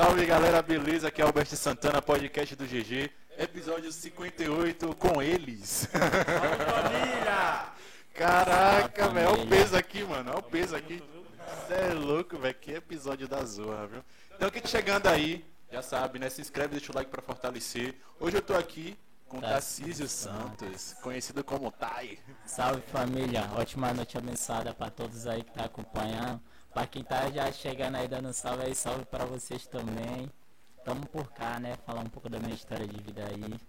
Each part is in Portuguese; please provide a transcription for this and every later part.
Salve galera, beleza? Aqui é Alberto Santana, podcast do GG. Episódio 58 com eles. Salve família! Caraca, velho, olha o peso aqui, mano. Olha o peso aqui. Você é louco, velho. Que episódio da zorra, viu? Então, quem tá chegando aí, já sabe, né? Se inscreve, deixa o like pra fortalecer. Hoje eu tô aqui com Tarcísio Santos, conhecido como Tai. Salve família, ótima noite abençoada para todos aí que tá acompanhando. Para quem tá já chegando aí dando salve aí, salve para vocês também. Tamo por cá, né? Falar um pouco da minha história de vida aí.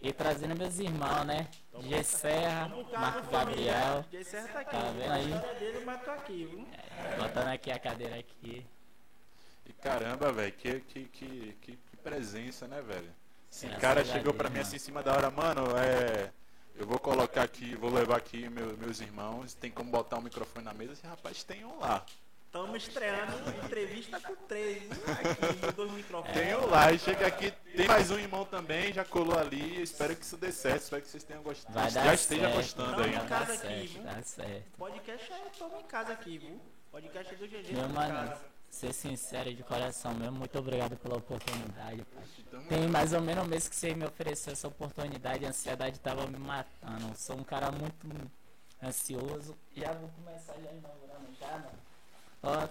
E trazendo meus irmãos, né? G Serra, Marco Gabriel. G Serra tá aqui. Tá vendo aí? Dele, mas tô aqui, viu? É, botando aqui a cadeira aqui. E caramba, velho, que, que, que, que, presença, né, velho? Esse cara chegou pra mim assim em cima da hora, mano, é. Eu vou colocar aqui, vou levar aqui meu- meus irmãos, tem como botar um microfone na mesa? Esse rapaz tem um lá. Tamo estreando entrevista com três, viu? Aqui, dois microfones. Tem um lá, e chega aqui, tem mais um irmão também, já colou ali, espero que isso dê certo, espero que vocês tenham gostado. Vai já dar esteja certo. gostando aí, Não, né? Dá casa aqui, certo, viu? dá certo. Podcast é toma em casa aqui, viu? Podcast do GG. Meu ser sincero de coração mesmo, muito obrigado pela oportunidade, pai. Tem mais ou menos um mês que você me ofereceu essa oportunidade, a ansiedade tava me matando. Sou um cara muito ansioso. Já vou começar já inaugurando já, mano. Ó,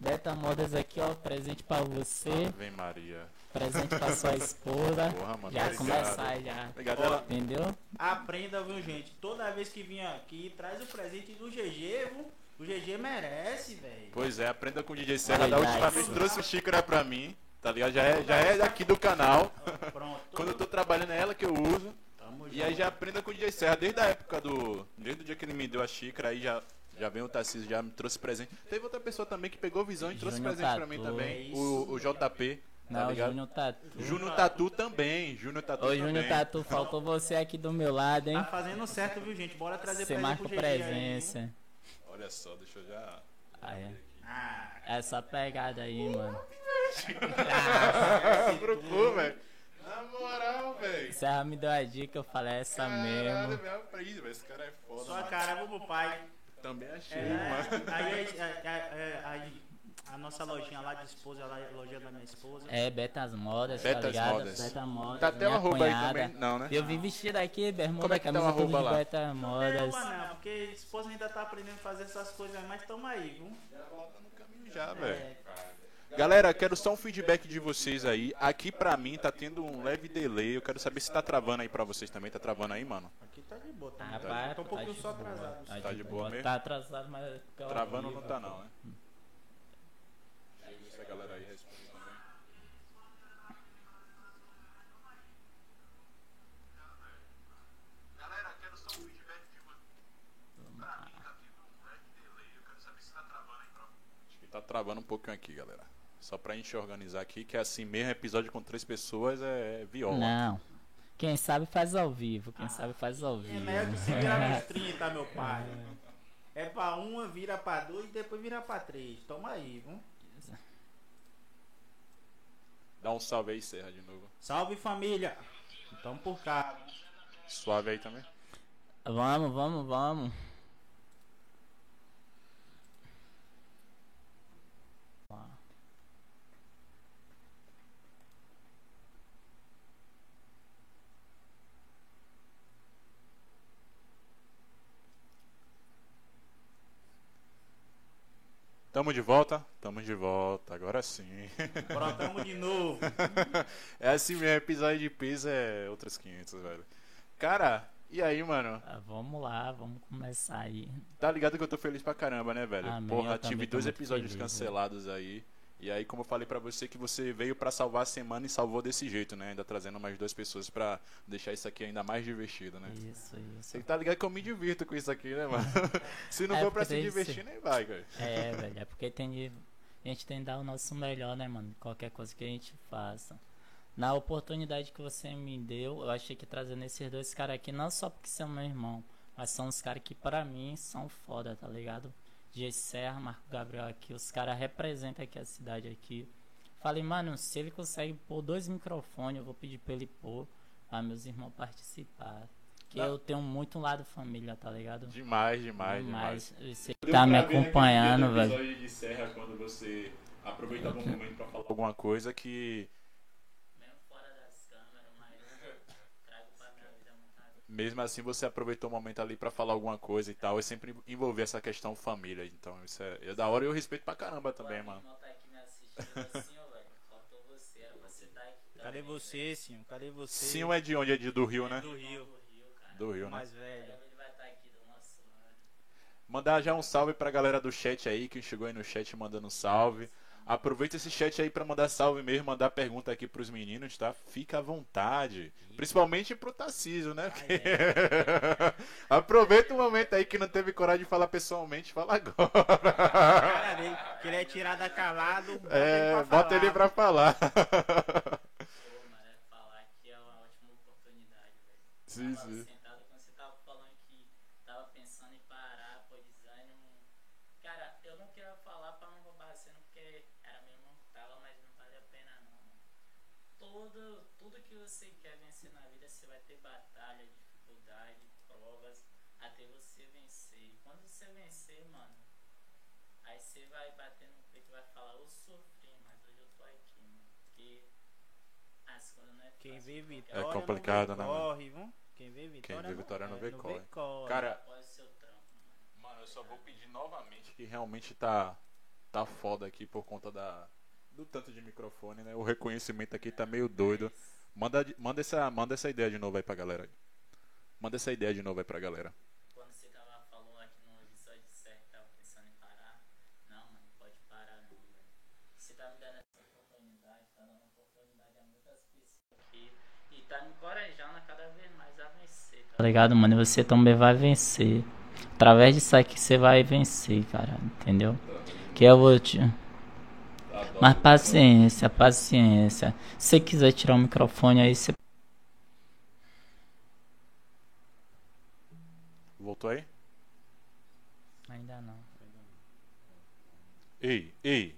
Beta Modas aqui, ó, presente pra você, Vem Maria. presente pra sua esposa. Porra, mano, já obrigado. começar já. Obrigado, ela. Entendeu? Aprenda, viu, gente? Toda vez que vim aqui, traz o presente do GG, viu? O GG merece, velho. Pois é, aprenda com o DJ Serra. Da última vez trouxe xícara pra mim, tá ligado? Já é, já é daqui do canal. Pronto. Quando eu tô trabalhando é ela que eu uso. Tamo E aí já aprenda com o DJ Serra, desde a época do. Desde o dia que ele me deu a xícara, aí já, já vem o Tarcísio, já me trouxe presente. Teve outra pessoa também que pegou visão e trouxe Júnior presente pra mim Tatu. também. É O, o JP. Tá Não, o ligado? Júnior Tatu. Júnior Tatu também. Júnior Tatu Ô, também. Júnior Tatu, faltou você aqui do meu lado, hein? Tá fazendo certo, viu, gente? Bora trazer Você presente marca GG aí, presença. Olha só, deixa eu já. Ah, é. Ah, Essa pegada aí, mano. Pro cu, velho. Na moral, velho. Você já me deu a dica, eu falei essa Caralho, mesmo. velho, Ih, velho, Esse cara é foda. sua mano. cara, vamos pro pai. Também achei, É, mano. aí, a- a- a- a- nossa lojinha lá de esposa, lá, a lojinha da minha esposa. É, Betas Modas, tá Betas ligado? Modas. Beta Modas. Tá até uma arroba aí também. Não, né? Eu vim vestido aqui, bermuda, Como é que tá camisa o tudo de lá? Beta Não, Modas. não, porque a esposa ainda tá aprendendo a fazer essas coisas, mas tamo aí, viu? Já volta no caminho já, velho. É, Galera, quero só um feedback de vocês aí. Aqui pra mim tá tendo um leve delay. Eu quero saber se tá travando aí pra vocês também. Tá travando aí, mano? aqui tá de boa, tá? Rapaz, tá um tá pouquinho de só boa, atrasado. Tá de boa mesmo? Tá atrasado, mas... pela Travando não tá não, né? Se a galera aí responde também. Galera, quero só feedback de vocês. Pra mim tá tendo leve delay. Eu quero saber se tá travando aí pra Acho que tá travando um pouquinho aqui, galera. Só pra gente organizar aqui, que é assim mesmo, episódio com três pessoas é viola. Não. Quem sabe faz ao vivo, quem sabe faz ao É vivo. melhor que se virar nos 30, meu pai. É pra uma, vira pra dois e depois vira pra três. Toma aí, viu? Dá um salve aí, Serra, de novo. Salve família! Tamo por cá. Suave aí também. Vamos, vamos, vamos. Tamo de volta? Tamo de volta, agora sim. Brotamos de novo. é assim mesmo, episódio de peso é outras 500, velho. Cara, e aí, mano? Ah, Vamos lá, vamos começar aí. Tá ligado que eu tô feliz pra caramba, né, velho? Amém, Porra, tive dois episódios feliz, cancelados aí. E aí, como eu falei pra você, que você veio pra salvar a semana e salvou desse jeito, né? Ainda trazendo mais duas pessoas pra deixar isso aqui ainda mais divertido, né? Isso, isso. Você tá ligado que eu me divirto com isso aqui, né, mano? Se não É, for pra se que divertir, nem vai, cara. É, velho, é porque tem de, a gente tem que dar o nosso melhor, né, mano? Qualquer coisa que a gente faça. Na oportunidade que você me deu, eu achei que trazendo esses dois caras aqui, não só porque são meu irmão, mas são os caras que pra mim são foda, tá ligado? G Serra, Marco Gabriel aqui, os caras representam aqui a cidade aqui. Falei, mano, se ele consegue pôr dois microfones, eu vou pedir pra ele pôr, pra meus irmãos participar. Que eu tenho muito lado família, tá ligado? Demais, demais, demais. Demais. Você Deu tá me acompanhando, velho. de Serra, quando você aproveita algum momento pra falar alguma coisa que, Mesmo fora das câmeras, mas trago pra minha vida muita mesmo assim, você aproveitou o momento ali pra falar alguma coisa e tal. E sempre envolver essa questão família. Então, isso é, é da hora e eu respeito pra caramba também, mano. tá aqui me assistindo assim, ó, velho. Faltou você, era você tá aqui Cadê você, Sim? Cadê você? Sim, é de onde? É de, do Rio, né? Do Rio. Do Rio, né? Mais velho. Ele vai estar aqui do nosso lado. Mandar já um salve pra galera do chat aí, que chegou aí no chat mandando um salve. Aproveita esse chat aí pra mandar salve mesmo, mandar pergunta aqui pros meninos, tá? Fica à vontade. Principalmente pro Tarcísio, né? Porque- Aproveita o momento aí que não teve coragem de falar pessoalmente, fala agora. Cara dele, queria tirar da calado. bota ele É, pra bota falar. ele pra falar. Pô, mano, é falar que é uma ótima oportunidade, velho. Sim, sim. sentado quando você tava falando que tava pensando em parar, pô, desânimo. Cara, eu não queria falar pra não roubar a cena porque era meu irmão que tava, mas não vale a pena não. mano. Todo, tudo que você quer vencer na vida, você vai ter batalha, dificuldade, provas, até você vencer. E quando você vencer, mano, aí você vai bater no peito e vai falar, eu sofri, mas hoje eu tô aqui, mano. Porque as coisas não é Quem fácil vê pra qualquer vitória É complicado, não né, vê mano? corre, viu? Quem vê vitória, vê vitória não vê corre. corre. Cara, seu trampo, mano. Mano, eu só vou pedir novamente que realmente tá tá foda aqui por conta da do tanto de microfone, né? O reconhecimento aqui tá meio doido. Manda manda essa manda essa ideia de novo aí pra galera. Manda essa ideia de novo aí pra galera. Quando você tava falando aqui no episódio certo, tava pensando em parar. Não, mano, pode parar não, velho. Você tá me dando essa oportunidade, tá dando oportunidade a muitas pessoas aqui. E tá me encorajando a cada vez mais a vencer. Tá ligado, mano? E você também vai vencer. Através disso aqui você vai vencer, cara. Entendeu? Que eu vou te. Mas paciência, paciência. Se você quiser tirar o microfone aí, você. Voltou aí? Ainda não. Ei, ei.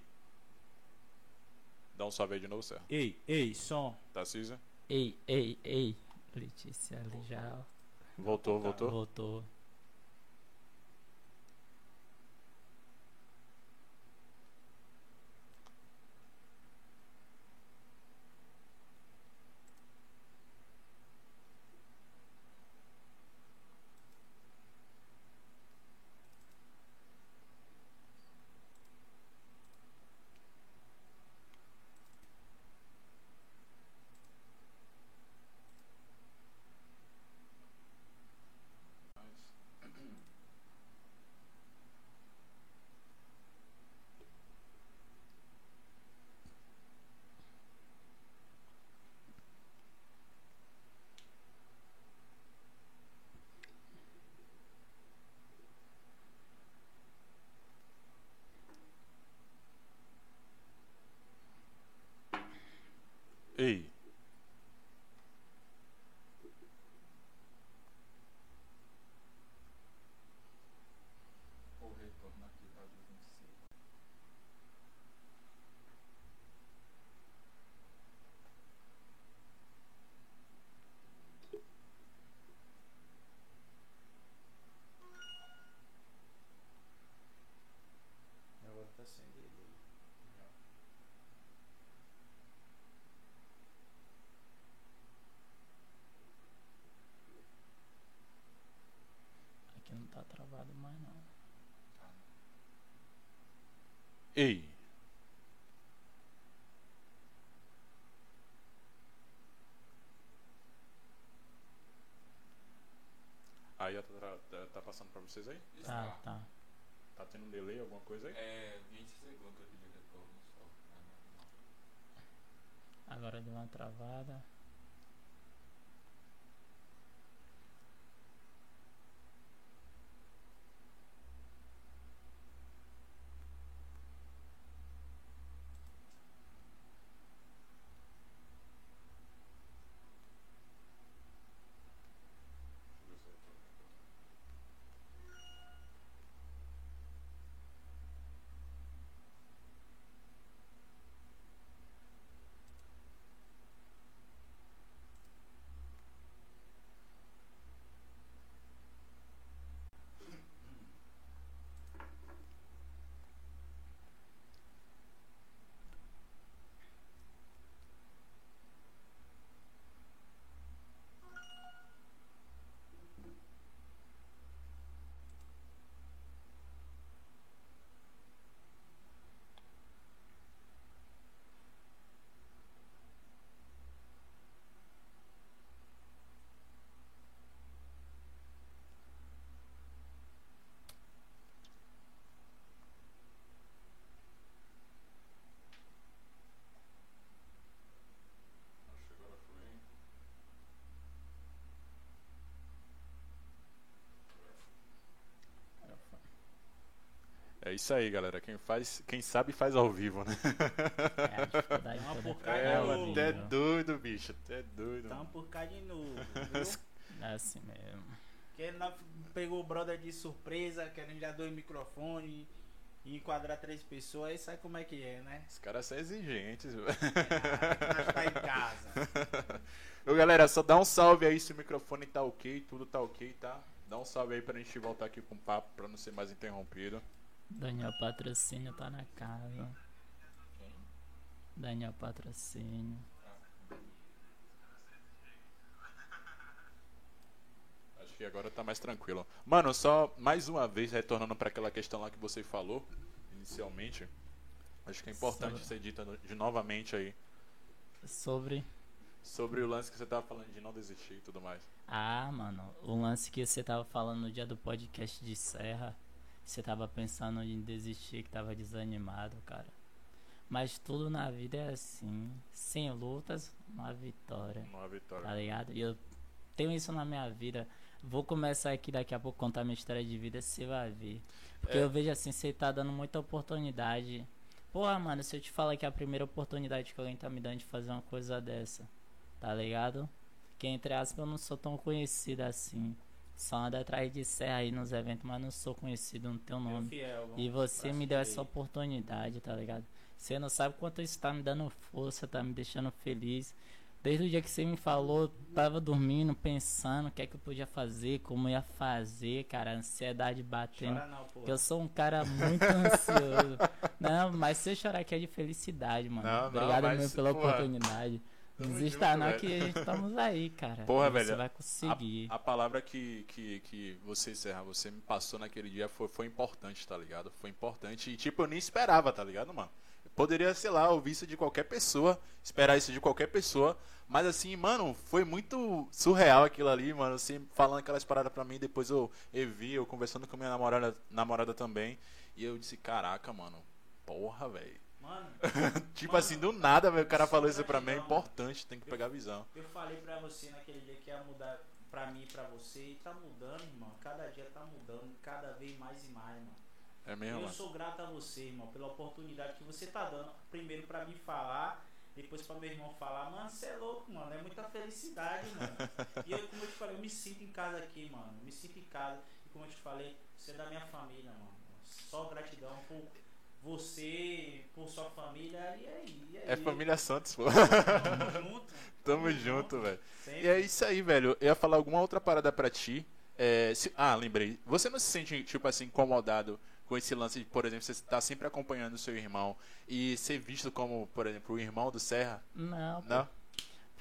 Dá um salve aí de novo, Serra. Ei, ei, som. Tarcísio? Ei, ei, ei. Letícia ali já Voltou, voltou. voltou. Ei. Agora tá sem delay. Aqui não tá travado mais não. Ei. Aí tá, tá- tá passando pra vocês aí? Tá, tá. Tá tendo um delay, alguma coisa aí? É 20 segundos de retorno só. Agora deu uma travada. Isso aí, galera. Quem, faz, quem sabe faz ao vivo, né? É, a dificuldade Uma porcaria, É, ao mano, vivo. tu é doido, bicho. Tu é doido. Tamo mano. por cá de novo, viu? É assim mesmo. Porque ele não pegou o brother de surpresa, querendo já dois microfones e enquadrar três pessoas, aí sabe como é que é, né? Os caras são exigentes, velho. É, nós tá em casa. Ô, galera, só dá um salve aí se o microfone tá ok, tudo tá ok, tá? Dá um salve aí pra gente voltar aqui com o papo, pra não ser mais interrompido. Daniel Patrocínio tá na casa. Daniel Patrocínio. Acho que agora tá mais tranquilo. Mano, só mais uma vez, retornando pra aquela questão lá que você falou, inicialmente. Acho que é importante Sobre- ser dita no- de novamente aí. Sobre. Sobre o lance que você tava falando de não desistir e tudo mais. Ah, mano, o lance que você tava falando no dia do podcast de Serra. Você tava pensando em desistir, que tava desanimado, cara. Mas tudo na vida é assim. Sem lutas, uma vitória. Uma vitória. Tá ligado? E eu tenho isso na minha vida. Vou começar aqui daqui a pouco contar minha história de vida, você vai ver. Porque É. eu vejo assim, você tá dando muita oportunidade. Porra, mano, se eu te falar que é a primeira oportunidade que alguém tá me dando de fazer uma coisa dessa, tá ligado? Que entre aspas eu não sou tão conhecido assim. Só ando atrás de serra aí nos eventos, mas não sou conhecido, não tenho nome. fiel, E você me deu essa oportunidade, tá ligado? Você não sabe quanto isso tá me dando força, tá me deixando feliz. Desde o dia que você me falou, tava dormindo, pensando o que é que eu podia fazer, como ia fazer, cara, ansiedade batendo. Chora não, eu sou um cara muito ansioso. Não, mas se eu chorar aqui é de felicidade, mano. Não, não, Obrigado mas, mesmo pela porra, oportunidade. Desista não velho. que estamos aí, cara. Porra, E Você velho, vai conseguir. A, a palavra que, que, que você, Serra, você me passou naquele dia foi, foi importante, tá ligado? Foi importante e, tipo, eu nem esperava, tá ligado, mano? Poderia, sei lá, ouvir isso de qualquer pessoa, esperar isso de qualquer pessoa, mas assim, mano, foi muito surreal aquilo ali, mano. Você falando aquelas paradas pra mim, depois eu, eu vi, eu conversando com minha namorada, namorada também, e eu disse, caraca, mano, porra, velho. Mano, Tipo Mano, assim, do nada, velho, o cara falou isso pra mim, é importante, tem que pegar a visão. eu falei pra você naquele dia que ia mudar pra mim e pra você, e tá mudando, irmão. Cada dia tá mudando, cada vez mais e mais, mano. É mesmo, Eu mano? sou grato a você, irmão, pela oportunidade que você tá dando. Primeiro pra mim falar, depois pra meu irmão falar. Mano, você é louco, mano. É muita felicidade, mano. E eu, como eu te falei, eu me sinto em casa aqui, mano. Me sinto em casa. E como eu te falei, você é da minha família, mano. Só gratidão por você, por sua família. E aí, e aí? É família Santos, pô. Tamo junto. Tamo junto, velho. E é isso aí, velho. Eu ia falar alguma outra parada pra ti. É, se- ah, lembrei. Você não se sente, tipo assim, incomodado com esse lance de, por exemplo, você tá sempre acompanhando o seu irmão e ser visto como, por exemplo, o irmão do Serra? Não, pô. Não?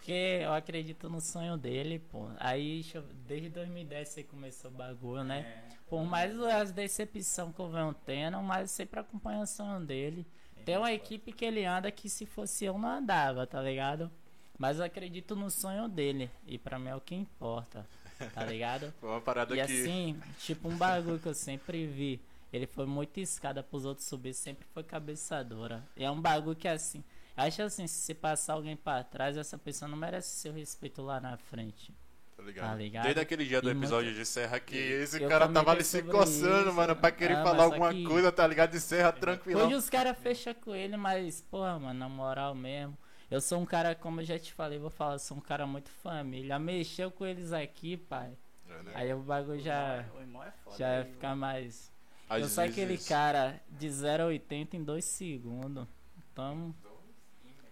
Porque eu acredito no sonho dele, pô. Aí, desde 2010 você começou o bagulho, né? É, Por mais as decepção que eu venho tendo, mas sempre acompanho o sonho dele. Tem uma equipe que ele anda que se fosse eu não andava, tá ligado? Mas eu acredito no sonho dele. E pra mim é o que importa, tá ligado? Foi uma parada E que. assim, tipo um bagulho que eu sempre vi. Ele foi muito escada pros outros subir, sempre foi cabeçadora. E é um bagulho que assim, acho assim, se você passar alguém pra trás, essa pessoa não merece seu respeito lá na frente. Tá ligado? Tá ligado? Desde aquele dia do E episódio muito- de Serra que esse Eu cara tava ali se coçando, isso. mano, pra querer Ah, falar alguma que- coisa, tá ligado? De Serra tranquilão. Hoje os caras fecham com ele, mas, porra, mano, na moral mesmo. Eu sou um cara, como eu já te falei, vou falar, eu sou um cara muito família. Mexeu com eles aqui, pai. É, né? Aí o bagulho já, O irmão é foda. já aí, ia ficar mais. Às eu sou aquele cara de 0 a 80 em 2 segundos. Então,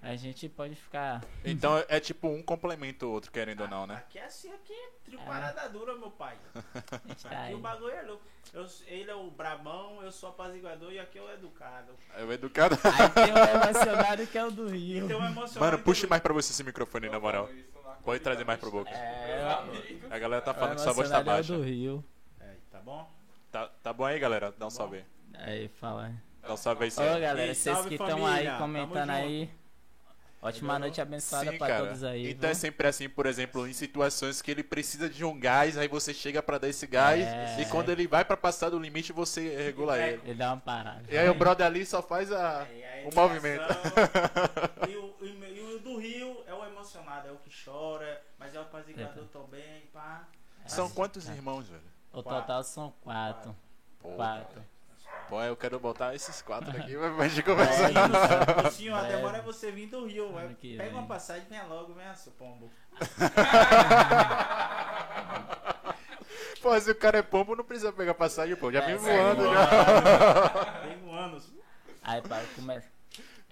a gente pode ficar. Então é tipo um complementa o outro, querendo ou não, né? Aqui é assim, aqui é trio É. parada dura, meu pai. Tá Aqui aí. o bagulho é louco. Eu- ele é o brabão, eu sou apaziguador e aqui é o educado. É o educado. Aí tem o emocionado que é o do Rio. É emocionante. Mano, puxe mais pra você esse microfone, na moral. Pode trazer mais pro boca. É, A galera tá o falando que sua voz tá é baixa. do Rio. É, tá bom? Tá, tá bom aí, galera? Dá um salve aí. Aí, fala. Dá um salve aí, Ô, galera, E vocês salve, que estão aí comentando aí. Ótima noite abençoada Sim, pra cara. todos aí. Então é viu? sempre assim, por exemplo, em situações que ele precisa de um gás, aí você chega pra dar esse gás, É. e quando ele vai pra passar do limite, você regula ele. Ele dá uma parada. E aí o brother ali só faz a, É, é a o movimento. e, o, e, o- do Rio é o emocionado, é o que chora, mas é o apaziguador também, pá. São É. quantos irmãos, velho? O Quatro. total são quatro. Pô, Quatro. Pô, eu quero botar esses quatro aqui pra gente É conversar. isso, Lucinho, a Breve. demora é você vir do Rio. vai. Ano que Pega uma vem. passagem, venha logo, venha, seu pombo. Pô, se o cara é pombo, não precisa pegar passagem, pô. Já vem É, voando já. Vem voando. Aí, para começar.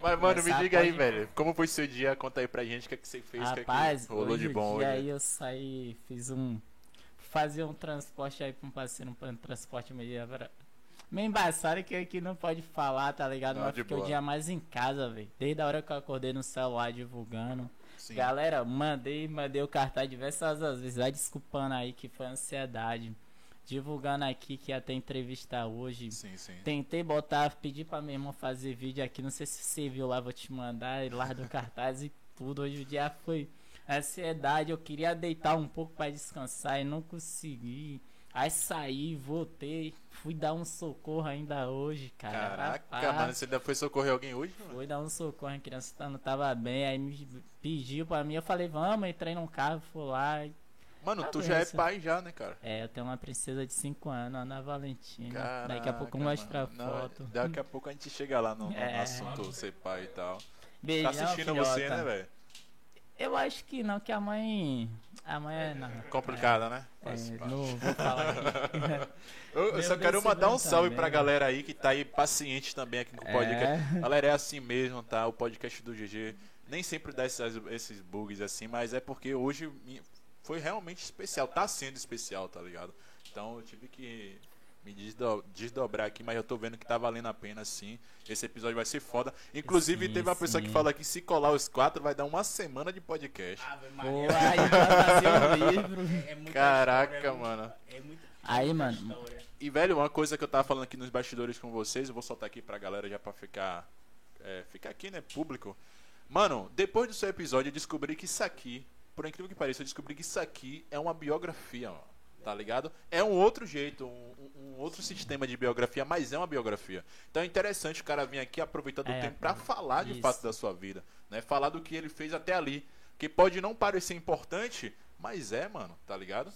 Mas, mano, me Começar, diga aí, pode- velho. Como foi seu dia? Conta aí pra gente o que, é que você fez, o que, é Rapaz, que rolou hoje de bom hoje. aí eu saí, fiz um. Fazer um transporte aí pra um parceiro, um transporte meio. Meio embaçado que aqui não pode falar, tá ligado? Não, Mas fiquei o dia mais em casa, velho. Desde a hora que eu acordei no celular divulgando. Sim. Galera, mandei, mandei o cartaz diversas vezes. Vai desculpando aí que foi ansiedade. Divulgando aqui que ia ter entrevista hoje. Sim, sim. Tentei botar, pedir pra meu irmão fazer vídeo aqui. Não sei se você viu lá, vou te mandar lá do cartaz e tudo. Hoje o dia foi ansiedade. Eu queria deitar um pouco pra descansar e não consegui. Aí saí, voltei, fui dar um socorro ainda hoje, cara. Caraca, Rapaz, mano, você ainda foi socorrer alguém hoje, mano? Fui dar um socorro, a criança tá- não tava bem, aí me pediu pra mim, eu falei, vamos, entrei num carro, fui lá. Mano, Tá tu bem, já é isso. pai já, né, cara? É, eu tenho uma princesa de 5 anos, Ana Valentina. Caraca, Daqui a pouco eu mostro a foto. daqui a pouco a gente chega lá no, no É. assunto ser pai e tal. Beijão, Tá assistindo filhota. você, né, velho? Eu acho que não, que a mãe. A mãe é. Não, Complicada, né? é, Faz parte. não vou falar aqui. Eu, eu só quero mandar um salve também, pra né? galera aí que tá aí paciente também aqui com o podcast. É. Galera, é assim mesmo, tá? O podcast do GG nem sempre dá esses, esses bugs assim, mas é porque hoje foi realmente especial. Tá sendo especial, tá ligado? Então eu tive que me desdo- desdobrar aqui, mas eu tô vendo que tá valendo a pena sim. Esse episódio vai ser foda. Inclusive, Sim, teve uma pessoa que sim. falou aqui: se colar os quatro, vai dar uma semana de podcast. Ave Pô, Maria. aí vai fazer um livro. É muita Caraca, história, é muito- mano. É muito, Aí, muita mano, história. E, velho, uma coisa que eu tava falando aqui nos bastidores com vocês, eu vou soltar aqui pra galera já pra ficar. É, ficar aqui, né? Público. Mano, depois do seu episódio, eu descobri que isso aqui, por incrível que pareça, eu descobri que isso aqui é uma biografia, mano. Tá ligado? É um outro jeito, um outro sistema de biografia, mas é uma biografia. Então é interessante o cara vir aqui aproveitando o É, tempo pra falar de isso. fato da sua vida, né? Falar do que ele fez até ali. Que pode não parecer importante, mas é, mano, tá ligado?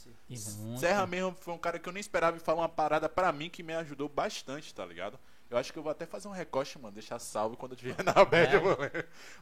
Serra mesmo foi um cara que eu nem esperava e falar uma parada pra mim que me ajudou bastante, tá ligado? Eu acho que eu vou até fazer um recorte, mano, deixar salvo quando eu tiver na bad, É. eu vou,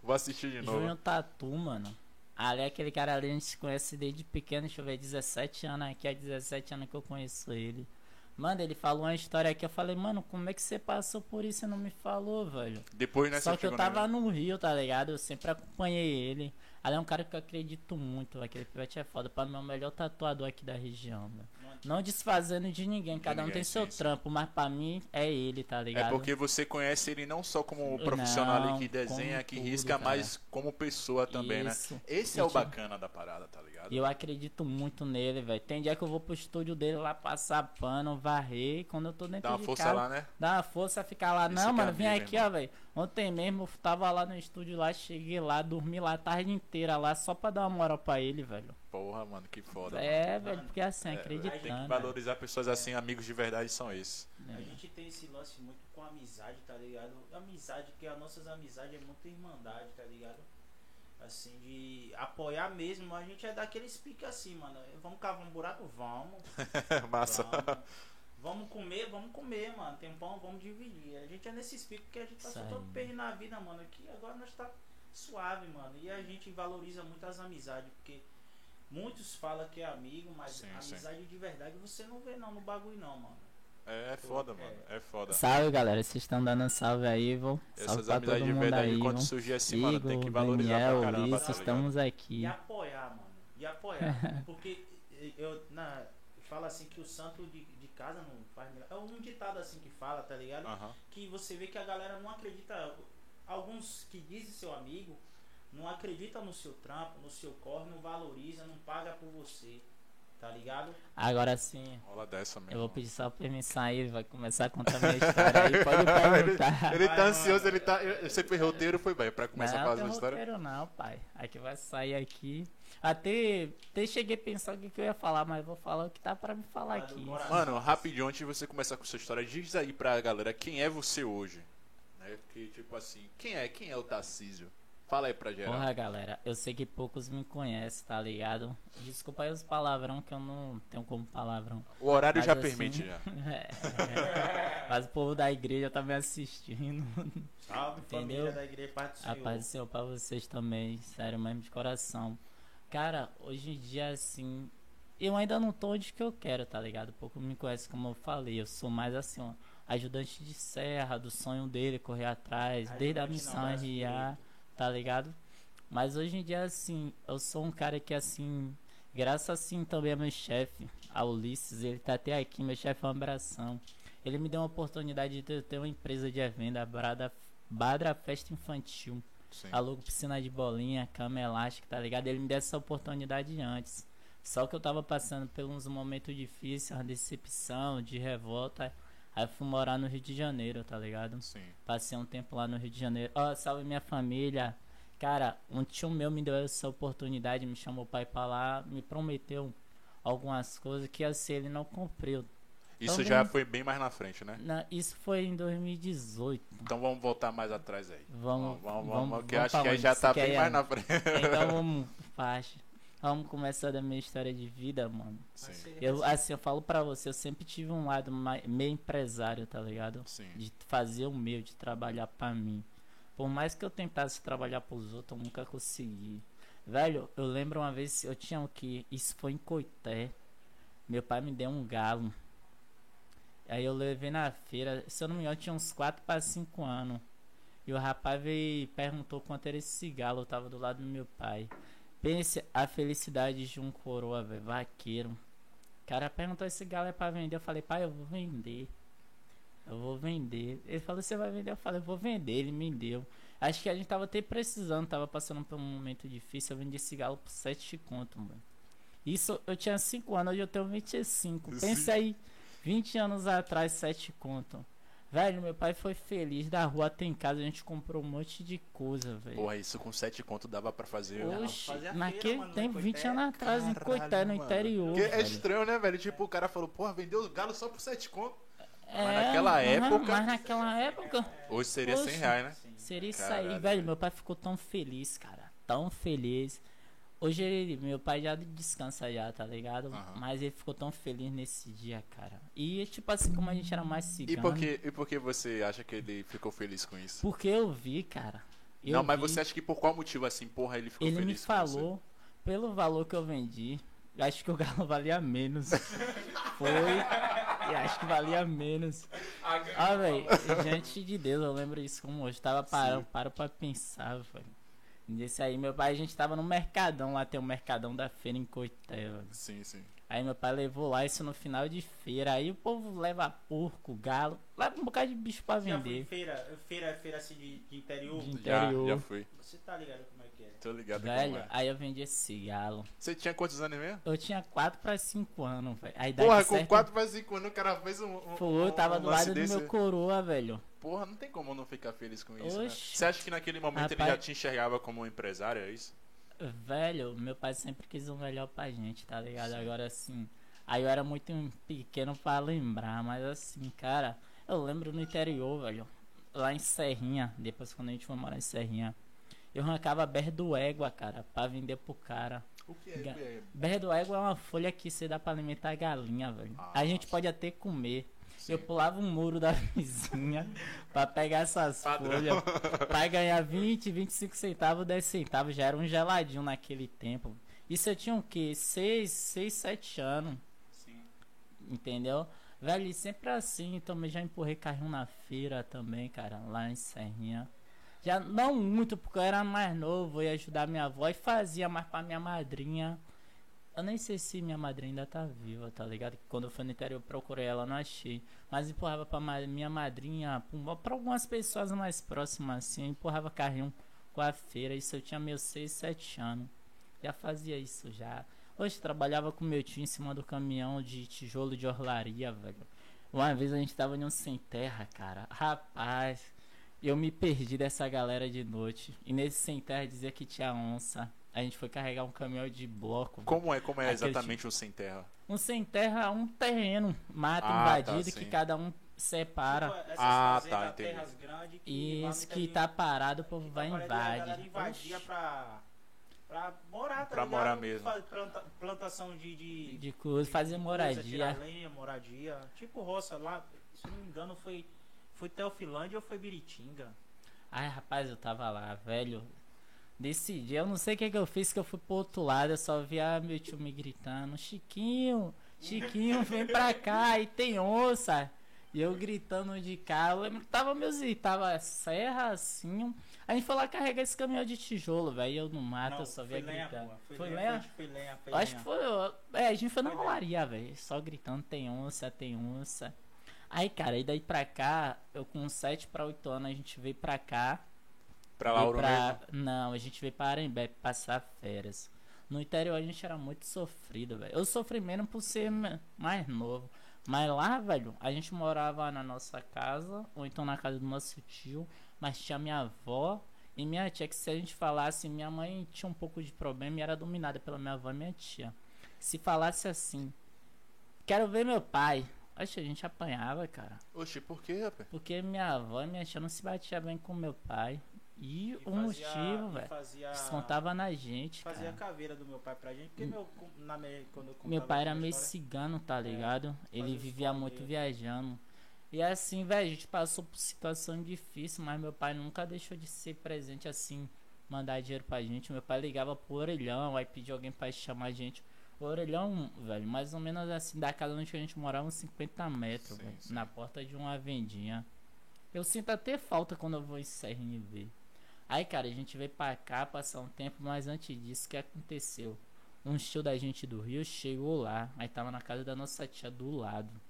vou assistir de novo. Júnior Tatu, mano. Ali é aquele cara ali, a gente se conhece desde pequeno, deixa eu ver, 17 anos aqui, há 17 anos que eu conheço ele. Mano, ele falou uma história aqui, eu falei, mano, como é que você passou por isso e não me falou, velho? Depois, né, Só que eu tava no... Rio, tá ligado? Eu sempre acompanhei ele. Ali é um cara que eu acredito muito, velho. Aquele pivete é foda. Pra mim é o melhor tatuador aqui da região, velho. Não desfazendo de ninguém, cada um ninguém, tem seu sim, trampo, mas pra mim é ele, tá É ligado? porque você conhece ele não só como Não, profissional ali que desenha, que tudo, risca, cara. mas como pessoa também, Isso. né? Esse E é o bacana da parada, tá ligado? Eu acredito muito nele, velho. Tem dia que eu vou pro estúdio dele lá passar pano, varrer. Quando eu tô dentro Dá uma de força casa, lá, né? dá uma força ficar lá. Esse não, é mano, vem aqui, irmão. ó, velho. Ontem mesmo eu tava lá no estúdio lá, cheguei lá, dormi lá a tarde inteira lá, só pra dar uma moral pra ele, velho. Porra, mano, que foda. mano. É, velho, porque assim, É, acreditando. Tem que velho. valorizar pessoas assim, amigos de verdade são esses. A gente tem esse lance muito com amizade, tá ligado? Amizade, que as nossas amizades é muito irmandade, tá ligado? Assim, de apoiar mesmo, a gente é daqueles piques assim, mano. Vamos cavar um buraco? Vamos. Massa. Vamos. Vamos comer, vamos comer, mano. Tem pão, vamos dividir. A gente é nesses picos que a gente passou Isso todo perrengue na vida, mano. Aqui agora nós tá suave, mano. E a gente valoriza muito as amizades, porque muitos falam que é amigo, mas Sim, amizade de verdade você não vê não no bagulho não, mano. É, é foda, mano. É foda. Salve, galera. Vocês estão dando um salve aí, vou. Essas Salve pra todo amizades de mundo verdade, aí, quando surgir assim, mano, tem que Igor, valorizar Daniel, pra caramba, Ulisses, tá estamos aqui. E apoiar, mano. E apoiar. Porque eu na, falo assim que o santo de, de casa não faz milagre. É um ditado assim que fala, tá ligado? Que você vê que a galera não acredita. Alguns que dizem seu amigo não acredita no seu trampo, no seu corre, não valoriza, não paga por você. Tá ligado? Agora sim, Rola dessa mesmo. eu vou pedir só permissão aí, ele vai começar a contar minha história aí. Pode perguntar. Ele Vai, tá ansioso, ele tá. fez roteiro, foi bem, pra começar a não, falar tem essa história. roteiro não, pai. Aqui vai sair aqui. Até, até cheguei a pensar o que, que eu ia falar, mas vou falar o que tá pra me falar aqui. Mano, rapidinho, antes de você começar com sua história, diz aí pra galera quem é você hoje. Né? Que, tipo assim, quem é? Quem é o Tarcísio? Fala aí pra geral. Porra, galera, eu sei que poucos me conhecem, tá ligado? Desculpa aí os palavrão que eu não tenho como palavrão. O horário Mas já assim- permite já. É. Mas o povo da igreja tá me assistindo. Salve, Entendeu? família da igreja, Pai do A paz do Senhor pra vocês também, sério mesmo de coração. Cara, hoje em dia, assim, eu ainda não tô onde que eu quero, tá ligado? Pouco me conhece, como eu falei, eu sou mais assim, ó, ajudante de serra, do sonho dele, correr atrás, desde a missão RA, tá ligado? Mas hoje em dia, assim, eu sou um cara que, assim, graças assim também a meu chefe, a Ulisses, ele tá até aqui, meu chefe é um abração. Ele me deu uma oportunidade de ter, uma empresa de evento, a Brada, Badra Festa Infantil. Sim. Alugo piscina de bolinha, cama elástica, tá ligado? Ele me deu essa oportunidade antes. Só que eu tava passando por uns momentos difíceis, uma decepção, de revolta. Aí fui morar no Rio de Janeiro, tá ligado? Sim. Passei um tempo lá no Rio de Janeiro. Ó, salve minha família. Cara, um tio meu me deu essa oportunidade, me chamou pai pra lá, me prometeu algumas coisas que assim ele não cumpriu. Isso Então, já vamos- foi bem mais na frente, né? Na- isso foi em 2018. Então vamos voltar mais atrás aí. Vamos, vamos, vamos, vamos, que vamos acho pra que aí já tá bem mais na frente. Então vamos, faixa. Vamos começar da minha história de vida, mano. Sim, Eu, assim, eu falo pra você, eu sempre tive um lado meio empresário, tá ligado? sim. De fazer o meu, de trabalhar pra mim. Por mais que eu tentasse trabalhar pros outros, eu nunca consegui. Velho, eu lembro uma vez, eu tinha o que? Isso foi em Coité. Meu pai me deu um galo. Aí eu levei na feira, se eu não me engano, eu tinha uns 4 para 5 anos. E o rapaz veio e perguntou quanto era esse galo, eu tava do lado do meu pai. Pense a felicidade de um coroa, velho, vaqueiro. O cara perguntou esse galo é pra vender. Eu falei, pai, eu vou vender. Eu vou vender. Ele falou, você vai vender? Eu falei, eu vou vender. Ele me deu. Acho que a gente tava até precisando, tava passando por um momento difícil. Eu vendi esse galo por 7 conto, mano. Isso eu tinha 5 anos, hoje eu tenho 25. Pense Sim. aí, 20 anos atrás, 7 conto. Velho, meu pai foi feliz da rua até em casa, a gente comprou um monte de coisa, velho. Porra, isso com sete conto dava pra fazer. Oxi, Fazia feira, naquele tempo, 20 Coité. anos atrás, em Coité, no interior. Porque é estranho, né, velho? Tipo, o cara falou, porra, vendeu os galos só por sete conto. É, naquela mas- época- Mas naquela época. Hoje seria Oxe. 100 reais, né? Seria isso Caralho, aí, velho. Meu pai ficou tão feliz, cara. Tão feliz. Hoje ele, meu pai já descansa já, tá ligado? Aham. Mas ele ficou tão feliz nesse dia, cara. E tipo assim, como a gente era mais E cigano. por, que, e por que você acha que ele ficou feliz com isso? Porque eu vi, cara. Eu não, mas vi. você acha que por qual motivo, assim, porra, ele ficou Ele feliz me com você? falou, pelo valor que eu vendi, eu acho que o galo valia menos. Foi. E acho que valia menos. Ah, velho, gente de Deus, eu lembro isso como hoje. Tava parando, paro pra pensar, velho. Nesse aí, meu pai, a gente tava no Mercadão, lá tem o Mercadão da feira em Coité, velho. Sim, sim. Aí meu pai levou lá isso no final de feira. Aí o povo leva porco, galo, leva um bocado de bicho pra Já foi vender. feira, feira, feira assim de, de interior? De Já, Interior. já fui. Você tá ligado como é que é? Tô ligado Velho, como é. aí eu vendi esse galo. Você tinha quantos anos mesmo? Eu tinha 4 pra 5 anos, velho. Porra, com certa 4 para 5 anos o cara fez um. um um, eu tava um do lado do meu coroa, velho. Porra, não tem como não ficar feliz com isso. Né? Oxi. Você acha que naquele momento ele Rapaz- já te enxergava como um empresário, é isso? Velho, meu pai sempre quis o melhor pra gente, tá ligado? Agora assim. Aí eu era muito pequeno pra lembrar, mas assim, cara, eu lembro no interior, velho. Lá em Serrinha, depois quando a gente foi morar em Serrinha, eu arrancava berro do égua, cara, pra vender pro cara. O que Ga- é? Do égua é uma folha que você dá pra alimentar a galinha, velho. Ah, a gente pode até comer. Eu pulava um muro da vizinha pra pegar essas Padrão. folhas. Pra ganhar 20, 25 centavos, 10 centavos. Já era um geladinho naquele tempo. Isso eu tinha o quê? 6, 6, 7 anos. Sim. Entendeu? Velho, sempre assim. Também já empurrei carrinho na feira também, cara. Lá em Serrinha. Já não muito, porque eu era mais novo. Eu ia ajudar minha avó e fazia mais pra minha madrinha. Eu nem sei se minha madrinha ainda tá viva, tá ligado? Quando eu fui no interior eu procurei ela, não achei. Mas empurrava pra minha madrinha, pra algumas pessoas mais próximas assim, eu empurrava carrinho com a feira. Isso eu tinha meus 6, 7 anos. Já fazia isso já. Hoje trabalhava com meu tio em cima do caminhão de tijolo de orlaria, velho. Uma vez a gente tava em um sem terra, cara. Rapaz, eu me perdi dessa galera de noite. E nesse sem terra dizia que tinha onça. A gente foi carregar um caminhão de bloco. Como é, como é exatamente o sem terra? Um sem terra, um terreno, mato Ah, invadido tá, que cada um separa. Tipo, Ah, tá, entendi. terras grandes que Isso que tá parado, o povo vai tá parado, a galera invade. invadia pra, pra morar, tá Pra ligado? morar mesmo. Planta- plantação de, de, De coisa, fazer coisa, moradia. tirar lenha, moradia. Tipo roça lá, se não me engano, foi. Foi Teofilândia ou foi Biritinga? Ai, rapaz, eu tava lá, velho. Desse dia, eu não sei o que, que eu fiz, que eu fui pro outro lado, eu só vi a meu tio me gritando, Chiquinho, Chiquinho, vem pra cá, e tem onça. E eu gritando de cá, eu lembro que tava meus tava serra assim. A gente foi lá carregar esse caminhão de tijolo, velho. Eu no mato, eu só via gritando. Foi, Foi lenha? lenha? Foi, lenha, foi Acho lenha. que foi. É, a gente foi na Foi lenha. rolaria, velho. Só gritando, tem onça, tem onça. Aí, cara, e daí pra cá, eu com 7 pra 8 anos, a gente veio pra cá. Pra Lauro pra... mesmo. Não, a gente veio pra Arembé passar férias. No interior a gente era muito sofrido, velho. Eu sofri menos por ser mais novo. Mas lá, velho, a gente morava na nossa casa, ou então na casa do nosso tio, mas tinha minha avó e minha tia, que se a gente falasse, minha mãe tinha um pouco de problema e era dominada pela minha avó e minha tia. Se falasse assim, quero ver meu pai, acho que a gente apanhava, cara. Oxi, por quê, rapaz? Porque minha avó e minha tia não se batia bem com meu pai. E, E o fazia- motivo, velho, descontava na gente, fazia cara. caveira do meu pai pra gente. Porque meu, na, me- quando eu Meu pai era minha meio história- cigano, tá ligado? Ele fazia os vivia muito dele. viajando. E assim, velho, a gente passou por situação difícil, mas meu pai nunca deixou de ser presente assim, mandar dinheiro pra gente. Meu pai ligava pro orelhão, aí pedia alguém pra chamar a gente. O orelhão, velho, mais ou menos assim, da casa onde a gente morava, uns 50 metros, Sim, velho, sim. na porta de uma vendinha. Eu sinto até falta quando eu vou em ver. Aí, cara, a gente veio pra cá passar um tempo, mas antes disso, o que aconteceu? Um tio da gente do Rio chegou lá, aí tava na casa da nossa tia do lado.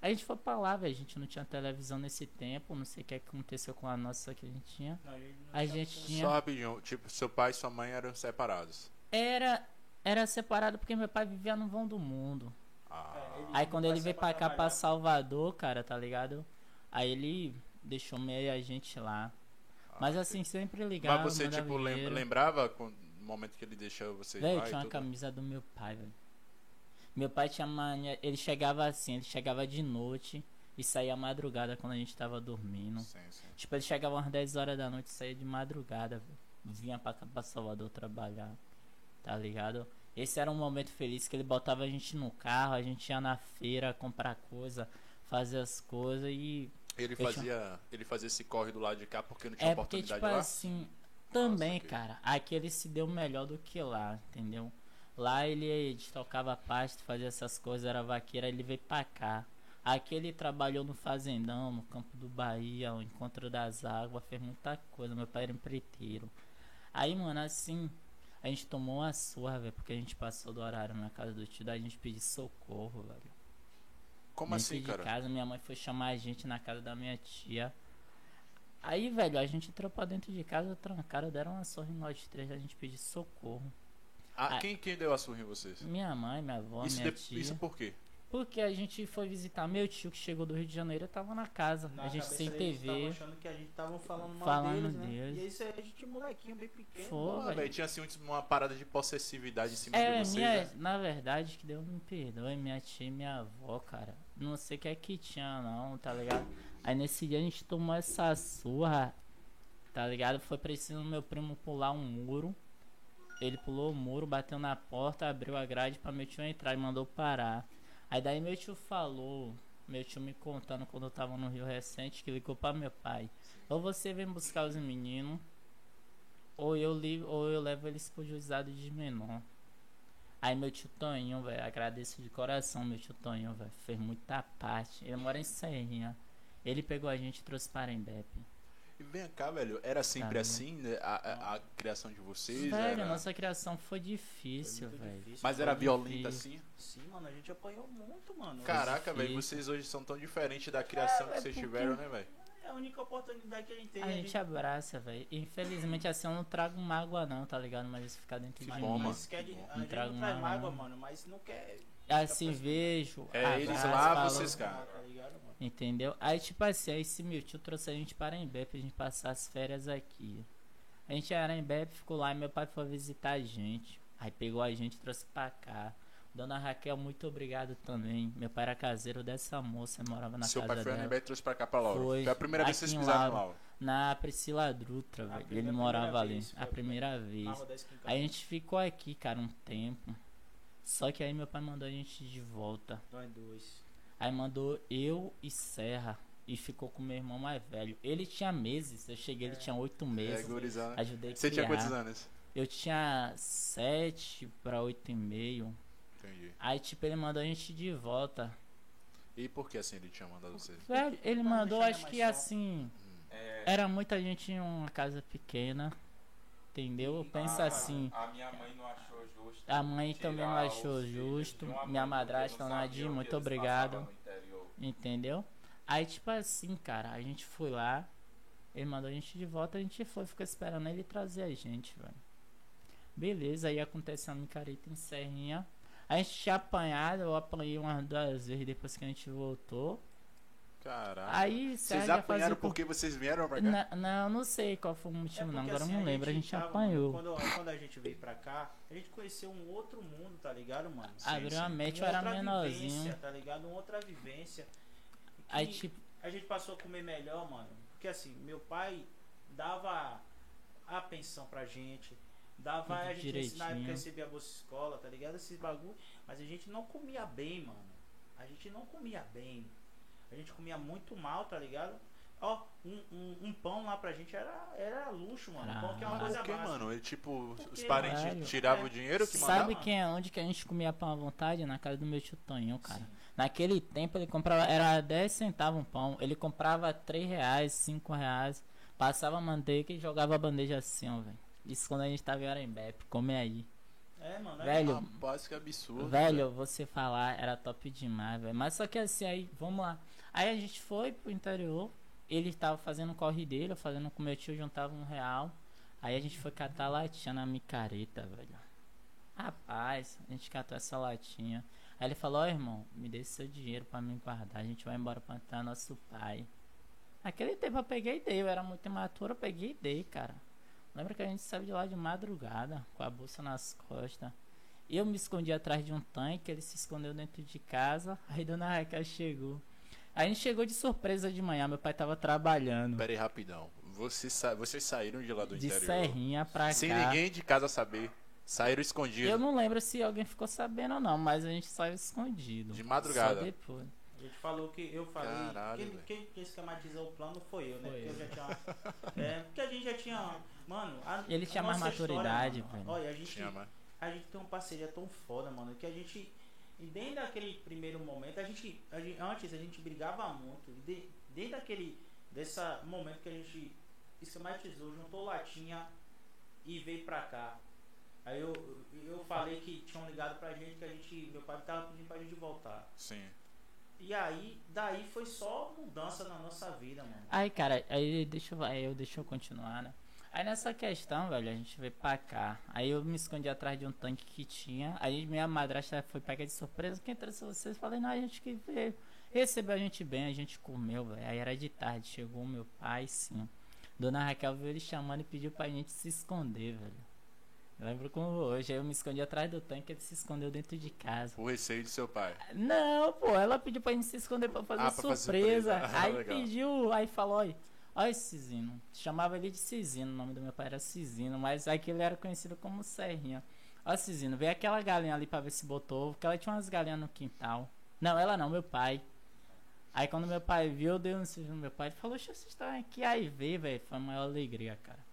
Aí a gente foi pra lá, velho, a gente não tinha televisão nesse tempo, não sei o que aconteceu com a nossa que a gente tinha. Não, A tinha- gente tinha... Só rapidinho, tipo, seu pai e sua mãe eram separados. Era, era separado porque meu pai vivia no vão do mundo. Ah, É, Aí quando ele veio pra cá, pra. Salvador, cara, tá ligado? Aí ele deixou meio a gente lá. Mas assim, sempre ligava, Mas você, tipo, dinheiro. lembrava no momento que ele deixou vocês Velho, tinha uma tudo? camisa do meu pai, velho. Meu pai tinha mania. Ele chegava assim, ele chegava de noite e saía madrugada quando a gente tava dormindo. Sim, sim. Tipo, ele chegava umas 10 horas da noite e saía de madrugada, velho. Vinha pra cá pra Salvador trabalhar. Tá ligado? Esse era um momento feliz que ele botava a gente no carro, a gente ia na feira comprar coisa, fazer as coisas e. Ele fazia, ele fazia esse corre do lado de cá porque não tinha É porque, oportunidade tipo lá? assim, também, que- cara, aqui ele se deu melhor do que lá, entendeu? Lá ele tocava pasto, fazia essas coisas, era vaqueiro, aí ele veio pra cá. Aqui ele trabalhou no Fazendão, no Campo do Bahia, o Encontro das Águas, fez muita coisa, meu pai era empreiteiro. Aí, mano, assim, a gente tomou uma surra, velho, porque a gente passou do horário na casa do tio, daí a gente pediu socorro, velho. Como Dentro assim, de cara? casa, minha mãe foi chamar a gente na casa da minha tia. Aí, velho, a gente entrou pra dentro de casa, trancaram, deram uma surra em nós três, a gente pediu socorro. Ah, Ah. quem, quem deu a surra em vocês? Minha mãe, minha avó, Isso, minha de- tia. isso por quê? Porque a gente foi visitar meu tio que chegou do Rio de Janeiro, eu tava na casa. Na a gente sem TV. tavam achando que a gente tava falando mal Falando deles, né? deles. E aí isso aí, a gente molequinho bem pequeno. Foi. Pô, velho. tinha assim um- uma parada de possessividade em cima É, de vocês, minha, né? na verdade, que Deus me perdoe, minha tia e minha avó, cara. Não sei o que é que tinha, não, tá ligado? Aí nesse dia a gente tomou essa surra, tá ligado? Foi preciso meu primo pular um muro. Ele pulou o muro, bateu na porta, abriu a grade pra meu tio entrar e mandou parar. Aí daí meu tio falou, meu tio me contando quando eu tava no Rio Recente, que ligou pra meu pai. Ou você vem buscar os meninos, ou eu, li, ou eu levo eles pro juizado de menor. Aí meu tio Toninho, velho, agradeço de coração meu tio Toninho, velho, fez muita parte. Ele mora em Serrinha. Ele pegou a gente e trouxe para Embepe. E vem cá, velho, era sempre Tá, assim né, a, a- a criação de vocês? Velho, era- nossa criação foi difícil, Foi velho. difícil. Mas era foi violenta difícil. assim? Sim, mano, a gente apanhou muito, mano. Caraca, velho, vocês hoje são tão diferentes da criação É, que é vocês porque- tiveram, né, velho? É a única oportunidade que a gente tem. A gente abraça, velho. Infelizmente assim eu não trago mágoa não, tá ligado? Mas isso fica dentro Que de bom, mim. mas quer de, Não a gente trago não traz mágoa, não. mano, mas não quer. Assim vejo. É, eles abraço, lá, falo- vocês cá. Tá ligado? Entendeu? Aí, tipo assim, aí esse meu tio trouxe a gente para Embepe pra gente passar as férias aqui. A gente era em Embepe, ficou lá e meu pai foi visitar a gente. Aí pegou a gente e trouxe pra cá. Dona Raquel, muito obrigado também. Meu pai era caseiro dessa moça, morava na Seu casa pai foi dela. e trouxe pra cá pra Laura. Foi. Foi a primeira vez que vocês pisaram no Laura. Na Priscila Drutra, velho. Ele morava ali. vez, A primeira vez. Na. Aí a gente ficou aqui, cara, um tempo. Só que aí meu pai mandou a gente de volta. Nós dois. Aí mandou eu e Serra. E ficou com meu irmão mais velho. Ele tinha meses. Eu cheguei, ele tinha oito É, meses. gurizada. Ajudei Você tinha quantos anos? Eu tinha sete pra oito e meio. Entendi. Aí, tipo, ele mandou a gente de volta. E por que assim ele tinha mandado vocês? Velho, ele mandou, acho que assim. É, Era muita gente em uma casa pequena. Entendeu? Pensa a- assim. A minha mãe não achou justo. A mãe também não achou justo. Minha madrasta, Nadir, que muito obrigado. Entendeu? Aí, tipo assim, cara, a gente foi lá. Ele mandou a gente de volta, a gente foi, ficou esperando ele trazer a gente, velho. Beleza, aí aconteceu a micareta em Serrinha. A gente tinha apanhado, eu apanhei umas duas vezes depois que a gente voltou. Caralho. Aí, Vocês apanharam por- porque vocês vieram pra cá? Na- Não, não sei qual foi o É motivo, não. porque, Agora eu assim, não lembro, a gente tava, apanhou. Mano, quando, quando a gente veio pra cá, a gente conheceu um outro mundo, tá ligado, mano? Abriu a sim. mente, eu era menorzinho. Vivência, tá ligado? Uma outra vivência. Aí, tipo, a gente passou a comer melhor, mano. Porque assim, meu pai dava a pensão pra gente. Dava Tudo a gente na época recebia a bolsa escola, tá ligado? Esses bagulho. Mas a gente não comia bem, mano. A gente não comia bem. A gente comia muito mal, tá ligado? Ó, um, um, um pão lá pra gente era, era luxo, mano. pão que é uma Ah, coisa Por que, básica. mano? Ele, tipo, os Porque, parentes velho, tiravam é, o dinheiro que sabe mandavam? sabe quem é onde que a gente comia pão à vontade? Na casa do meu tio Tonho, cara. Sim. Naquele tempo ele comprava, era 10 centavos um pão. Ele comprava 3 reais, 5 reais. Passava manteiga e jogava a bandeja assim, ó, velho. Isso quando a gente tava em Arembepe, come aí. É, mano. é Velho, Rapaz, que absurdo. Velho, você falar era top demais, velho. Mas só que assim, aí, vamos lá. Aí a gente foi pro interior. Ele tava fazendo o corre dele, eu fazendo com meu tio, juntava um real. Aí a gente foi catar latinha na micareta, velho. Rapaz, a gente catou essa latinha. Aí ele falou, ó irmão, me dê seu dinheiro pra me guardar. A gente vai embora plantar nosso pai. Naquele tempo eu peguei e dei, eu era muito imaturo, eu peguei e dei, cara. Lembra que a gente saiu de lá de madrugada, com a bolsa nas costas. Eu me escondi atrás de um tanque, ele se escondeu dentro de casa. Aí Dona Raquel chegou. Aí a gente chegou de surpresa de manhã, meu pai tava trabalhando. Pera aí, rapidão. Vocês, sa- vocês saíram de lá do De interior? Serrinha pra Sem cá. ninguém de casa saber. Saíram escondidos. Eu não lembro se alguém ficou sabendo ou não, mas a gente saiu escondido. De madrugada. Só depois. A gente falou que eu falei. Caralho, quem, quem, quem esquematizou o plano foi eu, né? Foi porque eu eu. já tinha. é, porque a gente já tinha. Mano, a, Ele a tinha mais nossa história, maturidade, mano. Olha, a gente, mano. a gente tem uma parceria tão foda, mano, que a gente. E desde aquele primeiro momento, a gente, a gente- Antes a gente brigava muito. E de, desde aquele. Dessa momento que a gente esquematizou, juntou latinha e veio pra cá. Aí eu, eu falei que tinham ligado pra gente que a gente. Meu pai tava pedindo pra gente voltar. Sim. E aí, daí foi só mudança na nossa vida, mano. Aí, cara, aí deixa eu, aí eu, deixa eu continuar, né? Aí nessa questão, velho, a gente veio pra cá. Aí eu me escondi atrás de um tanque que tinha. Aí minha madrasta foi pega de surpresa. Quem trouxe vocês? Falei, não, a gente que veio. Recebeu a gente bem, a gente comeu, velho. Aí era de tarde, chegou o meu pai, sim. Dona Raquel veio ele chamando e pediu pra gente se esconder, velho. Eu lembro como hoje. Aí eu me escondi atrás do tanque ele se escondeu dentro de casa. O receio de seu pai. Não, pô, ela pediu pra gente se esconder pra fazer Ah, pra fazer surpresa. surpresa. Ah, aí pediu, aí falou, olha, olha esse Cisino. Chamava ele de Cisino, o nome do meu pai era Cisino, mas aqui ele era conhecido como Serrinha. Ó, Cisino, veio aquela galinha ali pra ver se botou, porque ela tinha umas galinhas no quintal. Não, ela não, meu pai. Aí quando meu pai viu, eu dei um Cisino no meu pai, ele falou, "Oxe, vocês estão aqui. Aí veio, velho, foi a maior alegria, cara.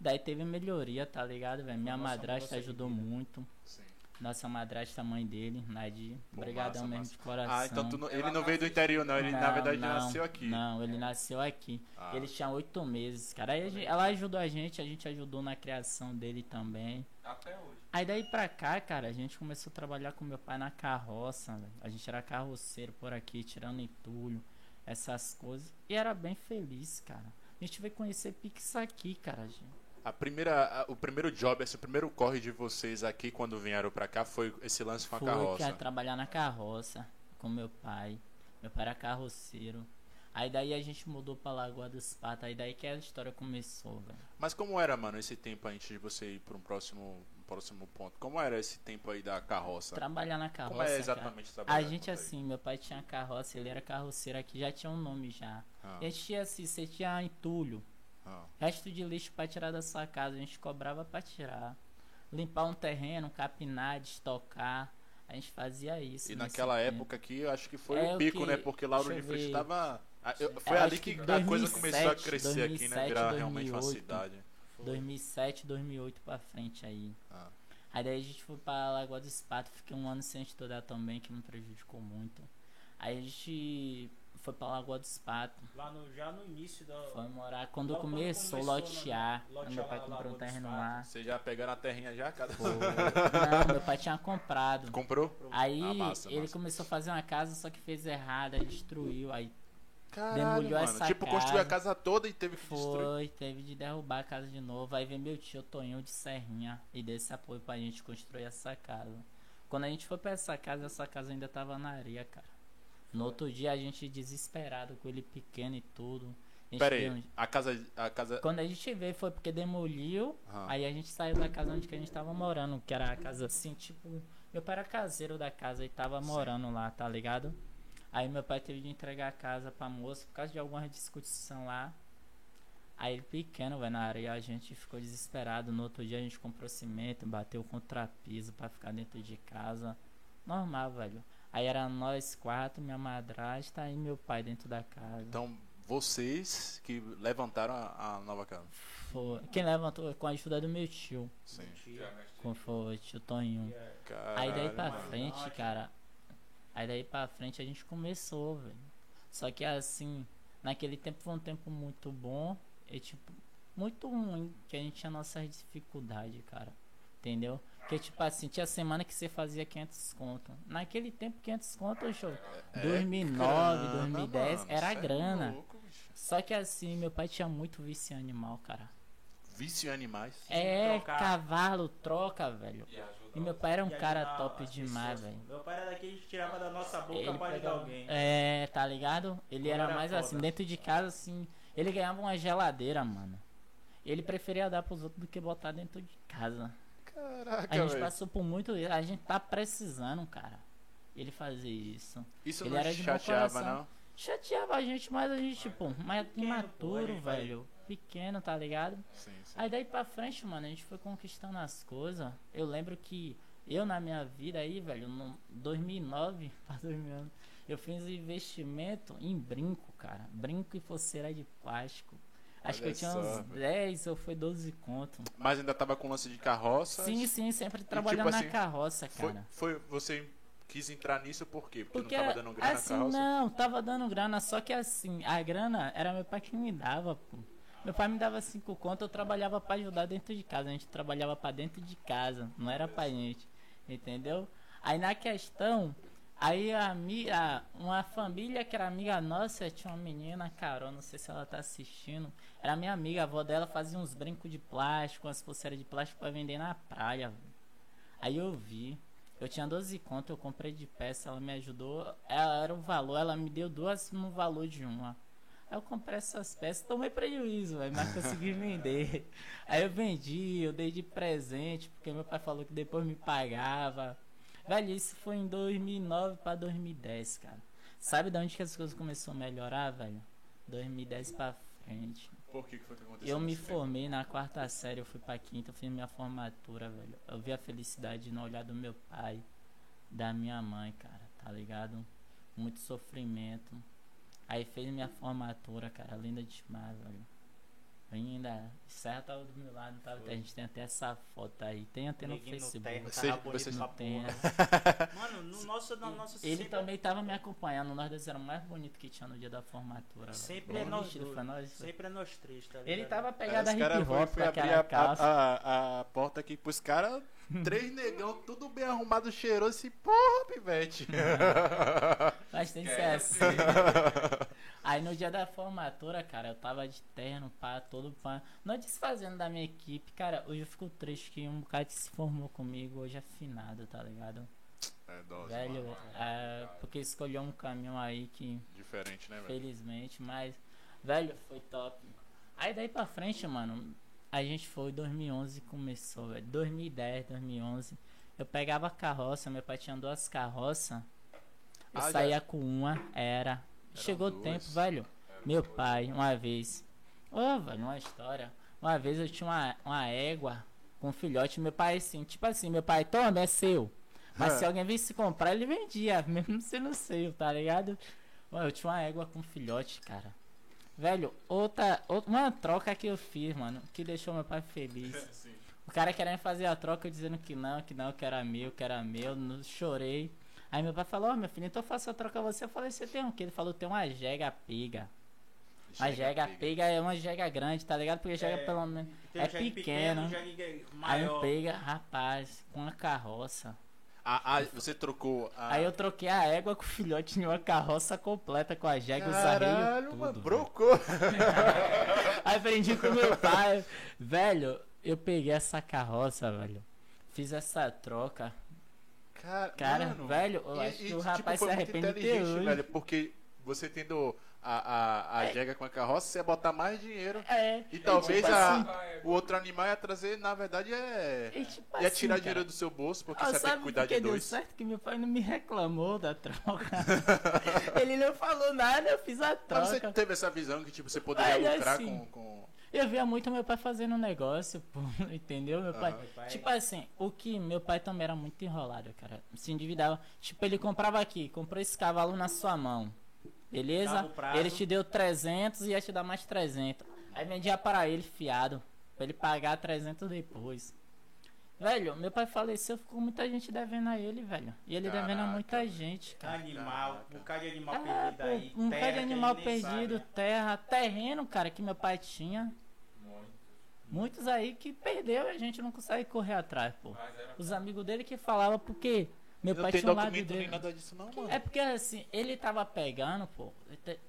Daí teve melhoria, tá ligado, velho? Minha Nossa, madrasta ajudou muito. Sim. Nossa madrasta, mãe dele, Nadir. Obrigadão massa, mesmo massa. de coração. Ah, então tu não- ele não veio do interior, não. Ele na Não, verdade não, nasceu aqui. Não, ele nasceu aqui. Ah. Ele tinha oito meses, cara. Aí ela ajudou a gente, a gente ajudou na criação dele também. Até hoje. Aí daí pra cá, cara, a gente começou a trabalhar com meu pai na carroça, velho. A gente era carroceiro por aqui, tirando entulho, essas coisas. E era bem feliz, cara. A gente veio conhecer Pix aqui, cara, gente. A primeira, a- o primeiro job, esse primeiro corre de vocês aqui quando vieram pra cá foi esse lance com a Foi que carroça. ia trabalhar na carroça com meu pai. Meu pai era carroceiro. Aí daí a gente mudou pra Lagoa dos Patos. Aí daí que a história começou, velho. Mas como era, mano, esse tempo antes de você ir pra um próximo, um próximo ponto? Como era esse tempo aí da carroça? Trabalhar na carroça. Como é cara. exatamente A trabalhar? gente Conta aí. assim, meu pai tinha carroça, ele era carroceiro aqui, já tinha um nome já. Ah, E a gente tinha assim, você tinha entulho, ah. resto de lixo pra tirar da sua casa, a gente cobrava pra tirar. Limpar um terreno, capinar, destocar. A gente fazia isso. E naquela tempo. época aqui, eu acho que foi É, o o pico, que- né? Porque Lauro de deixa eu Freitas ver. tava. a- eu- Eu Foi ali acho que, que a coisa 2007, começou a crescer aqui, né? 2007, Virar realmente uma 2008. cidade. Foi. 2007, 2008 pra frente aí. Ah. Aí daí a gente foi pra Lagoa do Espato, fiquei um ano sem estudar também, que me prejudicou muito. Aí a gente foi pra Lagoa do Espato, Lá no, já no início da. foi morar. Quando Logo começou a começou, lotear, né? Lotear meu pai comprou um terreno lá. Você já pegaram a terrinha já, cara? Foi- Não, meu pai tinha comprado. Comprou? Aí Ah, massa, ele massa. começou a fazer uma casa, só que fez errado, aí destruiu. Aí Caralho, Demoliu mano. essa Tipo, construiu a casa. casa toda e teve que destruir. foi, teve de derrubar a casa de novo. Aí veio meu tio Tonho de Serrinha e deu esse apoio pra gente construir essa casa. Quando a gente foi pra essa casa, essa casa ainda tava na areia, cara. No outro dia a gente desesperado com ele pequeno e tudo. A Pera aí, a casa. A casa... Quando a gente veio foi porque demoliu, Ah. aí a gente saiu da casa onde que a gente tava morando, que era a casa assim, tipo, meu pai era caseiro da casa e tava morando lá, tá ligado? Aí meu pai teve de entregar a casa pra moça por causa de alguma discussão lá. Aí ele pequeno, vai na areia, a gente ficou desesperado. No outro dia a gente comprou cimento, bateu contra piso pra ficar dentro de casa. Normal, velho. Aí era nós quatro, minha madrasta e meu pai dentro da casa. Então, vocês que levantaram a, a nova casa. Foi- Quem levantou com a ajuda do meu tio. Sim. Foi o tio Toninho. Caralho, Aí daí pra frente, cara. Aí daí pra frente a gente começou, velho. Só que assim, naquele tempo foi um tempo muito bom e tipo, muito ruim, que a gente tinha nossas dificuldades, cara. Entendeu? Que tipo assim, tinha semana que você fazia 500 conto. Naquele tempo 500 conto, show. É 2009, grana, 2010 mano, era é grana. louco. Só que assim, meu pai tinha muito vício em animal, cara. Vício em animais. É, trocar. cavalo, troca, velho. E ajuda E meu pai era um cara top demais, velho. Meu pai era daquele que tirava da nossa boca Ele pra ajudar alguém. É, tá ligado? Ele era era mais foda. assim, dentro de casa, assim. Ele ganhava uma geladeira, mano. Ele preferia dar pros outros do que botar dentro de casa. Caraca, A gente velho. passou por muito. A gente tá precisando, cara. Ele fazia isso. Isso ele não era chateava, coração. não? Chateava a gente, mas a gente, tipo, mais Pequeno, pô, imaturo, vai- velho. Pequeno, tá ligado? Sim, sim. Aí daí pra frente, mano, a gente foi conquistando as coisas. Eu lembro que eu na minha vida aí, velho, no 2009 pra 2011, eu fiz um investimento em brinco, cara. Brinco e pulseira de plástico. Acho que Olha eu tinha só, uns velho. 10 ou foi 12 conto. Mas ainda tava com lance de carroça. Sim, sim, sempre trabalhando assim, na carroça, Foi, cara. foi, você quis entrar nisso por quê? Porque, Porque não tava dando grana assim, na carroça? não, tava dando grana, só que assim, a grana era meu pai que me dava, pô. Meu pai me dava cinco conto, eu trabalhava pra ajudar dentro de casa. A gente trabalhava pra dentro de casa, não era pra gente, entendeu? Aí na questão, aí a, uma família que era amiga nossa, tinha uma menina, Carol, não sei se ela tá assistindo. Era minha amiga, a avó dela fazia uns brincos de plástico, umas pulseiras de plástico pra vender na praia. Aí eu vi. Eu tinha 12 conto, eu comprei de peça, ela me ajudou. Ela era o valor, ela me deu duas no valor de uma. Aí eu comprei essas peças, tomei prejuízo, véio, mas consegui vender. Aí eu vendi, eu dei de presente, porque meu pai falou que depois me pagava. Velho, isso foi em 2009 pra 2010, cara. Sabe de onde que as coisas começaram a melhorar, velho? 2010 pra frente. Por que, que foi que aconteceu? Eu me tempo? formei na quarta série, eu fui pra quinta, eu fiz minha formatura, velho. Eu vi a felicidade no olhar do meu pai, da minha mãe, cara, tá ligado? Muito sofrimento. Aí fez minha formatura, cara, linda demais, velho. Linda. Serra tava do meu lado, tava, a gente tem até essa foto aí. Tem até no no Facebook. terno, Você- tava bonito você- pra Tem, porra. é. Mano, no nosso, na nossa Ele sempre, também tava me acompanhando, nós dois éramos o mais bonito que tinha no dia da formatura. Sempre é nós foi nós. sempre é nós três, tá ligado? Ele tava pegado a os hip foi, hop foi com abrir aquela a, calça. a, a, a porta aqui pros caras, três negão, tudo bem arrumado, cheiroso, e porra, pivete. Mas tem que ser assim. Aí no dia da formatura, cara, eu tava de terno, pá, todo pá. Não desfazendo da minha equipe, cara, hoje eu fico triste que um cara que se formou comigo hoje é finado, tá ligado? É dose, velho, mano. é, porque escolheu um caminho aí que, Diferente, né, velho? felizmente, mas, velho, foi top. Aí daí pra frente, mano, a gente foi, 2011 começou, velho, 2010, 2011. Eu pegava a carroça, meu pai tinha duas carroças. Eu Ah, já- saía com uma, era. Chegou o tempo, velho. Meu pai, uma vez. Ô, velho, uma história. Uma vez eu tinha uma, uma égua com um filhote. Meu pai, assim, tipo assim, meu pai, toma, é seu. Mas É. se alguém visse comprar, ele vendia, mesmo sendo seio, tá ligado? Eu tinha uma égua com filhote, cara. Velho, outra, outra. Uma troca que eu fiz, mano, que deixou meu pai feliz. O cara querendo fazer a troca, eu dizendo que não, que não, que era meu, que era meu, não- chorei. Aí meu pai falou, ó meu filho, então eu faço a troca você. Eu falei, você tem o quê? Ele falou, tem uma jega piga. A jega pega é uma jega grande, tá ligado? Porque jega É, pelo menos. É um pequeno. um Aí pega, rapaz, com a carroça. Ah, ah, você trocou a. Aí eu troquei a égua com o filhote em uma carroça completa com a jega, os Caralho, arreios, mano, brocou. Aí aprendi com meu pai. Velho, eu peguei essa carroça, velho. Fiz essa troca. Cara, Cara, mano, velho, eu e- acho e, que o tipo, rapaz se arrepende até hoje. velho, porque você tendo a, a, a É. jega com a carroça, você ia botar mais dinheiro. É. E talvez tipo a, assim, o outro animal ia trazer, na verdade, é. e tipo Ia assim, tirar cara. dinheiro do seu bolso, porque Ah, você ia ter sabe que cuidar de deu dois. certo que meu pai não me reclamou da troca. Ele não falou nada, eu fiz a Mas você troca. teve essa visão que tipo, você poderia Olha, lucrar assim, com, com. Eu via muito meu pai fazendo um negócio, pô, entendeu? Meu pai. Meu pai- Tipo assim, o que meu pai também era muito enrolado, cara. Se endividava. Tipo, ele comprava aqui, comprou esse cavalo na sua mão. Beleza? Ele te deu 300 e ia te dar mais 300. Aí vendia para ele fiado. Pra ele pagar 300 depois. Velho, meu pai faleceu, ficou muita gente devendo a ele, velho. E ele devendo a Caraca, muita velho. gente, cara. Animal, um bocado de animal É, perdido aí. um terra bocado de animal perdido, sabe. terra, terreno, cara, que meu pai tinha. Muito. Muitos aí que perdeu e a gente não consegue correr atrás, pô. Os amigos dele que falavam porque meu pai tinha um lado documento nem dele. nada disso, não, mano. É porque assim, ele tava pegando, pô.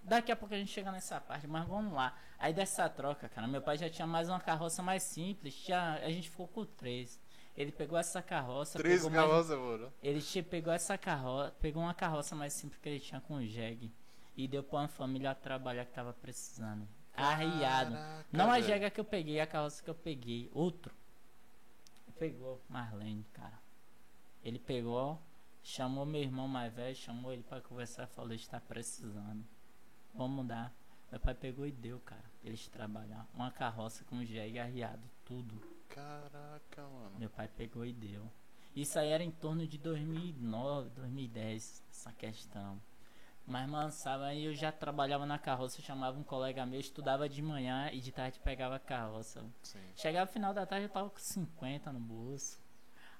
Daqui a pouco a gente chega nessa parte, mas vamos lá. Aí dessa troca, cara, meu pai já tinha mais uma carroça mais simples. Tinha, a gente ficou com três. Ele pegou essa carroça. Três carroças, mano. Ele te pegou essa carroça, pegou uma carroça mais simples que ele tinha com o jegue e deu pra uma família trabalhar que tava precisando. Arriado. Caraca, Não a velho. jega que eu peguei, a carroça que eu peguei. Outro. Pegou Marlene, cara. Ele pegou, chamou meu irmão mais velho, chamou ele pra conversar falou, está precisando. Vamos dar. Meu pai pegou e deu, cara. pra Eles trabalhar. Uma carroça com jegue arriado, tudo. Caraca, mano. Meu pai pegou e deu. Isso aí era em torno de 2009, 2010, essa questão. Mas, mano, sabe, aí eu já trabalhava na carroça, eu chamava um colega meu, estudava de manhã e de tarde pegava a carroça. Sim. Chegava no final da tarde eu tava com 50 no bolso.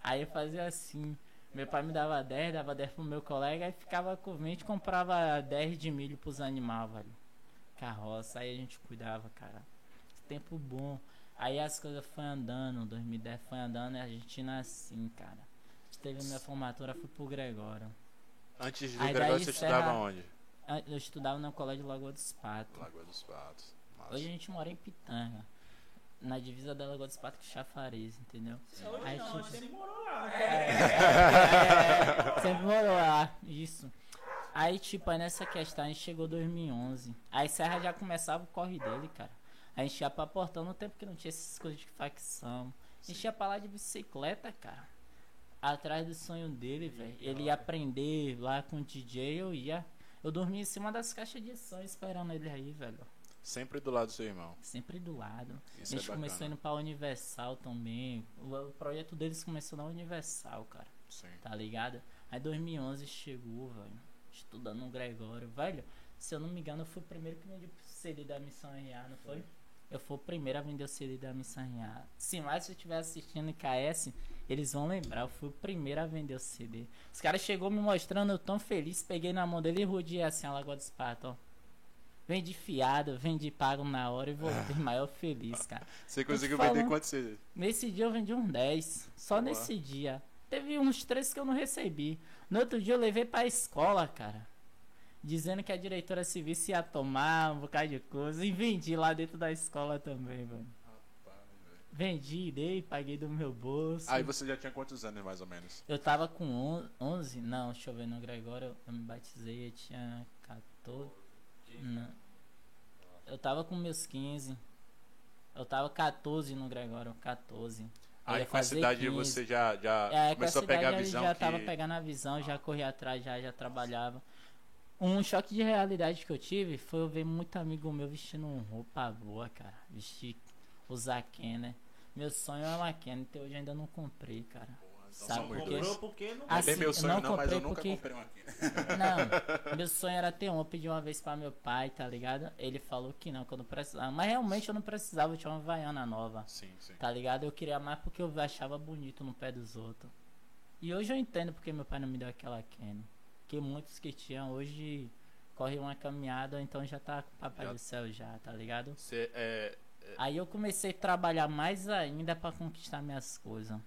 Aí eu fazia assim. Meu pai me dava 10, dava 10 pro meu colega, aí ficava com 20 e comprava 10 de milho pros animais, velho. Carroça, aí a gente cuidava, cara. Tempo bom. Aí as coisas foram andando, 2010 foi andando e a gente assim, cara. Teve minha formatura, fui pro Gregório. Antes do Aí Gregório, você encerra- estudava onde? Eu estudava no colégio Lagoa dos Patos. Lagoa dos Patos. Hoje a gente mora em Pitanga. Na divisa da Lagoa dos Patos Chafariz, entendeu? Hoje Aí, não, você morou lá. É, sempre morou lá, isso. Aí, tipo, aí nessa questão, a gente chegou 2011. Aí Serra já começava o corre dele, cara. A gente ia pra Portão no tempo que não tinha essas coisas de facção. A gente ia pra lá de bicicleta, cara. Atrás do sonho dele, velho. Ele ia aprender lá com o DJ, eu ia. Eu dormia em cima das caixas de som esperando ele aí, velho. Sempre do lado do seu irmão. Sempre do lado. Isso a é gente começou bacana. indo pra Universal também. O, projeto deles começou na Universal, cara Sim. tá ligado? Aí 2011 chegou, velho, estudando no Gregório, velho. Se eu não me engano, eu fui o primeiro que vendeu o CD da Missão RA, não foi? Eu fui o primeiro a vender o CD da Missão RA. Se mais se eu estiver assistindo KS, eles vão lembrar. Eu fui o primeiro a vender o CD. Os caras chegou me mostrando, eu tão feliz, peguei na mão dele e rodeei assim a Lagoa dos Patos, ó. Vendi fiado, vendi pago na hora e voltei maior feliz, cara. Você conseguiu falando. vender quantos CD? Nesse dia eu vendi uns 10. Só Boa. nesse dia. Teve uns três que eu não recebi. No outro dia eu levei pra escola, cara. Dizendo que a diretora civil se ia tomar um bocado de coisa. E vendi lá dentro da escola também, velho. Vendi, dei, paguei do meu bolso. Aí você já tinha quantos anos, mais ou menos? Eu tava com on- 11, não, deixa eu ver no Gregório, eu, eu me batizei, eu tinha 14. Não. Eu tava com meus 15. Eu tava 14 no Gregório, 14. Eu Aí com essa fazer idade 15. você já, já É, com começou essa a pegar a visão já que... tava pegando a visão, já corria atrás, já, já trabalhava. Um choque de realidade que eu tive foi eu ver muito amigo meu vestindo roupa boa, cara. Vestir, usar Kenner. Meu sonho é uma Kenner, até hoje eu ainda não comprei, cara. Então Sabe por quê? Comprou porque não Ah, É bem Assim, meu eu sonho não não, mas eu comprei nunca porque- comprei um aqui. Não, meu sonho era ter um. Eu pedi uma vez pra meu pai, tá ligado? Ele falou que não, que eu não precisava. Mas realmente eu não precisava, eu tinha uma Havaiana nova. Sim, sim. Tá ligado? Eu queria mais porque eu achava bonito no pé dos outros. E hoje eu entendo porque meu pai não me deu aquela Canon. Que muitos que tinham hoje correm uma caminhada, então já tá com o papai Já- do céu já, tá ligado? Você é. Aí eu comecei a trabalhar mais ainda pra conquistar minhas coisas.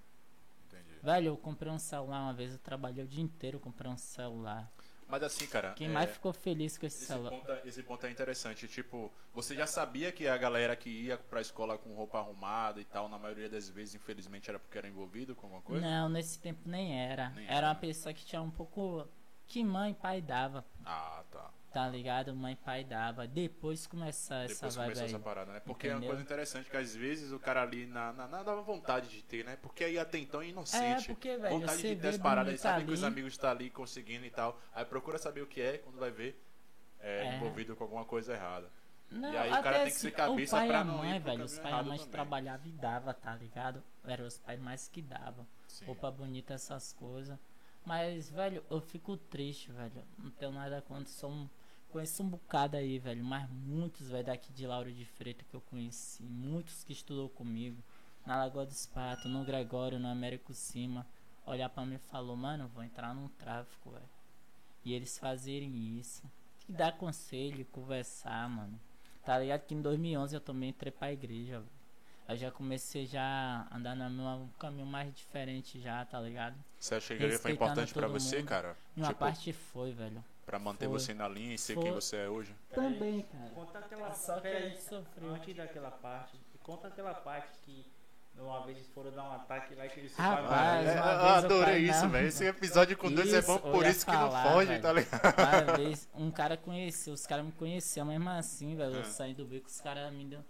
Velho, eu comprei um celular uma vez, eu trabalhei o dia inteiro, comprei um celular. Mas assim, cara. Quem é, mais ficou feliz com esse Esse celular? ponto, é- esse ponto é interessante. Tipo, você já sabia que a galera que ia pra escola com roupa arrumada e tal, na maioria das vezes, infelizmente, era porque era envolvido com alguma coisa? Não, nesse tempo nem era. Nem era era, uma pessoa que tinha um pouco. Que mãe e pai dava, Ah, tá. Tá ligado? Mãe e pai dava. Depois começou essa Depois vibe começou aí. essa parada, né? Porque é uma Entendeu? coisa interessante que às vezes o cara ali na, na, na dava vontade de ter, né? Porque aí até então é É, inocente. porque, velho, vontade de ter as paradas, aí sabe que os ali. amigos estão ali conseguindo e tal. Aí procura saber o que é, quando vai ver, é, É. envolvido com alguma coisa errada. Não, E aí o cara tem que ser cabeça o pai pra a mãe, velho, os pais e a mãe trabalhavam e dava, tá ligado? Eram os pais mais que davam. Sim. Roupa bonita, essas coisas. Mas, velho, eu fico triste, velho. Não tenho nada contra. Sou um, conheço um bocado aí, velho. Mas muitos, velho, daqui de Lauro de Freitas que eu conheci. Muitos que estudou comigo. Na Lagoa dos Patos, no Gregório, no Américo Cima. Olhar pra mim e falou, mano, vou entrar num tráfico, velho. E eles fazerem isso. Que dar conselho, conversar, mano. Tá ligado que em 2011 eu também entrei pra igreja, velho. Eu já comecei já a andar no meu- caminho mais diferente já, tá ligado? Você acha que a igreja foi importante pra todo você, mundo. cara? Uma tipo, parte foi, velho. Pra manter foi. você na linha e ser Foi. quem você é hoje? Também, cara. Conta aquela Só que a gente sofreu. Antes daquela parte, conta aquela parte que uma vez foram dar um ataque lá que eles Rapaz, separaram. Mas é, eu adorei isso, velho. Esse episódio com dois é bom Isso, eu por isso que falar, não foge, velho. tá ligado? Uma vez, um cara conheceu, os caras me conheciam, mesmo assim, velho. Eu Ah. saí do beco, os caras me deu.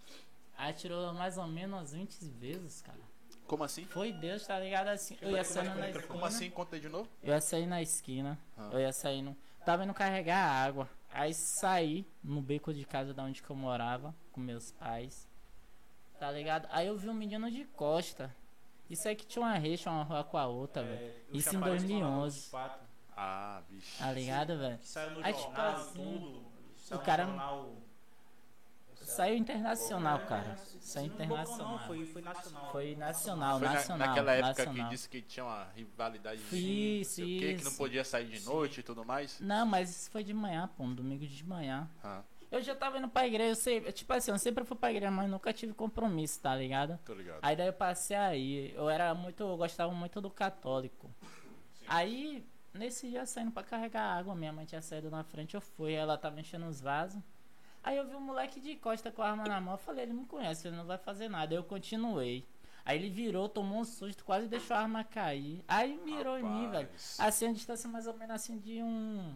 Atirou mais ou menos umas 20 vezes, cara. Como assim? Foi Deus, tá ligado? Assim, eu ia sair na esquina. Como assim? Conta aí de novo. Eu ia sair na esquina. Ah. Eu ia sair no. Tava indo carregar água. Aí saí no beco de casa da onde que eu morava, com meus pais. Tá ligado? Aí eu vi um menino de costa. Isso aí que tinha uma rixa, uma rua com a outra, velho. É, o Isso em Chapares com a 2011. dos Patos, Ah, bicho. Tá ligado, velho? Aí, tipo assim, tudo. No cara- jornal- Saiu internacional, cara. Saiu internacional. Não, foi, foi nacional. Foi nacional, Foi na- nacional. naquela época nacional. que disse que tinha uma rivalidade Isso, de quê, que não podia sair de noite e tudo mais. Não, mas isso foi de manhã, pô, um domingo de manhã. Ah, Eu já tava indo pra igreja, eu sei, tipo assim, eu sempre fui pra igreja, mas nunca tive compromisso, tá ligado? tô ligado. Aí daí eu passei aí, eu era muito, eu gostava muito do católico. Aí, nesse dia saindo pra carregar água, minha mãe tinha saído na frente, eu fui, ela tava enchendo os vasos. Aí eu vi um moleque de costa com a arma na mão, eu falei, ele me conhece, ele não vai fazer nada. Aí eu continuei. Aí ele virou, tomou um susto, quase deixou a arma cair. Aí mirou em mim, velho. Rapaz. Assim, a distância mais ou menos assim de um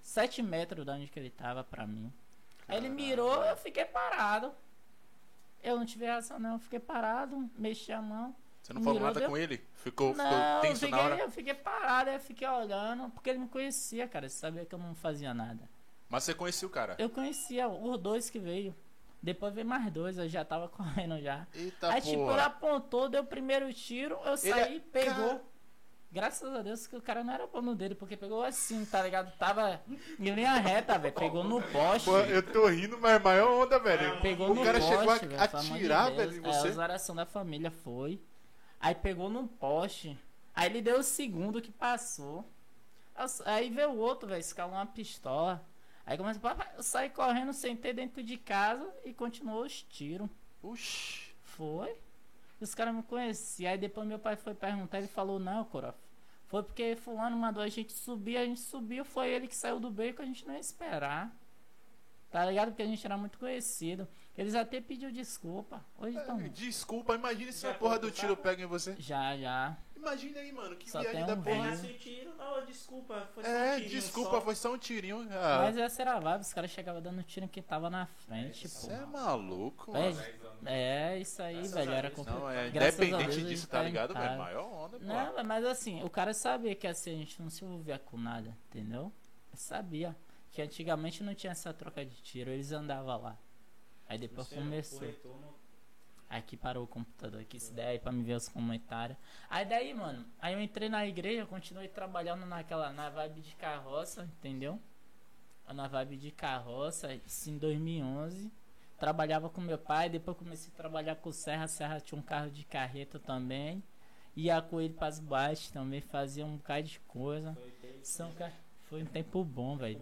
7 metros da onde que ele tava pra mim. Aí ele mirou, eu fiquei parado. Eu não tive reação não, eu fiquei parado, mexi a mão. Você não falou nada deu- com ele? Ficou, ficou não, eu tenso fiquei, na hora? eu fiquei parado, eu fiquei olhando, porque ele me conhecia, cara, ele sabia que eu não fazia nada. Mas você conhecia o cara? Eu conhecia os dois que veio. Depois veio mais dois, eu já tava correndo já. Eita aí tipo, ele porra. apontou, deu o primeiro tiro, eu Ele saí, é- pegou. Cara- Graças a Deus que o cara não era bom no dele, porque pegou assim, tá ligado? Tava em linha reta, velho. Pegou no poste. Pô, eu tô rindo, mas é maior onda, velho. Pegou o no cara poste, chegou a de atirar, Deus. velho, em É, você. as orações da família foi. Aí pegou no poste. Aí ele deu o segundo que passou. Aí veio o outro, velho, escalou uma pistola. Aí começou, papai, eu saí correndo, sentei dentro de casa e continuou os tiros. Oxi. Foi. Os caras me conheciam. Aí depois meu pai foi perguntar, ele falou, não, Corof. Foi porque fulano mandou a gente subir, a gente subiu, foi ele que saiu do beco, a gente não ia esperar. Tá ligado? Porque a gente era muito conhecido. Eles até pediu desculpa. Hoje estão. Desculpa, imagina se Já a porra do tiro pega em você. Já, já. Imagina aí, mano, que Só viagem tem da um porra. Pegasse o tiro, não, desculpa, foi só um É, tirinho desculpa, só. foi só um tirinho. Ah, Mas essa era a vibe, os caras chegavam dando tiro em quem tava na frente, pô. Você é maluco, É, mano. é, isso aí, Graças velho. Era complicado. Não, é Graças independente Deus, disso, tá ligado, velho? casa. Maior onda, pô. Não, mas assim, o cara sabia que assim, a gente não se envolvia com nada, entendeu? Sabia. Que antigamente não tinha essa troca de tiro, eles andavam lá. Aí depois Você- começou. o retorno- Aqui parou o computador aqui, se der aí pra me ver os comentários. Aí daí, mano, aí eu entrei na igreja, continuei trabalhando naquela, na vibe de carroça, entendeu? Na vibe de carroça, isso em 2011. Trabalhava com meu pai, depois comecei a trabalhar com o Serra. Serra tinha um carro de carreta também. Ia com ele pras baixas também, fazia um bocado de coisa. São, foi um tempo bom, velho.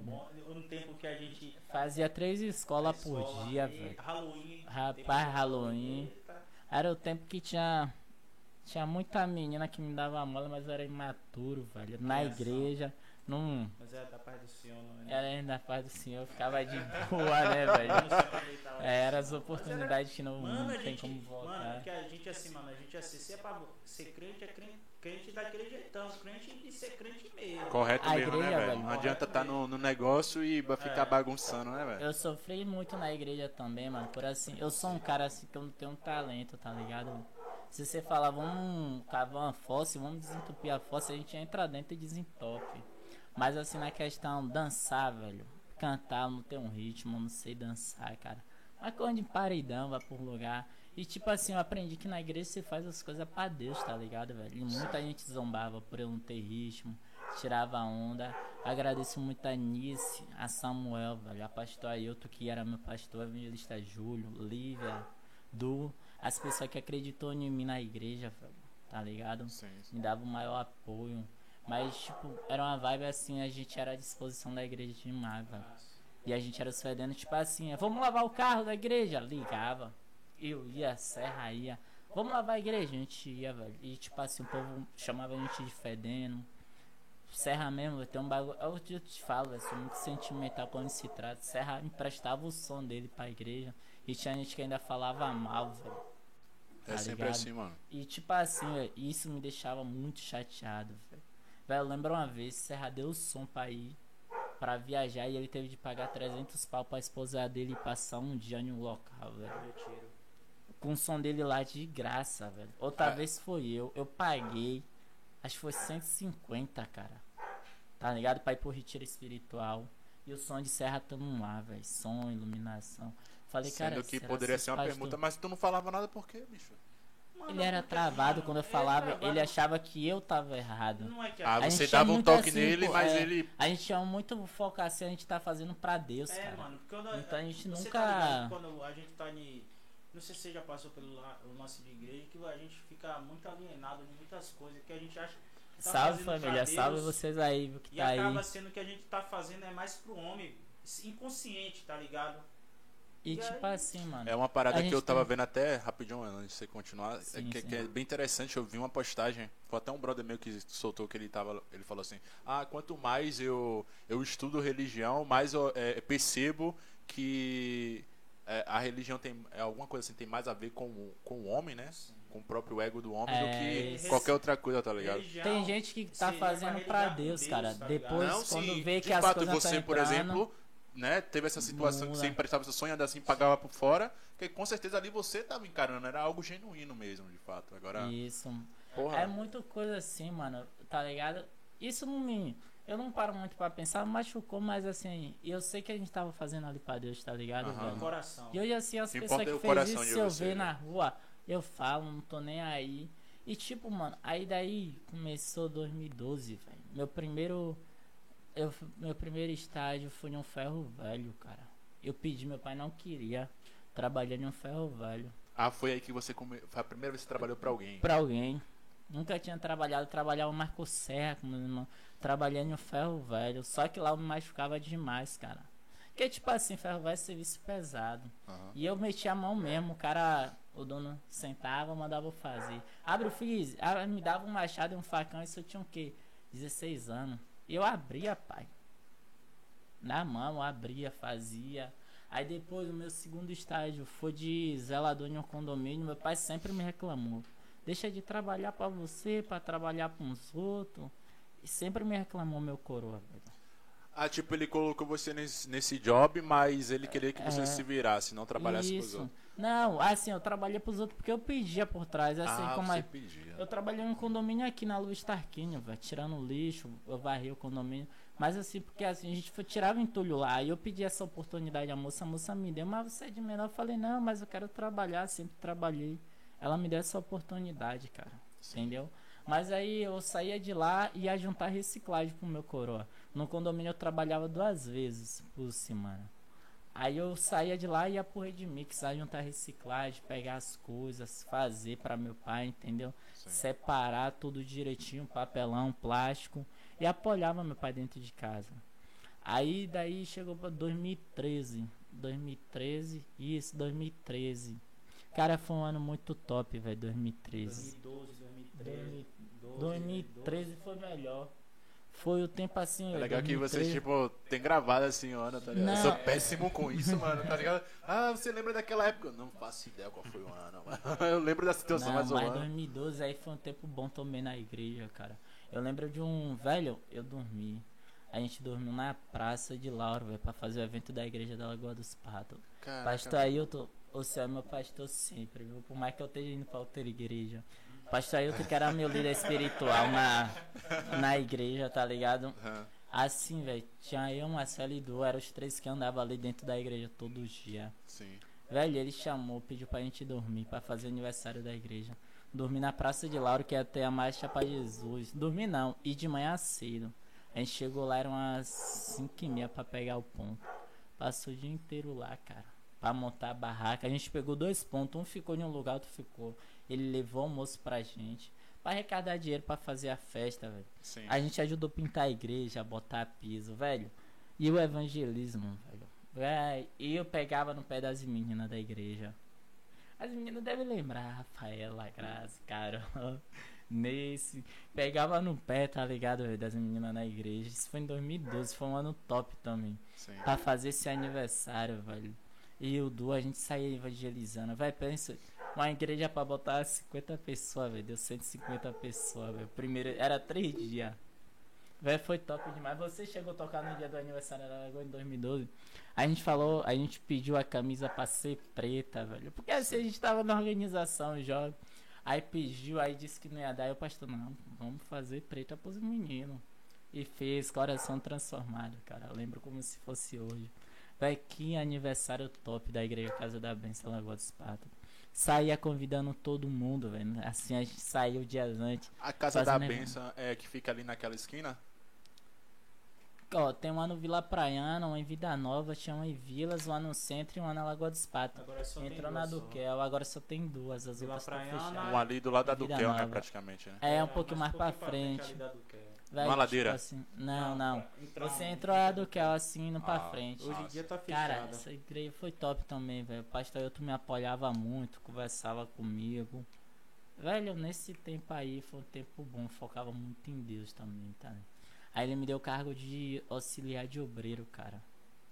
um tempo que a gente. Fazia três escolas por escola, dia, e velho. Halloween. Rapaz, Halloween. Era o tempo que tinha. Tinha muita menina que me dava mola, mas eu era imaturo, velho. Na Criação. igreja, não. Mas é da paz do Senhor, não é? Era ainda paz do Senhor, eu ficava de boa, né, velho? É, Era as oportunidades que não, Mano, não tem gente, como mano, voltar. que a gente assim, mano, a gente assim, se é pra ser crente, é crente, crente daquele jeitão, crente de ser crente mesmo. Correto A mesmo, né, igreja, velho? velho. Não adianta estar no, no negócio e ficar É. bagunçando, né, velho? Eu sofri muito na igreja também, mano. Por assim, eu sou um cara assim que eu não tenho um talento, tá ligado? Se você falar, vamos cavar uma fossa, vamos desentupir a fossa, a gente entra dentro e desentope. Mas assim, na questão dançar, velho, cantar, não tenho um ritmo, não sei dançar, cara. Mas quando de paredão, vai por lugar. E tipo assim, eu aprendi que na igreja você faz as coisas pra Deus, tá ligado, velho? E muita gente zombava por eu não ter ritmo, tirava onda. Agradeço muito a Nice, a Samuel, velho, a pastor Ailton, que era meu pastor, a evangelista Júlio, Lívia, Du, as pessoas que acreditou em mim na igreja, velho, tá ligado? Sim, sim. me dava o maior apoio. Mas, tipo, era uma vibe assim, a gente era à disposição da igreja demais, velho. E a gente era os fedendo, tipo assim, é, vamos lavar o carro da igreja? Ligava. Eu ia, Serra ia. Vamos lavar a igreja? A gente ia, velho. E tipo assim, o povo chamava a gente de fedendo. Serra mesmo, ter um bagulho. Eu, eu te falo, velho, sou muito sentimental quando se trata. Serra emprestava o som dele pra igreja. E tinha gente que ainda falava mal, velho. É Tá sempre ligado? assim, mano. E tipo assim, velho, isso me deixava muito chateado, velho. Velho, eu lembro uma vez, Serra deu o som pra ir, pra viajar, e ele teve de pagar 300 pau pra esposa dele e passar um dia no local, velho. Retiro. Com o som dele lá de graça, velho. Outra Ah. vez foi eu, eu paguei, acho que foi 150, cara. Tá ligado? Pra ir pro retiro espiritual. E o som de Serra tamo lá, velho. Som, iluminação. Falei, cara, Sendo que será poderia ser uma pastores- pergunta, mas tu não falava nada por quê, bicho? Mano, Ele era travado quando eu ele é falava, travado. ele achava que eu tava errado. Não é que Ah, A você dava um muito toque assim, nele, pô, mas é. ele. A gente tinha muito foco assim, a gente tá fazendo pra Deus, É, cara. mano, porque quando Então a gente você nunca- Tá ligado, quando a gente tá em. Não sei se você já passou pelo la- o lance de igreja, que a gente fica muito alienado de muitas coisas, que a gente acha que tá salve família, Deus, salve vocês aí, viu, que E tá aí. acaba sendo que a gente tá fazendo é mais pro homem, inconsciente, tá ligado? E e tipo aí- assim, mano. É uma parada que eu tava tem- vendo até rapidinho antes de você continuar, é Sim, que, sim. que é bem interessante. Eu vi uma postagem, foi até um brother meu que soltou que ele tava, ele falou assim: "Ah, quanto mais eu eu estudo religião, mais eu é, percebo que é, a religião tem é, alguma coisa assim tem mais a ver com o- com o homem, né? Com o próprio ego do homem do É, que isso. qualquer outra coisa, tá ligado? Religião Tem gente que tá fazendo pra com Deus, cara. tá? Depois, Não, quando sim, vê que de as fato coisas você, por entrando, exemplo, né, teve essa situação que você emprestava seu sonho, assim pagava por fora, que com certeza ali você tava encarando, era algo genuíno mesmo, de fato. Agora, Isso. porra, É muito coisa assim, mano, tá ligado? Isso não me. Eu não paro muito pra pensar, machucou, mas assim, eu sei que a gente tava fazendo ali pra Deus, tá ligado, velho? coração. E hoje, assim, as pessoas que fez isso, se eu ver né? na rua, eu falo, não tô nem aí. E tipo, mano, aí daí começou 2012, velho. Meu primeiro. Eu, meu primeiro estágio foi em um ferro velho, cara. Eu pedi, meu pai não queria trabalhar em um ferro velho. ah, foi aí que você come... foi a primeira vez que você trabalhou pra alguém. Pra alguém. Nunca tinha trabalhado, trabalhava Serra com meu irmão. Trabalhando um ferro velho. Só que lá eu me machucava demais, cara. Porque, tipo assim, ferro velho é serviço pesado. Aham. E eu metia a mão mesmo, o cara, o dono sentava, mandava eu fazer. Abre o freezer, me dava um machado e um facão, isso eu tinha o quê? 16 anos. E eu abria, pai. Na mão, abria, fazia. Aí depois o meu segundo estágio foi de zelador em um condomínio, meu pai sempre me reclamou. Deixa de trabalhar pra você, pra trabalhar com os outros. E sempre me reclamou meu coroa, velho. Ah, tipo, ele colocou você nesse, nesse job, mas ele queria que você É. se virasse, não trabalhasse pros Isso. outros. Não, assim, eu trabalhei pros outros porque eu pedia por trás, assim, ah, como você a- pedia. Eu trabalhei em um condomínio aqui na Luiz Tarquinho, velho, tirando lixo, eu varri o condomínio. Mas assim, porque assim, a gente foi, tirava entulho lá, e eu pedi essa oportunidade à moça, a moça me deu, mas você é de menor, eu falei, não, mas eu quero trabalhar, sempre trabalhei. Ela me deu essa oportunidade, cara, entendeu? Mas aí eu saía de lá e ia juntar reciclagem pro meu coroa. No condomínio eu trabalhava duas vezes por semana. Aí eu saía de lá e ia pro Redmix, ia juntar reciclagem, pegar as coisas, fazer para meu pai, entendeu? Sim. Separar tudo direitinho, papelão, plástico. E apoiava meu pai dentro de casa. Aí daí chegou pra 2013. 2013, isso, 2013. Cara, foi um ano muito top, velho, 2013. 2012, 2013. 12, 2013 foi melhor. Foi o tempo assim. É legal que 2013. vocês, tipo, tem gravado assim, Ana, tá ligado? Eu Não. sou péssimo com isso, mano, tá ligado? Ah, você lembra daquela época? Eu Não faço ideia qual foi o ano, mano. Eu lembro da situação, Não, mas o mas ano. 2012 aí foi um tempo bom também na igreja, cara. Eu lembro de um velho, eu dormi. A gente dormiu na praça de Lauro, velho, pra fazer o evento da igreja da Lagoa dos Patos. Pastor Ailton, você é meu pastor sempre, viu? Por mais que eu esteja indo pra outra igreja. Pastor Ailton que era meu líder espiritual na, na igreja, tá ligado? Assim, velho, tinha eu, Marcelo e Du, eram os três que andavam ali dentro da igreja todo dia. Sim. Velho, ele chamou, pediu pra gente dormir, pra fazer o aniversário da igreja. Dormi na Praça de Lauro, que ia ter a marcha pra Jesus. Dormi não, e de manhã cedo. A gente chegou lá, eram umas 5 e meia pra pegar o ponto. Passou o dia inteiro lá, cara. Pra montar a barraca. A gente pegou dois pontos, um ficou em um lugar, outro ficou. Ele levou almoço pra gente. Pra arrecadar dinheiro pra fazer a festa, velho. A gente ajudou a pintar a igreja, a botar piso, velho. E o evangelismo, velho. Véi, E eu pegava no pé das meninas da igreja. As meninas devem lembrar, Rafaela, Graça, Carol, Nesse. Pegava no pé, tá ligado, velho, das meninas na igreja. Isso foi em 2012, foi um ano top também. Sim. Pra fazer esse aniversário, velho. E o Du, a gente saía evangelizando. Vai, pensa, uma igreja pra botar 50 pessoas, velho. Deu 150 pessoas, velho. Primeiro, era três dias. Velho, foi top demais. Você chegou a tocar no dia do aniversário da Lagoa em 2012. A gente falou, a gente pediu a camisa pra ser preta, velho. Porque assim a gente tava na organização já. Aí pediu, aí disse que não ia dar. E o pastor, não, vamos fazer preta pros meninos. E fez coração transformado, cara. Eu lembro como se fosse hoje. Véi, que aniversário top da Igreja Casa da Bênção Lagoa dos Patos. Saía convidando todo mundo, velho. Assim a gente saiu dias antes. A casa da benção é que fica ali naquela esquina? Ó, tem uma no Vila Praiana, uma em Vida Nova, tinha uma em Vilas, uma no centro e uma na Lagoa dos Patos. Agora só tem Entrou na. Duquel, agora só tem duas, as Vila outras estão Praiana, fechadas. Um ali do lado da Duquel, né, praticamente, né? É, um pouquinho mais pra frente. Véi, Uma ladeira? assim, não, não. Entrou- Você entrou a Duquel assim, indo pra Ah, frente. Hoje em dia tá Cara, fechada. essa igreja foi top também, velho. O pastor Ailton me apoiava muito, conversava comigo. Velho, nesse tempo aí foi um tempo bom, focava muito em Deus também, tá? Aí ele me deu o cargo de auxiliar de obreiro, cara.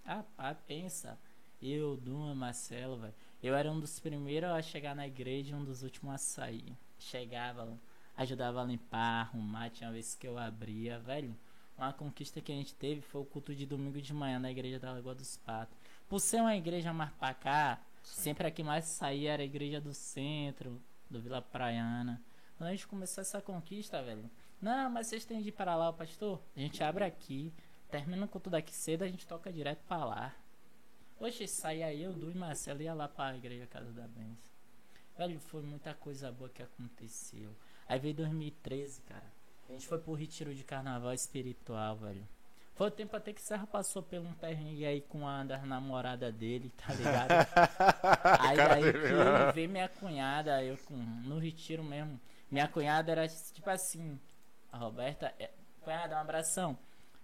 Ah, pá, pensa. Eu, Duma, Marcelo, velho. Eu era um dos primeiros a chegar na igreja e um dos últimos a sair. Chegava, ajudava a limpar, arrumar, tinha vezes que eu abria, velho. Uma conquista que a gente teve foi o culto de domingo de manhã na igreja da Lagoa dos Patos. Por ser uma igreja mais pra cá, sempre a que mais saía era a igreja do centro, do Vila Praiana. Quando a gente começou essa conquista, velho. Não, mas vocês têm de ir para lá, o pastor? A gente abre aqui, termina o culto daqui cedo, a gente toca direto pra lá. Hoje saía eu, Du e Marcelo ia lá pra igreja Casa da Bênção. Velho, foi muita coisa boa que aconteceu. Aí veio 2013, cara. A gente foi pro retiro de carnaval espiritual, velho. Foi o tempo até que Serra passou por um perrengue aí com a das namorada dele, tá ligado? aí daí dele. que veio minha cunhada, eu com, no retiro mesmo. Minha cunhada era tipo assim, a Roberta, é, cunhada, um abração.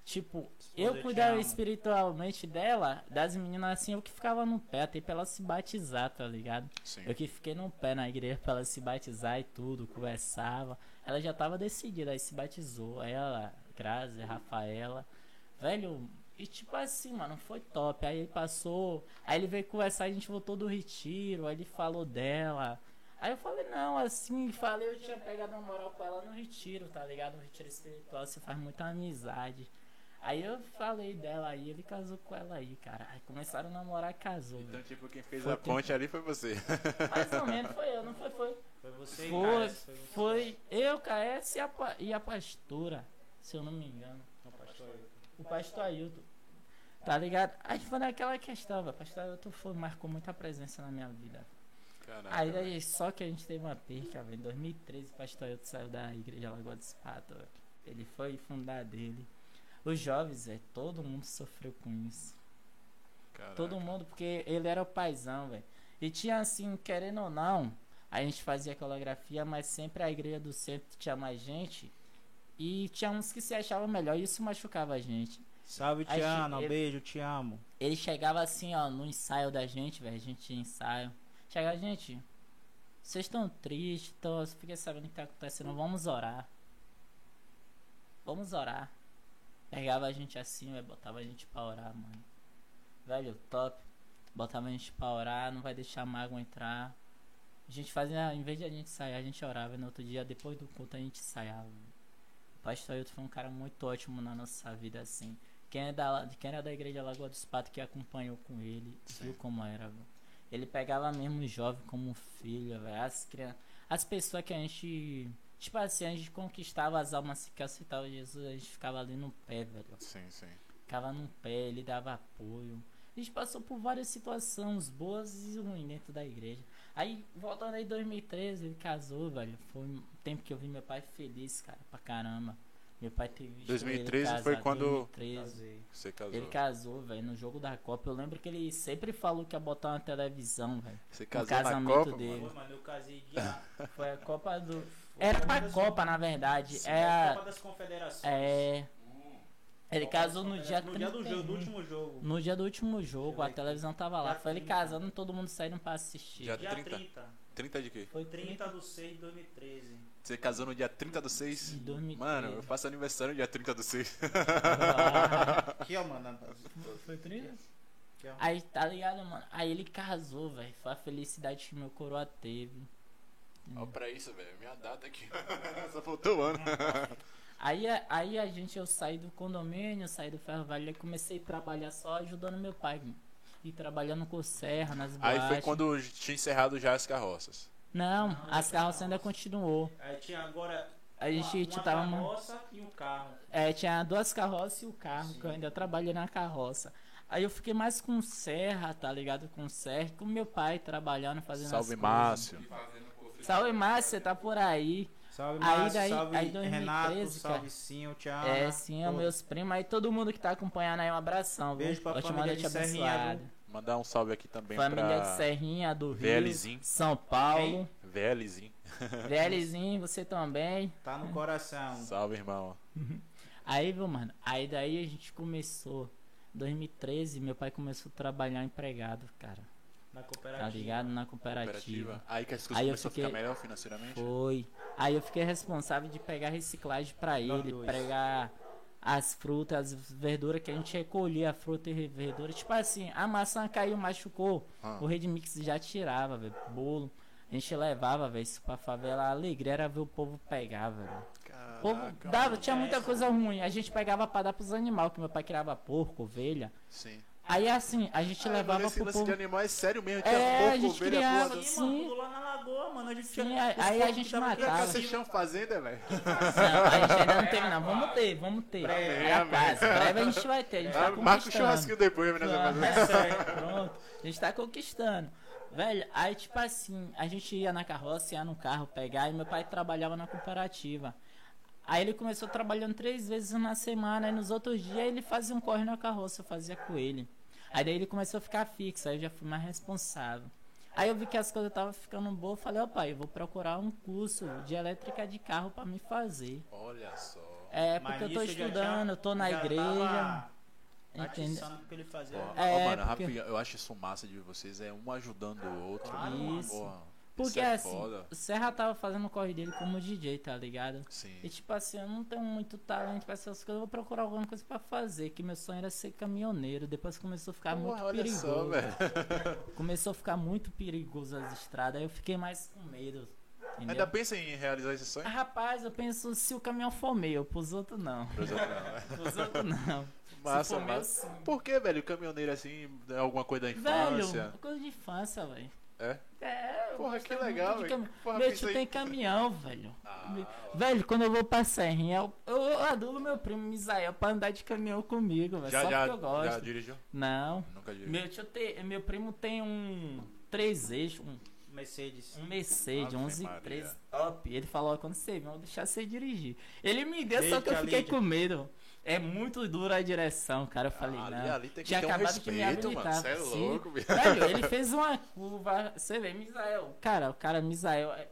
Tipo, eu cuidava espiritualmente dela, das meninas assim, eu que ficava no pé até pra ela se batizar, tá ligado? Sim. Eu que fiquei no pé na igreja pra ela se batizar e tudo, conversava. Ela já tava decidida, aí se batizou. Ela, Grazi, Rafaela. Velho, e tipo assim, mano, foi top. Aí ele passou, aí ele veio conversar, a gente voltou do retiro, aí ele falou dela. Aí eu falei, não, assim, falei, eu tinha pegado uma moral com ela no retiro, tá ligado? No retiro espiritual, você faz muita amizade. Aí eu falei dela aí, ele casou com ela aí, cara. Aí começaram a namorar e casou. Então, velho. tipo, quem fez Foi a tempo. ponte ali foi você. Mais ou menos foi eu, não foi? Foi. Foi você e Foi, Cássio, foi você. foi eu, KS e a, e a pastora, se eu não me engano. Não, pastor. o pastor Ailton. Tá ligado? Aí foi naquela questão, velho. O pastor Ailton foi, marcou muita presença na minha vida. Caraca, Aí, daí só que a gente teve uma perca, velho. Em 2013, o pastor Ailton saiu da igreja Lagoa dos Patos. Ele foi fundar dele. Os jovens, velho, todo mundo sofreu com isso. Caraca. Todo mundo, porque ele era o paizão, velho. E tinha assim, querendo ou não, a gente fazia coreografia, mas sempre a igreja do centro tinha mais gente. E tinha uns que se achavam melhor e isso machucava a gente. Salve, Tiana. beijo, te amo. Ele chegava assim, ó, no ensaio da gente, velho. A gente tinha ensaio. Chegava, gente, vocês estão tristes, então fiquei sabendo o que tá acontecendo. Vamos orar. Vamos orar. Pegava a gente assim, velho, botava a gente pra orar, mano. Velho, top. Botava a gente pra orar, não vai deixar a mágoa entrar. A gente fazia, em vez de a gente sair, a gente orava. E no outro dia, depois do culto, a gente ensaiava. O pastor Ailton foi um cara muito ótimo na nossa vida, assim. Quem é da, quem era da igreja Lagoa dos Patos que acompanhou com ele, viu como era, velho. Ele pegava mesmo o jovem como filho, velho. As as pessoas que a gente, tipo assim, a gente conquistava as almas que aceitavam Jesus, a gente ficava ali no pé, velho. Sim, sim. Ficava no pé, ele dava apoio. A gente passou por várias situações boas e ruins dentro da igreja. Aí, voltando aí em 2013, ele casou, velho. Foi um tempo que eu vi meu pai feliz, cara, pra caramba. Meu pai teve visto 2013 ele foi quando- 2013. Casei. Você casou. Ele casou, velho, no jogo da Copa. Eu lembro que ele sempre falou que ia botar uma televisão, velho. Você No casou na casamento Copa, dele. mano? Mano, eu casei dia. Foi a Copa do. Foi Era pra das- Copa, na verdade. Sim, É a. Copa das Confederações. É. Ele Copa das casou no dia. No dia do jogo, do 31. último jogo. No dia do último jogo, a televisão tava lá. dia Foi ele 30. casando, todo mundo saindo pra assistir. Dia Dia 30. 30. 30 de quê? Foi 30 de 6 de 2013. Você casou no dia 30 do 6? De 2013. Mano, eu faço aniversário no dia 30 do 6. Aqui, ó, mano. Foi 30? Aqui, ó. Aí, tá ligado, mano? Aí ele casou, velho. Foi a felicidade que meu coroa teve. Olha pra isso, velho. Minha data aqui. Só faltou o ano. Aí, a- aí a gente, eu saí do condomínio, saí do ferro velho e comecei a trabalhar só ajudando meu pai. mano. E trabalhando com serra, nas Aí boates. foi quando tinha encerrado já as carroças. Não, as carroças ainda continuou. Aí tinha agora A gente uma, uma tava... uma- carroça e um carro. É, tinha duas carroças e o carro, que eu ainda trabalhei na carroça. Aí eu fiquei mais com serra, tá ligado? Com serra, com meu pai trabalhando, fazendo Salve, as coisas. Salve, Márcio, você tá por aí. Salve, Aí Márcio, daí- salve, aí 2013, Renato, salve, cara. sim, o Thiago. É, sim, é meus primos aí, todo mundo que tá acompanhando aí, um abração. viu? Beijo pra Ótima família noite de Serrinha, abençoada. Mandar um salve aqui também Família pra de Serrinha, do Rio, VLzinho. São Paulo. VLzinho. VLzinho, você também. Tá no coração. Salve, irmão. Aí, viu, mano? Aí daí a gente começou. 2013, meu pai começou a trabalhar empregado, cara. Na Tá cooperativa. ligado? Na cooperativa. Cooperativa. Aí que as coisas Aí eu começaram a fiquei- ficar melhor financeiramente? Foi. Aí eu fiquei responsável de pegar reciclagem pra Nós ele, dois. pegar as frutas, as verduras que a gente recolhia, a fruta e verdura. Tipo assim, a maçã caiu, machucou. Ah. O Red Mix já tirava, velho. Bolo. A gente levava, velho, isso pra favela. A alegria era ver o povo pegar, velho. O povo dava, tinha muita coisa ruim. A gente pegava pra dar pros animais, que meu pai criava porco, ovelha. Sim. Aí assim, a gente Ah, levava mano, esse pro lance povo. de animal é sério mesmo. Tinha É, porco, a gente ovelha, criava, porra, Sim. mano, lá na lagoa, mano. A gente Sim, tinha- aí- a gente matava. Vocês chão fazenda, velho? Não, a gente ainda não teve, não. Vamos ter, vamos ter. Breve, É a amém. casa. Breve a gente vai ter. A gente tá Ah, marca o churrasquinho depois, né? Ah, fazenda. é sério, pronto. A gente tá conquistando. Velho, aí tipo assim, a gente ia na carroça, ia no carro pegar, e meu pai trabalhava na cooperativa. Aí ele começou trabalhando três vezes na semana, e nos outros dias ele fazia um corre na carroça, eu fazia com ele. Aí daí ele começou a ficar fixo, aí eu já fui mais responsável. Aí eu vi que as coisas estavam ficando boas, falei, ó pai, eu vou procurar um curso de elétrica de carro pra me fazer. Olha só. É, Mas porque eu tô já estudando, tinha- eu tô na já igreja. Entendeu? Ó, É, ó, mano, porque- rapidinho, eu acho isso massa de vocês, é um ajudando o outro. Claro. Isso. Porra, Porque é assim, foda. o Serra tava fazendo o corre dele como DJ, tá ligado? Sim. E tipo assim, eu não tenho muito talento pra essas coisas, eu vou procurar alguma coisa pra fazer. Que meu sonho era ser caminhoneiro. Depois começou a ficar muito perigoso. só, velho. Começou a ficar muito perigoso as estradas. Aí eu fiquei mais com medo. Entendeu? Ainda pensa em realizar esse sonho? Ah, Rapaz, eu penso se o caminhão for meu, pros outros não. Pros outros não, né? Pros outros não. Massa, meu, massa. sim. Por que, velho? Caminhoneiro assim, é alguma coisa da Velho, infância? coisa de infância, velho. É? É, Porra, que legal, velho. caminhão. Porra, meu tio aí. tem caminhão, velho. Ah, velho, quando eu vou pra Serrinha, eu, eu adulo meu primo Misael pra andar de caminhão comigo, velho. já, Só já, porque eu gosto. já dirigiu? Não. Nunca dirigiu. Meu, tio tem, meu primo tem um três eixos, um, Mercedes. um Mercedes, Ave 11 Maria. 13 top. Ele falou, quando você vir, eu vou deixar você dirigir. Ele me deu, só que eu fiquei Lídia. com medo. É muito dura a direção, cara. Eu falei, ali, não. ali tem que Tinha ter um acabado de me respeito, mano. habilitar. Você é Sim. louco, bicho. Velho, ele fez uma curva. Você vê, Misael. Cara, o cara Misael. é-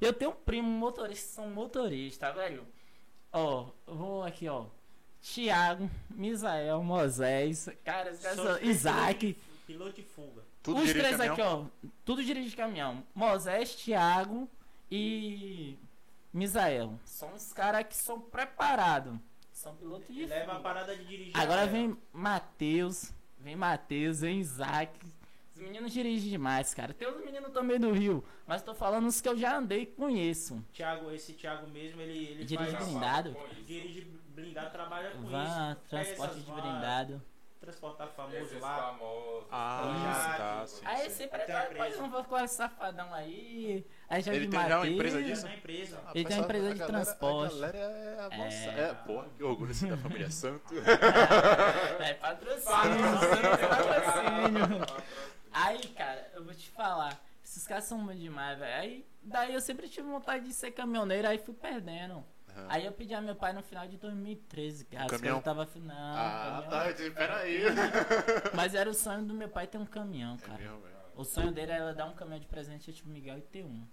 Eu tenho um primo motorista, são motoristas, velho. Ó, vou aqui, ó. Tiago, Misael, Moisés, cara, são- Isaac. Piloto de fuga. Tudo os três caminhão? aqui, ó. Tudo dirige caminhão. Moisés, Tiago e Misael. São os caras que são preparados. São pilotos de Leva a parada de dirigir. Agora vem Matheus, vem Matheus, vem Isaac. Os meninos dirigem demais, cara. Tem os meninos também do Rio, mas tô falando os que eu já andei e conheço. Thiago, esse Thiago mesmo, ele, ele Dirige faz- blindado. Dirige blindado, trabalha com Van, isso. transporte essas de blindado. Transportar famoso Esses lá. famosos. Ah, Isso. tá, sim, Aí sim. sempre Tem empresa. mas não vou com esse safadão aí. Aí já Ele tem já uma empresa Isso disso? na empresa. Ah, Ele tem uma empresa a de galera- transporte. A galera é avançada. É. É, porra, que orgulho assim da família Santo. É patrocínio, patrocínio. Aí, cara, eu vou te falar. Esses caras são muito demais, velho. Aí, daí eu sempre tive vontade de ser caminhoneiro, aí fui perdendo. Aham. Aí eu pedi a meu pai no final de 2013, cara. Os caminhão? caras tava não, Ah, caminhão. tá. eu disse, Peraí. Mas era o sonho do meu pai ter um caminhão, É cara. mesmo, velho. O sonho dele era dar um caminhão de presente a tipo Miguel e ter um.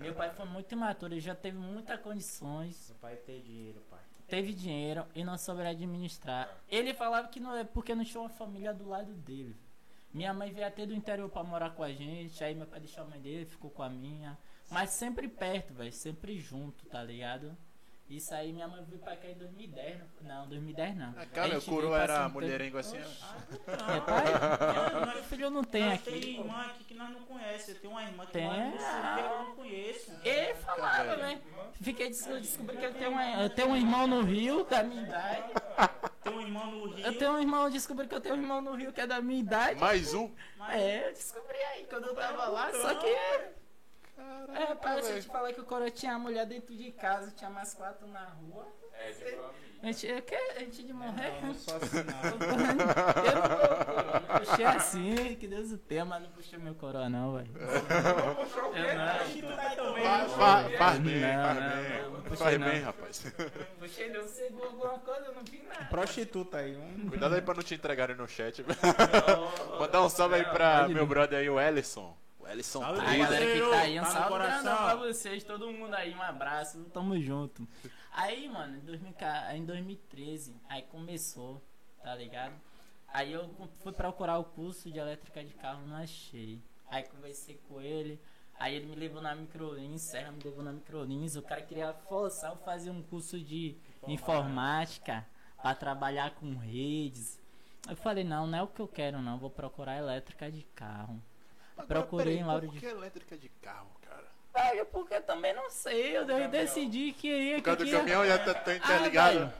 Meu pai foi muito imaturo, ele já teve muitas condições, Meu pai tem dinheiro, pai. teve dinheiro e não soube administrar. Ele falava que não é porque não tinha uma família do lado dele. Minha mãe veio até do interior pra morar com a gente, aí meu pai deixou a mãe dele, ficou com a minha. Mas sempre perto, velho, sempre junto, tá ligado? Isso aí minha mãe veio pra cá em 2010, não, não 2010 não. Ah, cara, coroa veio era mulherengo assim. tempo- ó. É, pai? Meu filho não tem aqui. tem irmã aqui que nós não conhecemos. Eu tenho uma irmã que Tem. que eu não conheço. Ele falava, né? Fiquei descobri que eu tenho, uma, eu tenho um irmão no Rio da minha idade. Tem um irmão no Rio. Eu tenho um irmão, eu descobri que eu tenho um irmão no Rio que é da minha idade. Mais um. É, eu descobri aí quando eu tava lá, só que. É, parece que te falar que o Coro tinha a mulher dentro de casa, tinha mais quatro na rua. É de. A gente, eu quero, antes de morrer. Não, não sou assim, não. Eu puxei assim, que Deus o tenha, mas não puxei meu coroa não, velho. Eu não. Fa- fa- Faz bem, Não, faz não, bem. não, não puxei Faz bem, rapaz. Puxei não, você viu alguma coisa, eu não vi nada. Prostituta aí. Um... Cuidado aí pra não te entregarem no chat. Mandar um salve aí pra meu brother aí, o Ellison. Ellison Salve, A galera que tá aí, um Tá salve grandão pra vocês, todo mundo aí, um abraço, tamo junto. Aí, mano, em, 2000 ca- em 2013, aí começou, tá ligado? Aí eu fui procurar o curso de elétrica de carro, não achei. Aí conversei com ele, aí ele me levou na Microlins, Serra me levou na Microlins, o cara queria forçar eu fazer um curso de informática pra trabalhar com redes. Eu falei, não, não é o que eu quero não, vou procurar elétrica de carro. Agora, Procurei peraí, em Lauro Por de que elétrica de carro, cara? ah, eu porque eu também não sei. Eu de- decidi que ia. Por causa que do ia- caminhão já tá, tá Ah, interligado. velho,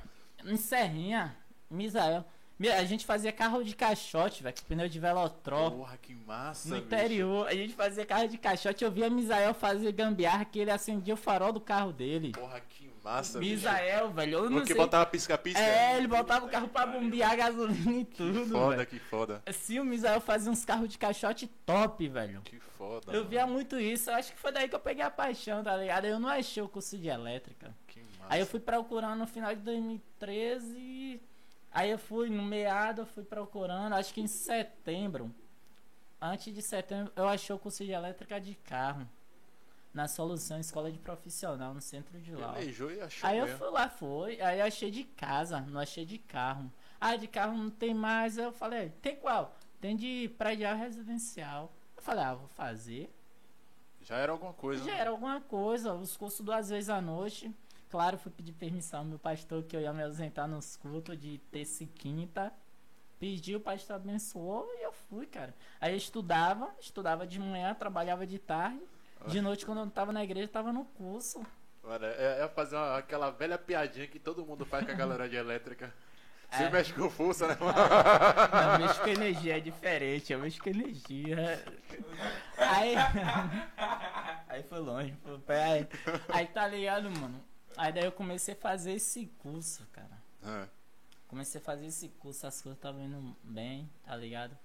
em Serrinha, Misael. Mi- A gente fazia carro de caixote, velho, com pneu de velotrol. Porra, que massa, No bicho. interior, a gente fazia carro de caixote. Eu via Misael fazer gambiarra que ele acendia o farol do carro dele. Porra, que massa. Misael, velho, eu não O que sei. botava pisca-pisca? É, ele botava o carro pra bombear gasolina e tudo. Foda, velho. que foda. Sim, o Misael fazia uns carros de caixote top, velho. Que foda. Eu mano. via muito isso, eu acho que foi daí que eu peguei a paixão, tá ligado? Eu não achei o curso de elétrica. Que massa. Aí eu fui procurando no final de 2013. Aí eu fui no meado, eu fui procurando, acho que em setembro. Antes de setembro, eu achei o curso de elétrica de carro. Na solução escola de profissional, no centro de lá. E achou Aí eu fui lá, foi. Aí achei de casa, não achei de carro. Ah, de carro não tem mais. Eu falei, tem qual? Tem de prédio residencial. Eu falei, ah, vou fazer. Já era alguma coisa. Já né? era alguma coisa, os cursos duas vezes à noite. Claro, fui pedir permissão ao meu pastor que eu ia me ausentar nos cultos de terça e quinta. Pedi, o pastor abençoou e eu fui, cara. Aí eu estudava, estudava de manhã, trabalhava de tarde. De noite, quando eu não tava na igreja, eu tava no curso. Olha, é, é fazer uma- aquela velha piadinha que todo mundo faz com a galera de elétrica. Você É. mexe com força, né, mano? Eu mexo com energia, é diferente, eu mexo com energia. Aí, aí foi longe, foi pé. Aí, aí tá ligado, mano? Aí daí eu comecei a fazer esse curso, cara. Ah, Comecei a fazer esse curso, as coisas estavam indo bem, tá ligado?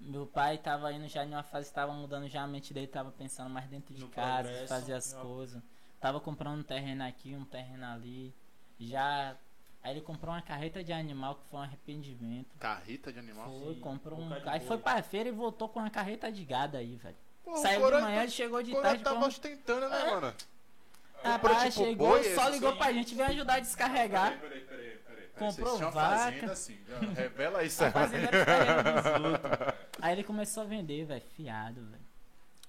Meu pai tava indo já em uma fase, tava mudando já a mente dele, tava pensando mais dentro de No casa, progresso, fazer as no- coisas. Tava comprando um terreno aqui, um terreno ali. Já. Aí ele comprou uma carreta de animal que foi um arrependimento. carreta de animal. Foi, Sim, comprou um. Aí foi pra feira e voltou com uma carreta de gado aí, velho. Pô, Saiu de manhã e chegou de Coroa tarde. tava com- ostentando, né, É. mano? Rapaz, tipo, chegou, boi, só ligou assim? pra gente, veio ajudar a descarregar. Peraí, peraí, peraí, Vocês vaca. fazenda assim. já Revela isso A aí. fazenda era terreno dos outros. Aí ele começou a vender, velho, fiado, velho.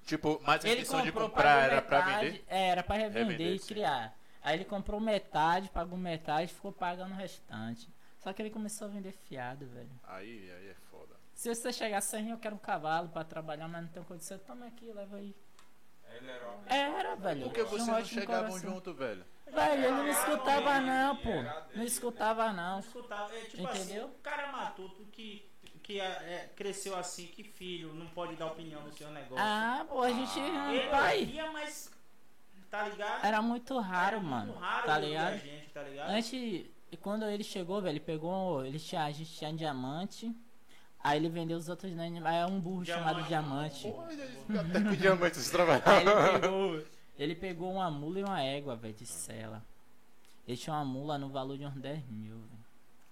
Tipo, mas a Ele intenção de comprou, comprar era pra metade, vender? É, era pra revender Revender, e sim. criar. Aí ele comprou metade, pagou metade, ficou pagando o restante. Só que ele começou a vender fiado, velho. Aí, aí é foda. Se você chegar sem eu quero um cavalo pra trabalhar, mas não tem condição, toma aqui, leva aí. Ele era Era, velho. Por que vocês não chegavam junto, velho? Velho, ele não escutava não, pô. Não escutava Não não. escutava. É, tipo assim, Entendeu? o cara matuto que, que é, é, cresceu assim, que filho não pode dar opinião no seu negócio. Ah, pô, a gente. Ele Pai, ouvia, mas. Tá ligado? era muito raro, Era muito mano. raro Tá ligado? Gente, tá ligado? Antes, e quando ele chegou, velho, ele pegou. Ele tinha, a gente tinha diamante. Aí ele vendeu os outros né, Aí é um burro chamado diamante. Pô, até com diamante vocês Aí trabalhavam. ele pegou. Ele pegou uma mula e uma égua, velho, de cela. Ele tinha uma mula no valor de uns 10 mil, velho.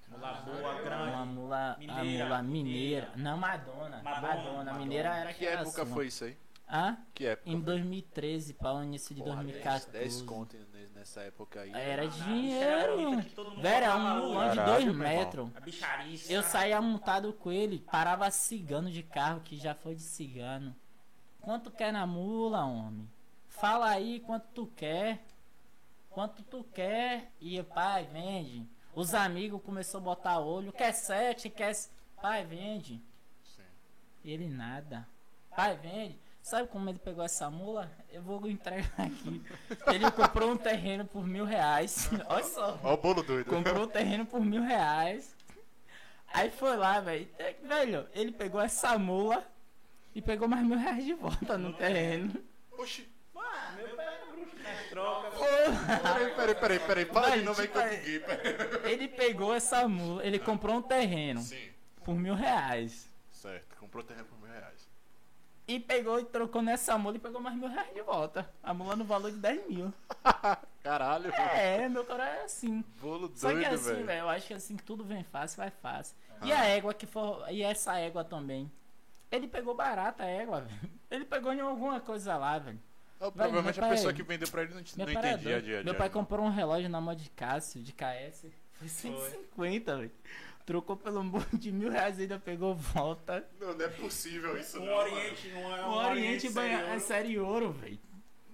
Mula boa, Uma grande. mula. a Mineira, mula mineira. mineira. Não, Madonna. Madonna, Madonna. Madonna. Mineira era Que época sua. foi isso aí? Hã? Que época? Em 2013, para o início de Porra, 2014. 10 conto nessa época aí. Era dinheiro. Velho, era um mulão de Caralho, 2 meu irmão. metros. Eu saía montado com ele, parava cigano de carro, que já foi de cigano. Quanto quer na mula, homem? Fala aí quanto tu quer. Quanto tu quer. E o pai, vende. Os amigos começou a botar olho. Quer sete, quer. Pai, vende. Sim. Ele nada. Pai, vende. Sabe como ele pegou essa mula? Eu vou entregar aqui. Ele comprou um terreno por mil reais. Olha só. Ó o bolo doido. Comprou o terreno por mil reais. Aí foi lá, velho. É, Velho, ele pegou essa mula e pegou mais mil reais de volta no terreno. Oxi. Ah, meu pai era trocas. Peraí, peraí, peraí, peraí. Fala de novo aí que tipo, buguei. peraí. Ele pegou essa mula, ele comprou um terreno Sim. por mil reais. Certo. Comprou terreno por mil reais. E pegou e trocou nessa mula e pegou mais mil reais de volta. A mula no valor de 10 mil. Caralho. É, meu cara é assim. Bolo Só que doido, assim, velho. eu acho que assim, tudo vem fácil, vai fácil. E a égua que for. E essa égua também. Ele pegou barata a égua, velho. Ele pegou em alguma coisa lá, velho. Provavelmente meu a pai- pessoa que vendeu pra ele não, não pai, entendia dia a dia. Meu pai comprou um relógio na mão de Cássio, de KS. Foi 150, velho. Trocou pelo um bolo de mil reais e ainda pegou volta. Não, não é possível isso, Um não. Oriente, um, O Oriente é série ouro, velho.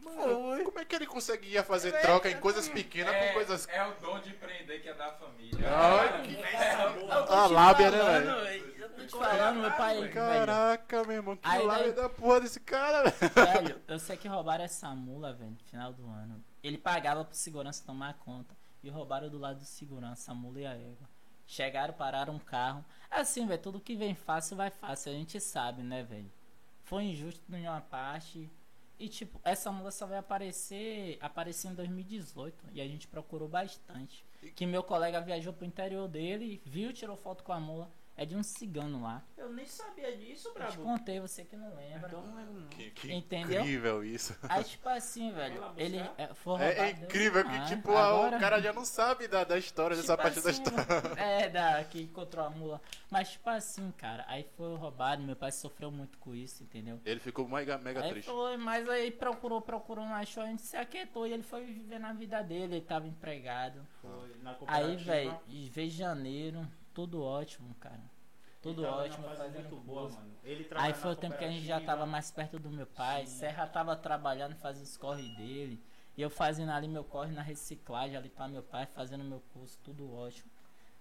Mano, como é que ele conseguia fazer troca em coisas pequenas é, com coisas. é o dom de empreender que é da família. Ai, que- Eu tô A te lábia, né, Eu tô te falando, meu pai. velho. Caraca, meu irmão, que Aí lábia daí- da porra desse cara, velho. Velho, eu sei que roubaram essa mula, velho, no final do ano. Ele pagava pro segurança tomar conta. E roubaram do lado do segurança, a mula e a égua. Chegaram, pararam um carro. Assim, velho, tudo que vem fácil vai fácil, a gente sabe, né, velho? Foi injusto em uma parte. E tipo, essa mula só vai aparecer, aparecer em 2018. E a gente procurou bastante. Que meu colega viajou pro interior dele, viu, tirou foto com a mula. É de um cigano lá. Eu nem sabia disso, Eu te brabo. contei, você que não lembra. Então não lembro não. Que, que Entendeu? incrível isso. Aí, tipo assim, velho, ele é, foi É, é incrível que, Ah, tipo, agora- o cara já não sabe da, da história, dessa tipo parte da assim, história. É, da, que encontrou a mula. Mas, tipo assim, cara, aí foi roubado, meu pai sofreu muito com isso, entendeu? Ele ficou mega, mega Aí triste. foi, mas aí procurou, procurou, não achou, a gente se aquietou e ele foi viver na vida dele, ele tava empregado. Foi na Aí, cooperativa. velho, veio janeiro, tudo ótimo, cara. Tudo ótimo, muito boa, mano. Ele Aí foi o tempo que a gente já tava mais perto do meu pai. Sim. Serra tava trabalhando, fazendo os corre dele. E eu fazendo ali meu corre na reciclagem, ali pra meu pai, fazendo meu curso, tudo ótimo.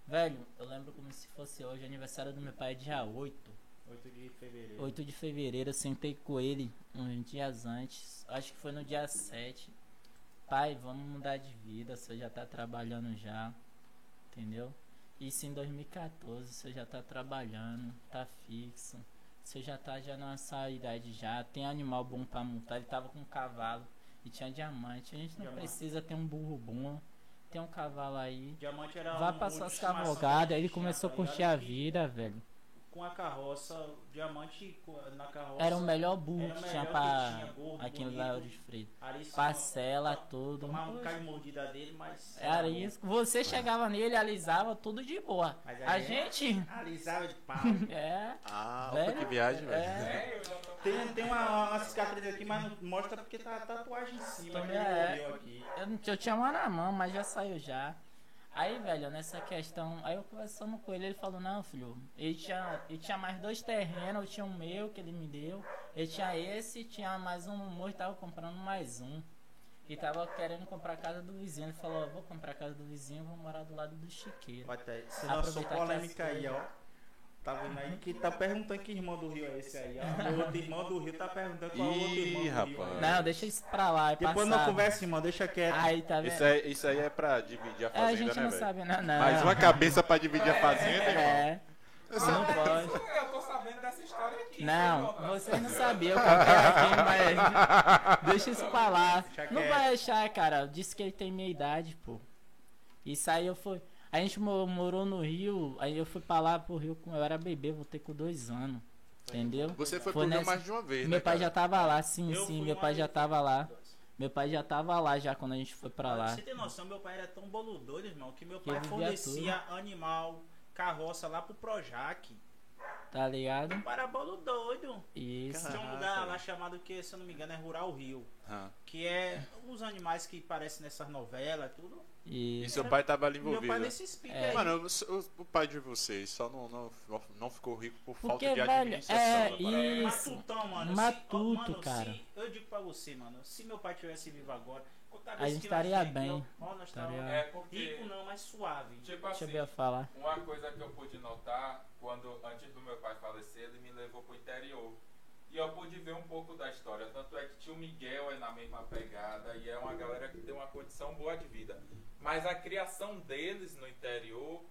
Velho, eu lembro como se fosse hoje, aniversário do meu pai é dia 8. 8 de fevereiro. 8 de fevereiro, eu sentei com ele uns dias antes. Acho que foi no dia 7. Pai, vamos mudar de vida, você já tá trabalhando já. Entendeu? Isso em 2014, você já tá trabalhando, tá fixo. você já tá já nessa idade já, tem animal bom pra montar, ele tava com um cavalo e tinha diamante. A gente não Diamante. precisa ter um burro bom, tem um cavalo aí. Diamante era Vá um- pra suas cavalgadas, ele começou a tá curtir a vida, velho. Com a carroça, diamante na carroça. Era o melhor burro que tinha que pra tinha, gordo, aqui em bonito. Lauro de Freitas. Parcela, tudo. Tomava um de mordida dele, mas. Era isso. Você chegava nele, alisava tudo de boa. A é- gente. Alisava de pau. É. Ah, Velho, opa, que viagem, velho. É. É, já tô... Tem, tem uma, uma cicatriz aqui, mas não mostra porque tá a tatuagem em cima. Ele é. Eu, eu tinha uma na mão, mas já saiu já. Aí, velho, nessa questão, aí eu conversando com ele, ele falou, não, filho, ele tinha, ele tinha mais dois terrenos, eu tinha um meu que ele me deu, ele tinha esse, tinha mais um moço, tava comprando mais um. E tava querendo comprar a casa do vizinho. Ele falou, "Ó, vou comprar a casa do vizinho, vou morar do lado do chiqueiro. Você Aproveitar lançou polêmica aí, ó. Tá vendo aí que tá perguntando que irmão do Rio é esse aí, ó. O outro irmão do Rio tá perguntando qual é o outro Ih, irmão do Rio. rapaz. aí. Não, deixa isso pra lá, é Depois não passado. conversa, irmão, deixa quieto. Aí, tá vendo? Isso aí, isso aí é pra dividir a É, fazenda, a gente né, não velho? sabe, não, não. Mais uma cabeça pra dividir a fazenda, irmão. É, não pode. Eu tô sabendo dessa história aqui. Não, vocês não sabiam o que eu quero aqui, mas deixa isso pra lá. Não vai achar, cara. Disse que ele tem minha idade, pô. Isso aí eu fui. A gente mo- morou no Rio, aí eu fui pra lá pro Rio, com- eu era bebê, voltei com dois anos. Entendeu? Você foi Foi pro Rio nessa- mais de uma vez, Meu né, pai cara? já tava lá, sim, Eu sim, meu pai já vez. tava lá. Meu pai já tava lá já quando a gente foi pra lá. Você tem noção, meu pai era tão boludoido, irmão, que meu Que pai vivia fornecia animal, carroça lá pro Projac. Tá ligado? Meu pai era bolo doido. Isso. Tinha um Caraca, lugar lá chamado que, se eu não me engano, é Rural Rio. Ah. Que é os animais que parecem nessas novelas, tudo. E Isso. seu pai tava ali Meu pai envolvido. nesse speak É. aí. Mano, o, o- o pai de vocês só não, não, não ficou rico por Porque, falta de velho, administração. é, parada. e- Matutão, mano. Matuto, se, ó, mano, cara. se- eu digo pra você, mano, se meu pai tivesse vivo agora, A gente estaria bem. Nós Estaria- É porque, rico não, mas suave. tipo Deixa assim, eu ver falar. uma coisa que eu pude notar, quando antes do meu pai falecer, ele me levou pro interior. E eu pude ver um pouco da história. Tanto é que tio Miguel é na mesma pegada e é uma galera que tem uma condição boa de vida. Mas a criação deles no interior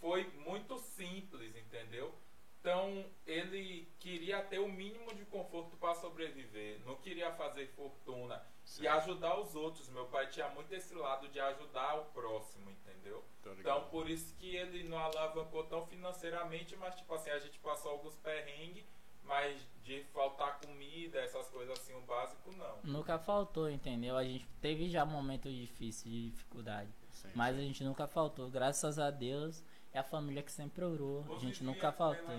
foi muito simples, entendeu? Então ele queria ter o mínimo de conforto para sobreviver, não queria fazer fortuna e ajudar os outros. Meu pai tinha muito esse lado de ajudar o próximo, entendeu? Então, por isso que ele não alavancou tão financeiramente, mas, tipo assim, a gente passou alguns perrengues, mas de faltar comida, essas coisas assim, o básico, não. Nunca faltou, entendeu? A gente teve já momentos difíceis de dificuldade. Sim. Mas a gente nunca faltou. Graças a Deus é a família que sempre orou. A gente nunca faltou.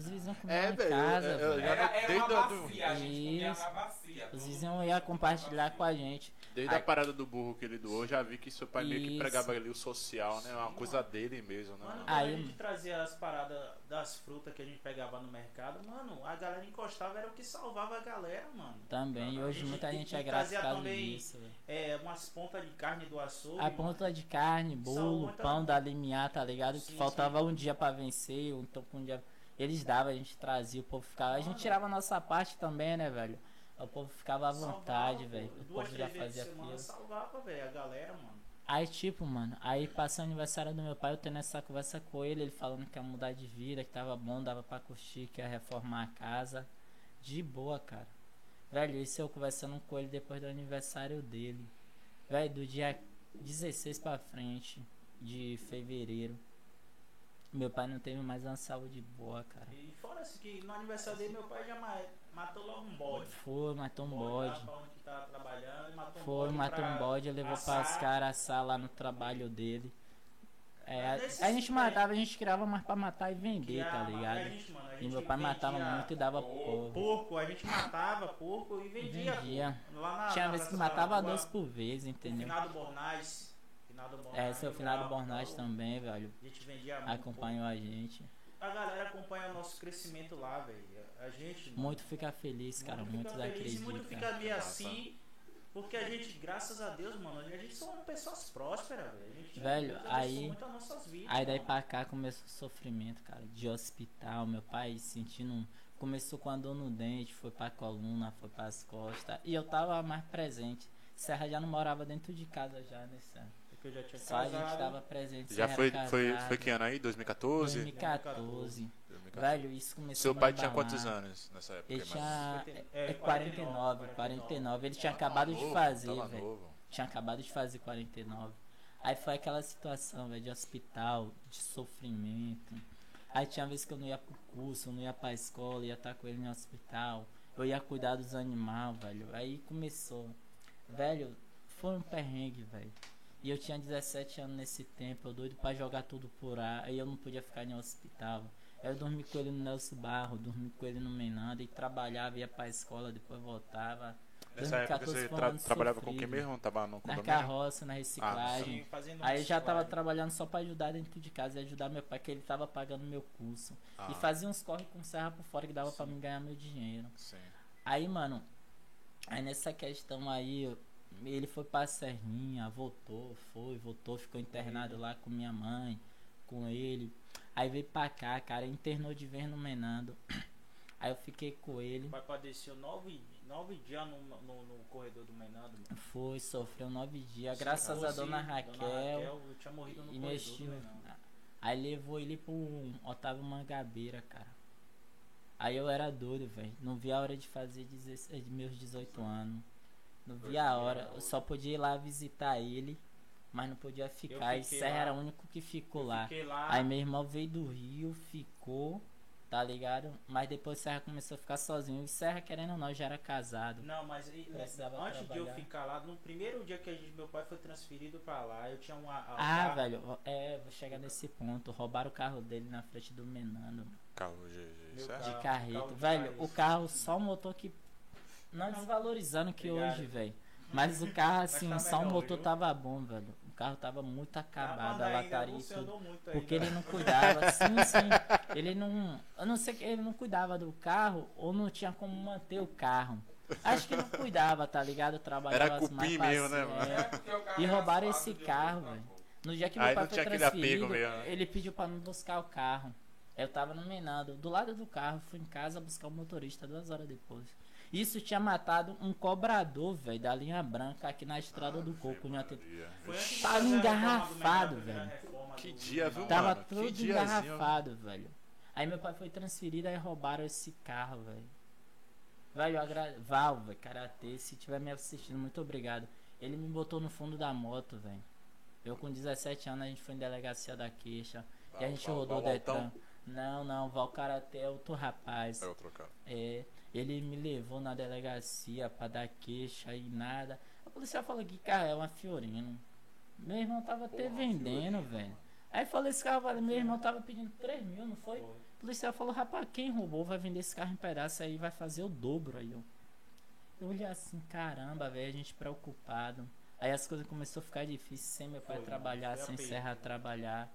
Os vizinhos comiam É, em velho, casa, eu- eu Era, era desde uma a do- bacia, a gente comia Isso. na bacia. Os vizinhos iam compartilhar com a gente. Desde Aí- a parada do burro que ele doou, eu já vi que seu pai meio que Isso. pregava ali o social, né? Uma coisa dele mesmo, né? Mano, mano? Aí- a gente trazia as paradas das frutas que a gente pegava no mercado, mano, a galera encostava, era o que salvava a galera, mano. Também. A hoje gente- muita gente é disso. velho. É, umas pontas de carne do açougue. A mano. ponta de carne, bolo, pão da limiar, tá ligado? Sim, que faltava um dia pra vencer, ou então um dia. Eles davam, a gente trazia, o povo ficava. A gente tirava a nossa parte também, né, velho? O povo ficava à vontade, velho. O povo já fazia fila. salvava, velho, a galera, mano. Aí, tipo, mano, aí passa o aniversário do meu pai, eu tendo essa conversa com ele, ele falando que ia mudar de vida, que tava bom, dava pra curtir, que ia reformar a casa. De boa, cara. Velho, isso eu conversando com ele depois do aniversário dele. Velho, do dia 16 pra frente de fevereiro. Meu pai não teve mais uma saúde boa, cara. E fora assim que no aniversário dele, meu pai já ma- matou logo um bode. Foi, matou um Bode e matou um Foi, bode matou um bode, levou assar. para os caras assar lá no trabalho dele. É, a, gente matava, a gente criava mais pra matar e vender, tá ligado? a gente, mano, a E gente meu pai matava muito e dava povo. Porco, a gente matava porco e vendia. Vendia. na, Tinha na vezes que matava dois por vez, entendeu? Finado Bornaz. Finado Bornaz. É, seu finado tal. também, velho. A gente vendia muito. Acompanhou a gente. A galera acompanha o nosso crescimento lá, velho. A gente. mano, Muito fica feliz, cara. muito feliz e Muito fica meio assim. Porque a gente, graças a Deus, mano, a gente somos pessoas prósperas, velho. A gente, Velho, aí- muito as nossas vidas, Aí daí mano. pra cá começou o sofrimento, cara. De hospital, meu pai sentindo. um- Começou com a dor no dente, foi pra coluna, foi pras costas. E eu tava mais presente. Serra já não morava dentro de casa já nesse ano. Que eu já tinha Só a gente casado. tava presente. Já foi, foi, casado. foi que ano aí? 2014? 2014. 2014. Velho, isso começou Seu a pai tinha quantos anos nessa época? Ele tinha. É, É 49, 49. Ele tinha acabado de fazer, velho. Tinha acabado de fazer 49. Aí foi aquela situação, velho, de hospital, de sofrimento. Aí tinha vezes que eu não ia pro curso, eu não ia pra escola, ia estar com ele no hospital. Eu ia cuidar dos animais, velho. Aí começou. Velho, foi um perrengue, velho. E eu tinha 17 anos nesse tempo, eu doido pra jogar tudo por ar. Aí eu não podia ficar em hospital. Aí eu dormi com ele no Nelson Barro, dormi com ele no Menanda e trabalhava, ia pra escola, depois voltava. Nessa época 2014 você foi um tra- trabalhava com quem sofrido. mesmo? Tava no Na carroça, na reciclagem. Sim, fazendo Aí eu já tava trabalhando só pra ajudar dentro de casa e ajudar meu pai, que ele tava pagando meu curso. Ah, E fazia uns corre com serra por fora que dava pra mim ganhar meu dinheiro. Sim. Aí, mano, aí nessa questão aí, eu- ele foi pra Serrinha, voltou, foi, voltou, ficou internado lá com minha mãe, com ele. Aí veio pra cá, cara, internou de vez no Menando. Aí eu fiquei com ele. Vai padeceu nove, nove dias no, no, no corredor do Menando. mano. Foi, sofreu nove dias. Graças a Fosse dona Raquel. eu tinha morrido no corredor. Aí levou ele pro Otávio Mangabeira, cara. Aí eu era doido, velho. Não vi a hora de fazer 16, de meus 18 anos. Não vi a hora. Eu só podia ir lá visitar ele, mas não podia ficar. E Serra lá. era o único que ficou lá. Lá. Aí meu irmão veio do Rio, ficou, tá ligado? Mas depois Serra começou a ficar sozinho. E Serra, querendo ou não, já era casado. Não, mas e- antes de eu trabalhar. ficar lá, no primeiro dia que a gente, meu pai foi transferido pra lá, eu tinha uma. a- Ah, a- velho, é, vou chegar nesse ponto. Roubaram o carro dele na frente do Menando. Carro GG, carro. De carreta. carro velho, raiz. o carro só o motor que. Não desvalorizando que Obrigado. hoje, velho. Mas o carro, assim, tá só o motor viu? tava bom, velho. O carro tava muito Ah, acabado, mano, a ainda lataria e tudo. aí, Porque né? ele não cuidava, sim, sim. Ele não. Eu não sei que ele não cuidava do carro ou não tinha como manter o carro. Acho que não cuidava, tá ligado? Trabalhava Era as cupim mais mesmo, né, mano? é. E roubaram esse carro, velho. pô. No dia que Aí meu pai não foi tinha aquele transferido, né? ele pediu pra me buscar o carro. Eu tava no Menando, do lado do carro, fui em casa buscar o motorista duas horas depois. Isso tinha matado um cobrador, velho, da linha branca aqui na estrada do Coco. antes de Tava do engarrafado, velho. Que do- dia, viu, Tava mano? Que tudo diazinho. engarrafado, velho. Aí meu pai foi transferido, aí roubaram esse carro, velho. Velho, eu agra... Val, velho, Karatê, se tiver me assistindo, muito obrigado. Ele me botou no fundo da moto, velho. Eu com 17 anos, a gente foi em delegacia da queixa. e a gente Val- rodou o Val Detran. Altão? Não, não, Val Karatê é outro rapaz. É outro cara. É, ele me levou na delegacia pra dar queixa e nada. A policial falou que carro é uma Fiorino. Meu irmão tava até vendendo, Fiorino, velho. Aí falou esse carro, vale, meu irmão tava pedindo 3 mil, não foi? Foi. O policial falou, rapaz, quem roubou vai vender esse carro em pedaço aí, vai fazer o dobro aí, ó. Eu olhei assim, caramba, velho, a gente preocupado. Aí as coisas começaram a ficar difíceis, sem meu pai Foi, trabalhar, sem. Serra trabalhar.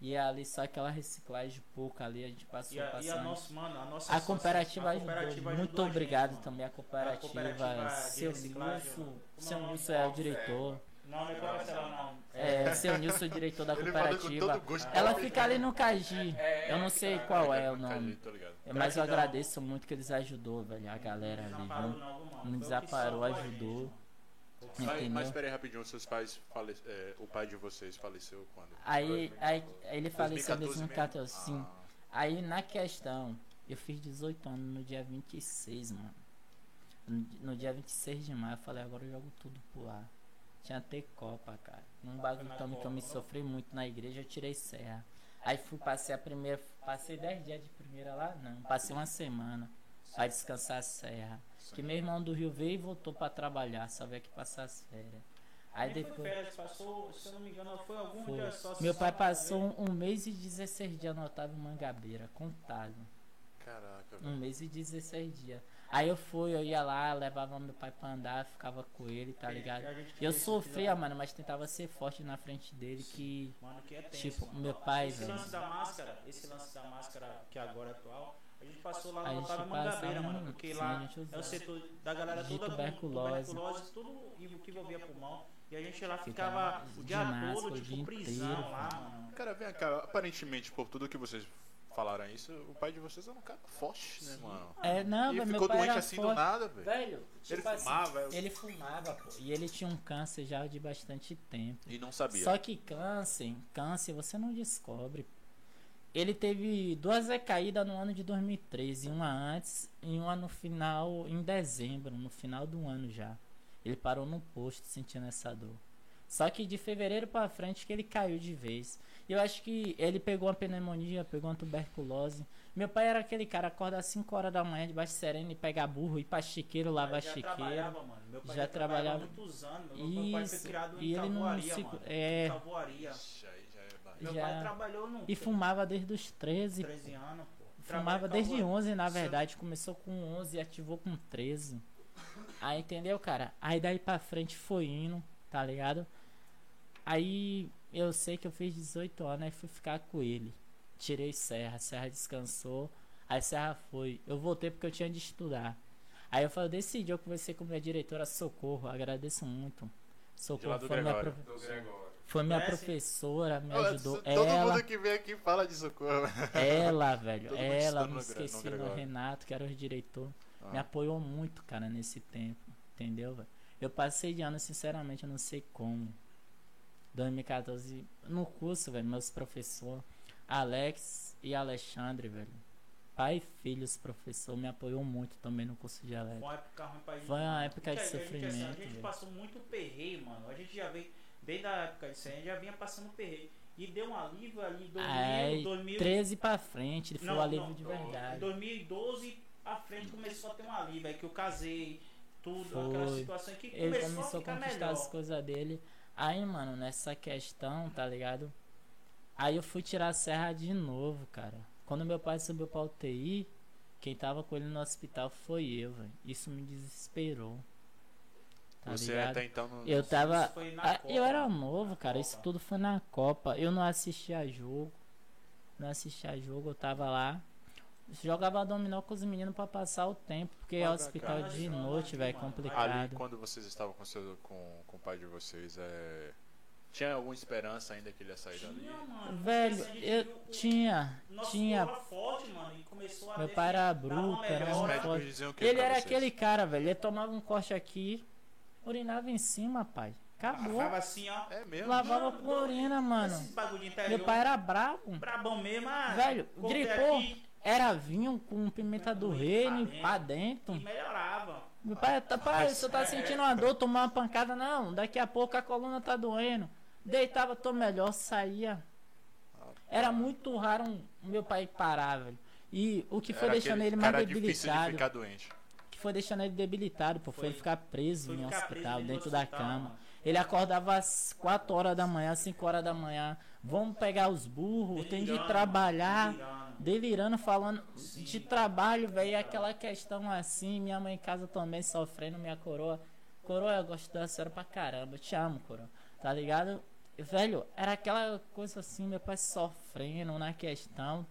E ali só aquela reciclagem pouca ali, a gente passou E a, e a nossa, mano, a nossa A cooperativa a ajudou. cooperativa Muito ajudou a gente, obrigado mano. também a A cooperativa. cooperativa de seu Nilson. Seu é Nilson é o diretor. Não, não é cooperativa, não. É, seu Nilson é o diretor da cooperativa. Ela fica ali no Cagi. É, Eu não sei qual é o nome. Ligado. Mas eu agradeço muito que eles ajudou, velho. A galera ali, não. Não a gente, ajudou. Mas, Entendeu? mas peraí rapidinho, seus pais fale... é, o pai de vocês faleceu quando? Aí, aí ele faleceu em 2014 2014, sim. mesmo? Aí na questão, eu fiz 18 anos no dia 26, mano. No, no dia 26 de maio, eu falei, agora eu jogo tudo pro ar. Tinha até Copa, cara. Num bagulho também que eu me sofri muito na igreja, eu tirei serra. Aí fui, passei a primeira. Passei 10 dias de primeira lá? Não, passei uma semana. Pra descansar a serra. Que meu irmão do Rio veio e voltou pra trabalhar, só veio aqui passar as férias. Aí Nem depois. férias, passou, se eu não me engano, foi algum Foi. dia só. Meu pai passou um, um mês e 16 dias no Otávio Mangabeira, contado. Caraca, Um velho. mês e 16 dias. Aí eu fui, eu ia lá, levava meu pai pra andar, ficava com ele, tá ligado? E a eu sofria, mano, mas tentava ser forte na frente dele que. Mano, que é tenso, Tipo, mano. meu pai, Esse velho. lance da máscara, esse lance da máscara que agora é atual, a gente passou lá no Otávio Mangabeira, mano, porque sim, lá é o setor da galera De toda com tuberculose. tuberculose, tudo e o que envolvia pulmão. E a gente lá Ficava ficava o de dia máscara todo, tipo, prisão inteiro, lá, mano. Cara, vem cá, aparentemente, por tudo que vocês falaram isso, o pai de vocês era um cara forte, né, mano? É, não, e meu ficou pai doente era assim do forte. nada, velho. Velho, tipo Ele assim, fumava, ele fumava, pô. E ele tinha um câncer já de bastante tempo. E não sabia. Só que câncer, câncer você não descobre. Ele teve duas recaídas no ano de 2013, uma antes e uma no final, em dezembro, no final do ano já. Ele parou no posto sentindo essa dor. Só que de fevereiro pra frente que ele caiu de vez. E eu acho que ele pegou uma pneumonia, pegou uma tuberculose. Meu pai era aquele cara, acorda às 5 horas da manhã debaixo de sereno e pegar burro, ir pra chiqueiro, lavar já chiqueiro. trabalhava, mano. Meu pai Já já, trabalhava trabalhava- muitos anos. Meu pai foi Isso, criado e em ele não se- mano. é. Tabuaria. Ixi, Meu Já- pai trabalhou no E fumava desde os 13, 13 anos, pô. Fumava desde Tabuaria. 11, na Seu- verdade. Começou com 11 e ativou com 13. Aí, entendeu, cara? Aí daí pra frente foi indo, tá ligado? Aí eu sei que eu fiz 18 anos e fui ficar com ele. Tirei Serra, Serra descansou. Aí Serra foi. Eu voltei porque eu tinha de estudar. Aí eu falei, decidi, eu conversei com minha diretora Socorro, agradeço muito. Socorro foi minha, Gregório. Do foi minha Conhece? professora, me ajudou. Todo Ela, mundo que vem aqui fala de socorro. ela, velho, Todo ela, não esqueci Gregório. Renato, que era o diretor. Ah. Me apoiou muito, cara, nesse tempo. Entendeu, velho? Eu passei de ano, sinceramente, eu não sei como. 2014, no curso, velho, meus professores, Alex e Alexandre, velho. Pai e filhos, professor, me apoiou muito também no curso de Foi Alex. uma época ruim pra gente. Foi uma época de Porque a gente, sofrimento, A gente passou muito perreio, mano. A gente já veio, desde a época de 100, a gente já vinha passando perreio. E deu um alívio ali em 2000, Aí, 2000 13 pra frente, ele foi Não, o alívio não, de Em verdade. 2012 a frente começou a ter um alívio, aí que eu casei, tudo, aquela Foi. situação que Ele começou, começou a a conquistar melhor. as coisas dele. Aí, mano, nessa questão, tá ligado? Aí eu fui tirar a serra de novo, cara. Quando meu pai subiu pra UTI, quem tava com ele no hospital foi eu, velho. Isso me desesperou. Tá Você ligado? até então não. Eu tava. Isso foi na Ah, Copa, eu era novo, cara. Isso tudo foi na Copa. Eu não assistia jogo. Não assistia jogo, eu tava lá. Jogava dominó com os meninos pra passar o tempo. Porque é hospital cara. de noite, velho, mano. Ali, complicado. quando vocês estavam com, seu, com, com o pai de vocês, é... tinha alguma esperança ainda que ele ia sair dali? Tinha, mano. Velho, eu tinha. Tinha. forte, mano, e Meu pai era bruto, era um forte. Ele era aquele cara, velho. Ele tomava um corte aqui, urinava em cima, pai. Acabou. Ficava assim, ó. É mesmo? Lavava com urina, mano. Esses interior. Meu pai era brabo. brabão mesmo, ah, Velho, gripou. Era vinho com pimenta do reino pra dentro. E melhorava. Meu pai, tá, pai, você tá sentindo uma dor, tomar uma pancada? Não, daqui a pouco a coluna tá doendo. Deitava, tô melhor, saía. Era muito raro um, meu pai parar, velho. E o que foi Era deixando ele mais cara difícil de debilitado. ficar doente. Que foi deixando ele debilitado, pô. Foi, Foi. ele ficar preso Foi em ficar preso hospital, dentro da hospital, cama. mano. Ele acordava às 4 horas da manhã, 5 horas da manhã. Vamos pegar os burros, tem de Delirando, trabalhar. delirando. Delirando, falando de trabalho, velho. Aquela questão assim, minha mãe em casa também sofrendo, minha coroa. Coroa, eu gosto da senhora pra caramba. Eu te amo, coroa. Tá ligado? Velho, era aquela coisa assim, meu pai sofrendo na questão.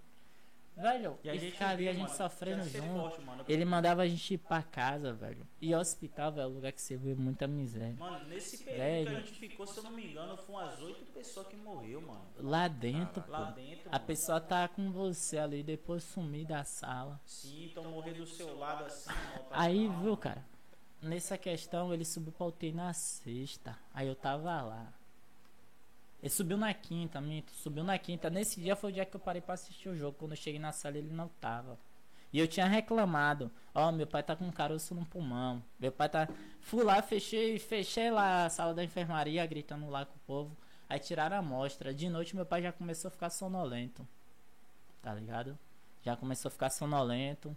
Velho, E e, a gente ficar ali, viu, a gente sofrendo junto. forte, mano. Ele mandava a gente ir pra casa, velho. E hospital, velho, é um lugar que você vê muita miséria. Mano, nesse período Velho. que a gente ficou, se eu não me engano, foram umas oito pessoas que morreu, mano. Lá dentro, pô. Lá dentro. A mano. pessoa tá com você ali, depois sumir da sala. Sim, então morrer do seu lado assim, tá Aí, viu, cara? Nessa questão, ele subiu pra UTI na sexta. Aí eu tava lá. Ele subiu na quinta, minto. Subiu na quinta. Nesse dia foi o dia que eu parei pra assistir o jogo. Quando eu cheguei na sala, ele não tava. E eu tinha reclamado. Ó, meu pai tá com um caroço no pulmão. Meu pai tá. Fui lá, fechei, fechei lá a sala da enfermaria, gritando lá com o povo. Aí tiraram a amostra. De noite, meu pai já começou a ficar sonolento. Tá ligado? Já começou a ficar sonolento.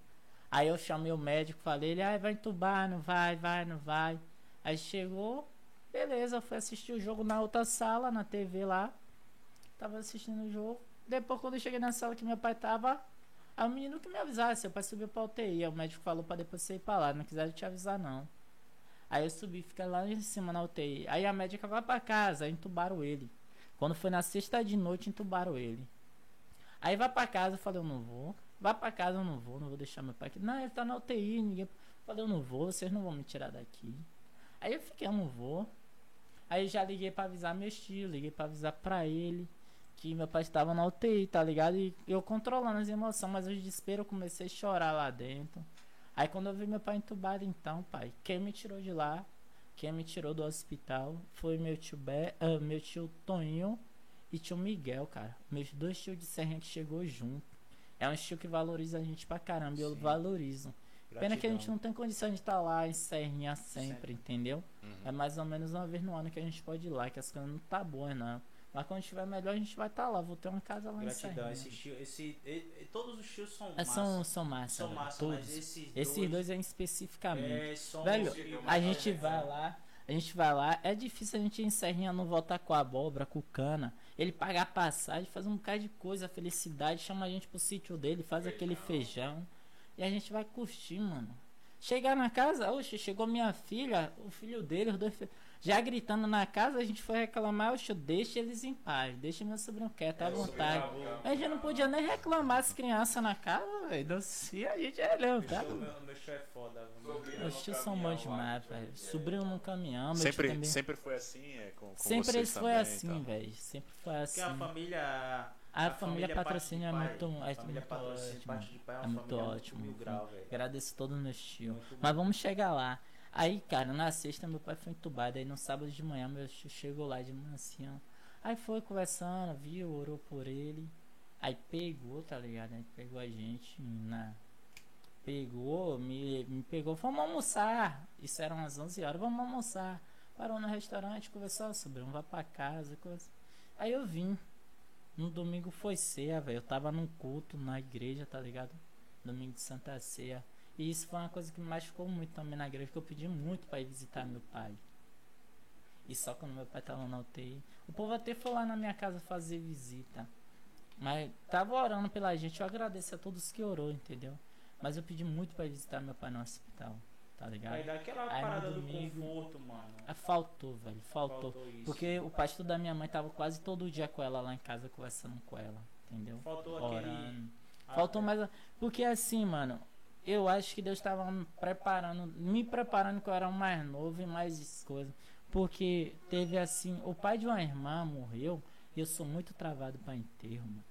Aí eu chamei o médico, falei, ele, ah, vai entubar, não vai, vai, não vai. Aí chegou, beleza, eu fui assistir o jogo na outra sala, na TV lá. Tava assistindo o jogo. Depois, quando eu cheguei na sala que meu pai tava, o menino que me avisasse, seu pai subiu pra UTI. O médico falou pra depois você ir pra lá, não quiseram te avisar não. Aí eu subi, fiquei lá em cima na UTI. Aí a médica vai pra casa, aí entubaram ele. Quando foi na sexta de noite, entubaram ele. Aí vai pra casa, eu falei, eu não vou. Vai pra casa, eu não vou, não vou deixar meu pai aqui. Não, ele tá na UTI, ninguém. Eu falei, eu não vou, vocês não vão me tirar daqui. Aí eu fiquei, eu não vou. Aí já liguei pra avisar meu tio, liguei pra avisar pra ele que meu pai estava na UTI, tá ligado? E eu controlando as emoções, mas o desespero eu comecei a chorar lá dentro. Aí quando eu vi meu pai entubado, então, pai, quem me tirou de lá, quem me tirou do hospital foi meu tio, Be ah, meu tio Toninho e tio Miguel, cara. Meus dois tios de Serrinha que chegou junto. É um tio que valoriza a gente pra caramba, e eu Sim. Valorizo. Pena que a gente Gratidão. não tem condição de estar lá em Serrinha sempre, Sempre. entendeu? Uhum. É mais ou menos uma vez no ano que a gente pode ir lá, que as coisas não tá boas, não. Mas quando estiver melhor, a gente vai estar lá. Vou ter uma casa lá em Gratidão. Serrinha. Esse tio, esse, todos os tios são É, massa. são, são massa, são massa, todos. mas esses, Esses dois é especificamente. é, são Velho, A gente vai lá, a gente vai lá, é difícil a gente ir em Serrinha não voltar com a abóbora, com cana. Ele pagar passagem, faz um bocado de coisa, felicidade, chama a gente pro sítio dele, faz aquele feijão. E a gente vai curtir, mano. Chegar na casa, oxe, chegou minha filha, o filho dele, os dois filhos, já gritando na casa, a gente foi reclamar, oxe, deixa eles em paz, deixa meu sobrinho quieto, à É, vontade. sobrinho, A gente não podia nem reclamar as crianças na casa, velho. Não sei, a gente é Meu levantado. tio- meu, meu é foda. mano. Sobrinho Os tios são bons demais, velho. Sobrinho no caminhão, meu Sempre, também. sempre foi assim, é, com, com Sempre eles foi também, assim, então. velho. Sempre foi Porque assim. a família. A família parte patrocínio é muito, é a família muito ótimo. parte de pai é É muito ótimo. mil grau. Agradeço todos os meus tios. Mas vamos chegar lá. Aí, cara, na sexta meu pai foi entubado. Aí no sábado de manhã meu tio chegou lá de manhã assim. Aí foi conversando, viu, orou por ele. Aí pegou, tá ligado? Aí pegou a gente na. Pegou, me, me pegou, vamos almoçar. Isso eram umas 11 horas, vamos almoçar. Parou no restaurante, conversou sobre, vamos pra casa, coisa. Aí eu vim. No domingo foi ceia, velho. Eu tava num culto na igreja, tá ligado? Domingo de Santa Ceia. E isso foi uma coisa que me machucou muito também na igreja, que eu pedi muito pra ir visitar meu pai. E só quando meu pai tava na UTI. O povo até foi lá na minha casa fazer visita. Mas tava orando pela gente. Eu agradeço a todos que orou, entendeu? Mas eu pedi muito ir visitar meu pai no hospital. Tá ligado? Aí daquela Aí no parada do conforto, mano. Ah, Faltou, velho. Faltou. isso. Porque o pastor da minha mãe tava quase todo dia com ela lá em casa, conversando com ela. Entendeu? Faltou aquele. Orando. Ah, Faltou é. mais. a- Porque assim, mano, eu acho que Deus estava me preparando, me preparando que eu era um mais novo e mais coisas. Porque teve assim, o pai de uma irmã morreu e eu sou muito travado pra enterro, mano.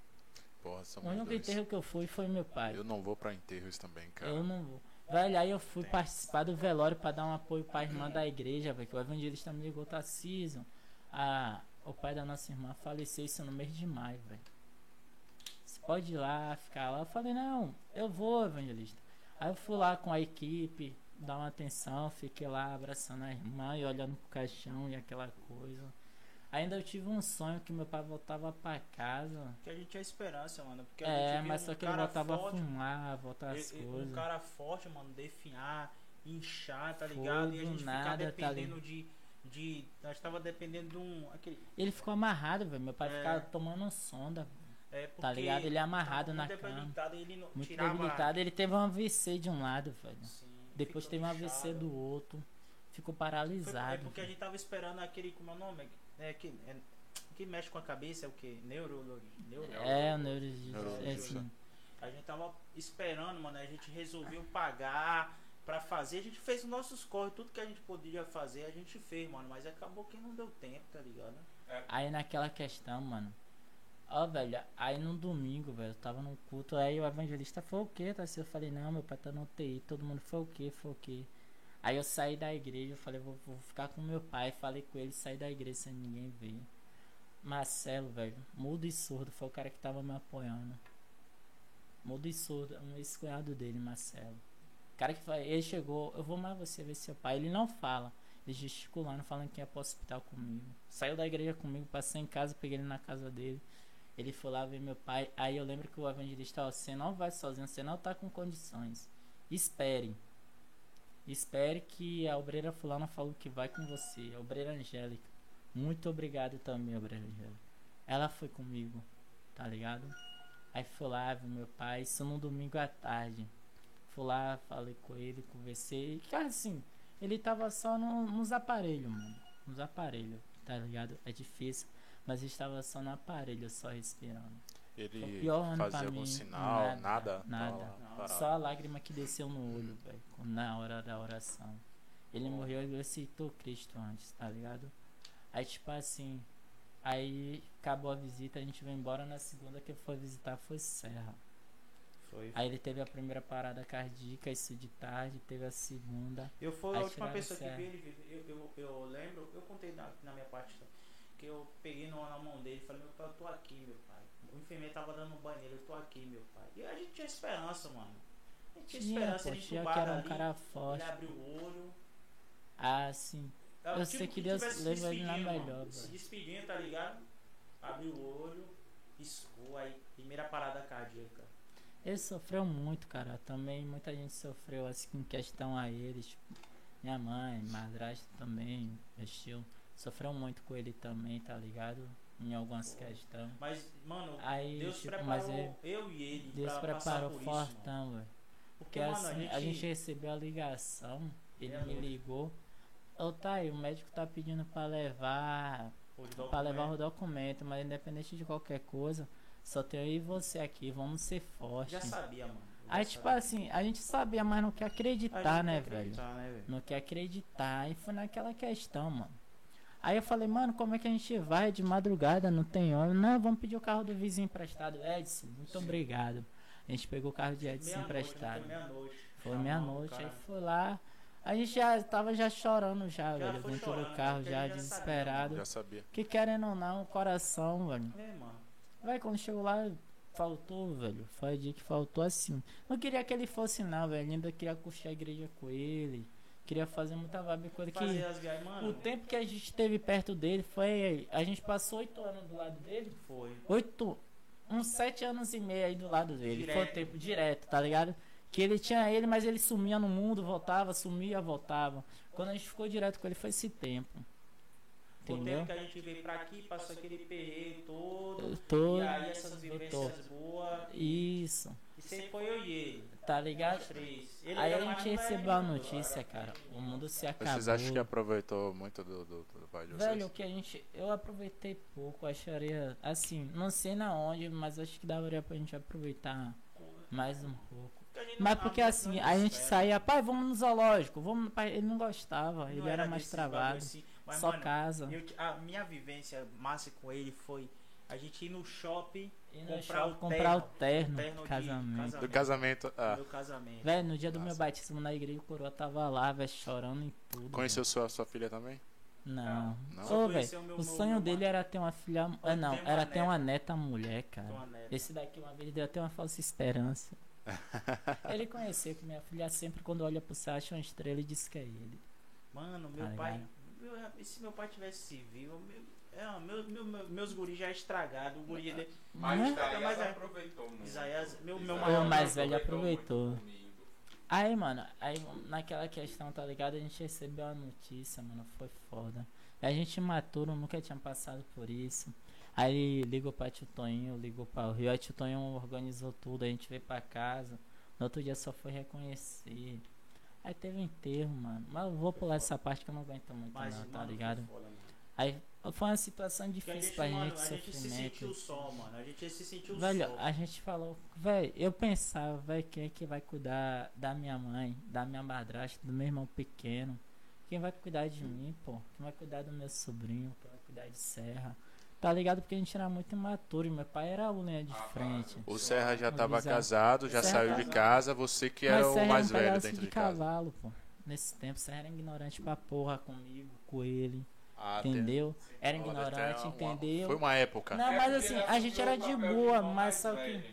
Porra, são O único dois. enterro que eu fui foi meu pai. Eu não vou pra enterros também, cara. Eu não vou. Velho, aí eu fui participar do velório pra dar um apoio pra irmã da igreja, velho. Que o evangelista me ligou, Tarcísio. A, o pai da nossa irmã faleceu isso no mês de maio, velho. Você pode ir lá, ficar lá. Eu falei, não, eu vou, evangelista. Aí eu fui lá com a equipe, dar uma atenção, fiquei lá abraçando a irmã e olhando pro caixão e aquela coisa. Ainda eu tive um sonho que meu pai voltava pra casa. Que a gente tinha esperança, mano. Porque É, mas um só que ele voltava forte, a fumar, voltar as e- e- coisas. Um cara forte, mano, definhar, inchar, tá Foi ligado? E a gente nada, ficar tá dependendo de, de. Nós tava dependendo de um. Aquele, Ele ficou amarrado, velho. Meu pai É. ficava tomando sonda, é, tá ligado? Ele é amarrado na cama. ele não Muito debilitado. Ele teve um AVC de um lado, velho. Sim, Depois teve um AVC do outro. Ficou Foi- paralisado. É porque a gente tava esperando aquele. Como é o nome? É, que, é, que mexe com a cabeça, é o que? Neurologia. Neuro... É, o neurologista. Neurologista. É, assim. A gente tava esperando, mano. A gente resolveu pagar pra fazer. A gente fez os nossos corres, tudo que a gente podia fazer, a gente fez, mano. Mas acabou que não deu tempo, tá ligado? Aí naquela questão, mano. Ó, velho, aí no domingo, velho, eu tava no culto, aí o evangelista foi o quê, tá? Eu falei, não, meu pai tá no UTI, todo mundo foi o quê, foi o quê. Aí eu saí da igreja, eu falei, vou, vou ficar com meu pai, falei com ele, saí da igreja sem ninguém ver. Marcelo, velho, mudo e surdo, foi o cara que tava me apoiando. Mudo e surdo, um ex-cunhado dele, Marcelo. O cara que foi, ele chegou, eu vou mais você ver seu pai. Ele não fala, ele gesticulando, falando que ia pro hospital comigo. Saiu da igreja comigo, passei em casa, peguei ele na casa dele. Ele foi lá ver meu pai. Aí eu lembro que o evangelista, ó, você não vai sozinho, você não tá com condições. Espere. Espere que a obreira fulana falou que vai com você. A obreira Angélica. Muito obrigado também, obreira Angélica. Ela foi comigo, tá ligado? Aí fui lá, vi meu pai, isso no domingo à tarde. Fui lá, falei com ele, conversei. Cara, assim, ele tava só no- nos aparelhos, mano. Nos aparelhos, tá ligado? É difícil. Mas estava só no aparelho, só respirando. Ele fazia algum mim. sinal, Nada, nada? nada. Não. Só a lágrima que desceu no olho, velho, na hora da oração. Ele morreu e aceitou Cristo antes, tá ligado? Aí, tipo assim, Aí acabou a visita, a gente veio embora na segunda que foi visitar foi Serra. Foi. Aí ele teve a primeira parada cardíaca, isso de tarde, teve a segunda. Eu fui a última pessoa que vi ele. Eu, eu, eu lembro, eu contei na, na minha parte que eu peguei no- na mão dele e falei, meu pai, eu tô aqui, meu pai. O enfermeiro tava dando um banheiro, eu tô aqui, meu pai. E a gente tinha esperança, mano. A gente tinha Tinha, esperança, pô, ele tinha que era um ali, cara ele forte. abriu o olho. Ah, sim. É Eu tipo sei que que Deus leva ele na melhor, mano. Se despedindo, tá ligado? Abriu o olho, piscou, aí primeira parada cardíaca. Ele sofreu muito, cara. Também muita gente sofreu assim em questão a ele. Tipo, minha mãe, madrasta também, mexeu. Sofreu muito com ele também, tá ligado? Em algumas questões. Mas, mano, Aí, Deus tipo, preparou mas ele, eu e ele Deus pra preparou por fortão, velho. Porque, Porque mano, assim, a gente recebeu a ligação, ele É, me louco. ligou. Ô, tá aí, o médico tá pedindo pra levar Pra levar o documento, mas independente de qualquer coisa, só tem eu e você aqui, vamos ser fortes. Já sabia, mano. Aí, tipo assim, a gente sabia, mas não quer A acreditar, gente né, quer velho? acreditar, né, velho? Não quer acreditar. E foi naquela questão, mano. Aí eu falei, mano, como é que a gente vai de madrugada? Não tem homem. Não, vamos pedir o carro do vizinho emprestado. Edson, muito obrigado. A gente pegou o carro de Edson Meia-noite, emprestado. Foi meia-noite. Foi meia-noite, o aí foi lá. A gente já tava já chorando já, Já velho, dentro chorando, do carro, já já sabia, desesperado. Já sabia. Que querendo ou não, o coração, velho. É, mano. Vai, quando chegou lá, faltou, velho. Foi o dia que faltou assim. Não queria que ele fosse, não, velho. Ainda queria curtir a igreja com ele. Queria fazer muita vibe com ele. Fazer Que as mano. o tempo que a gente esteve perto dele foi. A gente passou oito anos do lado dele. Foi. Oito. Uns sete anos e meio aí do lado dele. Foi o Direto. tempo direto, tá ligado? Que ele tinha ele, mas ele sumia no mundo, voltava, sumia, voltava. Quando a gente ficou direto com ele foi esse tempo. O Entendeu? tempo que a gente veio pra aqui, passou aquele perreio todo. Tô. E aí essas vivências boas. Isso, sempre foi eu e ele. tá ligado? Aí era a mais gente recebeu a né? notícia, cara. O mundo se acabou. Vocês acham que aproveitou muito do, do, do pai de vocês? Velho, o que a gente. Eu aproveitei pouco, acharia. Assim, não sei na onde, mas acho que daria pra gente aproveitar mais um pouco. Mas porque assim, a gente espera. saía, pai, vamos no zoológico, vamos. Pai, ele não gostava, Não ele era mais desses travado. assim. Mas, Só mano, casa. eu- a minha vivência massa com ele foi a gente ir no shopping comprar shopping, o comprar o terno, terno, terno de casamento. Do casamento. Ah, meu casamento. Velho, no dia do meu Nossa. batismo na igreja, o coroa tava lá, velho, chorando e tudo. conheceu sua, sua filha também? Não. Não? Ô, velho, conheceu meu- o meu- sonho meu dele era ter uma filha. Ah, não, ter uma era ter neta. uma neta mulher, cara. Uma neta. Esse daqui uma vez deu até uma falsa esperança. ele conheceu que minha filha sempre quando olha pro céu acha uma estrela e diz que é ele. Mano, meu Tá pai. meu- e se meu pai tivesse civil, meu, é, meu, meu, meu- meus guris já é estragado. O guri dele. Mas Né? Isaías Mas aproveitou muito. Isaías- meu- meu Isaías maior- O mais velho aproveitou. Aí, mano, aí naquela questão, tá ligado? A gente recebeu a notícia, mano, foi foda. A gente maturo, nunca tinha passado por isso. Aí ligou pra tio Toninho, ligou pra o Rio, aí tio Toninho organizou tudo, a gente veio pra casa. No outro dia só foi reconhecer. Aí teve enterro, mano. Mas eu vou pular essa parte que eu não aguento muito, Mas, não, tá mano, ligado? foda, mano. Aí foi uma situação difícil gente, pra mano, gente, a gente se sentiu só, mano. A gente se sentiu Velho, só. a gente falou, velho, eu pensava, velho, quem é que vai cuidar da minha mãe, da minha madrasta, do meu irmão pequeno? Quem vai cuidar de mim, pô? Quem vai cuidar do meu sobrinho? Quem vai cuidar de Serra? Tá ligado? Porque a gente era muito imaturo e meu pai era o linha de Ah, frente. O Serra já Bizarro. casado, já Serra saiu de casa, você que era Mas o Serra mais era um velho dentro de, de casa. cavalo, pô. Nesse tempo, Serra era ignorante pra porra comigo, com ele, Ah, entendeu? Era ignorante, uma- entendeu? Foi uma época. Não, mas assim, a gente era de boa, mas só que...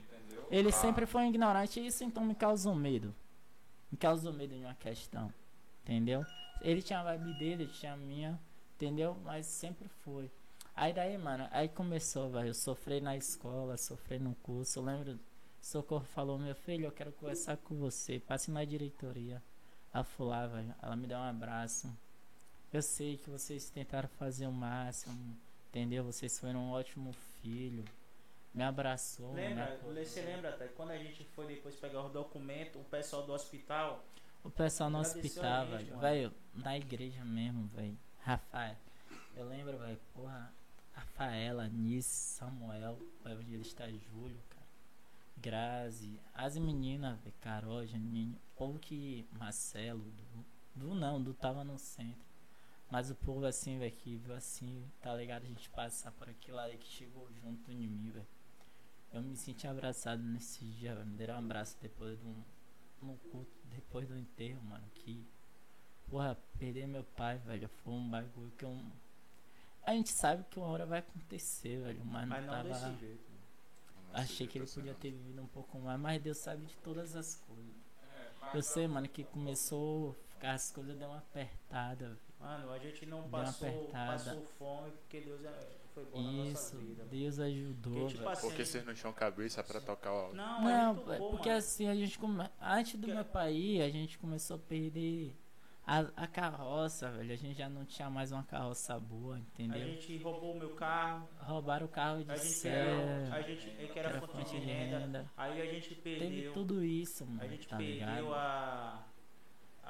Ele Ah, sempre foi ignorante e isso então me causou medo. Me causou medo em uma questão. Entendeu? Ele tinha a vibe dele, eu tinha a minha. Entendeu? Mas sempre foi. Aí daí, mano, aí começou, velho. Eu sofri na escola, sofri no curso. Eu lembro, Socorro falou, meu filho, eu quero conversar com você. Passe na diretoria. Ela foi lá, velho. Ela me deu um abraço. Eu sei que vocês tentaram fazer o máximo. Entendeu? Vocês foram um ótimo filho. Me abraçou. me Lembra, apoiou. você lembra até quando a gente foi depois pegar os documentos, o pessoal do hospital, O pessoal no hospital, velho. Velho, na igreja mesmo, velho. Rafael. Eu lembro, velho, porra. Rafaela, Nice, Samuel, o evangelista Júlio, cara. Grazi, as meninas, velho, Carol, Janine. Povo que. Marcelo, Du. Du não, Du tava no centro. Mas o povo assim, velho, que viu assim, tá ligado? A gente passar por aquilo ali que chegou junto em mim, velho. Eu me senti abraçado nesse dia, velho. Me deram um abraço depois do. No culto, depois do enterro, mano. Que. Porra, perder meu pai, velho. Foi um bagulho que eu. A gente sabe que uma hora vai acontecer, velho. Mas, Mas não não tava. desse jeito. Achei que ele podia ter vivido um pouco mais, mas Deus sabe de todas as coisas. É, Eu sei, mano, que começou a ficar as coisas deu uma apertada. velho. Mano, a gente não passou, passou fome porque Deus é- foi bom na nossa Isso, vida. mano. Deus ajudou, Porque, tipo assim, Porque vocês não tinham cabeça pra tocar o áudio. Não, Não, a é tocou, porque mano. assim a gente come... antes do Porque- meu pai ir, a gente começou a perder a, a carroça, velho. A gente já não tinha mais uma carroça boa, A entendeu? gente roubou o meu carro, Roubaram o carro de a gente perdeu, a gente, que que era era fonte de renda, aí a gente Teve perdeu, tudo isso, mano. a gente tá perdeu ligado? a,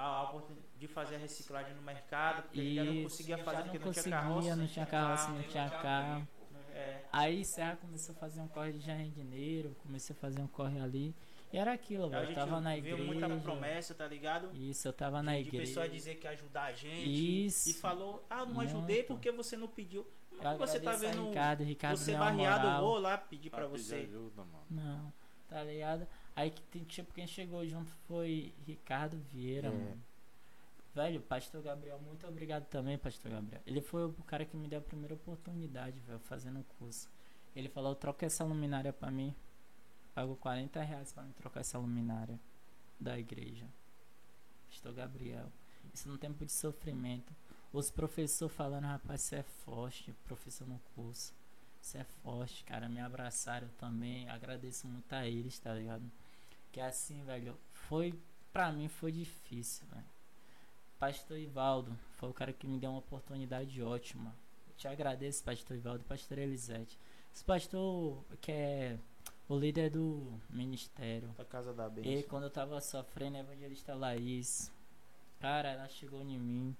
a oportunidade de fazer a reciclagem no mercado, porque já não Isso, conseguia fazer não porque não tinha conseguia, carroça, não tinha carroça, carro, não tinha carro. É, Aí Serra começou a fazer um corre de jardineiro, comecei a fazer um corre ali. E era aquilo, velho. Eu tava na viu igreja. muita promessa, tá ligado? Isso, eu tava na de, de igreja. pessoa dizer que ia ajudar a gente Isso. e falou, ah, não Muito. ajudei porque você não pediu. Eu você tá vendo Ricardo, Ricardo você barreado, eu moral. vou lá pedir pra Ah, você. ajuda, mano. Não, tá ligado? Aí que tem, tipo, quem chegou junto foi Ricardo Vieira, É. mano. Velho, Pastor Gabriel, muito obrigado também, Pastor Gabriel. Ele foi o cara que me deu a primeira oportunidade, velho, fazendo o curso. Ele falou, troca essa luminária pra mim. Pagou 40 reais pra me trocar essa luminária da igreja. Pastor Gabriel. Isso num tempo de sofrimento. Os professores falando, rapaz, você é forte, professor no curso. Você é forte, cara. Me abraçaram também. Agradeço muito a eles, tá ligado? Que assim, velho, foi. Pra mim foi difícil, velho. Pastor Ivaldo foi o cara que me deu uma oportunidade ótima. Eu te agradeço, Pastor Ivaldo e Pastor Elisete. Esse pastor que é o líder do ministério. Da casa da E bênção. quando eu tava sofrendo, a evangelista Laís, cara, ela chegou em mim.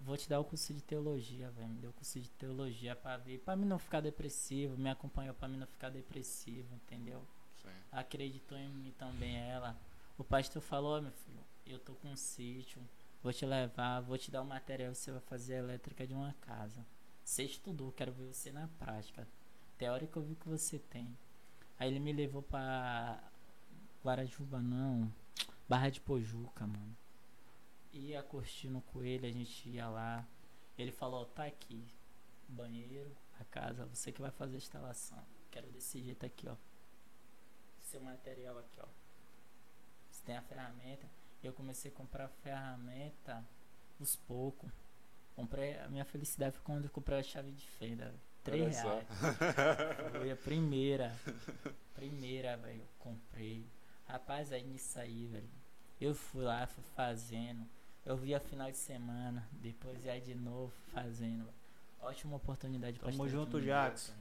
Vou te dar o curso de teologia, velho. Me deu o curso de teologia pra ver, pra mim não ficar depressivo, me acompanhou pra mim não ficar depressivo, entendeu? Sim. Acreditou em mim também ela. O pastor falou, "Ó, meu filho, eu tô com um sítio, vou te levar, vou te dar o material, você vai fazer a elétrica de uma casa. Você estudou, quero ver você na prática. Teórica eu vi que você tem. Aí ele me levou pra Guarajuba não, Barra de Pojuca, mano. Ia curtindo com ele, a gente ia lá. Ele falou, tá aqui, banheiro, a casa, você que vai fazer a instalação. Quero desse jeito aqui, ó. Seu material aqui, ó. Você tem a ferramenta. Eu comecei a comprar ferramenta aos poucos. Comprei, a minha felicidade foi quando eu comprei a chave de fenda. Três reais. Foi a primeira. Primeira, velho. Comprei. Rapaz, aí nisso aí, velho. Eu fui lá, fui fazendo. Eu via final de semana. Depois ia de novo fazendo. Ótima oportunidade pra Tamo junto. Jackson.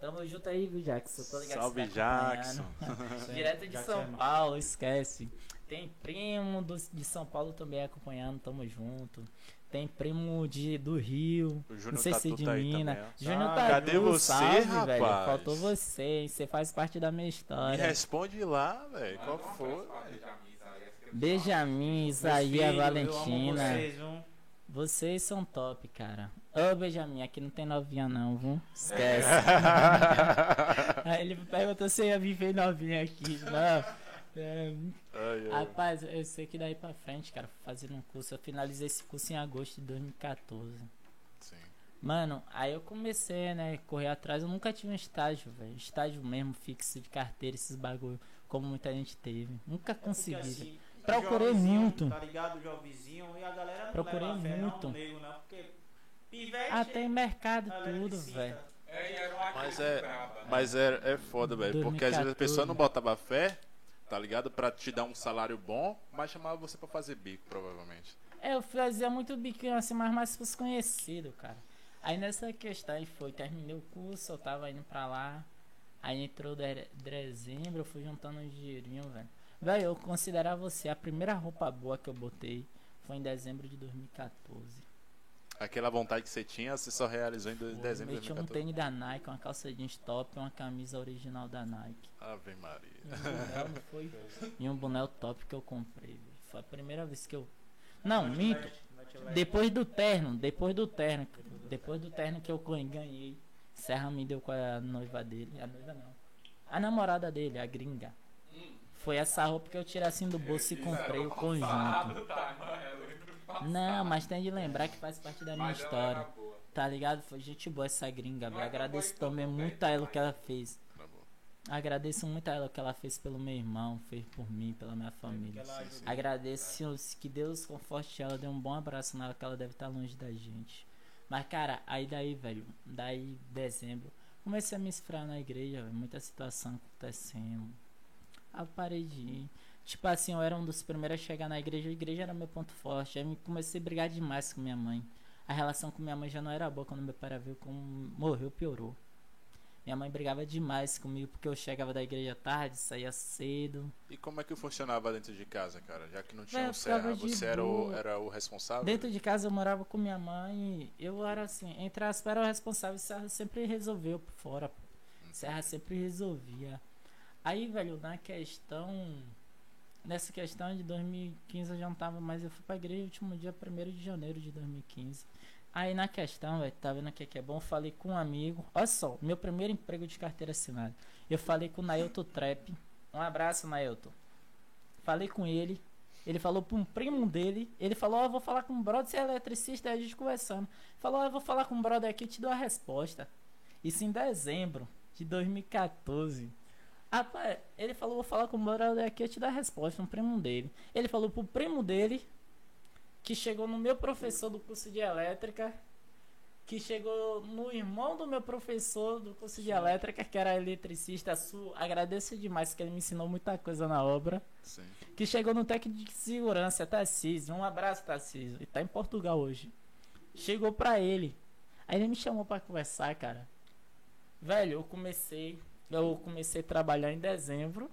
Tamo junto aí, viu, Jackson? Tô ligado Salve, tá Jackson. Direto de Jackson São é. Paulo, esquece. Tem primo do, de São Paulo também acompanhando, tamo junto. Tem primo de, do Rio, O não sei se de tá aí Minas. Júnior Ah, cadê você, salve, rapaz? velho. Faltou você, você faz parte da minha Me história. responde lá, velho. Qual foi? Benjamin, Isaías, Valentina. amo vocês? Vocês são top, cara. Ô, Benjamin, aqui não tem novinha não, viu? Esquece. Aí ele perguntou se eu ia viver novinha aqui. Não. É, Ai, ai. Rapaz, eu sei que daí pra frente, cara, fazendo um curso. Eu finalizei esse curso em agosto de 2014. Sim. Mano, aí eu comecei, né, correr atrás. Eu nunca tive um estágio, velho. Estágio mesmo, fixo de carteira, esses bagulho, como muita gente teve. Nunca Porque consegui. assim, Procurei muito. Tá ligado, jovemzinho, e a galera não Procurei leva fé, muito. não, nego, não, porque. Ah, tem mercado tudo, velho. É, e era uma Mas é- braba, né? Mas é, é foda, velho. Porque às vezes a 2014. pessoa não botava fé, tá ligado? Pra te dar um salário bom, mas chamava você pra fazer bico, provavelmente. É, eu fazia muito biquinho assim, mas mais pros conhecidos, cara. Aí nessa questão aí foi, terminei o curso, eu tava indo pra lá. Aí entrou de- dezembro, eu fui juntando um dinheirinho, velho. Velho, eu considerar você, a primeira roupa boa que eu botei foi em dezembro de 2014. Aquela vontade que você tinha, você só realizou em Foi, dezembro de meti um 2014. tênis da Nike, uma calça jeans top, uma camisa original da Nike. Ave Maria. E um boné, não foi? E um boné top que eu comprei. Foi a primeira vez que eu. Não, minto. Depois do terno, depois do terno, depois do terno que eu ganhei, Serra me deu com a noiva dele, a noiva não, a namorada dele, a gringa. Foi essa roupa que eu tirei assim do bolso e comprei o conjunto. Tá, não mas tem de lembrar que faz parte da minha Mas história. Tá ligado? Foi gente boa essa gringa, velho. Não é Agradeço então, também muito a ela o que ela fez. Tá. Agradeço muito a ela o que ela fez pelo meu irmão, fez por mim, pela minha família. Agradeço que Deus conforte ela, dê um bom abraço nela, que ela deve estar longe da gente. Mas, cara, aí daí, velho, daí dezembro, comecei a me esfriar na igreja, velho, muita situação acontecendo. Aí eu parei de ir. Tipo assim, eu era um dos primeiros a chegar na igreja, a igreja era meu ponto forte. Aí eu comecei a brigar demais com minha mãe. A relação com minha mãe já não era boa quando meu pai viu como morreu, piorou. Minha mãe brigava demais comigo porque eu chegava da igreja tarde, saía cedo. E como é que funcionava dentro de casa, cara? Já que não tinha Velho, um serra, você era o, era o responsável? Dentro de casa eu morava com minha mãe. Eu era assim, entre aspas, era o responsável. Serra sempre resolveu por fora. pô. Serra sempre resolvia. Aí, velho, na questão. Nessa questão de 2015 eu já não tava mais. Eu fui pra igreja último dia 1 de janeiro de 2015. Aí na questão, velho, tá vendo o que que é bom? Eu falei com um amigo. Olha só, meu primeiro emprego de carteira assinada. Eu falei com o Nailton Trap. Um abraço, Nailton. Falei com ele. Ele falou pra um primo dele. Ele falou: Ó, eu vou falar com um brother, você é eletricista. Aí a gente conversando. Falou: Ó, eu vou falar com um brother aqui, eu te dou a resposta. Isso em dezembro de 2014. Rapaz, ele falou: vou falar com um brother aqui, eu te dou a resposta. Um primo dele. Ele falou pro primo dele, que chegou no meu professor do curso de elétrica. Que chegou no irmão do meu professor do curso de elétrica, que era eletricista sul. Agradeço demais, que ele me ensinou muita coisa na obra Sim. que chegou no técnico de segurança, Tarcísio. Um abraço, Tarcísio. Ele tá em Portugal hoje. Chegou pra ele. Aí ele me chamou pra conversar, cara. Velho, eu comecei. Eu comecei a trabalhar em dezembro.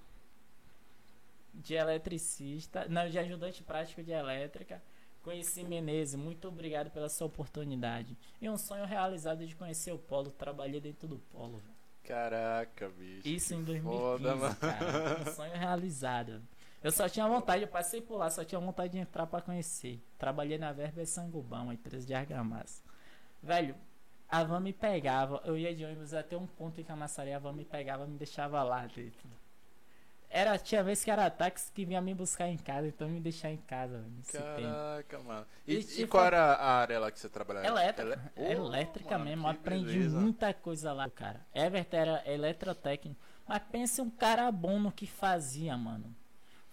De eletricista. Não, de ajudante prático de elétrica. Conheci Menezes, muito obrigado pela sua oportunidade. E um sonho realizado de conhecer o Polo. Trabalhei dentro do Polo. Caraca, bicho. Isso em que 2015, foda, cara. Um sonho realizado. Eu só tinha vontade, eu passei por lá, só tinha vontade de entrar pra conhecer. Trabalhei na Verba Sangubão, a empresa de argamassa. Velho, a van me pegava, eu ia de ônibus até um ponto em Camaçari, a van me pegava me deixava lá dentro. Era, tinha vez que era táxi que vinha me buscar em casa, então me deixar em casa, nesse tempo. Caraca, mano. E E, te e qual era a área lá que você trabalhava? Elétrica. Ele- Ô, elétrica mano, mesmo. que Aprendi beleza. muita coisa lá, cara. Everton era eletrotécnico. Mas pense um cara bom no que fazia, mano.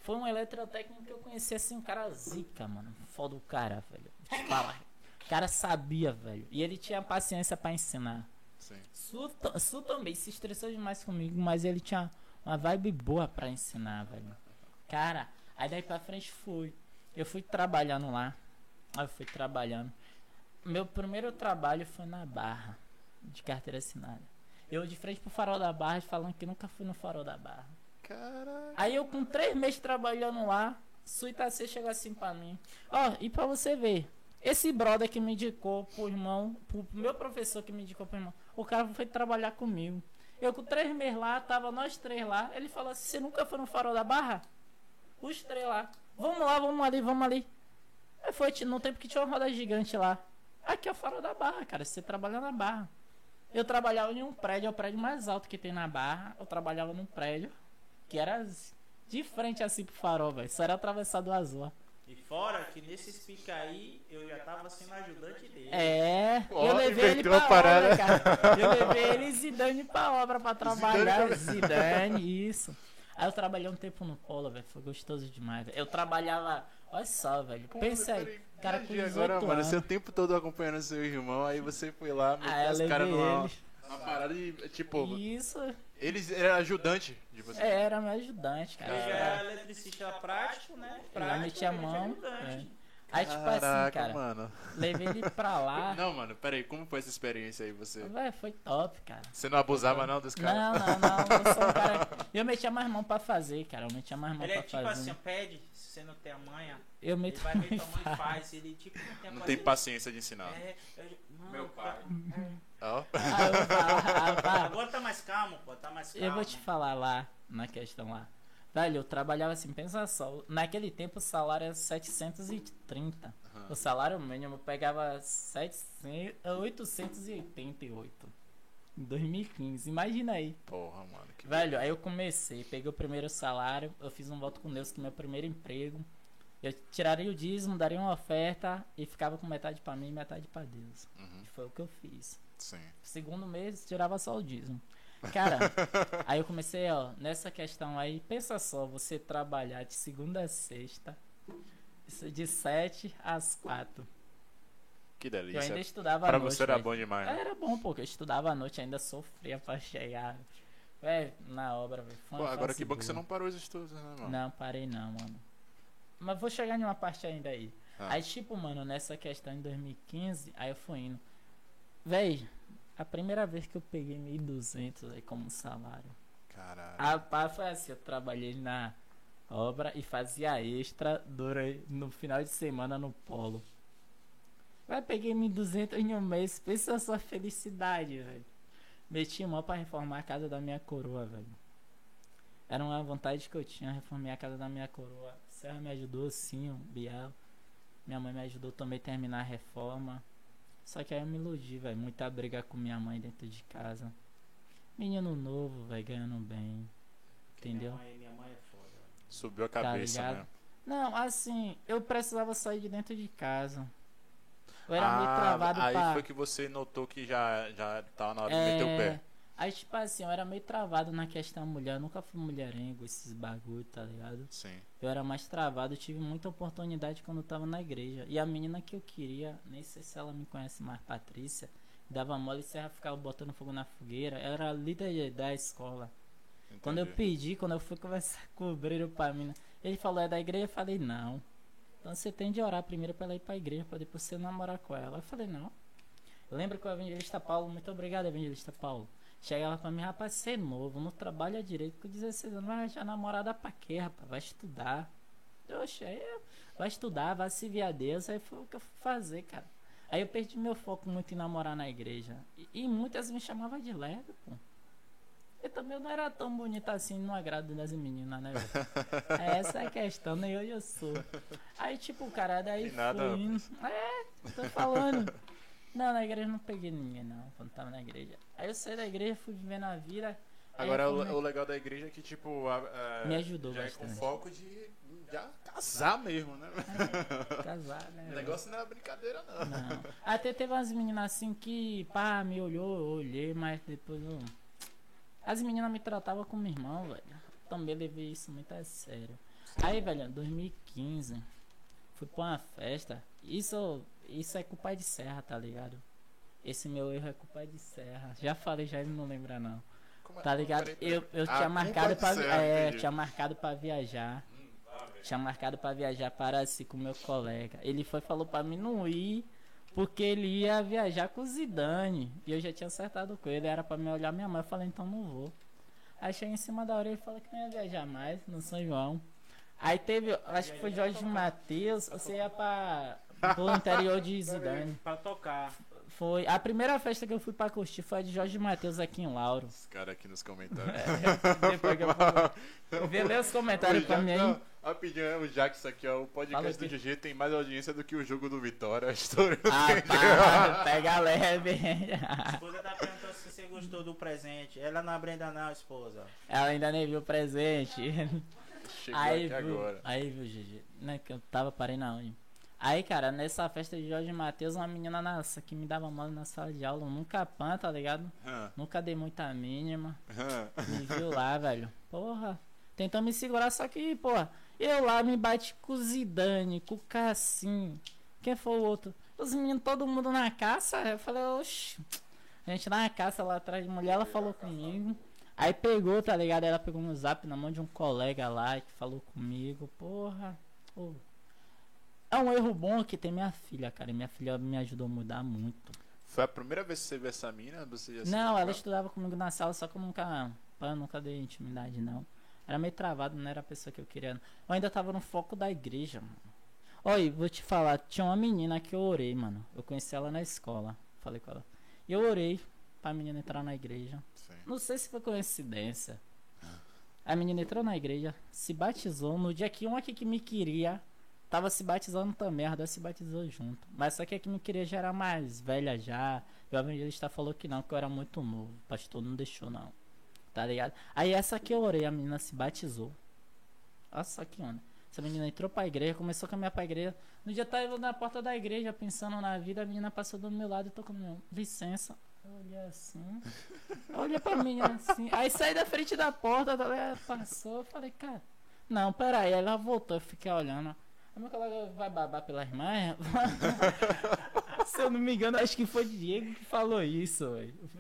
Foi um eletrotécnico que eu conheci assim, um cara zica, mano. Foda o cara, velho. Falar. O cara sabia, velho. E ele tinha paciência pra ensinar. Sim. Su, Su também se estressou demais comigo, mas ele tinha uma vibe boa pra ensinar, velho. Cara, aí daí pra frente fui. Eu fui trabalhando lá. Eu fui trabalhando. Meu primeiro trabalho foi na Barra, de carteira assinada. Eu de frente pro farol da Barra, falando que nunca fui no farol da Barra. Caraca. Aí eu com três meses trabalhando lá, Su Itacê chegou assim pra mim. Ó, e pra você ver, esse brother que me indicou pro irmão, pro meu professor que me indicou pro irmão, o cara foi trabalhar comigo. Eu com três meses lá, tava nós três lá, ele falou assim, você nunca foi no farol da barra? Os três lá. Vamos lá, vamos ali, vamos ali. Aí foi no tempo que tinha uma roda gigante lá. Aqui é o farol da barra, cara. Você trabalha na barra. Eu trabalhava em um prédio, é o prédio mais alto que tem na barra. Eu trabalhava num prédio que era de frente assim pro farol, velho. Só era atravessado azul. E fora que nesses pica aí, eu já tava sendo ajudante dele. É, eu levei ele pra parada. obra, cara. Eu levei ele e Zidane pra obra pra trabalhar. também. Zidane, isso. Aí eu trabalhei um tempo no polo, velho. Foi gostoso demais, velho. Eu trabalhava. Olha só, velho. Pensa aí. Cara com Viajei 18 agora, mano, anos. você o tempo todo acompanhando seu irmão, aí você foi lá, meteu Ah, eu os caras numa, numa parada e, tipo, Isso. Eles eram ajudante de você. É, era meu ajudante, cara. Eu já Era- era eletricista prático, né? Eu Prático, metia a eu mão. é. Aí, tipo assim, Caraca, cara. mano. Levei ele pra lá. Não, mano, peraí, como foi essa experiência aí, você? Véi, foi top, cara. Você não abusava não dos caras? Não, não, não. Eu sou um cara. Eu metia mais mão pra fazer, cara. Eu metia mais mão Ele é pra tipo fazer. assim, ó, pede, se você não tem a manha, eu ele meto vai a ver mão tua e mãe faço. faz, ele tipo não tem a Não tem ele- paciência de ensinar. É, eu, mano, Meu pai. Ó. Ah, pá, Agora tá mais calmo, pô, tá mais calmo. Eu vou te falar lá, na questão lá. Velho, eu trabalhava assim, pensa só. Naquele tempo o salário era 730. Aham. O salário mínimo eu pegava 700, 888. Em 2015. Imagina aí. Porra, mano. Que... Velho, aí eu comecei, peguei o primeiro salário, eu fiz um voto com Deus que meu primeiro emprego. Eu tiraria o dízimo, daria uma oferta e ficava com metade pra mim e metade pra Deus. Uhum, E foi o que eu fiz. Sim. Segundo mês, tirava só o dízimo. Cara, aí eu comecei, ó, nessa questão aí, pensa só, você trabalhar de segunda a sexta, de 7 às 4. Que Eu ainda delícia. estudava Pra à noite. você era bom demais. né? Era bom, porque eu estudava à noite, ainda sofria pra chegar. Véi, na obra, velho. agora que bom que você não parou os estudos, né, mano? Não, parei não, mano. Mas vou chegar em uma parte ainda aí. Ah. Aí, tipo, mano, nessa questão em 2015, aí eu fui indo. Véi, a primeira vez que eu peguei 1.200 aí como salário. Caralho. A pá foi assim, eu trabalhei na obra e fazia extra durante, no final de semana no polo. Vai, peguei 1.200 em um mês, pensa sua felicidade, velho. Meti mão pra reformar a casa da minha coroa, velho. Era uma vontade que eu tinha, reformei a casa da minha coroa. Serra me ajudou sim, Biel. Minha mãe me ajudou também a terminar a reforma. Só que aí eu me iludi, velho. Muita briga com minha mãe dentro de casa. Menino novo, velho, ganhando bem. Entendeu? Minha mãe, minha mãe é foda. Subiu a cabeça, ligado? né? Não, assim, eu precisava sair de dentro de casa. Eu era meio Ah, travado aí pra... foi que você notou que já, já tava na hora de É, meter o pé. Aí, tipo assim, eu era meio travado na questão mulher. Eu nunca fui mulherengo, esses bagulho, tá ligado? Sim. Eu era mais travado, tive muita oportunidade quando eu tava na igreja. E a menina que eu queria, nem sei se ela me conhece mais, Patrícia, dava mole e Serra ficava botando fogo na fogueira. Era líder da escola. Quando eu entendi. pedi, quando eu fui conversar com o obreiro pra mim, ele falou, é da igreja? Eu falei, não. Então você tem de orar primeiro pra ela ir pra igreja, pra depois você namorar com ela. Eu falei, não. Eu lembro que o evangelista Paulo, muito obrigado, evangelista Paulo. Chegava pra mim, rapaz, você é novo, não trabalha direito, com 16 anos, vai arranjar namorada pra quê, rapaz? Vai estudar. Oxe, aí vai estudar, vai servir a Deus, aí foi o que eu fui fazer, cara. Aí eu perdi meu foco muito em namorar na igreja. E, e muitas me chamavam de lerdo, pô. Eu também não era tão bonita assim no agrado das meninas, né, velho? Essa é a questão, nem hoje eu sou. Aí, tipo, cara, daí Tem nada. fui. É, tô falando. Não, na igreja não peguei ninguém, não, quando tava na igreja. Aí eu saí da igreja, fui vivendo a vida. Agora, o, o legal da igreja é que, tipo, a- a- Me ajudou já é com bastante. foco de já casar mesmo, né? Casar, né? O negócio não é brincadeira, não. Não. Até teve umas meninas assim que, pá, me olhou, eu olhei, mas depois eu... As meninas me tratavam como irmão, velho. Também levei isso muito a sério. Aí, velho, 2015, fui pra uma festa. Isso, isso é culpa de Serra, tá ligado? Esse meu erro é culpa de Serra. Já falei, já ele não lembra não. Como é- Tá ligado? peraí, peraí. Eu, eu Ah, tinha culpa marcado pra, Serra, é, tinha marcado pra viajar. Tinha marcado pra viajar para si com meu colega. Ele foi e falou pra mim não ir, porque ele ia viajar com o Zidane. E eu já tinha acertado com ele, era pra me olhar minha mãe. Eu falei, então não vou. Aí cheguei em cima da hora ele falou que não ia viajar mais no São João. Aí teve, acho que foi Jorge Matheus, você ia pra, pro interior de Zidane. Pra tocar. Foi. A primeira festa que eu fui pra curtir foi a de Jorge Matheus aqui em Lauro. Os caras aqui nos comentários. Depois que eu fui. Vê ler os comentários pra mim aí. Rapidinho, é o Jax aqui, ó. O podcast do. GG tem mais audiência do que o jogo do Vitória. A história Ah, pá, pega leve. A esposa tá perguntando se você gostou do presente. Ela não é Brenda não, esposa. Ela ainda nem viu o presente. chegou Aí, aqui viu, agora. aí, viu, GG. Né, que eu tava, parei na onde. Aí, cara, nessa festa de Jorge Matheus, uma menina nossa que me dava mole na sala de aula, nunca pan, tá ligado? Nunca dei muita mínima. Me viu lá, velho. Porra. Tentou me segurar, só que, porra, eu lá me bati com o Zidane, com o Cassim. Quem foi o outro? Os meninos, todo mundo na caça. Eu falei, oxi. A gente na caça lá atrás de mulher, ela falou comigo. Aí pegou, tá ligado? Ela pegou no zap na mão de um colega lá que falou comigo. Porra. Ô. É um erro bom que tem minha filha, cara. E minha filha me ajudou a mudar muito. Foi a primeira vez que você viu essa mina? Você já Não, ela estudava comigo na sala, só que eu nunca. eu nunca dei intimidade, não. Era meio travado, não era a pessoa que eu queria. Eu ainda tava no foco da igreja, mano. Olha, vou te falar, tinha uma menina que eu orei, mano. Eu conheci ela na escola. Falei com ela. E eu orei pra menina entrar na igreja. Sim. Não sei se foi coincidência. A menina entrou na igreja, se batizou. No dia que uma aqui que me queria tava se batizando também, a duas se batizou junto. Mas só que a que me queria já era mais velha já. E o evangelista falou que não, que eu era muito novo. O pastor não deixou, não. Tá ligado? Aí essa que eu orei, a menina se batizou. Olha só que onda. Essa menina entrou pra igreja, começou a caminhar pra igreja. No dia eu tava na porta da igreja pensando na vida, a menina passou do meu lado e tô com licença. Olhei assim. Olhei pra menina assim. Aí saí da frente da porta, tá ligado? passou, eu falei, cara. Não, peraí. Aí ela voltou, eu fiquei olhando. A minha colega vai babar pela irmã? Se eu não me engano, acho que foi Diego que falou isso.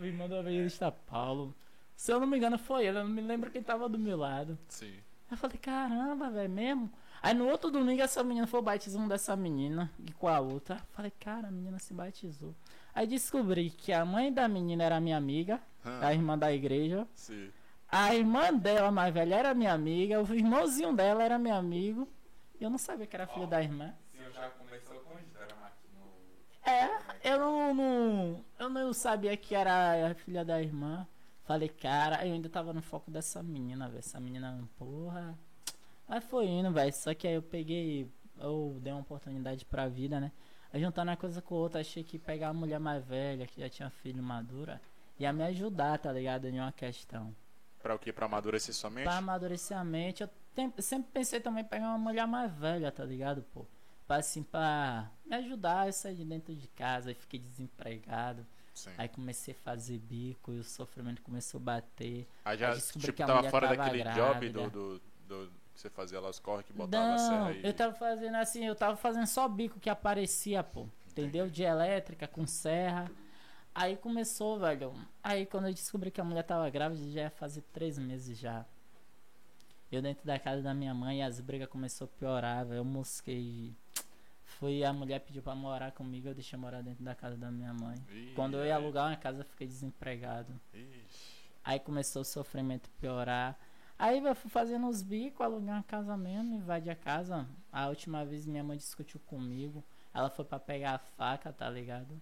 O irmão do evangelista Paulo. Se eu não me engano, foi ele. Eu não me lembro quem tava do meu lado. Sim. Eu falei, caramba, velho, mesmo? Aí no outro domingo essa menina foi o batismo dessa menina e com a outra. Eu falei, cara, a menina se batizou. Aí descobri que a mãe da menina era minha amiga, Ah, a irmã da igreja. sim. A irmã dela, mais velha, era minha amiga. O irmãozinho dela era meu amigo. Eu não sabia que era filho da irmã. O senhor já começou com os dramas aqui no. É, eu não, não- Eu não sabia que era a filha da irmã. Falei, cara, eu ainda tava no foco dessa menina, velho. Essa menina, porra. Mas foi indo, velho. Só que aí eu peguei. Eu dei uma oportunidade pra vida, né? Aí juntando uma coisa com outra, achei que pegar uma mulher mais velha, que já tinha filho madura, ia me ajudar, tá ligado? Em uma questão. Pra o quê? Pra amadurecer sua mente? Pra amadurecer a mente, eu tem- sempre pensei também em pegar uma mulher mais velha, tá ligado, pô? Pra assim, pra me ajudar, eu saí de dentro de casa, aí fiquei desempregado. Sim. Aí comecei a fazer bico e o sofrimento começou a bater. Aí já, aí descobri tipo, que a tava fora tava daquele job grávida. do, do, do- que você fazia lá os corre que botava a Não, serra e... eu tava fazendo assim, eu tava fazendo só bico que aparecia, pô. Entendeu? De elétrica, com serra. Aí começou, velho. Aí quando eu descobri que a mulher tava grávida, já ia fazer três meses já. Eu dentro da casa da minha mãe, as brigas começou a piorar, velho. Eu mosquei. Foi a mulher pediu pra morar comigo, eu deixei morar dentro da casa da minha mãe. Ih, Quando eu ia alugar uma casa, eu fiquei desempregado. Ixi. Aí começou o sofrimento a piorar. Aí eu fui fazendo os bicos, aluguei uma casa mesmo, invadi a casa. A última vez minha mãe discutiu comigo. Ela foi pra pegar a faca, tá ligado?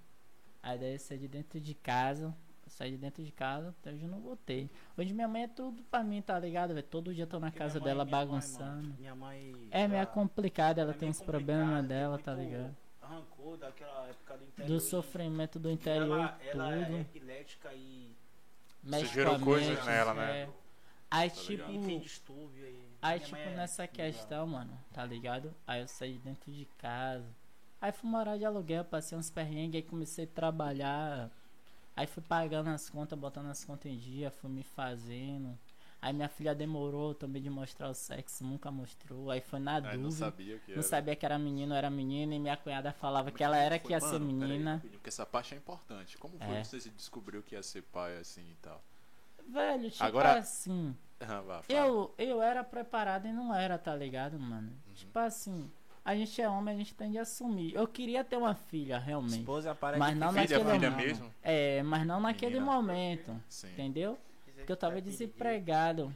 Aí daí eu saí de dentro de casa. Saí de dentro de casa, até hoje eu não voltei. Hoje minha mãe é tudo pra mim, tá ligado? velho? Todo dia eu tô na Porque casa minha mãe- dela minha mãe, bagunçando. mano, Minha mãe. é meio já complicado, ela é tem uns problemas complicada, dela, tá ligado? Arrancou daquela época do interior. Do sofrimento do interior Ela, ela é tudo. epilética e Mexe Você gerou coisas nela, né? é. Aí Tá tipo. ligado? tem distúrbio. Aí, minha tipo, mãe é- nessa questão, mano, tá ligado? Aí eu saí dentro de casa. Aí fui morar de aluguel, passei uns perrengues, aí comecei a trabalhar. Aí fui pagando as contas, botando as contas em dia, fui me fazendo. Aí minha filha demorou também de mostrar o sexo, nunca mostrou. Aí foi na Aí dúvida. não sabia que Não era. sabia que era menino, era menina, e minha cunhada falava que ela era que ia ser Mano, peraí, menina. porque essa parte é importante. Como foi É. que você se descobriu que ia ser pai assim e tal? Velho, tipo Agora- assim. Ah, vá. Eu, eu era preparado e não era, tá ligado, mano? Uhum. Tipo assim, a gente é homem, a gente tem de assumir. Eu queria ter uma filha, realmente. Esposa aparece. Mas não Filha, naquele filha momento. mesmo? É, mas não naquele Menina. momento. Sim. Entendeu? Porque eu tava desempregado.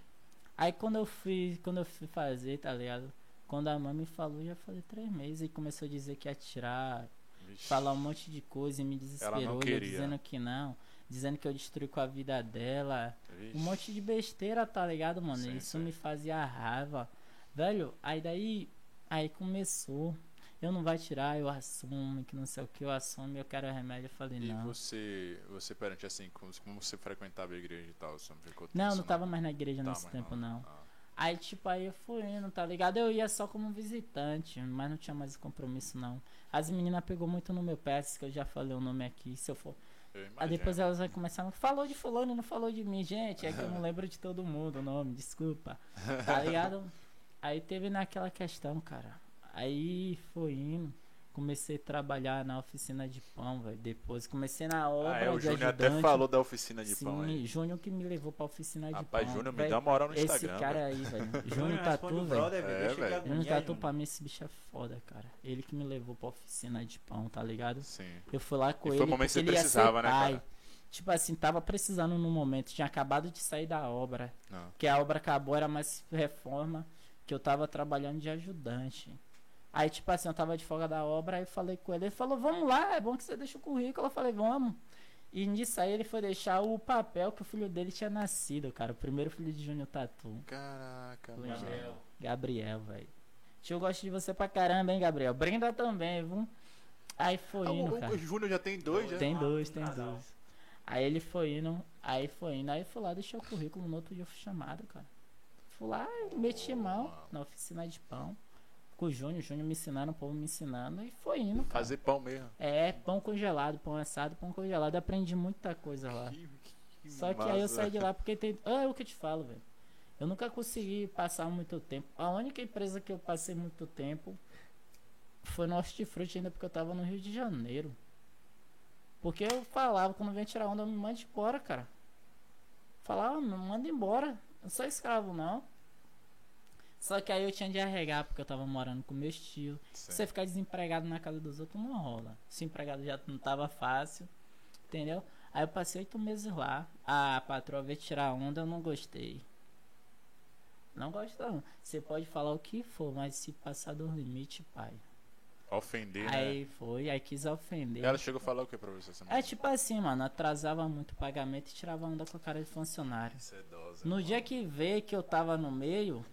Aí quando eu fui, quando eu fui fazer, tá ligado? Quando a mãe me falou, já falei três meses e começou a dizer que ia tirar, Vixe. falar um monte de coisa e me desesperou. eu queria. dizendo que não, dizendo que eu destruí com a vida dela. Vixe. Um monte de besteira, tá ligado, mano? Sim, Isso sim. me fazia raiva. Velho, aí daí. Aí começou. Eu não vai tirar, eu assumo, que não sei o que, eu assumo, eu quero remédio. Eu falei, E não. você, você perante assim, como, como você frequentava a igreja e tal? Você não ficou Não, não tava mais na igreja Tá, nesse tempo, não. Ah, Aí, tipo, aí eu fui indo, tá ligado? Eu ia só como visitante, mas não tinha mais compromisso, não. As meninas pegou muito no meu pé, que eu já falei o nome aqui. Se eu for. eu Aí depois elas vão começar. Falou de fulano e não falou de mim, gente. É que eu não lembro de todo mundo o nome, desculpa. Tá ligado? Aí teve naquela questão, cara. Aí foi indo. Comecei a trabalhar na oficina de pão, velho. Depois comecei na obra Ah, é, o de Júnior até falou da oficina de Sim, pão aí. Júnior que me levou pra oficina de Rapaz, pão. Júnior me dá uma moral no Esse Instagram. cara velho. aí, velho. Júnior responde Tatu, velho. É, velho. Júnior Tatu pra mim esse bicho é foda, cara. Ele que me levou pra oficina de pão, tá ligado? Sim. Eu fui lá com E foi ele o momento que porque você precisava, né, pai. cara? Tipo assim, tava precisando no momento. Tinha acabado de sair da obra. Não. Que a obra acabou, era mais reforma. Que eu tava trabalhando de ajudante. Aí, tipo assim, eu tava de folga da obra, aí eu falei com ele. Ele falou, vamos lá, é bom que você deixa o currículo. Eu falei, vamos. E nisso aí ele foi deixar o papel que o filho dele tinha nascido, cara. O primeiro filho de Júnior Tatu. Caraca, Foi, mano. Gabriel. Gabriel, velho. Tio, eu gosto de você pra caramba, hein, Gabriel. Brenda também, viu? Aí foi Ah, indo, o, cara. o Júnior já tem dois, já? Tem dois, tem dois. Aí ele foi indo, aí foi indo, aí fui lá, deixei o currículo, no outro dia eu fui chamado, cara. Fui lá, meti mão na oficina de pão. Com o Júnior, o Júnior me ensinando, o povo me ensinando, e foi indo, cara. Fazer pão mesmo. É, pão congelado, pão assado, pão congelado. Aprendi muita coisa lá. Que- que Só que aí eu saí de lá porque tem. Ah, é o que eu te falo, velho. Eu nunca consegui passar muito tempo. A única empresa que eu passei muito tempo foi no Hortifruti, ainda porque eu tava no Rio de Janeiro. Porque eu falava, quando vem tirar onda, me manda embora, cara. Falava, me manda embora. Não sou escravo, não. Só que aí eu tinha de arregar, porque eu tava morando com meus tios. Sim. Você ficar desempregado na casa dos outros não rola. Se empregado já não tava fácil, entendeu? Aí eu passei oito meses lá. A patroa veio tirar onda, eu não gostei. Não gosto não. Você pode falar o que for, mas se passar do limite, pai. Ofender, né? Aí foi, aí quis ofender. Ela chegou a falar o que pra você? É tipo assim, mano, atrasava muito o pagamento e tirava onda com a cara de funcionário. Isso é. No dia que veio que eu tava no meio,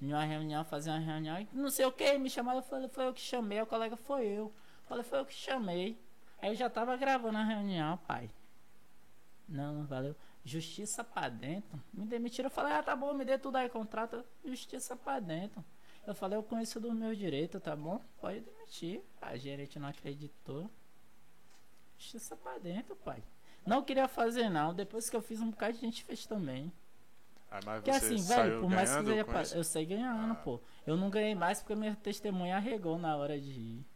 em uma reunião, fazer uma reunião, não sei o que, me chamaram, falei, foi eu que chamei, o colega foi eu. Falei, foi eu que chamei. Aí eu já tava gravando a reunião, pai. Não, não valeu. Justiça pra dentro. Me demitiram, eu falei, ah, tá bom, me dê tudo aí, contrato. Justiça pra dentro. Eu falei, eu conheço dos meus direitos, tá bom? Pode demitir. A gerente não acreditou. Justiça pra dentro, pai. Não queria fazer não, depois que eu fiz um bocado de gente fez também. Ah, mas Porque você assim, velho, por mais que seja pa- isso? eu saí ganhando, Ah. pô. Eu não ganhei mais porque minha testemunha arregou na hora de ir.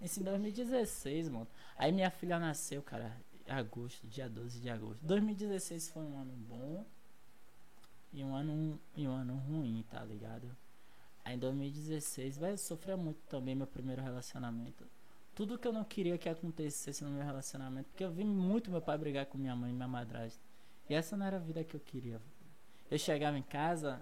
Isso em 2016, mano. Aí minha filha nasceu, cara, agosto, dia 12 de agosto. 2016 foi um ano bom e um ano, e um ano ruim, tá ligado? Aí em 2016, velho, eu sofria muito também meu primeiro relacionamento. Tudo que eu não queria que acontecesse no meu relacionamento, porque eu vi muito meu pai brigar com minha mãe e minha madrasta. E essa não era a vida que eu queria. Eu chegava em casa,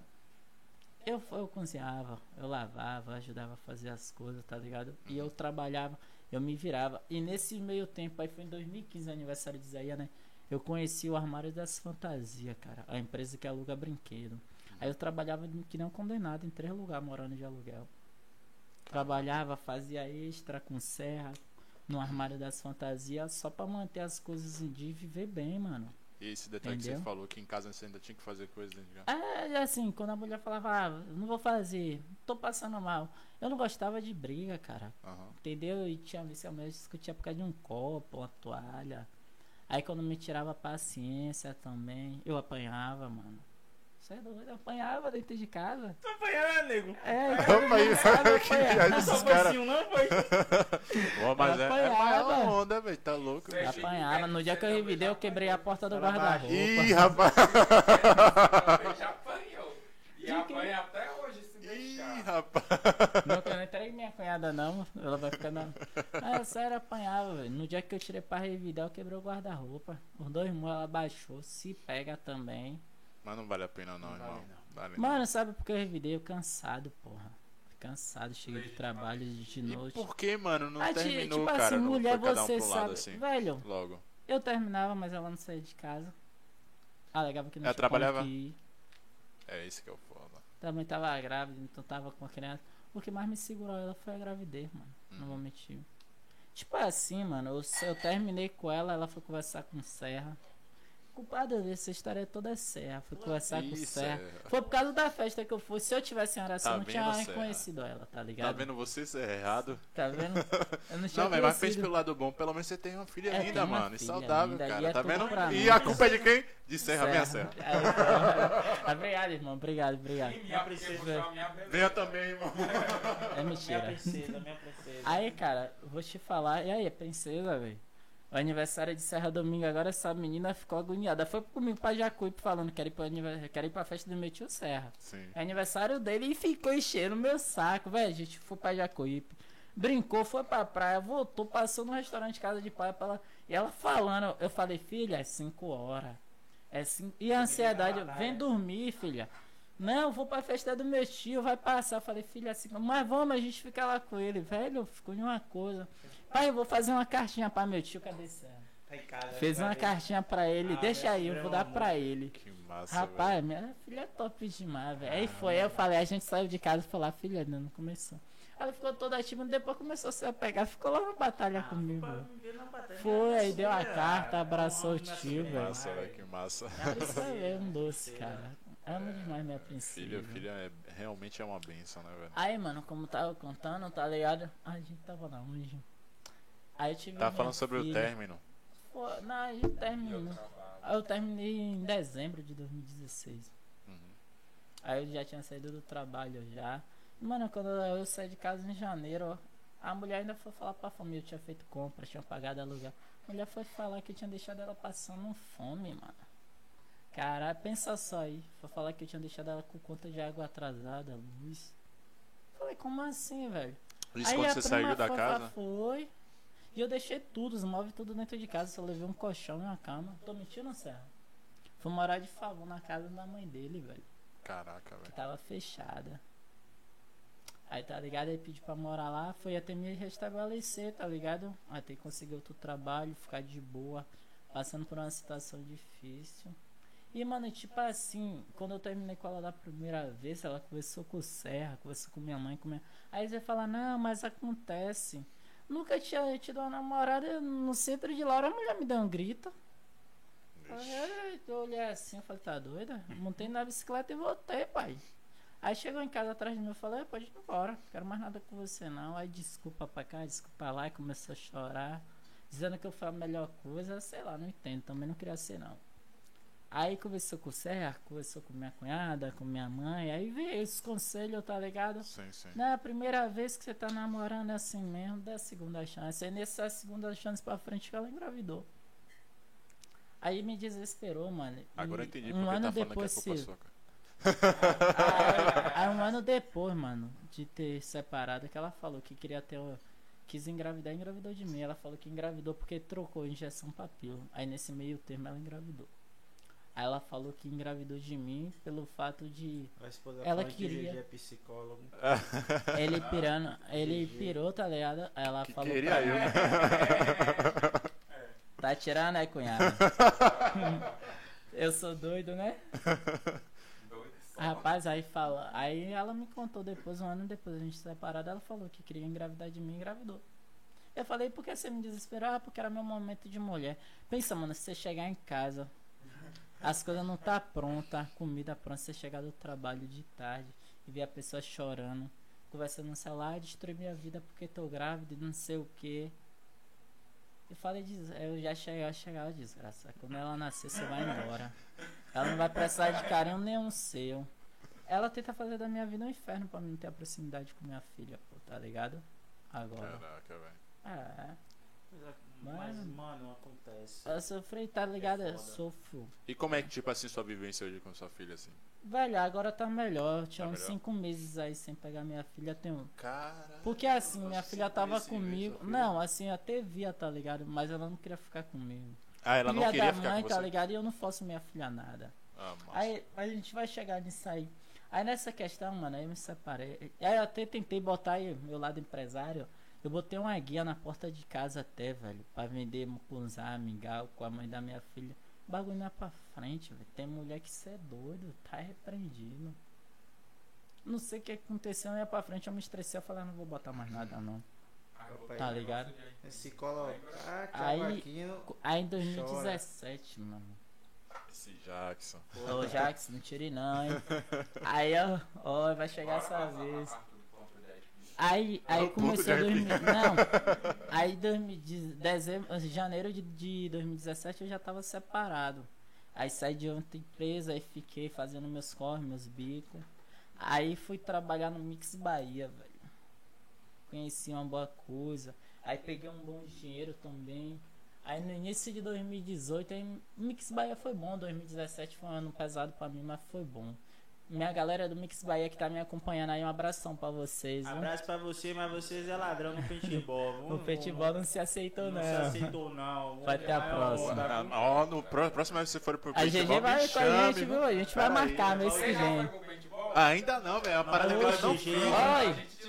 eu, eu cozinhava, eu lavava, ajudava a fazer as coisas, tá ligado? E eu trabalhava, eu me virava. E nesse meio tempo, aí foi em 2015, aniversário de Isaías, né? Eu conheci o Armário das Fantasias, cara. A empresa que aluga brinquedo. Aí eu trabalhava que nem um condenado em três lugares morando de aluguel. Trabalhava, fazia extra com serra no Armário das Fantasias só pra manter as coisas em dia e viver bem, mano. E esse detalhe que Entendeu? você falou, que em casa você ainda tinha que fazer coisa dentro de casa. É, assim, quando a mulher falava, ah, não vou fazer, tô passando mal. Eu não gostava de briga, cara. Aham. Entendeu? E tinha vezes que a mulher discutia por causa de um copo, uma toalha. Aí quando me tirava a paciência também, eu apanhava, mano. Você é doido, eu apanhava dentro de casa. Tu apanhando, nego? É, Opa, aí, eu que apanhava. viagem Só esses foi caras. não foi? Ó, mas é, é apanhava. maior onda, velho. Tá louco, Você- velho. Apanhava. No dia que eu revidei, eu quebrei a porta do guarda-roupa. Ih, rapaz. Já apanhou. E apanha até hoje se Ih, deixar. rapaz. Não, eu não entreguei minha cunhada não, ela vai ficar na. Ah, eu sério apanhava, velho. No dia que eu tirei pra revidar, eu quebrei o guarda-roupa. Os dois mãos ela baixou, se pega também. Mas não vale a pena não, Não vale irmão. não. Vale Mano, sabe por que eu revidei? Eu cansado, porra. Cansado, cheguei de trabalho de não. E noite. por que, mano, não Ah, terminou, tipo cara? assim, não mulher, um você lado sabe. assim? Velho, Logo. eu terminava, mas ela não saía de casa. Alegava que não Ela tinha trabalhava? ir. É esse que é o foda. Também tava grávida, então tava com a criança. O que mais me segurou ela foi a gravidez, mano. Não Uhum. vou mentir. Tipo assim, mano, eu, eu terminei com ela, ela foi conversar com o Serra. Culpada dessa história toda é Serra. Fui conversar com o Isso, Serra. é. Foi por causa da festa que eu fui. Se eu tivesse em Araçá, Tá eu não tinha Serra? reconhecido ela, tá ligado? Tá vendo você ser errado? Tá vendo? Eu não tinha Não, mas pense conhecido. pelo lado bom. Pelo menos você tem uma filha É, linda, mano. E saudável, linda, e cara. é Tá vendo? pra E mim. a culpa é de quem? De Serra, minha Serra. Pô. Obrigado, irmão. Obrigado, obrigado. E minha princesa. minha. Venha também, irmão. É Minha mentira. princesa, minha princesa. Aí, cara, vou te falar. E aí, princesa, velho? Aniversário de Serra Domingo, agora essa menina ficou agoniada. Foi comigo pra Jacuípe falando que quer ir pra, ir pra festa do meu tio Serra. Sim. É aniversário dele e ficou enchendo meu saco, velho. A gente foi pra Jacuípe. Brincou, foi pra praia, voltou, passou no restaurante Casa de Pai pra ela. E ela falando, eu falei, filha, é 5 horas. É cinco... E a ansiedade, vem dormir, filha. Não, vou pra festa do meu tio, vai passar. Eu falei, filha, assim, mas vamos, a gente fica lá com ele. Velho, ficou de uma coisa. Pai, eu vou fazer uma cartinha pra meu tio, cadê Serra? Aí, cara, Fez vai uma ver. cartinha pra ele, Ah, deixa aí, eu vou dar amor. pra ele. Que massa. Rapaz, minha filha é top demais, velho. Aí foi, aí eu falei, a gente saiu de casa e falou, ah, filha, ainda não começou. Ela ficou toda tímida, depois começou a se apegar, ficou lá na batalha Ah, comigo. batalha, Foi, aí deu a carta, abraçou o tio, velho. Massa, velho, que massa. Isso aí é um doce, cara. Amo demais minha princesa. Filha, filha é, realmente é uma benção, né, velho? Aí, mano, como tava contando, tá ligado? Ai, a gente tava na onde? Aí tive Tá falando sobre o término. Pô, não, a gente eu terminou. eu terminei em dezembro de 2016. Uhum. Aí eu já tinha saído do trabalho já. Mano, quando eu saí de casa em janeiro, ó, a mulher ainda foi falar pra família, eu tinha feito compra, tinha pagado aluguel. A mulher foi falar que eu tinha deixado ela passando fome, mano. Caralho, pensa só aí. Foi falar que eu tinha deixado ela com conta de água atrasada, luz. Falei, como assim, velho? Isso Aí quando você saiu da foi, casa? Foi. E eu deixei tudo, os móveis tudo dentro de casa. Só levei um colchão e uma cama. Tô mentindo, Serra? Fui morar de favor na casa da mãe dele, velho. Caraca, Que velho. tava fechada. Aí tá ligado? Aí pedi pra morar lá. Foi até me restabelecer, tá ligado? Até conseguir outro trabalho, ficar de boa. Passando por uma situação difícil. E, mano, tipo assim, quando eu terminei com ela da primeira vez, ela conversou com o Serra, conversou com minha mãe, com minha... Aí você fala, não, mas acontece. Nunca tinha tido uma namorada no centro de Laura, a mulher me deu um grito. Aí eu olhei assim, eu falei, tá doida? Montei na bicicleta e voltei, pai. Aí chegou em casa atrás de mim, eu falei, "É, pode ir embora, não quero mais nada com você não. Aí desculpa pra cá, desculpa lá, e começou a chorar, dizendo que eu fui a melhor coisa, sei lá, não entendo, também não queria ser não. Aí conversou com o Serra, conversou com minha cunhada, com minha mãe, aí veio esses conselhos, tá ligado? Sim, sim. Não é a primeira vez que você tá namorando é assim mesmo, dá a segunda chance. Aí nessa segunda chance pra frente que ela engravidou. Aí me desesperou, mano. Agora eu E entendi um porque ano tá falando que é depois culpa se-. Aí, um ano depois, mano, de ter separado, que ela falou que queria ter. Quis engravidar, engravidou de mim. Ela falou que engravidou porque trocou injeção pra pílula. Aí nesse meio termo ela engravidou. Aí ela falou que engravidou de mim pelo fato de A esposa Ela que queria. GG é psicólogo. ele pirando. Ele pirou, tá ligado? Aí ela Que falou. queria pra eu, né? Tá tirando, né, cunhado? eu sou doido, né? Doido. Rapaz, aí fala. Aí ela me contou depois, um ano depois, a gente separado, ela falou que queria engravidar de mim e engravidou. Eu falei, por que você me desesperou? Ah, porque era meu momento de mulher. Pensa, mano, se você chegar em casa, as coisas não tá pronta, a comida pronta, você chegar do trabalho de tarde e ver a pessoa chorando, conversando no celular, ah, destruir minha vida porque tô grávida e não sei o que. Eu falei, eu já cheguei, eu chegava desgraça. Quando ela nascer, você vai embora. Ela não vai precisar de carinho nenhum seu. Ela tenta fazer da minha vida um inferno pra mim não ter a proximidade com minha filha, pô, tá ligado? Agora. Caraca, velho. É. Mas, Mano. acontece. Eu sofri, tá ligado? É Eu sofro. E como é que, tipo assim, sua vivência hoje com sua filha, assim? Velho, agora tá melhor. Eu tinha Tá uns melhor? cinco meses aí sem pegar minha filha. Tem um. Cara. Porque assim, minha filha tava sim, velho, comigo. filha. Não, assim, eu até via, tá ligado? Mas ela não queria ficar comigo. Ah, ela não filha queria da ficar mãe, com tá você? ligado? E eu não faço minha filha nada. Ah, massa. Aí a gente vai chegar nisso aí. Aí nessa questão, mano, aí eu me separei. Aí eu até tentei botar aí meu lado empresário. Eu botei uma guia na porta de casa até, velho, pra vender mucunzá, mingau com a mãe da minha filha. O bagulho não é pra frente, velho. Tem mulher que cê é doido, tá repreendido. Não sei o que aconteceu, eu ia pra frente, eu me estressei, eu falei, "Ah, não vou botar mais nada não. Ah, Tá ligado? Esse colocar Aí- cavaquinho. Aí em 2017, mano. Esse Jackson. Ô Jax, não tire não, hein. Aí, ó, ó, vai chegar Bora essa vez. parte do ponto 10. Aí, aí começou 2000, não. Aí 2010 dezembro, janeiro de, de 2017 eu já tava separado. Aí saí de outra empresa, aí fiquei fazendo meus corres, meus bicos. Aí fui trabalhar no Mix Bahia, velho. Conheci uma boa coisa. Aí peguei um bom dinheiro também. Aí no início de 2018, aí, o Mix Bahia foi bom. 2017 foi um ano pesado pra mim, mas foi bom. Minha galera do Mix Bahia que tá me acompanhando aí, um abração pra vocês. viu? Abraço pra você, mas vocês é ladrão no paintball. O futebol não se aceitou, não, não. se aceitou, não. Vai ter a Maior próxima. Ó, no pró- próximo que você for pro A GG vai me com a gente, viu? A gente vai marcar mês que vem. Ainda não, velho. A parada Não, agora não GG.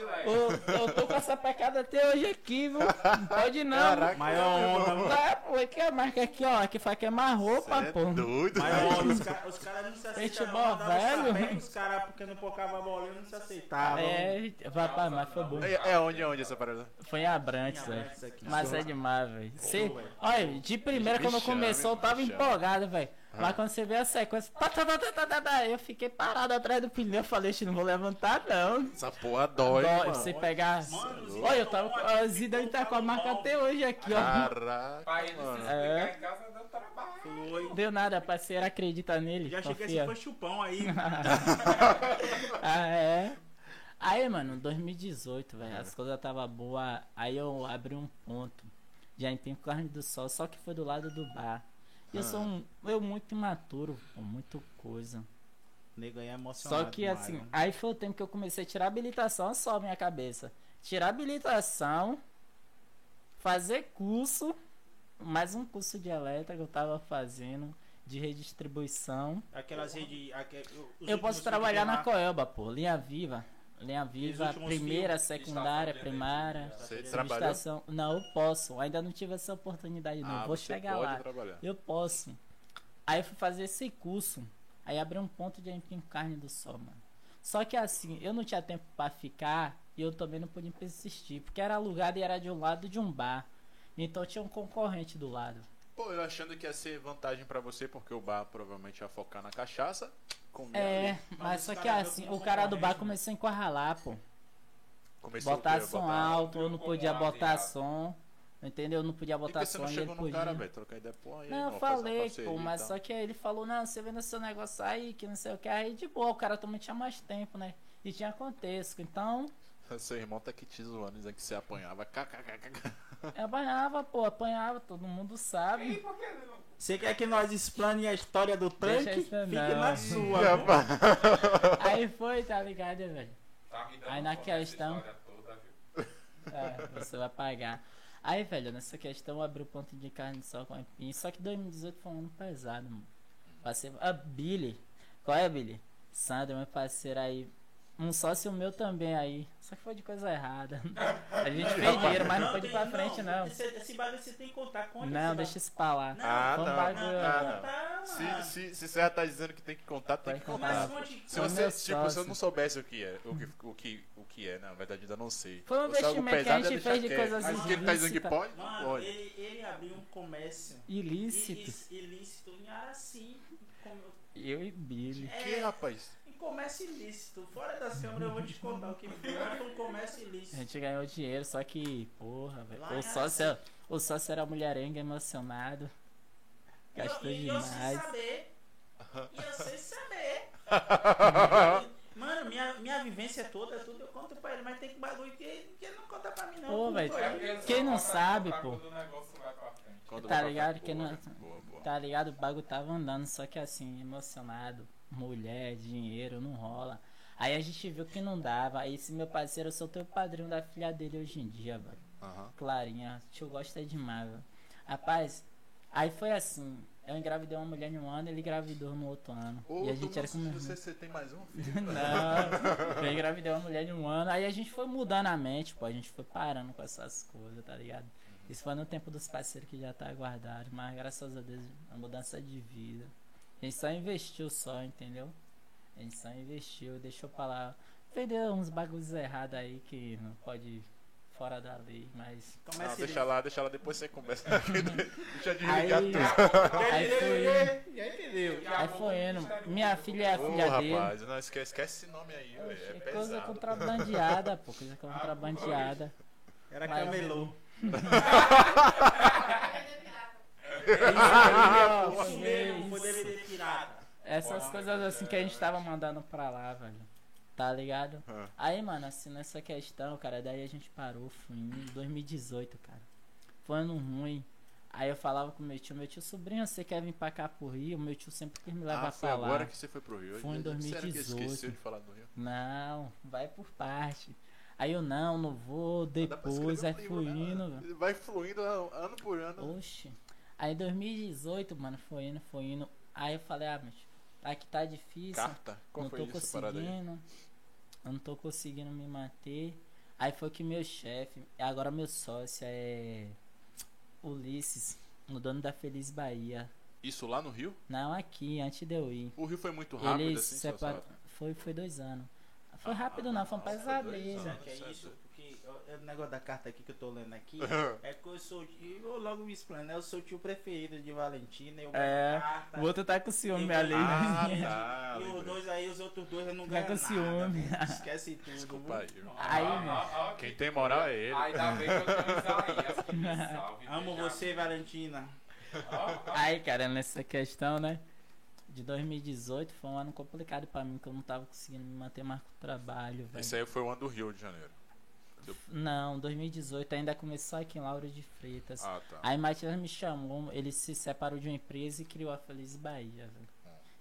Ô, eu tô com essa pecada até hoje aqui, viu? Não pode não. Caraca. Maior onda, viu? Tá, pô. foi que a marca aqui, ó. Aqui que é mais roupa, Cê é pô. doido. Mas ó, os caras cara não se aceitavam. Velho. Os caras, porque não pocava a bolinha, não se aceitavam. É, rapaz, mas foi bom. É, é onde, é onde essa parada? Foi em Abrantes, velho. aqui. Mas é demais, velho. Olha, de primeira, Me quando começou, eu tava empolgado, velho. Mas quando você vê a sequência, tá, tá, tá, eu fiquei parado atrás do pneu. Eu falei, "Ixi, não vou levantar, não. Essa porra dói, Dói, mano. você pegar. Mano, Olha, eu tava. tão A Zidane tá com a marca até hoje aqui, ó. Caraca, se mano. É. em casa deu trabalho. Foi. Deu nada, parceiro, acredita nele. Já cheguei confia. assim, foi chupão aí. ah, é. Aí, mano, 2018, velho, as coisas tava boas. Aí eu abri um ponto de Aipim Carne do Sol, só que foi do lado do bar. Eu sou um, eu muito imaturo, muito coisa. Nego aí é emocionado. Só que assim, mano. aí foi o tempo que eu comecei a tirar habilitação, só minha cabeça. Tirar habilitação, fazer curso, mais um curso de elétrica que eu tava fazendo, de redistribuição. Aquelas redes. os Eu posso trabalhar na Coelba, pô, linha viva. Linha viva, primeira, secundária, primária. energia. Você? Subestação. Não, eu posso. Ainda não tive essa oportunidade, não. Ah, Vou chegar lá. trabalhar. Eu posso. Aí eu fui fazer esse curso. Aí abri um ponto de empim carne do sol, mano. Só que assim, eu não tinha tempo pra ficar e eu também não podia persistir. Porque era alugado e era de um lado de um bar. Então tinha um concorrente do lado. Pô, eu achando que ia ser vantagem pra você, porque o bar provavelmente ia focar na cachaça. Comia É, ali. mas Mas só que assim, o cara do bar né? começou a encurralar, pô. Começou Botar som Botar- alto, eu não podia lá, botar viado. som. Entendeu? Eu não podia E por botar que som não e ele podia. cara, velho? Trocar ideia, pô, aí, Não, eu falei, pô, e mas só que aí ele falou, não, você vendo seu negócio aí, que não sei o que, aí de boa, o cara também tinha mais tempo, né? E tinha contexto, então Seu irmão tá aqui te zoando, dizendo que você apanhava. KKKK. eu apanhava, pô, apanhava, todo mundo sabe. Você quer que nós explane a história do tanque? não. Fique na sua. viu? Aí foi, tá ligado, velho? Tá me dando Aí na fome questão- história toda, viu? É, você vai pagar. Aí, velho, nessa questão eu abri o ponto de carne sol com empim. Só que 2018 foi um ano pesado, mano. Passei. Ah, Billy. Qual é, Billy? Sandra, meu parceiro aí. Um sócio meu também aí. Só que foi de coisa errada. A gente fez dinheiro, mas não foi de pra frente, não. Esse, esse bagulho você tem que contar com Não, deixa isso pra lá. Não, Ah, não. bagulho- Ah, não. Tá, Se, se, se você já tá dizendo que tem que contar, tem que contar. Mas Se você, tipo, se eu não soubesse o que é, o que, o que, o que é, na verdade ainda não sei. Foi um algo investimento que a gente ia fez de coisas Mas que ele tá dizendo que ilícitas. pode? Não Mano, pode. ele, ele abriu um comércio Ilícito. ilícito em Araci. Com- Eu e Billy. Que, rapaz? Comércio ilícito. Fora das câmeras eu vou te contar o que foi. Um comércio A ilícito. gente ganhou dinheiro, só que, porra, velho. O sócio, o sócio era mulherengo emocionado. E eu- Gastou e eu sem demais. saber. E eu sem saber. Mano, minha, minha vivência toda, tudo eu conto pra ele, mas tem que bagulho que, que ele não conta pra mim, não. Pô, velho, Quem não sabe, pô. Tá ligado? boa, não- Boa, boa. Tá ligado? O bagulho tava andando, só que assim, emocionado. Mulher, dinheiro, não rola. Aí a gente viu que não dava. Aí esse meu parceiro, eu sou teu padrinho da filha dele hoje em dia, velho. Aham. Clarinha, tio gosta demais, velho. Rapaz, aí foi assim. Eu engravidei uma mulher em um ano, ele engravidou no outro ano. Ô, e a gente era como. você, você tem mais um filho? Não, eu engravidei uma mulher de um ano. Aí a gente foi mudando a mente, pô. A gente foi parando com essas coisas, tá ligado? Isso foi no tempo dos parceiros que já tá guardado. Mas graças a Deus, a mudança de vida. A gente só investiu só, entendeu? A gente só investiu, deixou pra lá. Vendeu uns bagulhos errados aí que não pode ir fora da lei, mas. Não, deixa lá, deixa lá, depois você conversa. deixa eu desligar Aí, tudo. aí foi. Já entendeu? Aí foi indo. Minha filha é a filha dele. rapaz, não esquece, esquece esse nome aí, velho. É Oxe, coisa pesado. contrabandeada, pô. Coisa contrabandeada. Era Mas- camelô. Isso Isso mesmo, foi DVD pirata. Essas coisas assim que a gente tava mandando pra lá, velho. Tá ligado? Ah. Aí, mano, assim, nessa questão, cara, daí a gente parou, foi em 2018, cara. Foi ano ruim. Aí eu falava com meu tio, meu tio, sobrinho, você quer vir pra cá pro Rio? Meu tio sempre quis me levar Ah, foi pra lá. agora que você foi pro Rio. Foi em Sério que 2018. esqueceu de falar do Rio? Não, vai por parte. Aí eu, não, não vou, depois, aí um livro, fui né? Vai fluindo ano ano por ano. Oxe. Aí 2018, mano, foi indo, foi indo. Aí eu falei, ah, mas aqui tá difícil. Carta? Qual não foi tô aí? conseguindo. Eu não tô conseguindo me manter. Aí foi que meu chefe, agora meu sócio é Ulisses. O dono da Feliz Bahia. Isso lá no Rio? Não, aqui, antes de eu ir. O Rio foi muito rápido Ele assim, separa... Foi, foi dois anos. Foi Ah, rápido não, foi um pesadelo. é certo. isso? Porque é o negócio da carta aqui que eu tô lendo aqui. É que eu sou. Eu logo me explanar, eu sou o tio preferido de Valentina. Eu É, carta. O outro tá com ciúme ali. Ah, né? tá. E os dois aí, os outros dois eu não Tá ganho com nada. ciúme. Esquece tudo. Desculpa aí. Aí, Ó, meu. ó, ó, Quem tem moral é ele. Ainda bem que eu tenho Isaías que me salve. Amo você, Valentina. Aí, cara, nessa questão, né? De 2018 foi um ano complicado pra mim, que eu não tava conseguindo me manter mais com o trabalho, velho. Esse aí foi o ano do Rio de Janeiro. Não, 2018 ainda começou aqui em Lauro de Freitas. Ah, tá. Aí Matias me chamou, ele se separou de uma empresa e criou a Feliz Bahia, velho.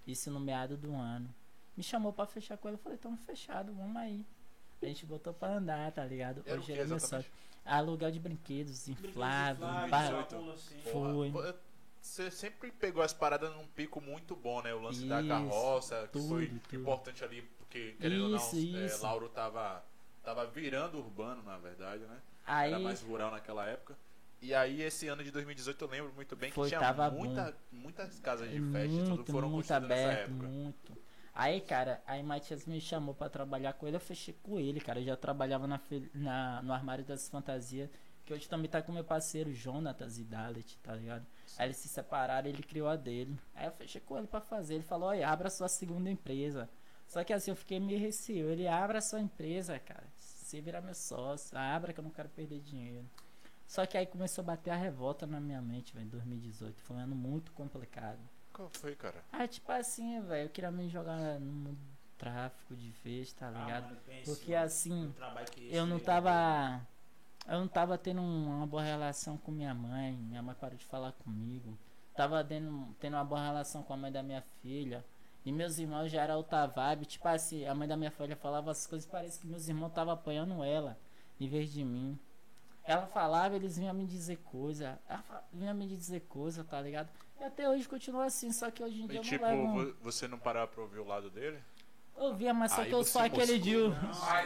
Isso no meado do ano. Me chamou pra fechar com ele, eu falei, tamo fechado, vamos aí. A gente botou pra andar, tá ligado? Era Hoje ele é meu sócio. Aluguel de brinquedos, inflável, Inflável, bar- 2018. bolo assim. Foi. Porra, Você sempre pegou as paradas num pico muito bom, né? O lance da Isso, carroça, que tudo, foi tudo. importante ali, porque, querendo Isso, ou não, é. Lauro tava, tava virando urbano, na verdade, né? Aí, Era mais rural naquela época. E aí, esse ano de 2018, eu lembro muito bem que Foi, tinha muita, muitas casas de festa e muito, tudo foram muito aberto, muito. Aí, cara, aí Matias me chamou pra trabalhar com ele, eu fechei com ele, cara. Eu já trabalhava na, na- no armário das fantasias, que hoje também tá com meu parceiro Jonatas e Dalet, tá ligado? Aí eles se separaram, ele criou a dele. Aí eu fechei com ele pra fazer. Ele falou, olha, abra sua segunda empresa. Só que assim, eu fiquei meio receio. Ele abra sua empresa, cara. Se virar meu sócio, abra que eu não quero perder dinheiro. Só que aí começou a bater a revolta na minha mente, velho, em 2018. Foi um ano muito complicado. Qual foi, cara? Ah, tipo assim, velho, eu queria me jogar no tráfico de vez, tá ligado? Ah, mano, Porque assim, eu não tava. Eu não tava tendo um- uma boa relação com minha mãe. Minha mãe parou de falar comigo. Tava tendo, tendo uma boa relação com a mãe da minha filha. E meus irmãos já era outra vibe. Tipo assim, a mãe da minha filha falava as coisas e parece que meus irmãos estavam apanhando ela em vez de mim. Ela falava, eles vinham me dizer coisa. Ela vinha me dizer coisa, tá ligado? E até hoje continua assim, só que hoje em dia E eu tipo, não levo. vo- você não parava pra ouvir o lado dele? Eu via, mas só Aí que eu sou aquele de.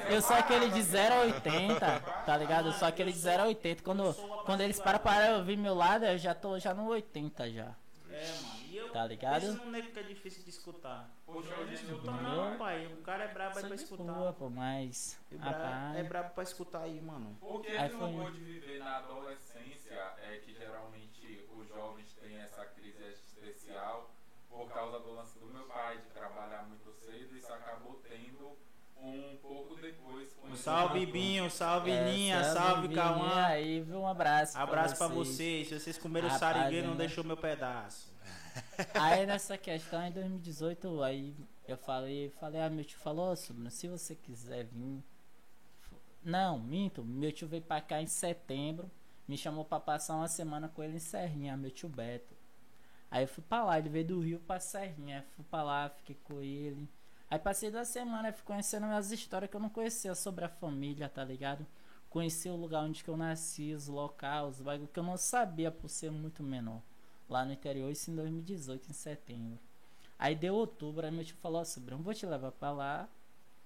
Eu sou aquele de 0 a 80, tá ligado? Eu sou aquele de 0 a 80. Quando, quando eles param para ouvir meu lado, eu já tô já no 80 já. É, mano. Tá ligado? penso num nego que é difícil de escutar. Eu não escuto pai. O cara é brabo aí pra de escutar. boa, pô, mas. É Rapaz. É brabo pra escutar aí, mano. Porque Aí ele não pôde viver na adolescência, é que geralmente os jovens têm essa crise existencial por causa do lance do meu pai, de trabalhar muito cedo, isso acabou tendo um pouco depois Salve, Binho. Salve, É, Ninha. Salve, Cauã. Aí, viu? Um abraço. Abraço pra vocês. Se vocês comeram Rapaz, sarigueiro, não né? deixou meu pedaço. Aí nessa questão, em 2018, aí eu falei, falei, ah, meu tio falou, sobrinho, se você quiser vir. Não, minto, meu tio veio pra cá em setembro, me chamou pra passar uma semana com ele em Serrinha, meu tio Beto. Aí eu fui pra lá, ele veio do Rio pra Serrinha, fui pra lá, fiquei com ele. Aí passei duas semanas, fui conhecendo as histórias que eu não conhecia sobre a família, tá ligado? Conheci o lugar onde que eu nasci, os locais, os bagulho que eu não sabia por ser muito menor lá no interior, isso em 2018, em setembro. Aí deu outubro, aí meu tio falou, ó, sobrinho, vou te levar pra lá,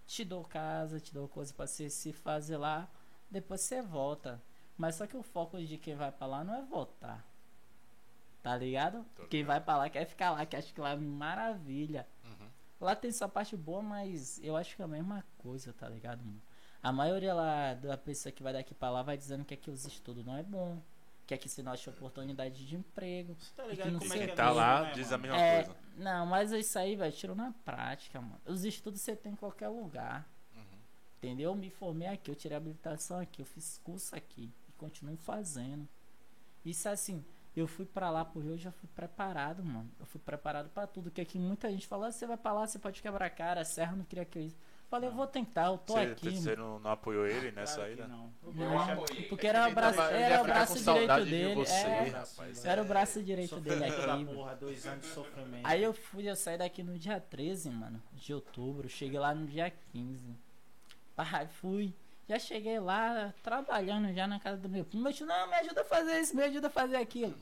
te dou casa, te dou coisa pra você se fazer lá, depois você volta. Mas só que o foco de quem vai pra lá não é voltar. Tá ligado? Tô Quem ligado. vai pra lá quer ficar lá, que acha que lá é maravilha. Uhum. Lá tem sua parte boa, mas eu acho que é a mesma coisa, tá ligado, mano? A maioria lá da pessoa que vai daqui pra lá vai dizendo que aqui os estudos não é bom, que aqui você não acha oportunidade de emprego. Você tá que ligado não como é que é Tá mesmo, lá, né, diz a mesma É, coisa. não, mas isso aí, velho, tiro na prática, mano. Os estudos você tem em qualquer lugar. Uhum. Entendeu? Eu me formei aqui, eu tirei habilitação aqui, eu fiz curso aqui e continuo fazendo. Isso assim, eu fui pra lá pro Rio, eu já fui preparado, mano. Eu fui preparado pra tudo, que aqui muita gente fala, "Ah, você vai pra lá, você pode quebrar a cara, a Serra não queria que eu isso. Falei, eu vou tentar, eu tô Você, aqui. você mano. não, não apoiou ele nessa Claro ida? não. Não, porque era o braço, era o braço direito dele. você, é, rapaz. era o braço direito dele aqui. porra, dois anos de sofrimento. Aí eu fui, eu saí daqui no dia 13, mano, de outubro. Cheguei lá no dia 15. Pai, fui. Já cheguei lá, trabalhando já na casa do meu primo. Meu tio, não, me ajuda a fazer isso, me ajuda a fazer aquilo.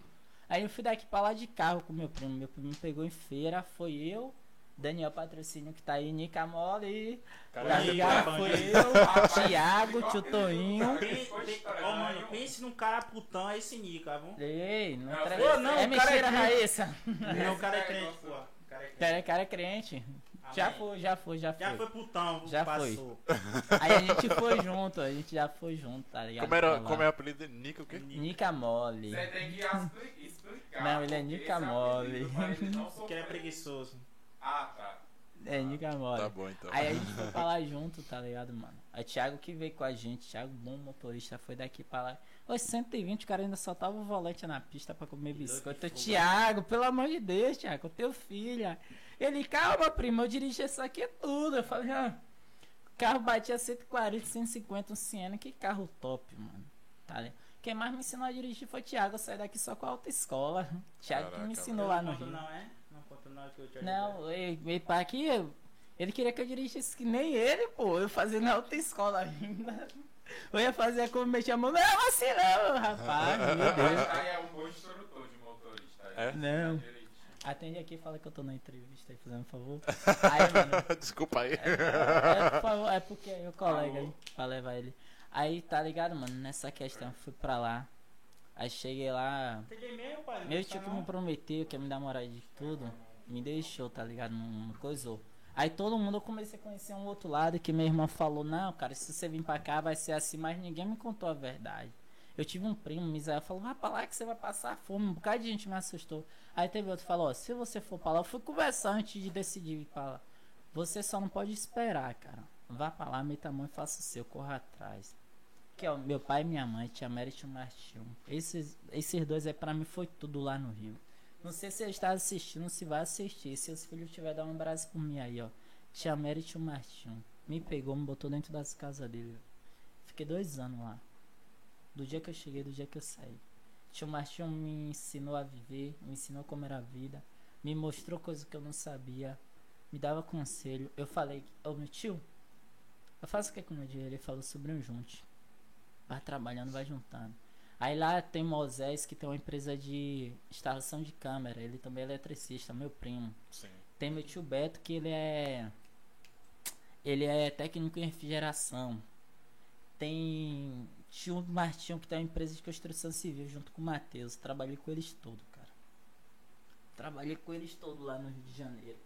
Aí eu fui daqui pra lá de carro com meu primo. Meu primo pegou em feira, foi eu, Daniel Patrocínio que tá aí, Nica Mole. Tá cara, Foi bandido. eu, Thiago, Tio Toinho. Foi. Ó, mano, pense num cara putão, é esse Nica, viu? Ei, não, Não, tra... pô, não, é cara mentira, é. Raíssa. Não, o cara é crente, pô. O cara é crente. Cara, é crente. Já Amém. foi, já foi, já foi. Já foi putão, Já passou. Aí a gente foi junto, a gente já foi junto, tá ligado? Como, era, como é o apelido dele? Nica o quê? Nica Mole. Você tem que expli- explicar. Não, ele é Nica esse Mole. Porque ele é preguiçoso. Ah, tá. É, Nica Mole. Tá bom então. Aí a gente foi pra lá junto, tá ligado, mano? Aí Thiago que veio com a gente, Thiago, bom motorista, foi daqui pra lá. Os 120, o cara ainda soltava o volante na pista pra comer biscoito. que. Thiago, pelo amor de Deus, Thiago, teu filho. Ele, calma, primo, eu dirigi isso aqui tudo. Eu falei, ah, o carro batia 140, 150, um Siena, que carro top, mano. Tá ligado? Quem mais me ensinou a dirigir foi Thiago, eu saí daqui só com a autoescola. Thiago que Caraca, me ensinou lá no Rio. não, é? Que eu te ajudei. Não, veio pra aqui, ele queria que eu dirigisse que nem ele, pô. Eu fazia na autoescola ainda. Eu ia fazer como mexer a mão. Não, assim não, rapaz, meu Deus. Aí é um bom instrutor de motorista. É? Não. Atende aqui e fala que eu tô na entrevista aí, fazendo um favor. Aí, mano, Desculpa aí. é, por favor, é porque é o colega aí, pra levar ele. Aí, tá ligado, mano? Nessa questão, eu fui pra lá. Aí cheguei lá, Entendi mesmo, pai. Meu tio que me prometeu, que ia me dar moral de tudo, me deixou, tá ligado? Não, não coisou. Aí todo mundo eu comecei a conhecer um outro lado que meu irmão falou, não, cara, se você vir pra cá vai ser assim, mas ninguém me contou a verdade. Eu tive um primo, Misael, falou, vai pra lá que você vai passar fome. Um bocado de gente me assustou. Aí teve outro falou, ó, se você for pra lá, eu fui conversar antes de decidir ir pra lá. Você só não pode esperar, cara. Vá pra lá, meta a mão e faça o seu, corra atrás. Que o meu pai e minha mãe, e tio Martinho. Esses, esses dois aí pra mim foi tudo lá no Rio. Não sei se ele está assistindo, se vai assistir. Se os filhos tiver dar um abraço por mim aí, ó. Tia Mary e tio Martinho. Me pegou, me botou dentro das casas dele. Fiquei dois anos lá. Do dia que eu cheguei, do dia que eu saí. Tio Martinho me ensinou a viver, me ensinou como era a vida, me mostrou coisas que eu não sabia, me dava conselho. Eu falei, ô meu tio, eu faço o que com o meu dinheiro? Ele falou, sobrinho, junte. Vai trabalhando, vai juntando. Aí lá tem Moisés, que tem uma empresa de instalação de câmera. Ele também é eletricista, meu primo. Sim. Tem meu tio Beto, que ele é. Ele é técnico em refrigeração. Tem tio Martinho, que tem uma empresa de construção civil, junto com o Matheus. Trabalhei com eles todos, cara. Trabalhei com eles todos lá no Rio de Janeiro.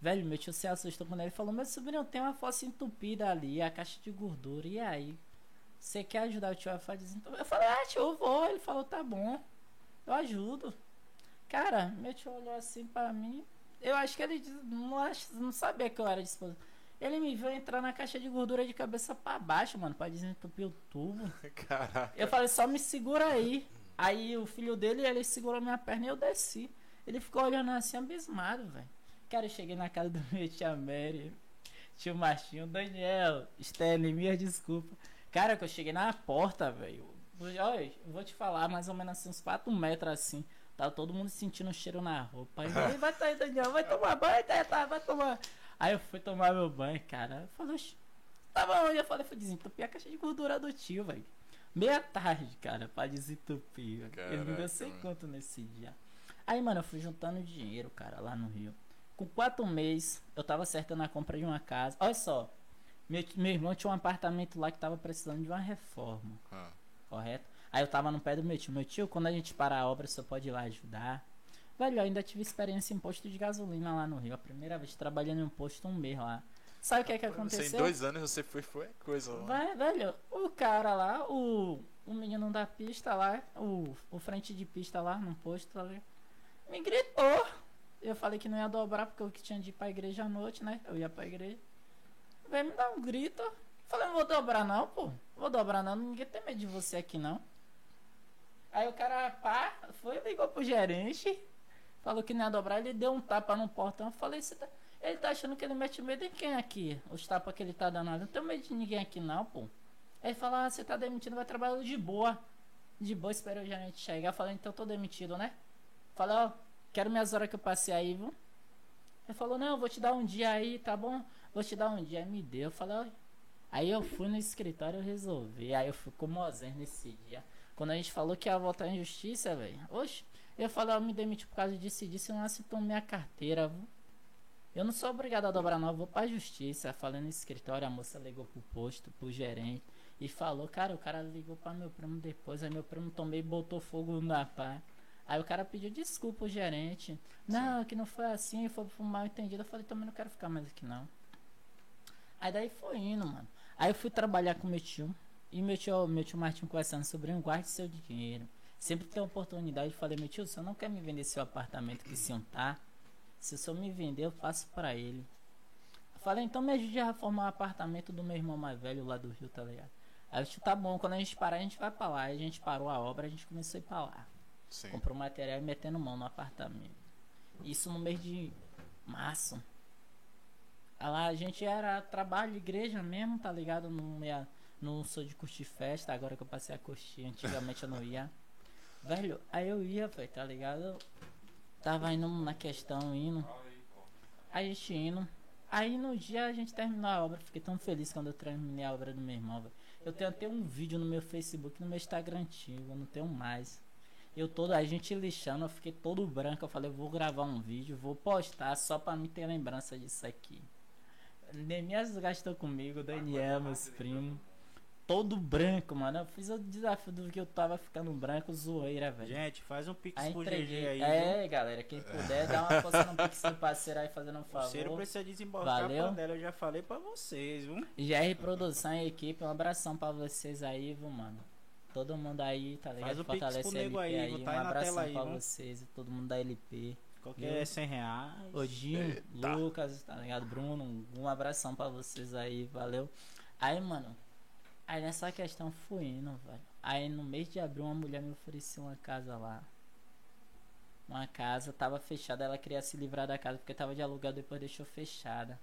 Velho, meu tio se assustou quando ele falou: Meu sobrinho tem uma fossa entupida ali, a caixa de gordura. E aí? Você quer ajudar o tio a fazer desentupir? Eu falei: Ah, tio, eu vou. Ele falou: Tá bom, eu ajudo. Cara, meu tio olhou assim pra mim. Eu acho que ele não, não sabia que eu era disposto. Ele me viu entrar na caixa de gordura de cabeça pra baixo, mano, pra desentupir o tubo. Caraca. Eu falei, só me segura aí. Aí o filho dele, ele segurou minha perna e eu desci. Ele ficou olhando assim, abismado, velho. Cara, eu cheguei na casa do meu tia Mary, tio Martinho, Daniel, Stanley, minha desculpa. Cara, que eu cheguei na porta, velho. Olha, eu vou te falar, mais ou menos assim, uns 4 metros assim. Tava todo mundo sentindo um cheiro na roupa. Aí, eu falei, vai sair, Daniel, vai tomar banho, tá, tá, vai tomar. Aí eu fui tomar meu banho, cara. Eu falei, "Oxi, tá bom, eu falei, fui desentupir a caixa de gordura do tio, velho. Meia tarde, cara, pra desentupir. Caraca, sem mano. conto nesse dia. Aí, mano, eu fui juntando dinheiro, cara, lá no Rio. Com quatro meses, eu tava acertando a compra de uma casa. Olha só, meu, meu irmão tinha um apartamento lá que tava precisando de uma reforma, Ah, correto? Aí eu tava no pé do meu tio. Meu tio, quando a gente parar a obra, você pode ir lá ajudar. Velho, eu ainda tive experiência em posto de gasolina lá no Rio. A primeira vez trabalhando em um posto um mês lá. Sabe o que é que Você, em aconteceu? dois anos você foi, foi coisa lá. Vai, velho, o cara lá, o, o menino da pista lá, o, o frente de pista lá no posto ali, me gritou. Eu falei que não ia dobrar porque eu tinha de ir pra igreja à noite, né? Eu ia pra igreja. Veio me dar um grito. Falei, não vou dobrar não, pô. Vou dobrar não, ninguém tem medo de você aqui não. Aí o cara, pá, foi, ligou pro gerente, falou que não ia dobrar, ele deu um tapa no portão. Eu falei, você tá. Ele tá achando que ele mete medo em quem aqui? Os tapas que ele tá dando ali. Não tenho medo de ninguém aqui não, pô. Aí ele falou, ah, você tá demitido, vai trabalhar de boa. De boa, espera o gerente chegar. Eu falei, então tô demitido, né? Falei, ó, quero minhas horas que eu passei aí, viu? Ele falou, não, eu vou te dar um dia aí, tá bom? Vou te dar um dia. Me deu. Eu falei. Aí eu fui no escritório e resolvi. Aí eu fui com o nesse dia. Quando a gente falou que ia votar em justiça, velho. Oxe, eu falei, ó, me demiti por causa disso e disso, eu não assinou minha carteira, viu? Eu não sou obrigado a dobrar não, eu vou pra justiça. Falando no escritório, a moça ligou pro posto, pro gerente. E falou, cara, o cara ligou pra meu primo depois. Aí meu primo também botou fogo na pá. Aí o cara pediu desculpa ao gerente. Não, que não foi assim, foi por mal entendido. Eu falei, também não quero ficar mais aqui não. Aí daí foi indo, mano. Aí eu fui trabalhar com meu tio. E meu tio, meu tio Martinho conversando sobre um guarde seu dinheiro. Sempre que tem oportunidade, eu falei, meu tio, você não quer me vender seu apartamento que se um tá? Se o senhor me vender, eu faço pra ele. Eu falei, então me ajude a reformar o apartamento do meu irmão mais velho lá do Rio, tá ligado? Aí o tio, tá bom, quando a gente parar, a gente vai pra lá. Aí a gente parou a obra, a gente começou a ir pra lá. Sim. Comprou material e metendo mão no apartamento. Isso no mês de março. Lá a gente era trabalho, igreja mesmo, tá ligado? Não, ia, não sou de curtir festa, agora que eu passei a curtir, antigamente eu não ia. Velho, aí eu ia, velho, tá ligado? Tava indo na questão, indo. Aí a gente indo. Aí no dia a gente terminou a obra. Fiquei tão feliz quando eu terminei a obra do meu irmão, velho. Eu tenho até um vídeo no meu Facebook, no meu Instagram antigo, eu não tenho mais. Eu todo, a gente lixando, eu fiquei todo branco. Eu falei, eu vou gravar um vídeo, vou postar só pra me ter lembrança disso aqui. Nemias gastou comigo, Daniel, meus primos. Todo branco, mano. Eu fiz o desafio do que eu tava ficando branco, zoeira, velho. Gente, faz um pix Aí pro entreguei. GG aí. é, galera, quem puder, dá uma força no Pix do parceiro aí fazendo um viu? O Ciro favor. precisa desembarcar Valeu. a panela, eu já falei pra vocês, viu? GR Produção e equipe, um abração pra vocês aí, viu, mano. Todo mundo aí, tá ligado? Faz o Pix pro LP aí, aí. viu? Um Tá aí na abração aí, pra viu? vocês e todo mundo da LP. Qualquer Viu? 100 reais. Odinho, Lucas, tá ligado? Bruno, um abração pra vocês aí, valeu. Aí, mano, aí nessa questão fui indo, velho. Aí no mês de abril uma mulher me ofereceu uma casa lá. Uma casa, tava fechada, ela queria se livrar da casa porque tava de aluguel, depois deixou fechada.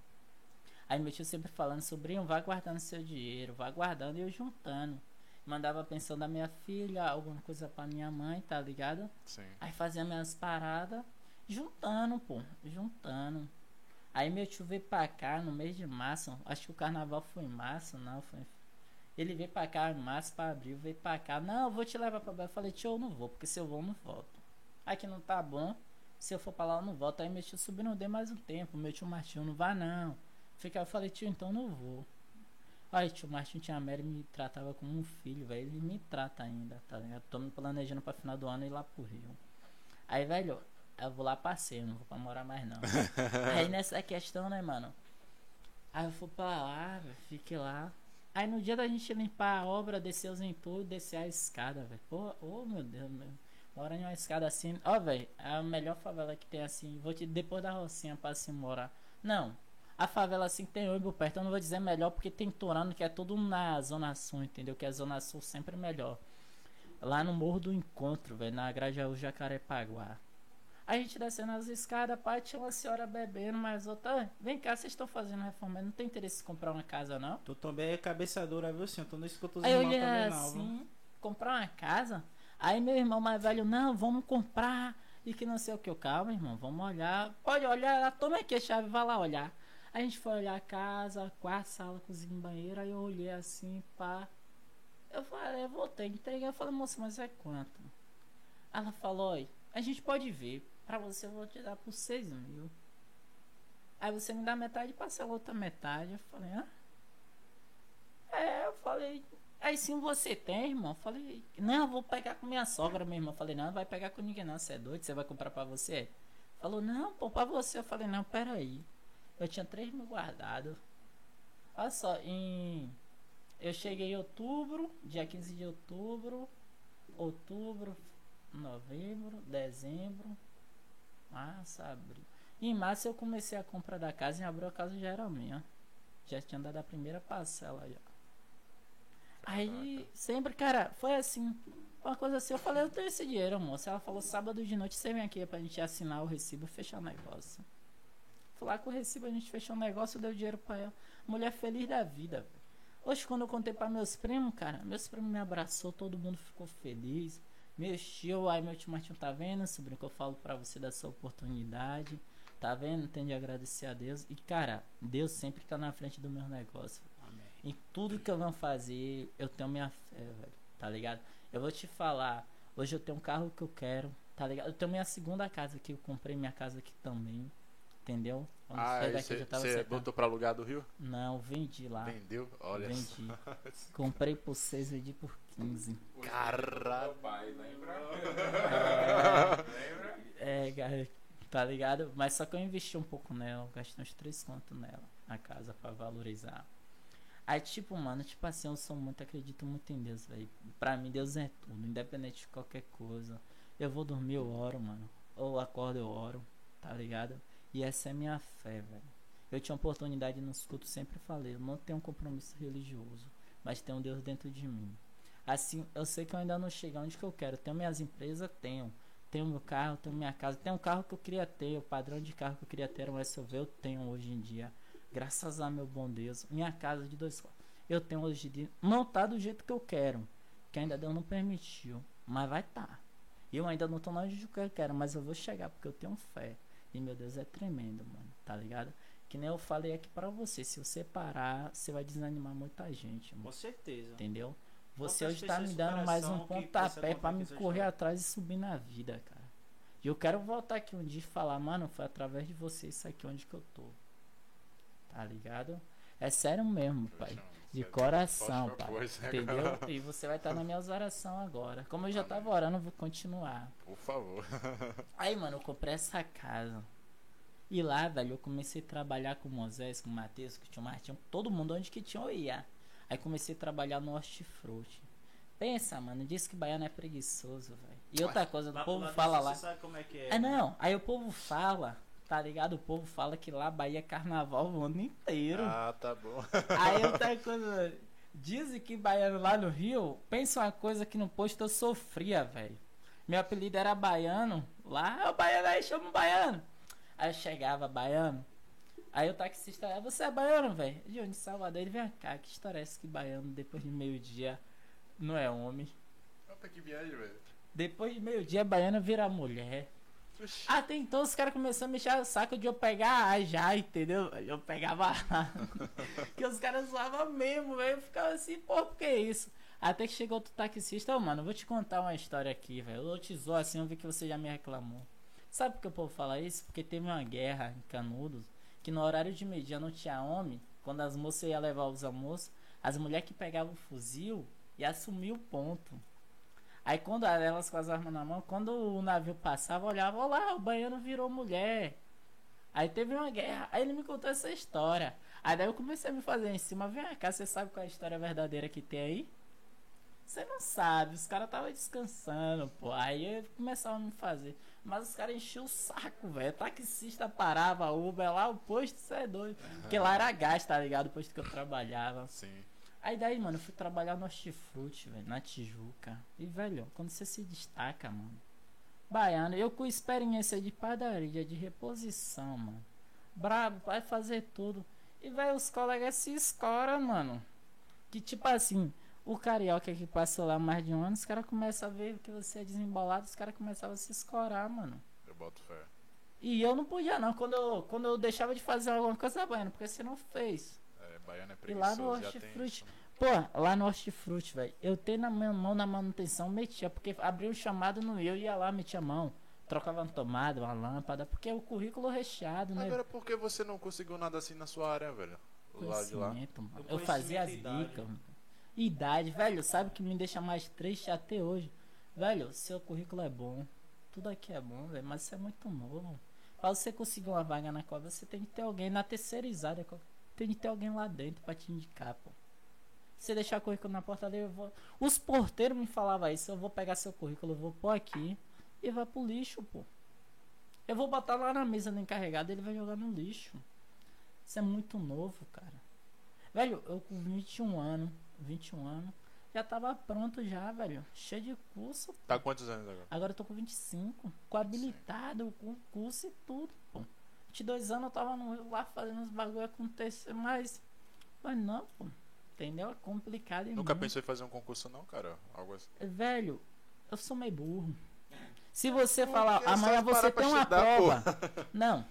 Aí meu tio sempre falando, sobrinho, vai guardando seu dinheiro, vai guardando e eu juntando. Mandava pensão da minha filha, alguma coisa pra minha mãe, tá ligado? Sim. Aí fazia minhas paradas, juntando, pô, juntando. Aí meu tio veio pra cá no mês de março, acho que o carnaval foi em março, não, foi. Ele veio pra cá em março pra abril, veio pra cá, não, eu vou te levar pra Bahia. Eu falei, tio, eu não vou, porque se eu vou, eu não volto. Aqui não tá bom, se eu for pra lá, eu não volto. Aí meu tio subiu, não dei mais um tempo, meu tio Martinho, não vá não. Fica, eu falei, tio, então não vou. Aí tio Martinho tinha Mary me tratava como um filho, velho. Ele me trata ainda, tá ligado? Tô me planejando pra final do ano ir lá pro Rio. Aí, velho, eu vou lá passeio, não vou pra morar mais não. Aí nessa questão, né, mano? Aí eu fui pra lá, fiquei lá. Aí no dia da gente limpar a obra, descer os entulhos, descer a escada, velho. Pô, ô meu Deus, meu. Mora em uma escada assim. Ó, velho, é a melhor favela que tem assim. Vou te depois da Rocinha pra se morar. Não. A favela assim tem Oibo perto, eu não vou dizer melhor porque tem Torano que é tudo na Zona Sul, entendeu? Que a Zona Sul sempre é melhor. Lá no Morro do Encontro, velho, na Grajaú Jacarepaguá. A gente descendo as escadas, pai, tinha uma senhora bebendo, mas outra. "Ah, Vem cá, vocês estão fazendo reforma, não tem interesse em comprar uma casa, não? Tu também é cabeça dura, viu, senhor? Tu não escuta os Aí irmãos também, não, viu? assim, comprar uma casa. Aí meu irmão mais velho, não, vamos comprar. E que não sei o que. Eu, calma, irmão, vamos olhar. Pode olhar, toma aqui a chave, vai lá olhar. Aí a gente foi olhar a casa, quarto, sala, cozinha, banheiro. Aí eu olhei assim, pá. Eu falei, eu voltei, entreguei. Eu falei, moça, mas é quanto? Ela falou, oi, a gente pode ver. Pra você eu vou te dar por 6 mil. Aí você me dá metade e passa a outra metade. Eu falei, hã? É, eu falei, aí sim você tem, irmão? Eu falei, não, eu vou pegar com minha sogra, meu irmão. Eu falei, não, vai pegar com ninguém não, você é doido, você vai comprar pra você? Falou, não, pô, pra você. Eu falei, não, peraí. Eu tinha 3 mil guardado. Olha só, em. Eu cheguei em outubro, dia 15 de outubro, outubro, novembro, dezembro, março, abril. Em março eu comecei a compra da casa, em abril a casa já era minha. Já tinha dado a primeira parcela já. Aí, sempre, cara, foi assim. Uma coisa assim, eu falei, eu tenho esse dinheiro, moça. Ela falou, sábado de noite você vem aqui pra gente assinar o recibo e fechar o negócio. Fui lá com o recibo, a gente fechou o negócio, deu dinheiro pra ela. Mulher feliz da vida. Hoje, quando eu contei pra meus primos, cara, meus primos me abraçou, todo mundo ficou feliz. Meus tio, aí meu tio Martinho tá vendo, sobrinho, que eu falo pra você da sua oportunidade. Tá vendo? Tem de agradecer a Deus. E, cara, Deus sempre tá na frente do meu negócio. Amém. Em tudo que eu vou fazer, eu tenho minha fé, velho. Tá ligado? Eu vou te falar. Hoje eu tenho um carro que eu quero. Tá ligado? Eu tenho minha segunda casa aqui. Eu comprei minha casa aqui também. Entendeu? Quando Ah, saí daqui, você secando. botou pra alugar do Rio? Não, vendi lá. Vendeu? Olha Vendi. só. Comprei por 6, vendi por 15. Caralho. Lembra? É, cara, tá ligado? Mas só que eu investi um pouco nela, gastei uns 3 contos nela, a casa, pra valorizar. Aí, tipo, mano, tipo assim, eu sou muito, acredito muito em Deus, velho. Pra mim, Deus é tudo, independente de qualquer coisa. Eu vou dormir, eu oro, mano. Ou acordo, eu oro, tá ligado? E essa é minha fé, velho. Eu tinha oportunidade nos cultos, sempre falei, eu não tenho um compromisso religioso, mas tem um Deus dentro de mim. Assim, eu sei que eu ainda não cheguei onde que eu quero. Tenho minhas empresas, tenho. Tenho meu carro, tenho minha casa. Tenho um carro que eu queria ter, o padrão de carro que eu queria ter era um SUV, eu tenho hoje em dia. Graças a meu bom Deus. Minha casa de dois quartos. Eu tenho hoje em dia. Não tá do jeito que eu quero. Que ainda Deus não permitiu. Mas vai tá. E eu ainda não tô longe do que eu quero, mas eu vou chegar porque eu tenho fé. E meu Deus é tremendo, mano. Tá ligado? Que nem eu falei aqui pra você. Se você parar, você vai desanimar muita gente, mano. Com certeza. Entendeu? Você Quantas hoje tá me dando mais um pontapé pensa pra me correr atrás e subir na vida, cara. E eu quero voltar aqui um dia e falar, mano, foi através de você isso aqui onde que eu tô. Tá ligado? É sério mesmo, pai. De coração, pai. né, Entendeu? cara? E você vai estar nas minhas orações agora. Como eu já tava orando, eu vou continuar. Por favor. Aí, mano, eu comprei essa casa. E lá, velho, eu comecei a trabalhar com o Moisés, com o Matheus, com o tio Martinho, todo mundo onde que tinha eu ia. Aí comecei a trabalhar no hortifruti. Pensa, mano, disse que baiano é preguiçoso, velho. E outra coisa, o povo fala lá. Você sabe como é que é? É não, aí o povo fala, tá ligado? O povo fala que lá Bahia é carnaval o ano inteiro. Ah, tá bom. Aí outra coisa, dizem que baiano lá no Rio, pensa uma coisa que no posto eu sofria, velho. Meu apelido era baiano, lá, "Ô, baiano aí, chama o baiano. Aí eu chegava, baiano. Aí o taxista, "Ah, você é baiano, velho? De onde? Salvador? Ele, vem cá, que história é essa que baiano depois de meio-dia não é homem? Opa, que viagem, velho. Depois de meio-dia, baiano vira mulher. Até então os caras começaram a mexer o saco de eu pegar A já, entendeu? Eu pegava A. que os caras zoavam mesmo, velho. Eu ficava assim, pô, por que isso? Até que chegou outro taxista, ô mano, eu vou te contar uma história aqui, velho. Eu te zoo assim, eu vi que você já me reclamou. Sabe por que o povo fala isso? Porque teve uma guerra em Canudos, que no horário de meio-dia não tinha homem. Quando as moças iam levar os almoços, as mulheres que pegavam o fuzil iam assumir o ponto. Aí quando elas com as armas na mão, quando o navio passava, olhava, olha lá, o baiano virou mulher. Aí teve uma guerra, aí ele me contou essa história. Aí daí eu comecei a me fazer em cima, vem cá, você sabe qual é a história verdadeira que tem aí? Você não sabe, os caras estavam descansando, pô. Aí começava a me fazer. Mas os caras enchiam o saco, velho. Taxista parava, Uber lá, o posto, você é doido. Porque lá era gás, tá ligado? O posto que eu trabalhava. Sim. Aí daí, mano, eu fui trabalhar no hortifruti, velho, na Tijuca. E, velho, quando você se destaca, mano. Baiano, eu com experiência de padaria, de reposição, mano. Brabo, vai fazer tudo. E, velho, os colegas se escoram, mano. Que, tipo assim, o carioca que passou lá mais de um ano, os caras começam a ver que você é desembolado, os caras começavam a se escorar, mano. Eu boto fé. E eu não podia, não. Quando eu, quando eu deixava de fazer alguma coisa, baiano, porque você não fez. É, baiano é E lá no preguiçoso, hortifruti. isso. Pô, lá no hortifruti, velho, eu tenho na minha mão na manutenção, metia, porque abriu um chamado no eu, ia lá, metia a mão, trocava uma tomada, uma lâmpada, porque é o currículo recheado, né? Agora, por que você não conseguiu nada assim na sua área, velho? Lado de lá. Eu fazia as e idade. bicas. mano. Idade, velho, sabe o que me deixa mais triste até hoje? Velho, seu currículo é bom, tudo aqui é bom, velho, mas você é muito novo. Pra você conseguir uma vaga na qual você tem que ter alguém na terceirizada, tem que ter alguém lá dentro pra te indicar, pô. Você deixar o currículo na porta dele, eu vou. Os porteiros me falavam isso, eu vou pegar seu currículo, eu vou pôr aqui e vai pro lixo, pô. Eu vou botar lá na mesa do encarregado, ele vai jogar no lixo. Isso é muito novo, cara. Velho, eu com 21 anos, 21 anos, já tava pronto já, velho. Cheio de curso. Tá com quantos anos agora? Agora eu tô com 25, com habilitado, com curso e tudo, pô. 22 anos eu tava no- lá fazendo os bagulho acontecer, mas. Mas não, pô. Entendeu? É complicado e Nunca muito. pensou em fazer um concurso, não, cara? Algo assim. Velho, eu sou meio burro. Se você falar, é amanhã você tem uma estudar, prova. Não,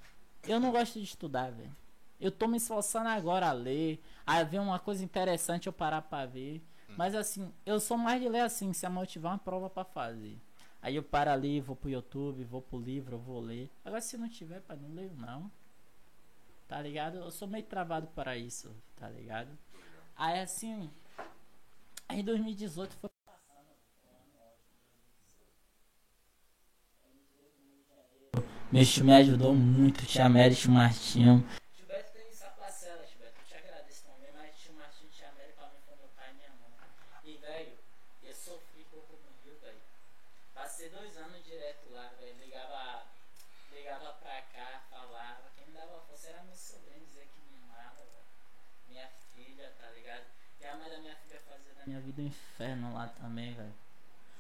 eu não gosto de estudar, velho. Eu tô me esforçando agora a ler. Aí vem uma coisa interessante eu parar pra ver. Hum. Mas assim, eu sou mais de ler assim, se amanhã eu tiver uma prova pra fazer. Aí eu paro ali, vou pro YouTube, vou pro livro, eu vou ler. Agora se não tiver, pai, não leio não. tá ligado? Eu sou meio travado para isso, tá ligado? Aí assim, aí em 2018 foi Meu tio me ajudou muito, tia tio Martinho. Tio Beto tem essa parcela, tio Beto, eu te agradeço também, mas tio Martinho, tia Mary, pra mim foi meu pai e minha mãe. E, velho, eu sofri pouco no Rio, velho. Passei dois anos direto lá, velho. Ligava, ligava pra cá, falava. Quem me dava força era meu sobrinho, dizer que me amava, velho. Minha filha, tá ligado? E a minha filha fazia da minha vida um inferno lá também, velho.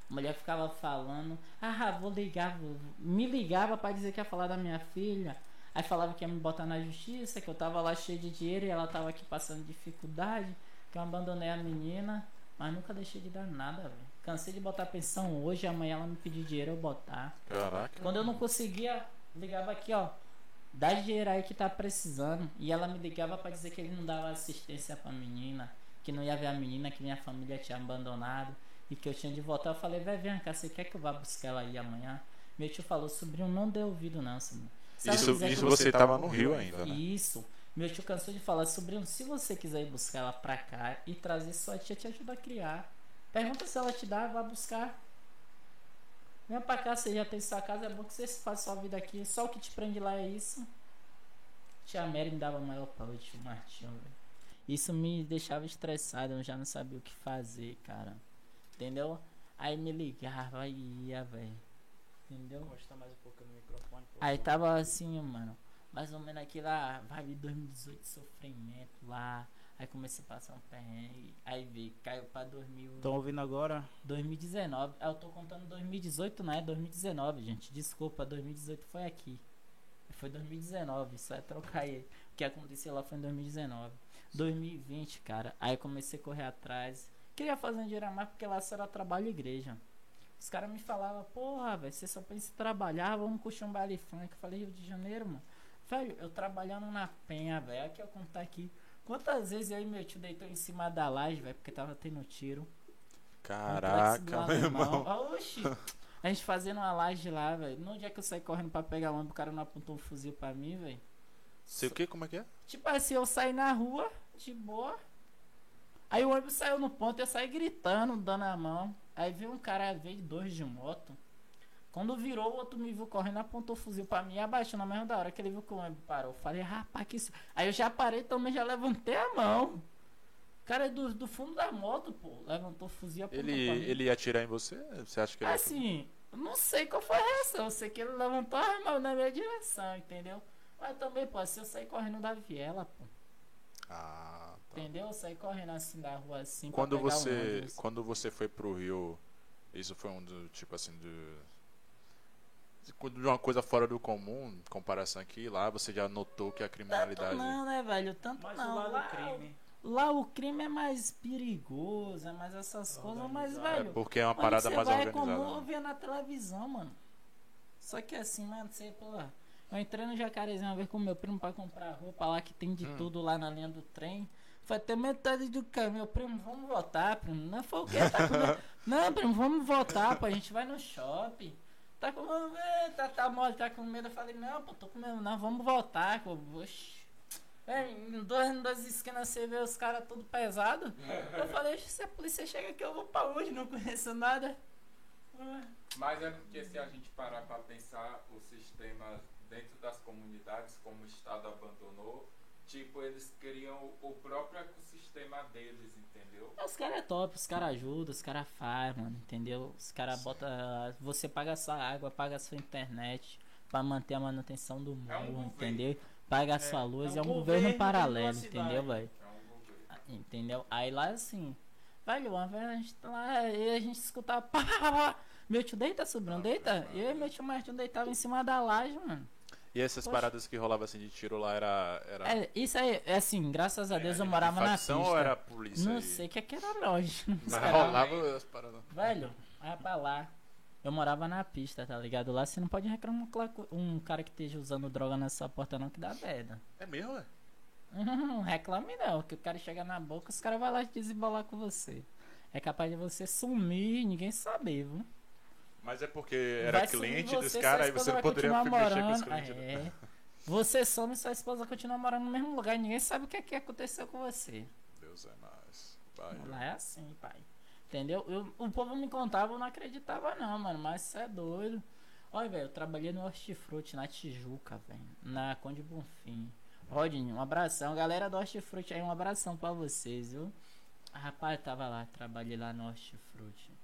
A mulher ficava falando, ah, vou ligar, vou- me ligava pra dizer que ia falar da minha filha. Aí falava que ia me botar na justiça, que eu tava lá cheio de dinheiro e ela tava aqui passando dificuldade, que eu abandonei a menina, mas nunca deixei de dar nada, velho. Cansei de botar pensão hoje, amanhã ela me pedir dinheiro eu botar. Caraca. Quando eu não conseguia, ligava aqui, ó. Dá dinheiro aí que tá precisando. E ela me ligava pra dizer que ele não dava assistência pra menina. Que não ia ver a menina, que minha família tinha abandonado. E que eu tinha de voltar. Eu falei, vai, vem cá, você quer que eu vá buscar ela aí amanhã? Meu tio falou, sobrinho, não deu ouvido não, sobrinho. Se Isso, isso você tava no Rio ainda, né? isso. Meu tio cansou de falar, sobrinho, se você quiser ir buscar ela pra cá e trazer sua tia, te ajuda a criar. Pergunta se ela te dá, vá buscar. Vem pra cá, você já tem sua casa, é bom que você faz sua vida aqui. Só o que te prende lá é isso. Tia Mary me dava maior pau, tio Martinho, velho. Isso me deixava estressado, eu já não sabia o que fazer, cara. Entendeu? Aí me ligava e ia, velho. Entendeu? Mais um pouco no microfone. por Aí tava assim, mano. Mais ou menos aqui lá, vibe 2018, sofrimento lá. Aí comecei a passar um perrengue. Aí vi, caiu pra 2000, Estão ouvindo agora? 2019. Ah, eu tô contando 2018, não é 2019, gente. Desculpa, 2018 foi aqui. Foi 2019, só é trocar aí. O que aconteceu lá foi em 2019. 2020, cara. Aí comecei a correr atrás. Queria fazer um dinheiro a mais porque lá só era trabalho e igreja. Os caras me falavam, porra, velho, você só pensa em trabalhar, vamos curtir um baile funk. Eu falei, Rio de Janeiro, mano. Velho, eu trabalhando na penha, velho. Aqui eu contar aqui. Quantas vezes eu e meu tio deitou em cima da laje, velho, porque tava tendo tiro. Caraca, meu alemão. irmão. Oxi. A gente fazendo uma laje lá, velho. No dia que eu saí correndo pra pegar uma, o cara não apontou um fuzil pra mim, velho. Sei o que? Como é que é? Tipo assim, eu saí na rua, de boa. Aí o ônibus saiu no ponto, eu saí gritando, dando a mão. Aí veio um cara, veio dois de moto. Quando virou, o outro me viu correndo, apontou o fuzil pra mim e abaixou na mesma da hora que ele viu que o ônibus parou. Eu falei, rapaz, que isso. Aí eu já parei também, já levantei a mão. O cara é do, do fundo da moto, pô. Levantou o fuzil apontou Ele, pra mim. ele ia atirar em você? Você acha que ele ia- Assim, eu não sei qual foi a reação. Eu sei que ele levantou a mão na minha direção, entendeu? Mas também, pô, se eu sair correndo da viela, pô. Ah, tá. Entendeu? Eu saí correndo assim da rua assim. pra Quando pegar o você, ônibus. quando você foi pro Rio, isso foi um do tipo assim do de uma coisa fora do comum, em comparação aqui, lá você já notou que a Tanto criminalidade não, né, velho? Tanto Mas não. o lado lá, do crime. lá o crime é mais perigoso, é mais essas coisas, mas, Organizado. é velho. porque é uma parada mais vai é comum organizada. eu né? via na televisão, mano. Só que assim, mano, você, pô. Eu entrei no Jacarezinho uma vez com meu primo pra comprar roupa lá que tem de Hum. tudo lá na linha do trem. Foi até metade do caminho. Meu primo, vamos votar, primo. Não foi o quê? Tá com... Não, primo, vamos votar, pô. A gente vai no shopping. Tá com tá, tá mole, tá com medo. Eu falei, não, pô, tô com medo, não, vamos votar, pô. Oxi. É, em duas, em duas esquinas você vê os caras tudo pesado. Eu falei, se a polícia chega aqui, eu vou pra onde? Não conheço nada. Mas é porque se a gente parar para pensar o sistema dentro das comunidades, como o Estado abandonou, tipo, eles criam o próprio ecossistema deles, entendeu? Os caras é top, os caras ajudam, os caras fazem, mano, entendeu? Os caras botam. Você paga sua água, paga a sua internet pra manter a manutenção do É um entendeu? Paga a sua luz, é é um um governo governo paralelo, entendeu, velho? É um governo. Entendeu? Aí lá assim, velho, uma vez a gente tá lá e a gente escutava pá, pá, pá, pá. Meu tio deita, sobrinho, deita. Eu e meu tio Martinho deitava em cima da laje, mano. E essas Poxa. paradas que rolavam assim de tiro lá era era É, isso aí, é assim, graças a Deus eu de morava na pista. ou era polícia? Não aí? sei, que aqui era longe. Mas rolava as paradas. Velho, vai pra lá. Eu morava na pista, tá ligado? Lá você não pode reclamar um cara que esteja usando droga na sua porta não que dá merda. É mesmo, é? Não reclame não, que o cara chega na boca, os caras vão lá desembolar com você. É capaz de você sumir e ninguém saber, viu? Mas é porque era Vai cliente dos você, caras, aí você não poderia mexer com os morando. clientes. né? É. Você some e sua esposa continua morando no mesmo lugar e ninguém sabe o que, é que aconteceu com você. Deus é mais. Vai. Lá é assim, pai. Entendeu? Eu, o povo me contava, eu não acreditava não, mano. Mas isso é doido. Olha, velho, eu trabalhei no Hortifruti, na Tijuca, velho. Na Conde Bonfim. Rodinho, um abração. Galera do Hortifruti aí, um abração pra vocês, viu? Rapaz, tava lá, trabalhei lá no Hortifruti.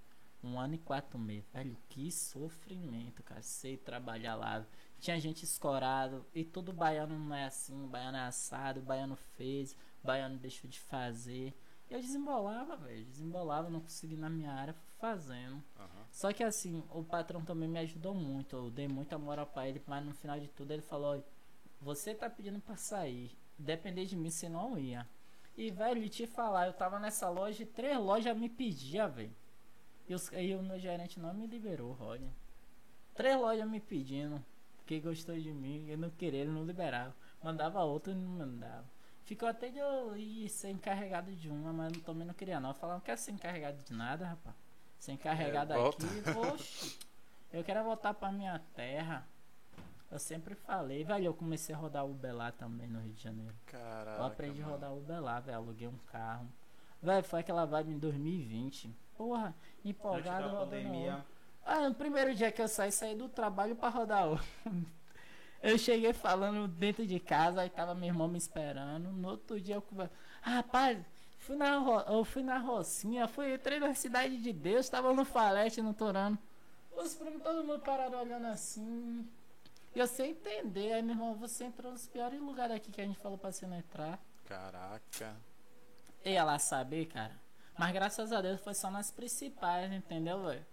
Um ano e quatro meses. Velho, que sofrimento, cara. Sei trabalhar lá. Tinha gente escorado. E todo baiano não é assim. Baiano é assado, baiano fez, baiano deixou de fazer. Eu desembolava, velho. Desembolava, não consegui na minha área, fui fazendo. Aham. Só que assim, o patrão também me ajudou muito. Eu dei muita moral pra ele, mas no final de tudo ele falou: "Olha, você tá pedindo pra sair. Depender de mim, você não ia. E, velho, te falar, eu tava nessa loja e três lojas me pediam, velho. E, os, e o meu gerente não me liberou, Roger. Três lojas me pedindo, que gostou de mim, eu não queria, ele não liberava. Mandava outra e não mandava. Ficou até de eu ir ser encarregado de uma, mas eu também não queria não. Eu falava, não quero ser encarregado de nada, rapaz. Ser encarregado É, volta. aqui, oxe. Eu quero voltar pra minha terra. Eu sempre falei, velho, eu comecei a rodar Uber lá também no Rio de Janeiro. Caraca. Eu aprendi a mano. rodar Uber lá, velho. Aluguei um carro. Velho, foi aquela vibe em 2020. Porra, empolgado da rodando pandemia. Ah, no primeiro dia que eu saí, saí do trabalho pra rodar. Eu cheguei falando dentro de casa, aí tava meu irmão me esperando. No outro dia eu ah, rapaz, fui na, ro... eu fui na Rocinha, fui, entrei na Cidade de Deus, tava no Falete, no Torano. Os primos, todo mundo parado olhando assim. E eu sem entender, aí meu irmão, você entrou nos piores lugares aqui que a gente falou pra você não entrar. Caraca. Ia lá saber, cara. Mas graças a Deus foi só nas principais, entendeu, velho?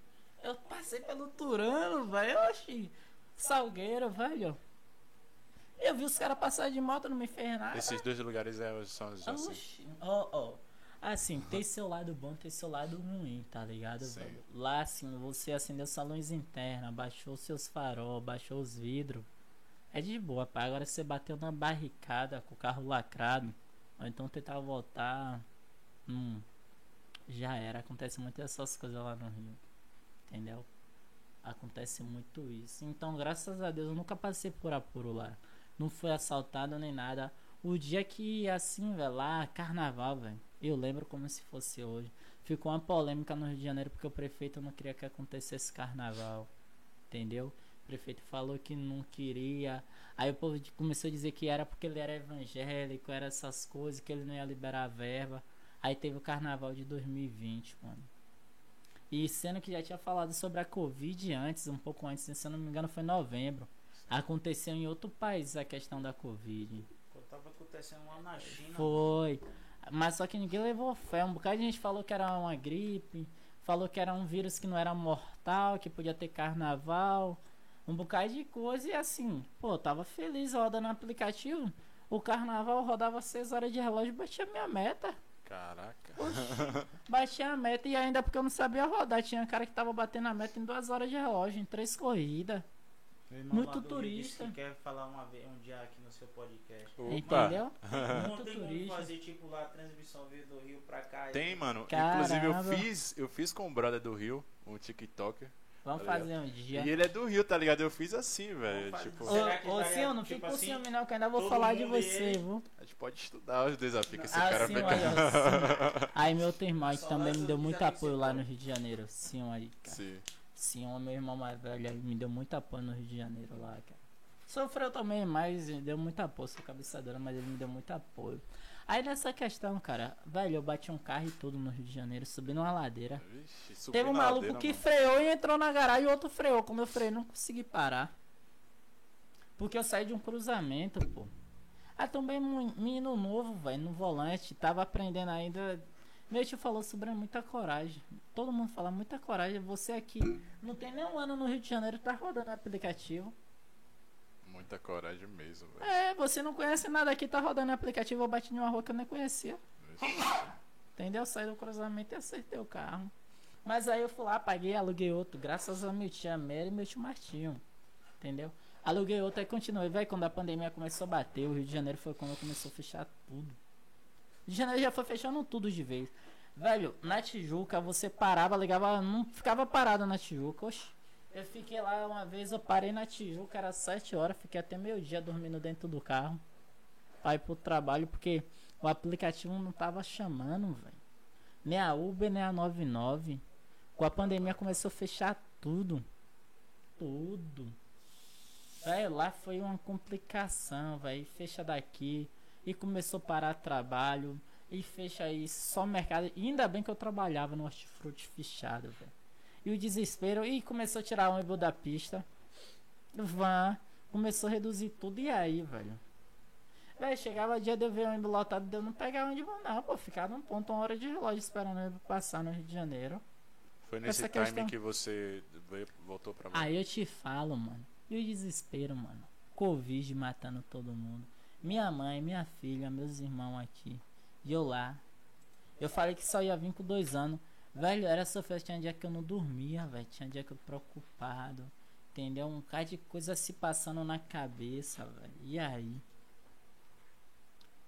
Eu passei pelo Turano, velho. Oxi. Salgueiro, velho. Eu vi os caras passar de moto, não me fez nada. Esses dois lugares é, são os assim. Oxi. Ó, ó. Assim, tem seu lado bom, tem seu lado ruim, tá ligado, Sim. velho? Lá, assim, você acendeu sua luz interna, baixou seus farol, baixou os vidros. É de boa, pai. Agora você bateu na barricada com o carro lacrado. Ou então tentar voltar. Hum. Já era. Acontece muito essas coisas lá no Rio. Entendeu? Acontece muito isso. Então, graças a Deus, eu nunca passei por apuro lá. Não fui assaltado nem nada. O dia que, assim, velho, lá, carnaval, velho. Eu lembro como se fosse hoje. Ficou uma polêmica no Rio de Janeiro porque o prefeito não queria que acontecesse carnaval. Entendeu? O prefeito falou que não queria. Aí o povo começou a dizer que era porque ele era evangélico, era essas coisas, que ele não ia liberar a verba. Aí teve o carnaval de 2020, mano. E sendo que já tinha falado sobre a Covid antes, um pouco antes, se eu não me engano foi em novembro. Aconteceu em outro país a questão da Covid. Quando tava acontecendo lá na China. Foi. Mas só que ninguém levou fé. Um bocado de gente falou que era uma gripe. Falou que era um vírus que não era mortal, que podia ter carnaval. Um bocado de coisa. E assim, pô, tava feliz rodando no aplicativo. O carnaval rodava 6 horas de relógio e batia minha meta. Caraca. Batia a meta e ainda porque eu não sabia rodar. Tinha cara que tava batendo a meta em 2 horas de relógio, em 3 corridas. Muito turista. que quer falar uma vez, um dia aqui no seu podcast. Opa. Entendeu? Muito tem turista. fazer tipo lá a transmissão veio do Rio pra cá. e- Tem, mano. Caramba. Inclusive eu fiz, eu fiz com o brother do Rio, um TikToker. Vamos Tá fazer um dia. E ele é do Rio, tá ligado? Eu fiz assim, velho. Tipo. Ô, Será que ô daria, Sil, não tipo fica com assim, ciúme não, que ainda vou falar de você, ele? viu? a gente pode estudar os desafios que esse Ah, cara sim, olha, sim. Aí meu outro irmão que também me deu muito apoio lá no Rio de Janeiro. Sim, aí, cara. Sim. Sim, o meu irmão mais velho ele me deu muito apoio no Rio de Janeiro lá, cara. Sofreu também, mas deu muito apoio, sou cabeçadora, mas ele me deu muito apoio. Aí nessa questão, cara, velho, eu bati um carro e tudo no Rio de Janeiro, subindo uma ladeira. Vixe, subi Teve um maluco ladeira, que mano. freou e entrou na garagem e o outro freou. Como eu freiei, não consegui parar. Porque eu saí de um cruzamento, pô. Ah, também um menino novo, velho, no volante. Tava aprendendo ainda. Meu tio falou sobre muita coragem. Todo mundo fala muita coragem. Você aqui não tem nem um ano no Rio de Janeiro, tá rodando aplicativo. Muita coragem mesmo. É, você não conhece nada aqui, tá rodando aplicativo. Eu bati em uma rua que eu nem conhecia. Entendeu? Saí do cruzamento e acertei o carro. Mas aí eu fui lá, paguei, aluguei outro, graças a meu tia Mary e meu tio Martinho. Entendeu? Aluguei outro e continuei. Vai quando a pandemia começou a bater, o Rio de Janeiro foi quando começou a fechar tudo. Rio de Janeiro já foi fechando tudo de vez. Velho, na Tijuca você parava, ligava, não ficava parado na Tijuca, oxe. Eu fiquei lá uma vez, eu parei na Tijuca, era 7 horas, fiquei até meio dia dormindo dentro do carro. Pra ir pro trabalho, porque o aplicativo não tava chamando, velho. Nem a Uber, nem a 99. Com a pandemia começou a fechar tudo. Tudo. Velho, lá foi uma complicação, velho. Fecha daqui. E começou a parar trabalho. E fecha aí só mercado. E ainda bem que eu trabalhava no hortifruti fechado, velho. E o desespero. E começou a tirar o ônibus da pista. Van. Começou a reduzir tudo. E aí, velho? Velho, chegava dia de eu ver o ônibus lotado. De eu não pegar onde vou, não. Pô, ficar num ponto, uma hora de relógio esperando o ônibus passar no Rio de Janeiro. Foi nesse time questão- que você veio- voltou pra Aí eu te falo, mano. E o desespero, mano. Covid matando todo mundo. Minha mãe, minha filha, meus irmãos aqui. E eu lá. Eu falei que só ia vir com dois anos. Velho, era sofrer. Tinha dia que eu não dormia, velho. Tinha dia que eu preocupado. Entendeu? Um cara de coisa se passando na cabeça, velho. E aí?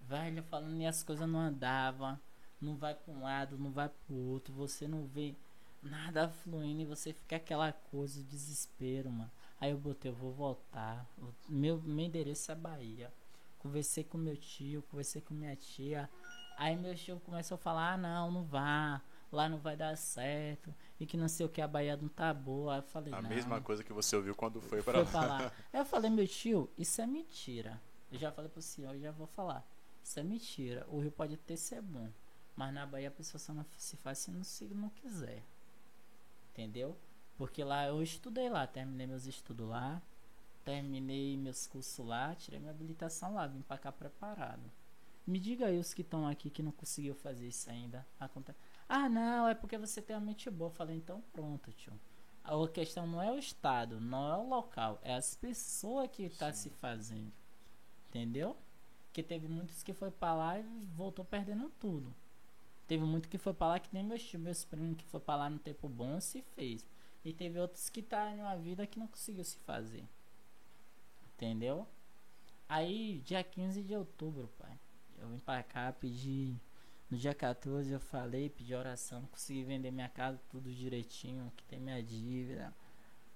Velho, falando e as coisas não andavam. Não vai pra um lado, não vai pro outro. Você não vê nada fluindo e você fica aquela coisa, desespero, mano. Aí eu botei, eu vou voltar. Meu, meu endereço é Bahia. Conversei com meu tio, conversei com minha tia. Aí meu tio começou a falar, ah não, não vá. Lá não vai dar certo. E que não sei o que, a Bahia não tá boa. Eu falei, A não. mesma coisa que você ouviu quando foi pra Foi lá. pra lá. Eu falei, meu tio, isso é mentira. Eu já falei pro senhor, eu já vou falar. Isso é mentira. O Rio pode até ser bom. Mas na Bahia a pessoa só não se faz se não, se não quiser. Entendeu? Porque lá eu estudei lá, terminei meus estudos lá, terminei meus cursos lá, tirei minha habilitação lá, vim pra cá preparado. Me diga aí os que estão aqui que não conseguiu fazer isso ainda. Aconte- Ah, não, é porque você tem a mente boa. Eu falei, então pronto, tio. A questão não é o estado, não é o local, é as pessoas que tá se fazendo. Entendeu? Que teve muitos que foi pra lá e voltou perdendo tudo. Teve muito que foi pra lá que nem meus meus primos que foi pra lá no tempo bom se fez. E teve outros que tá em uma vida que não conseguiu se fazer. Entendeu? Aí, dia 15 de outubro, pai. Eu vim pra cá pedir. No dia 14 eu falei, pedi oração, consegui vender minha casa tudo direitinho, que tem minha dívida.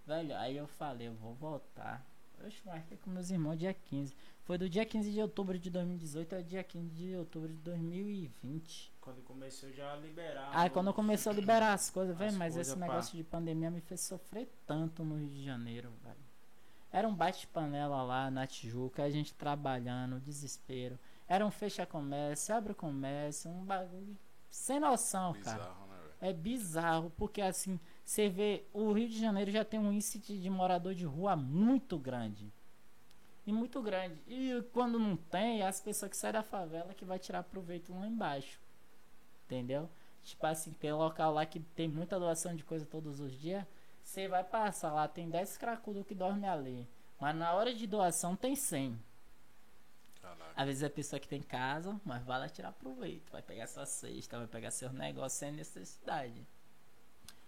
Velho, aí eu falei, eu vou voltar. Eu marquei com meus irmãos dia 15. Foi do dia 15 de outubro de 2018 ao dia 15 de outubro de 2020. Quando começou já a liberar. O- quando começou a liberar as coisas, velho, As mas coisas, esse pá. negócio de pandemia me fez sofrer tanto no Rio de Janeiro, velho. Era um bate-panela lá na Tijuca, a gente trabalhando, desespero. Era um fecha comércio, abre comércio, um bagulho sem noção, cara. Bizarro, né, velho? É bizarro, porque assim, você vê, o Rio de Janeiro já tem um índice de morador de rua muito grande. E muito grande. E quando não tem, é as pessoas que saem da favela que vai tirar proveito lá embaixo. Entendeu? Tipo assim, tem local lá que tem muita doação de coisa todos os dias. Você vai passar lá, tem 10 cracudos que dormem ali. Mas na hora de doação tem 100. Às vezes é pessoa que tem casa, mas vai lá tirar proveito. Vai pegar sua cesta, vai pegar seus negócios sem necessidade.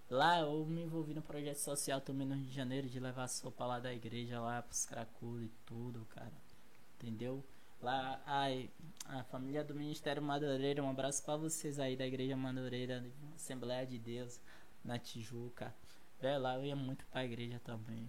Lá eu me envolvi no projeto social também no Rio de Janeiro de levar sopa lá da igreja lá pros cracudos e tudo, cara. Entendeu? Lá, ai, a família do Ministério Madureira, um abraço pra vocês aí da Igreja Madureira, Assembleia de Deus, na Tijuca. Velho, lá eu ia muito pra igreja também.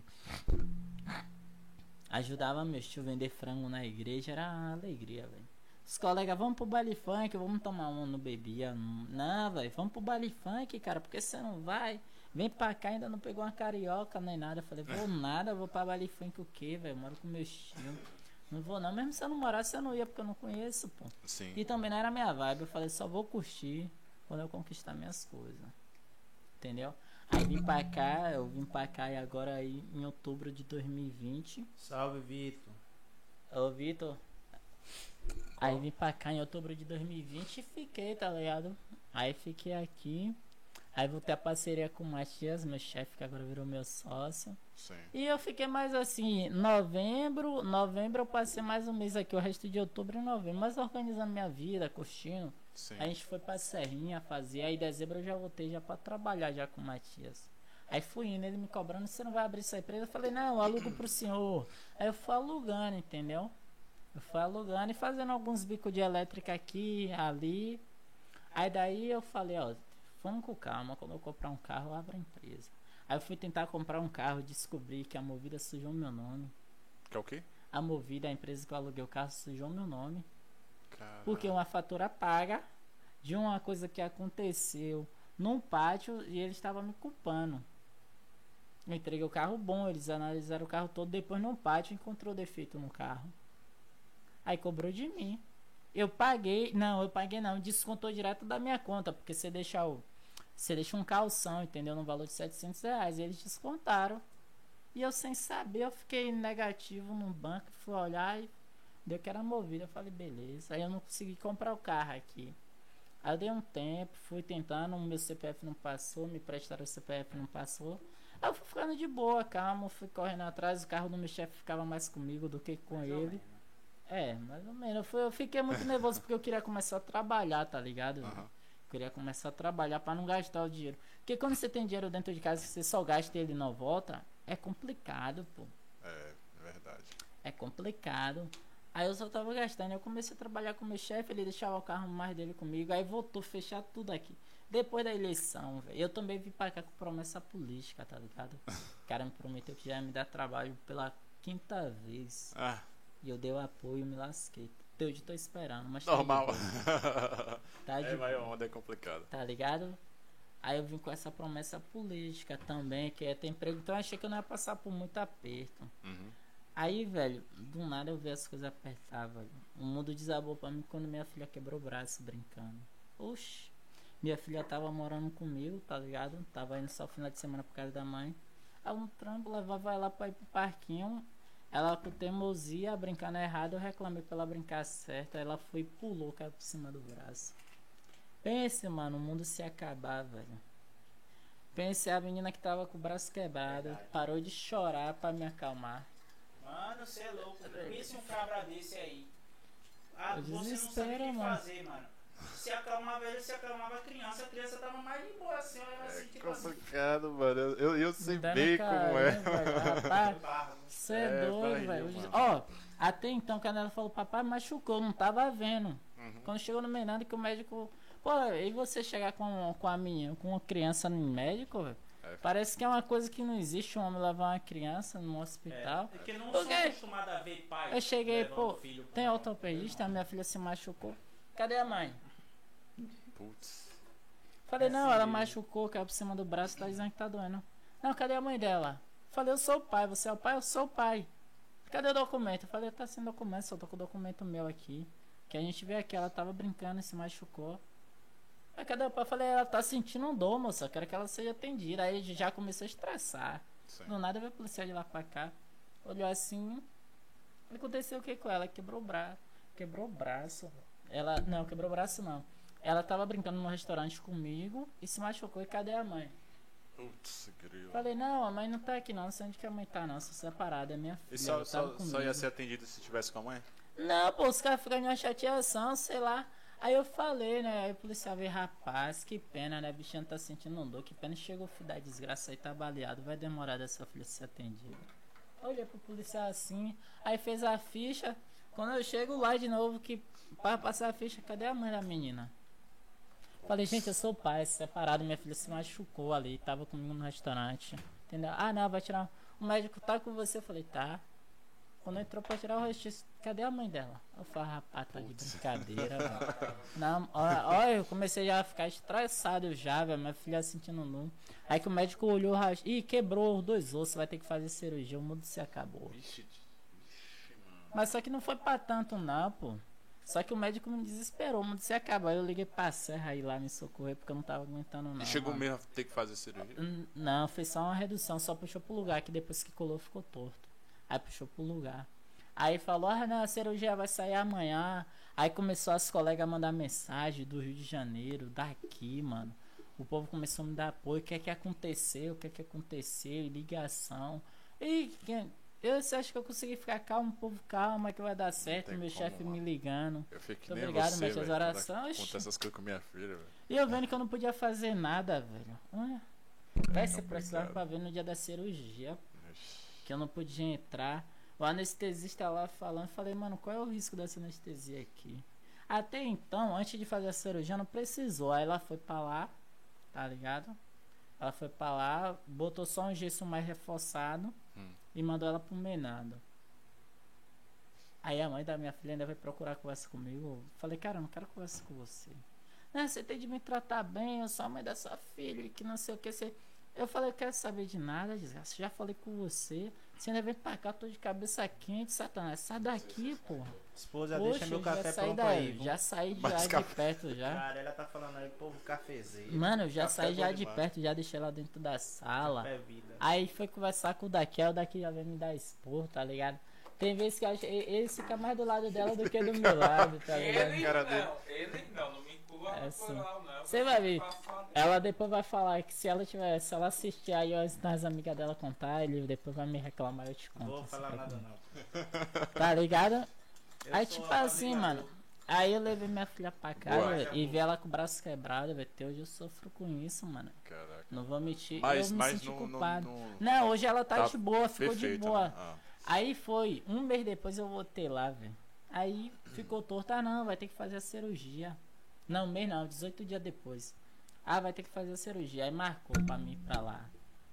Ajudava meus tio vender frango na igreja, era uma alegria, velho. Os colegas, vamos pro baile funk, vamos tomar um, não bebia. Não, velho, vamos pro baile funk, cara, porque você não vai? Vem pra cá, ainda não pegou uma carioca nem nada. Eu falei, vou nada, vou pra baile funk o quê, velho? Moro com meus tios. Não vou não, mesmo se eu não morasse, eu não ia, porque eu não conheço, pô. Sim. E também não era minha vibe. Eu falei, só vou curtir quando eu conquistar minhas coisas. Entendeu? Aí vim pra cá, eu vim pra cá e agora aí em outubro de 2020. Salve, Vitor. Ô Vitor. Aí vim pra cá em outubro de 2020 e fiquei, tá ligado? Aí fiquei aqui. Aí vou ter a parceria com o Matias, meu chefe, que agora virou meu sócio. Sim. E eu fiquei mais assim, novembro, novembro eu passei mais um mês aqui, o resto de outubro e novembro, mas organizando minha vida, curtindo. Sim. A gente foi pra Serrinha fazer, aí em dezembro eu já voltei já pra trabalhar já com o Matias. Aí fui indo, ele me cobrando, você não vai abrir essa empresa? Eu falei, não, eu alugo pro senhor. Aí eu fui alugando, entendeu? Eu fui alugando e fazendo alguns bicos de elétrica aqui, ali. Aí daí eu falei, ó, vamos com calma, quando eu comprar um carro eu abro a empresa. Aí eu fui tentar comprar um carro descobri que a Movida sujou meu nome. Que é o quê? A Movida, a empresa que eu aluguei o carro, sujou meu nome. Cara... Porque uma fatura paga de uma coisa que aconteceu num pátio e eles estavam me culpando. Eu entreguei o carro bom, eles analisaram o carro todo, depois no pátio encontrou defeito no carro. Aí cobrou de mim. Eu paguei, não, eu paguei não, descontou direto da minha conta, porque você deixa o você deixa um calção, entendeu? No valor de 700 reais. E eles descontaram. E eu sem saber, eu fiquei negativo no banco, fui olhar e deu que era movida. Eu falei, beleza. Aí eu não consegui comprar o carro aqui. Aí eu dei um tempo, fui tentando, meu CPF não passou, me prestaram o CPF não passou. Aí eu fui ficando de boa, calma, fui correndo atrás, o carro do meu chefe ficava mais comigo do que com ele. É, mais ou menos. Eu, fui, eu fiquei muito nervoso porque eu queria começar a trabalhar, tá ligado? Aham. Queria começar a trabalhar para não gastar o dinheiro. Porque quando você tem dinheiro dentro de casa e você só gasta e ele não volta, é complicado, pô. É, é verdade. É complicado. Aí eu só tava gastando. Eu comecei a trabalhar com meu chefe, ele deixava o carro mais dele comigo. Aí voltou fechar tudo aqui. Depois da eleição, velho. Eu também vim pra cá com promessa política, tá ligado? O cara me prometeu que já ia me dar trabalho pela quinta vez. Ah, E eu dei o apoio, me lasquei. Até hoje tô esperando, mas tá normal. Tá de é, vai boa. onda é complicado. tá ligado? Aí eu vim com essa promessa política também, que é ter emprego. Então eu achei que eu não ia passar por muito aperto. Uhum. Aí, velho, do nada eu vi as coisas apertar, velho. O mundo desabou pra mim quando minha filha quebrou o braço brincando. Oxi. Minha filha tava morando comigo, tá ligado? Tava indo só final de semana por casa da mãe. Aí um trampo levava ela pra ir pro parquinho. Ela com teimosia, brincando errado, eu reclamei pra ela brincar certo. Aí ela foi e pulou, caiu por cima do braço. Pense, mano, o mundo se acabar, velho. Pense a menina que tava com o braço quebrado, parou de chorar pra me acalmar. Mano, você é louco. Pense um cabra desse aí. Ah, você não sabe o desespero, que fazer, mano. Se acalmava ele, se acalmava a criança. A criança tava mais de boa assim, olha assim, tipo assim. Complicado, mano. Eu, eu, sei bem como é. Rapaz. Você é, É, doido, barriga, velho. Ó, até então, quando ela falou, papai machucou, não tava vendo. Uhum. Quando chegou no Menando, que o médico. Pô, e você chegar com, com a minha, com uma criança no médico, velho? É. Parece que é uma coisa que não existe um homem levar uma criança num hospital. É, porque não Por sou acostumado a ver pai. Eu cheguei, pô, filho tem médico. ortopedista, minha filha se machucou. Cadê a mãe? Putz. Falei, É não, assim ela mesmo. machucou, caiu por cima do braço, tá dizendo que tá doendo. Não, cadê a mãe dela? Falei, eu sou o pai, você é o pai, eu sou o pai. Cadê o documento? Eu falei, tá sem documento, só tô com o documento meu aqui. Que a gente vê aqui, ela tava brincando e se machucou. Aí cadê o pai? Falei, ela tá sentindo um dor, moça, quero que ela seja atendida. Aí já comecei a estressar. Sim. Do nada veio o policial de lá pra cá. Olhou assim. Aconteceu o que com ela? Quebrou o braço. Quebrou o braço. Ela. Não, quebrou o braço não. Ela tava brincando no restaurante comigo e se machucou. E cadê a mãe? Putz, grilo. Falei, não, a mãe não tá aqui não. Não sei onde que a mãe tá não. Sou separada, é minha filha. E só, só, só ia ser atendido se tivesse com a mãe? Não, pô, os caras ficam em uma chateação, sei lá. Aí eu falei, né? Aí o policial veio, rapaz, que pena, né? A bichinha tá sentindo dor, que pena chegou o filho da desgraça aí, tá baleado. Vai demorar dessa filha ser atendida. Olhei pro policial assim, aí fez a ficha. Quando eu chego lá de novo, que para passar a ficha, cadê a mãe da menina? Falei, gente, eu sou pai, separado, minha filha se machucou ali, tava comigo no restaurante. Entendeu? Ah, não, vai tirar. O médico tá com você. Eu falei, tá. Quando entrou pra tirar o registro, cadê a mãe dela? Eu falei, rapaz, tá de brincadeira, velho. Não, olha, olha, eu comecei já a ficar estressado já, velho. Minha filha sentindo nu. Aí que o médico olhou, ras- ih, quebrou os dois ossos, vai ter que fazer cirurgia, o mundo se acabou. Vixe, vixe, mano. Mas só que não foi pra tanto, não, pô. Só que o médico me desesperou, o mundo se acabou. Aí eu liguei pra Serra aí lá me socorrer porque eu não tava aguentando, não. E chegou mano. mesmo a ter que fazer cirurgia? Não, fez só uma redução, só puxou pro lugar, que depois que colou ficou torto. Aí puxou pro lugar. Aí falou, ah não, a cirurgia vai sair amanhã. Aí começou as colegas a mandar mensagem do Rio de Janeiro, daqui, mano. O povo começou a me dar apoio, o que é que aconteceu, o que é que aconteceu, ligação. E eu acha que eu consegui ficar calmo, povo calma, que vai dar certo, meu chefe me ligando. Eu fiquei que Muito obrigado, você, mestre, as velho, quando orações. Acontece essas coisas com minha filha. E eu vendo que eu não podia fazer nada, velho. Ah, Vai se complicado. precisava pra ver no dia da cirurgia. Que eu não podia entrar. O anestesista lá falando, falei, mano, qual é o risco dessa anestesia aqui? Até então, antes de fazer a cirurgia, não precisou. Aí ela foi pra lá, tá ligado? Ela foi pra lá, botou só um gesso mais reforçado Hum. e mandou ela pro menado. Aí a mãe da minha filha ainda vai procurar conversa comigo. Falei, cara, eu não quero conversa com você. Não, você tem de me tratar bem, eu sou a mãe da sua filha, que não sei o que. Você... Eu falei, eu quero saber de nada, desgraça. Já falei com você. Você ainda vem pra cá, eu tô de cabeça quente, Satanás. Sai daqui, porra. Esposa, Poxa, deixa meu café pronto daí, aí. viu? já saí já de café- perto já. Cara, ela tá falando aí, povo cafezeiro. Mano, eu já Café saí é já de demais. perto, já deixei ela dentro da sala. É vida. Aí foi conversar com o daqui, aí o daqui já veio me dar esporro, tá ligado? Tem vezes que eu acho, ele fica mais do lado dela do que do meu lado, tá ligado? Ele não, ele não, não me É no assim. não. Você vai ver. Ela depois vai falar que se ela tiver, se ela assistir aí as, amigas dela contar, ele depois vai me reclamar, eu te conto. Não vou falar nada não. Tá ligado? Eu aí tipo assim, mano. Aí eu levei minha filha pra casa Boa. e vi ela com o braço quebrado, velho. Até hoje eu sofro com isso, mano. Caraca. Não vou mentir, Mas, eu me mas senti não, culpado. não- Não, hoje ela tá, Tá de boa, ficou de boa. né? Ah. Aí foi, um mês depois eu voltei lá, velho. Aí ficou torto, ah não, vai ter que fazer a cirurgia. Não, mês não, 18 dias depois. Ah, vai ter que fazer a cirurgia. Aí marcou pra mim ir pra lá.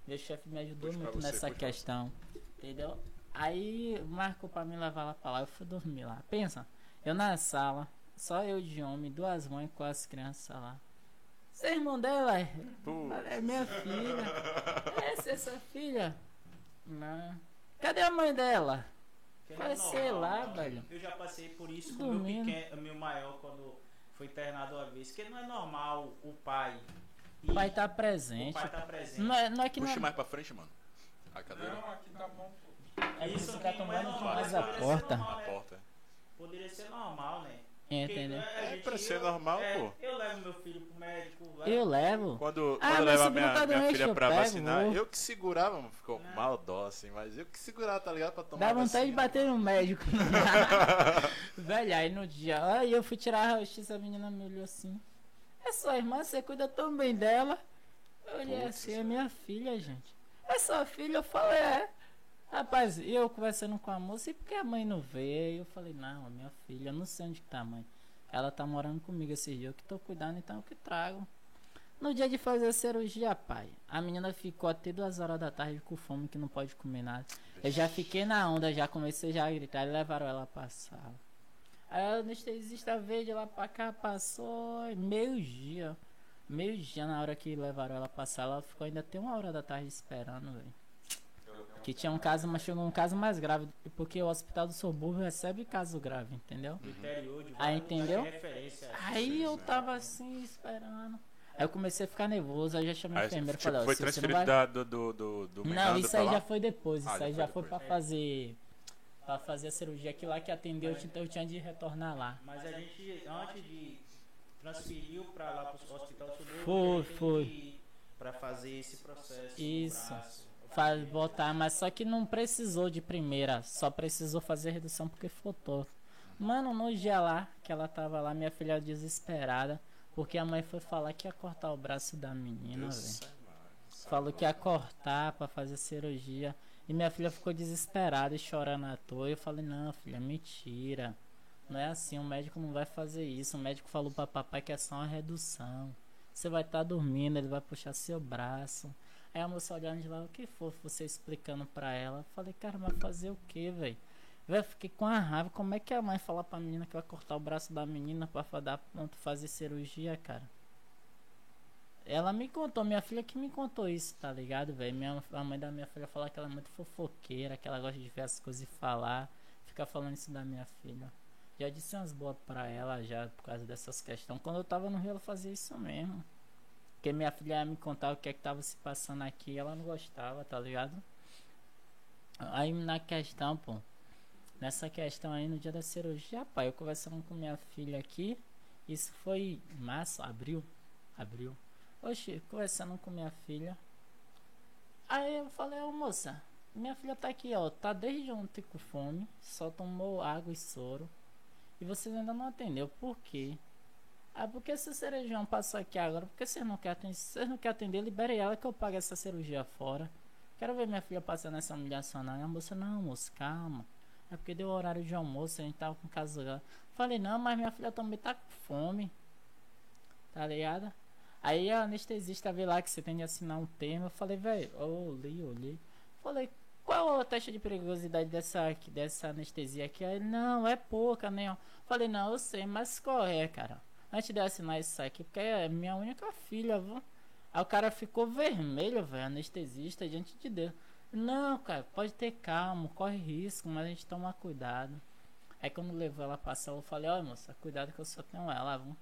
Meu chefe me ajudou Puxa muito você, nessa puxa questão. Entendeu? Aí marcou pra mim levar ela pra lá, eu fui dormir lá. Pensa, eu na sala, só eu de homem, duas mães com as crianças lá. Você é irmão dela? É é minha filha. Essa é sua filha? Não. Cadê a mãe dela? Vai é ser lá, não. velho. Eu já passei por isso com o meu pequeno, meu maior, quando foi internado uma vez. Que não é normal o pai. O pai tá O presente. pai tá presente. Não é, não é que não. puxa mais pra frente, mano. A cadeira. Não, aqui tá bom. pô. É que Isso você tá não é tomando normal, mas a porta. normal, A né? porta. Poderia ser normal, né? Entendeu? É gente- pra ser eu- normal, é, pô. Eu levo meu filho pro médico. Eu levo. Quando, Ah, quando eu levo a minha, tá minha doente, filha eu pra pego, vacinar, vou. eu que segurava, mano. Ficou Não. mal dó, assim, mas eu que segurava, tá ligado? Pra tomar Dá vontade de vacina. bater no médico. Velho, aí no dia. Aí eu fui tirar a raio-x, a menina me olhou assim. É sua irmã, você cuida tão bem dela. Eu olhei Putz, assim, é minha filha, gente. É sua filha? Eu falei, é. Rapaz, eu conversando com a moça, e por que a mãe não veio? Eu falei, não, é minha filha, não sei onde tá a mãe. Ela tá morando comigo esse dia, eu que tô cuidando, então eu que trago. No dia de fazer a cirurgia, pai, a menina ficou até duas horas da tarde com fome, que não pode comer nada. Eu já fiquei na onda, já comecei já a gritar e levaram ela pra sala. Aí a anestesista veio de lá pra cá, passou meio dia. Meio dia na hora que levaram ela pra sala, ela ficou ainda até uma hora da tarde esperando, velho. Que tinha um caso, mas chegou um caso mais grave, porque o hospital do subúrbio recebe caso grave, entendeu? Ah, vários entendeu? referência. Aí eu tava assim, esperando. Aí eu comecei a ficar nervoso, aí já chamei a Aí, enfermeira e tipo, falei, foi se você não transferido vai... da, do, do, do, do Não, isso aí lá? já foi depois. Isso Ah, já aí já foi pra fazer. Pra fazer a cirurgia que lá que atendeu, então eu tinha de retornar lá. Mas a gente, antes de transferiu pra lá pro hospital subúrbio, Foi, foi. Pra fazer esse processo. no Isso. braço. Faz botar, mas só que não precisou de primeira, só precisou fazer redução porque faltou. Mano, no dia lá, que ela tava lá, minha filha desesperada, porque a mãe foi falar que ia cortar o braço da menina, velho. é. Falou que ia cortar pra fazer cirurgia. E minha filha ficou desesperada e chorando à toa. Eu falei, não, filha, mentira. Não é assim, o médico não vai fazer isso. O médico falou pra papai que é só uma redução. Você vai estar dormindo, ele vai puxar seu braço. Aí a moça olhando de lá, o que for, você explicando pra ela. Eu falei, cara, mas fazer o que, velho? Velho, fiquei com a raiva. Como é que a mãe fala pra menina que vai cortar o braço da menina pra dar fazer cirurgia, cara? Ela me contou, minha filha que me contou isso, tá ligado, velho? A mãe da minha filha fala que ela é muito fofoqueira, que ela gosta de ver as coisas e falar. Fica falando isso da minha filha. Já disse umas boas pra ela já por causa dessas questões. Quando eu tava no Rio, ela fazia isso mesmo. Porque minha filha me contar o que é que tava se passando aqui, ela não gostava, tá ligado? Aí na questão, pô. Nessa questão aí no dia da cirurgia, pai, eu conversando com minha filha aqui. Isso foi março, abril. Abril. Oxi, conversando com minha filha. Aí eu falei, ô moça, minha filha tá aqui, ó. Tá desde ontem com fome. Só tomou água e soro. E vocês ainda não atendeu. Por quê? Ah, porque se o Cerejão passou aqui agora, por que vocês não querem atender? Não querem atender, libere ela que eu pague essa cirurgia fora. Quero ver minha filha passando essa humilhação não. E a moça, não, moça, calma. É porque deu horário de almoço, a gente tava com casa. Falei, não, mas minha filha também tá com fome. Tá ligado? Aí a anestesista veio lá que você tem de assinar um termo. Eu falei, velho, olhei, olhei. Falei, qual a taxa de perigosidade dessa, dessa anestesia aqui? Aí, não, é pouca, né? Falei, não, eu sei, mas qual é, cara? Antes de assinar isso aqui, porque é minha única filha, viu? Aí o cara ficou vermelho, velho, anestesista, diante de Deus. Não, cara, pode ter calma, corre risco, mas a gente toma cuidado. Aí quando levou ela pra sala, eu falei, ó moça, cuidado que eu só tenho ela, viu?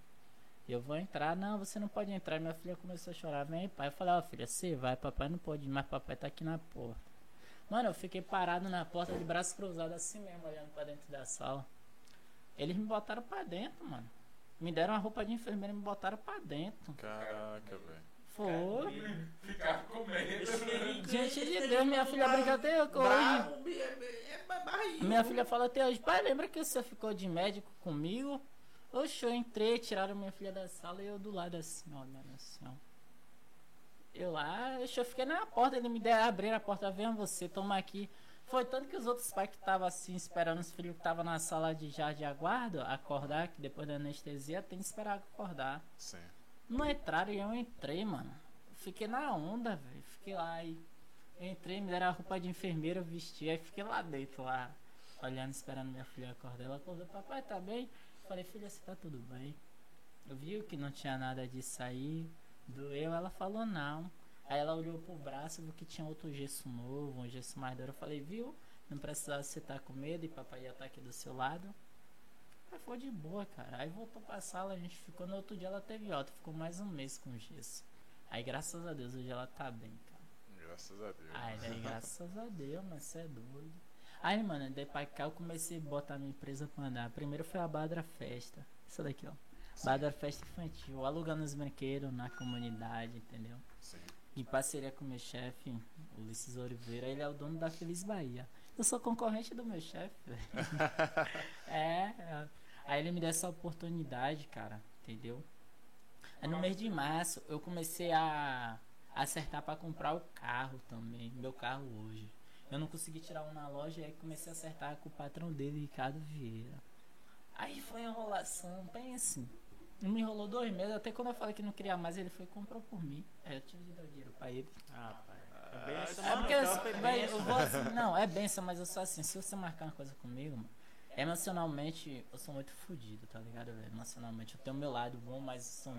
Eu vou entrar, não, você não pode entrar. Minha filha começou a chorar, vem pai. Eu falei, ó filha, você vai, papai não pode ir, mas papai tá aqui na porta. Mano, eu fiquei parado na porta de braço cruzado assim mesmo, olhando pra dentro da sala. Eles me botaram pra dentro, mano. Me deram uma roupa de enfermeira e me botaram pra dentro. Caraca, velho. Foi. Ficar com medo. Diante de Deus, minha filha brinca até hoje. É, é, é. Minha filha fala até hoje, pai, lembra que você ficou de médico comigo? Oxe, eu entrei, tiraram minha filha da sala e eu do lado assim, olhando assim. Eu lá, oxe, eu fiquei na porta, ele me der, abrir a porta, vem você, toma aqui. Foi tanto que os outros pais que estavam assim, esperando os filhos que estavam na sala de já de aguardo, acordar, que depois da anestesia tem que esperar acordar. Sim. Não entraram e eu entrei, mano. Fiquei na onda, velho. Fiquei lá e. Entrei, me deram a roupa de enfermeira, eu vesti, aí fiquei lá dentro, lá, olhando, esperando minha filha acordar. Ela acordou, papai, tá bem? Falei, filha, você tá tudo bem? Eu vi que não tinha nada disso aí. Doeu, ela falou não. Aí ela olhou pro braço, viu que tinha outro gesso novo, um gesso mais duro. Eu falei, viu? Não precisava você estar com medo e papai ia estar aqui do seu lado. Aí foi de boa, cara. Aí voltou pra sala, a gente ficou. No outro dia ela teve alta, ficou mais um mês com gesso. Aí graças a Deus hoje ela tá bem, cara. Graças a Deus. Ai, daí graças a Deus, mas você é doido. Aí, mano, daí pra cá eu comecei a botar minha empresa pra andar. Primeiro foi a Badra Festa. Isso daqui, ó. Badra Festa Infantil. Alugando os brinquedos na comunidade, entendeu? Sim. Em parceria com o meu chefe, Ulisses Oliveira, ele é o dono da Feliz Bahia. Eu sou concorrente do meu chefe, velho. é, é. Aí ele me deu essa oportunidade, cara, entendeu? Aí no mês de março eu comecei a acertar pra comprar o carro também, meu carro hoje. Eu não consegui tirar um na loja e aí comecei a acertar com o patrão dele, Ricardo Vieira. Aí foi enrolação, bem assim. Não me enrolou dois meses, até quando eu falei que não queria mais, ele foi e comprou por mim. Aí eu tive de dar dinheiro pra ele. Ah, pai. É benção, É mano, porque, então véi, eu benção. vou assim, não, é benção, mas eu sou assim, se você marcar uma coisa comigo, mano, emocionalmente eu sou muito fodido, tá ligado, velho? Emocionalmente eu tenho meu lado bom, mas são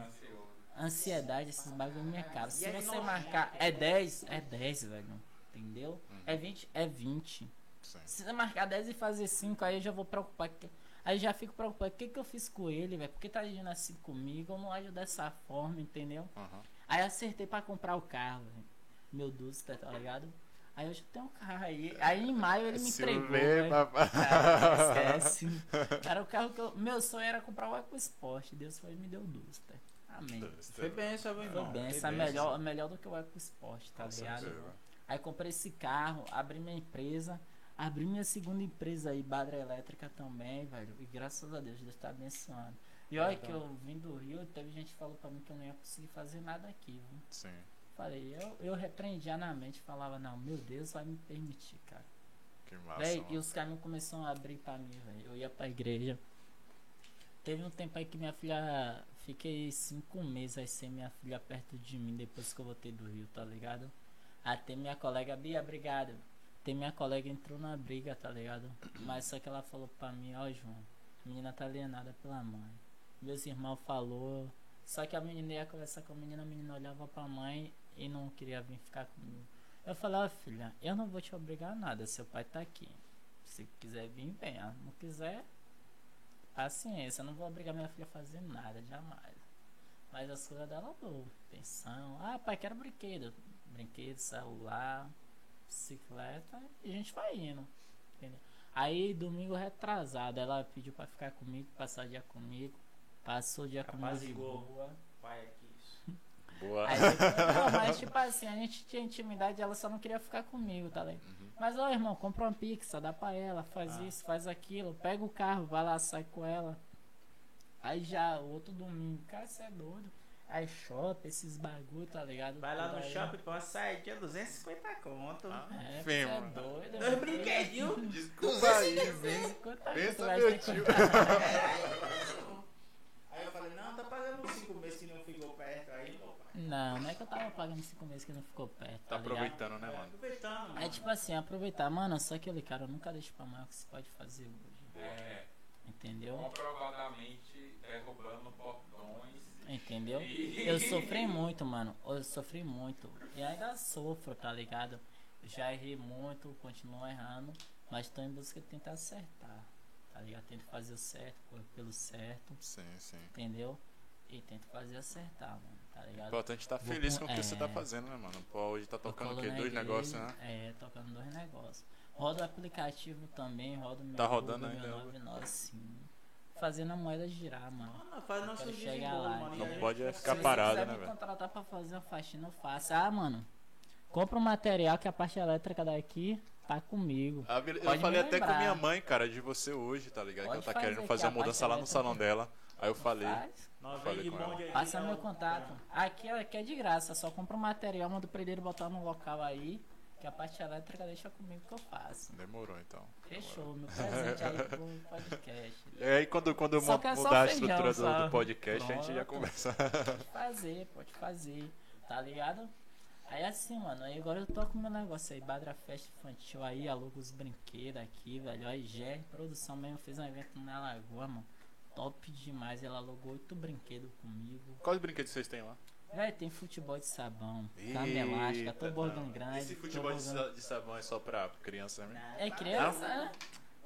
ansiedade, esses bagulho na minha cara. Se você marcar né? é 10, é 10, velho. Entendeu? É 20, é 20. Sim. Se você marcar 10 e fazer 5, aí eu já vou preocupar. que- Aí eu já fico preocupado. O que, que eu fiz com ele, velho? Por que tá agindo assim comigo? Eu não ajo dessa forma, entendeu? Aham. Aí acertei pra comprar o carro, velho. Meu Duster, tá ligado? Aí hoje eu tenho um carro aí. Aí em maio ele me Se entregou. papai. Cara, esquece. Era o carro que eu. Meu sonho era comprar o EcoSport. Deus foi me deu o Duster. Amém. Foi benção, meu Foi bem, essa é melhor, melhor do que o EcoSport, tá Com ligado? certeza. Aí comprei esse carro, abri minha empresa, abri minha segunda empresa aí, Badra Elétrica também, velho. E graças a Deus, Deus tá abençoando. E olha que eu vim do Rio, teve gente que falou pra mim que eu não ia conseguir fazer nada aqui, viu? Sim. Falei, eu, eu repreendia na mente, falava, não, meu Deus vai me permitir, cara. Que massa. Véi, e os caminhos começaram a abrir pra mim, velho. Eu ia pra igreja. Teve um tempo aí que minha filha. Fiquei cinco meses aí sem minha filha perto de mim depois que eu voltei do Rio, tá ligado? Até minha colega, Bia, obrigado. Tem minha colega entrou na briga, tá ligado? Mas só que ela falou pra mim, ó João, a menina tá alienada pela mãe. Meus irmãos falou. Só que a menina ia conversar com a menina, a menina olhava pra mãe e não queria vir ficar comigo. Eu falei, ó filha, eu não vou te obrigar a nada, seu pai tá aqui. Se quiser vir, venha. Não quiser, paciência. Eu não vou obrigar minha filha a fazer nada, jamais. Mas as coisas dela eu. Pensão. Ah, pai, quero brinquedo. Brinquedo, celular, bicicleta. E a gente vai indo. Entendeu? Aí, domingo retrasado, ela pediu pra ficar comigo, passar o dia comigo. Passou o dia comigo de Apaziguou. boa. Pai aqui. isso. Boa. Aí não, mas tipo assim, a gente tinha intimidade, ela só não queria ficar comigo, tá ligado? Mas ó, irmão, compra uma pizza, dá pra ela, faz Ah. isso, faz aquilo, pega o carro, vai lá, sai com ela. Aí já, o outro domingo, cara, você é doido. Aí shopping, esses bagulho, tá ligado? Vai lá no aí. shopping pra uma saidinha, 250 conto. Ah, É, você é mano. doido. Dois brinquedinhos. Desculpa aí, velho. 250 Pensa, meu que- tio. Aí eu falei, não, tá pagando uns 5 meses que não ficou perto aí, pô. Não, não é que eu tava pagando cinco meses que não ficou perto. Tá Tá, aproveitando, né, mano? Aproveitando, mano. É tipo assim, aproveitar, mano, só aquele cara, eu nunca deixo pra amanhã o que você pode fazer hoje. É, Entendeu? comprovadamente derrubando portões. Entendeu? Eu sofri muito, mano. Eu sofri muito. E ainda sofro, tá ligado? Já errei muito, continuo errando. Mas tô em busca de tentar acertar. Tá ligado? Tento fazer o certo, correr pelo certo. Sim, sim. Entendeu? E tento fazer acertar, mano. Tá ligado? importante é tá feliz com- com o que você tá é. fazendo, né, mano? Pô, hoje tá tocando o quê? Dois negócios, né? É, tocando dois negócios. Roda o aplicativo também, roda o meu Tá rodando ainda, meu 99, sim. Fazendo a moeda girar, mano. Mano, faz nosso mano. Não gente pode ficar Se fazer- parado, você quiser né, me velho? contratar pra fazer uma faxina, eu faço. Ah, mano, compra o material que a parte elétrica daqui tá comigo. Ah. Pode eu falei me até com minha mãe, cara, de você hoje, tá ligado? que Pode ela tá fazer querendo fazer a a mudança lá no salão dela. Aí eu falei. Passa dá meu o- contato. Aqui, é- aqui é de graça, só compra o material, manda pra ele botar no local aí, que a parte elétrica deixa comigo que eu faço. Demorou então. Fechou, meu presente aí pro podcast. E aí quando, quando eu que é mudar a feijão, estrutura do, podcast, a gente já Pronto. conversa. Pode fazer, pode fazer, tá ligado? Aí assim, mano, aí agora eu tô com meu negócio aí, Badra Festa Infantil aí, alugo os brinquedos aqui, velho. Aí GR Produção mesmo fez um evento na Lagoa, mano. Top demais, ela alugou oito brinquedos comigo. Quais brinquedos vocês têm lá? Velho, tem futebol de sabão, cama elástica, tobogã não. grande. Esse futebol de, tobogã- sa- de sabão é só pra criança mesmo? É criança, né?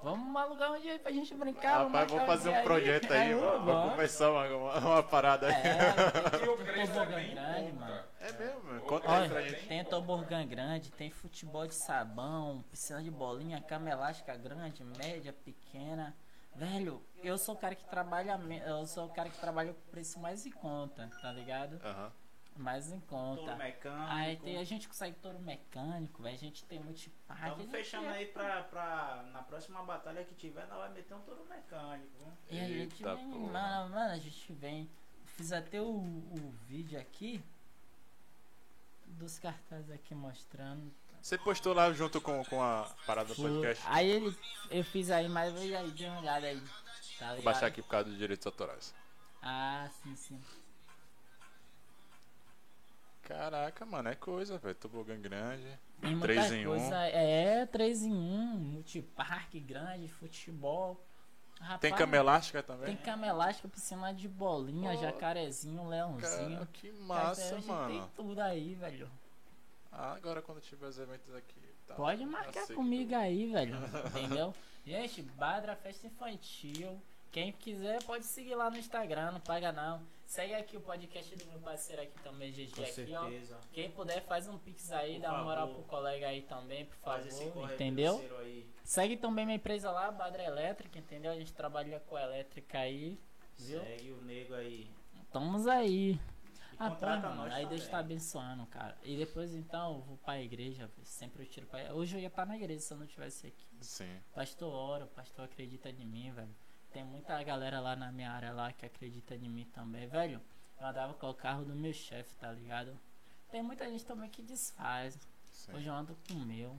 Vamos alugar um dia aí pra gente brincar. Rapaz, vou fazer um projeto aí, É, mano. Vou vamos. começar uma, uma, uma parada aí. É, tem é tobogã grande, conta. mano. É mesmo, mano. Conta aí pra Olha, gente. tem tobogã grande, tem futebol de sabão, piscina de bolinha, cama elástica grande, média, pequena. Velho, eu sou o cara que trabalha, eu sou o cara que trabalha com preço mais em conta, tá ligado? Aham. Mais em Touro conta. mecânico. Aí tem, a gente consegue touro mecânico, velho, a gente tem multipark. a Estamos fechando é- aí pra, pra. Na próxima batalha que tiver, nós vamos meter um touro mecânico. viu? E a gente Eita vem, porra. mano, mano, a gente vem. Fiz até o, o vídeo aqui dos cartazes aqui mostrando. Você postou lá junto com, com a parada do podcast? Aí ele, eu fiz aí, mas veio aí, dê uma olhada aí. Tá Vou baixar aqui por causa dos direitos autorais. Ah, sim, sim. Caraca, mano, é coisa, velho. Tobogã grande. Tem muita Três em um. coisa. É, 3 em 1, multiparque grande, futebol. Rapaz, Tem cama elástica também? Tem cama elástica, piscina de bolinha, Pô, jacarezinho, leãozinho. Cara, que massa, mano. Tem tudo aí, velho. Ah, agora quando tiver os eventos aqui. Tá. Pode marcar comigo aí, velho. Entendeu? Gente, Badra Festa Infantil. Quem quiser pode seguir lá no Instagram, não paga não. Segue aqui o podcast do meu parceiro aqui também, GG Com aqui, ó. certeza. Quem puder, faz um pix aí, Por dá uma moral pro colega aí também, por Faz esse favor. Entendeu? Segue também minha empresa lá, Badra Elétrica, entendeu? A gente trabalha com elétrica aí, viu? Segue o nego aí. Estamos aí. Ah, pô, contrata mano, nós aí Deus tá abençoando, cara. E depois então eu vou pra igreja, velho. sempre eu tiro pra Hoje eu ia estar na igreja se eu não tivesse aqui. Sim. Pastor ora, o pastor acredita em mim, velho. Tem muita galera lá na minha área lá que acredita em mim também, velho. Eu andava com o carro do meu chefe, tá ligado? Tem muita gente também que desfaz. sim. Hoje eu ando com o meu.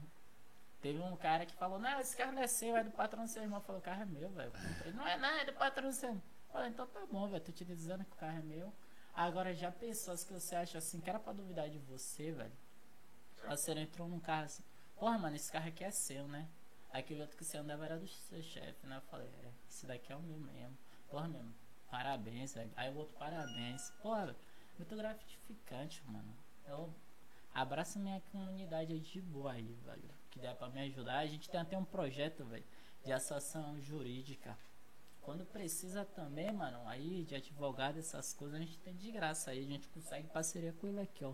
Teve um cara que falou, não, esse carro não é seu, é do patrão do seu irmão. Falou, o carro é meu, velho. Não é não, é do patrão do seu irmão. Falei, então tá bom, velho. Tô te dizendo que o carro é meu. Agora já pessoas que você acha assim, que era pra duvidar de você, velho. Você entrou num carro assim, porra, mano, esse carro aqui é seu, né? Aquele outro que você andava era do seu chefe, né? Eu falei, é, esse daqui é o meu mesmo. Porra, mesmo, parabéns, velho. Aí o outro, parabéns. Porra, muito gratificante, mano. Eu abraço minha comunidade de boa aí, velho. Que der pra me ajudar. A gente tem até um projeto, velho, de associação jurídica. Quando precisa também, mano, aí de advogado, essas coisas, a gente tem de graça aí. A gente consegue parceria com ele aqui, ó.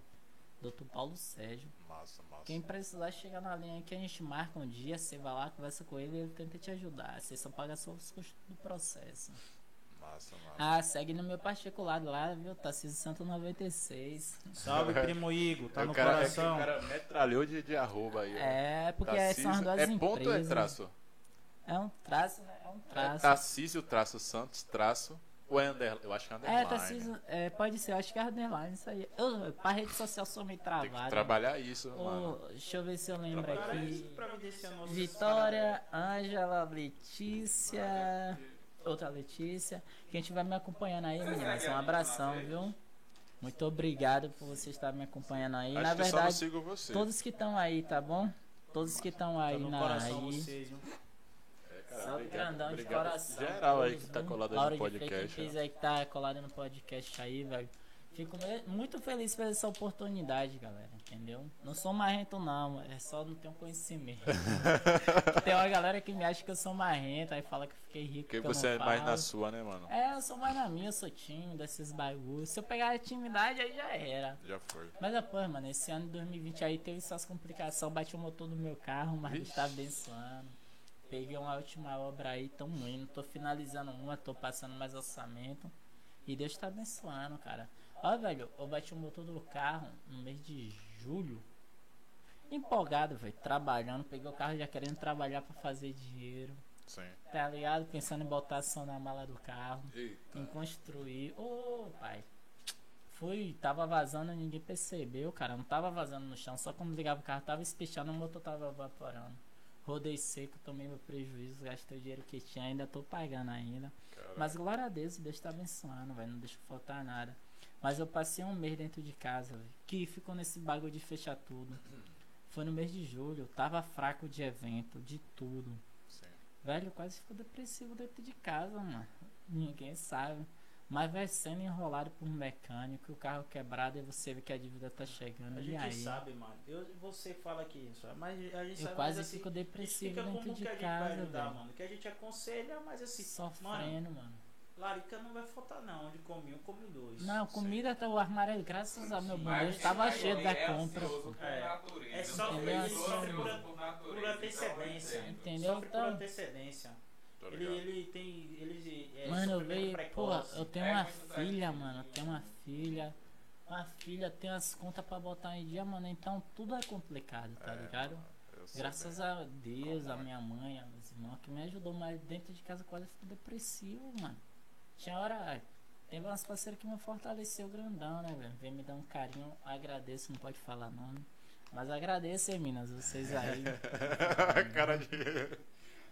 Doutor Paulo Sérgio. Massa, massa. Quem precisar chegar na linha aqui, a gente marca um dia, você vai lá, conversa com ele e ele tenta te ajudar. Você só paga só os custos do processo. Massa, massa. Ah, segue no meu particular lá, viu? Tarcísio Santo 96. Salve, primo Igor. Tá É no cara, é coração. o cara metralhou de, de arroba aí. É, porque Tarcísio- são as duas é empresas. ponto ou é traço? É um traço, né? É É traço. Tarcísio, traço, Santos, traço. Ou é underline? Eu acho que é underline. É, Tarcísio, é, pode ser, eu acho que é underline, isso aí. Eu, pra rede social sou meio Tem que travado. trabalhar isso, mano. Deixa eu ver se eu lembro Cara, aqui. Vitória, Ângela, Letícia. Outra Letícia. Quem estiver me acompanhando aí, meninas, um abração, viu? Muito obrigado por você estar me acompanhando aí. Acho na que só não verdade, sigo você. todos que estão aí, tá bom? Todos que estão aí no na coração aí. vocês? É, Só obrigado, grandão de coração. Geral aí que tá colado no podcast. Ó. aí que tá colado no podcast aí, velho. Fico muito feliz por essa oportunidade, galera. Entendeu? Não sou marrento, não. É só não tenho conhecimento. Tem uma galera que me acha que eu sou marrento, aí fala que eu fiquei rico. Porque que você é mais na falo. sua, né, mano? É, eu sou mais na minha, eu sou tímido, esses bagulhos. Se eu pegar a intimidade, aí já era. Já foi. Mas depois, mano, esse ano de 2020 aí teve suas complicações, bati o motor do meu carro, mas Deus tá abençoando. Peguei uma última obra aí, tão indo, tô finalizando uma, tô passando mais orçamento. E Deus tá abençoando, cara. Ó, velho, eu bati o motor do carro no mês de julho. Empolgado, velho, trabalhando, peguei o carro já querendo trabalhar pra fazer dinheiro. Sim. Tá ligado? Pensando em botar ação na mala do carro Eita. em construir. Ô, pai. Fui, tava vazando, ninguém percebeu, cara. Não tava vazando no chão, só quando ligava o carro tava espichando, o motor tava evaporando. Rodei seco, tomei meu prejuízo, gastei o dinheiro que tinha, ainda tô pagando ainda. Mas glória a Deus, Deus tá abençoando, velho. Não deixa faltar nada. Mas eu passei um mês dentro de casa, velho. Que ficou nesse bagulho de fechar tudo. Foi no mês de julho, eu tava fraco de evento, de tudo. Sim. Velho, eu quase fico depressivo dentro de casa, mano. Ninguém sabe. Mas vai sendo enrolado por um mecânico, o carro quebrado e você vê que a dívida tá chegando. A e gente aí? sabe, mano. Eu, você fala que isso, mas a gente Eu sabe quase mas, assim, fico depressivo fica dentro como de que a gente vai casa, ajudar, velho. mano. Que a gente aconselha, mas assim, mano, Sofrendo, mano. larica não vai faltar não. Onde come um, come dois. Não, comida tá o armário, graças a meu bom Deus, estava cheio da é compra. por É. É só Ele sofre por por- natureza, por antecedência. Entendeu? Sofre por Então, antecedência. Tô Ele, ele tem. Ele é mano, eu veio, porra, precoce. eu tenho É uma filha, mano, eu tenho uma filha. Uma filha tem as contas pra botar em dia, mano, então tudo é complicado, tá É, ligado? Graças bem. a Deus, Como a é? minha mãe, a meus irmãos que me ajudou, mas dentro de casa quase fico depressivo, mano. Tinha hora. Teve umas parceiras que me fortaleceu grandão, né, velho? Vem me dar um carinho, agradeço, não pode falar nome. Mas agradeço, hein, Minas, vocês aí. Cara de.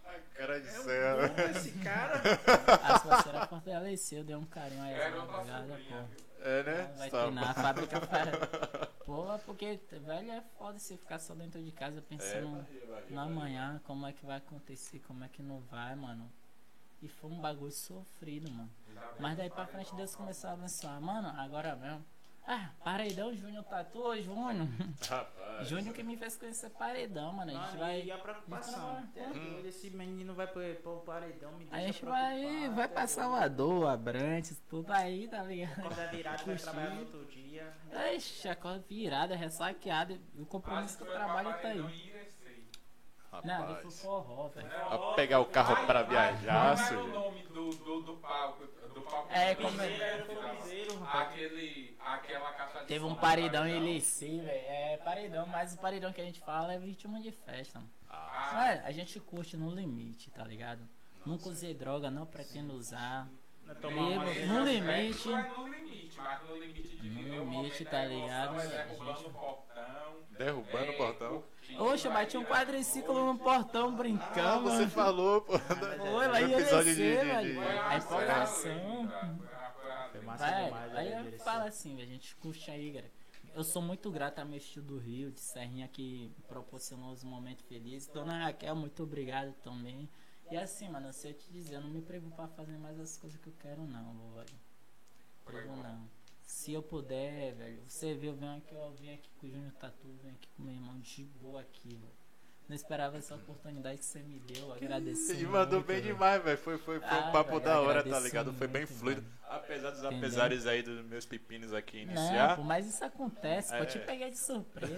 A cara de É um céu. bom esse cara. As parceiras fortaleceu, deu um carinho aí. Outra madrugada, sobrinha, pô. viu? É, né? Vai Tá na bom. fábrica para. Pô, porque, velho, é foda você ficar só dentro de casa É, pensando barriga, barriga, no barriga. amanhã, como é que vai acontecer, como é que não vai, mano. E foi um bagulho sofrido, mano. Mas daí pra frente Deus começou a abençoar. Mano, agora mesmo. Ah, Paredão, Júnior Tatu, Júnior. Rapaz. Júnior que me fez conhecer Paredão, mano. A gente Mano, vai. E a preocupação. Hum. É Esse menino vai pro, pro paredão, me deixa A gente vai, vai é pra. Salvador, Abrantes, tudo aí, tá ligado? É virado, vai trabalhar no outro dia. Ixi, acorda virada, ressaqueada. O compromisso com o trabalho tá aí. Não, foi Rapaz. forró, velho. Vai pegar o carro pra viajar, Qual era o nome do, do, do palco? Do palco É, do como é- piseiro, Era o piseiro, rapaz. Aquele, aquela caixa de Teve um paredão em. Licey, velho. É paredão, mas o paredão que a gente fala é vítima de festa, mano. Ah, Mas a gente curte no limite, tá ligado? Nunca usei droga, não pretendo usar. Não é Bebo, no limite. Não é no limite, mas no limite de No limite, tá ligado? é A derrubando o portão. derrubando o é, portão. Oxe, eu bati um quadriciclo no portão Ah, brincando. você falou, pô. Foi, vai no episódio de- descer, de- velho. de- Foi A empolgação. foi Foi massa Vai, demais, aí velho, eu falo assim, a gente curte aí, galera. Eu sou muito grato a meu estilo do Rio, de Serrinha, que proporcionou os momentos felizes. Dona Raquel, muito obrigado também. E assim, mano, se eu te dizer, eu não me preocupo pra fazer mais as coisas que eu quero, não, velho. Prevo não. Se eu puder, velho, você vê, eu venho aqui, eu vim aqui com o Júnior Tatu, venho aqui com meu irmão de boa aqui, velho. Não esperava essa oportunidade que você me deu, agradeço. Ele mandou muito, bem velho. demais, velho. Foi, foi, foi um Ah, papo velho, da hora, tá ligado? Foi bem fluido. mano. Apesar dos Entendeu? apesares aí dos meus pepinos aqui Não, iniciar. pô, mas isso acontece, É. eu te peguei de surpresa,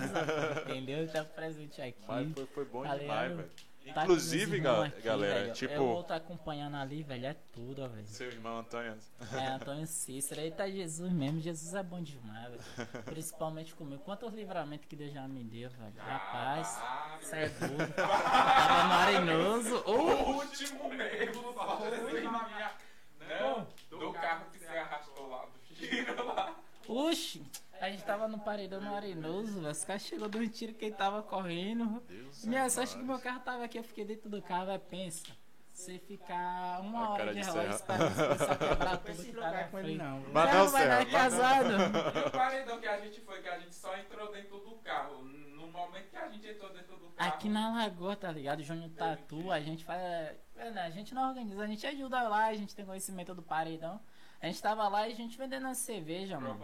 entendeu? Tá presente aqui. Mas foi, foi bom demais, velho. Tá com meus Inclusive, aqui, galera, velho. tipo, Eu vou estar acompanhando ali, velho, é tudo, velho. seu irmão Antônio. É, Antônio Cícero, aí tá Jesus mesmo, Jesus é bom demais, velho. Principalmente comigo. Quantos livramentos que Deus já me deu, velho. Rapaz, isso é doido. Tava no arenoso. O último mesmo, assim na minha. Não, do carro que você arrastou lá, do tiro lá. Oxi, a gente tava no paredão no arenoso, velho. Os caras chegou dando tiro quem tava correndo. Deus Minha é sorte que mais. meu carro tava aqui, eu fiquei dentro do carro, vai, pensa. você ficar uma A hora de de relógio você começar a quebrar Não tudo que tá na com ele, não. Serra, dar mas casado. E o paredão que a gente foi, que a gente só entrou dentro do carro. No momento que a gente entrou dentro do carro. Aqui na Lagoa, tá ligado? Júnior Tatu, a gente faz. é, né, A gente não organiza, a gente ajuda lá, a gente tem conhecimento do paredão. A gente tava lá e a gente vendendo a cerveja, mano.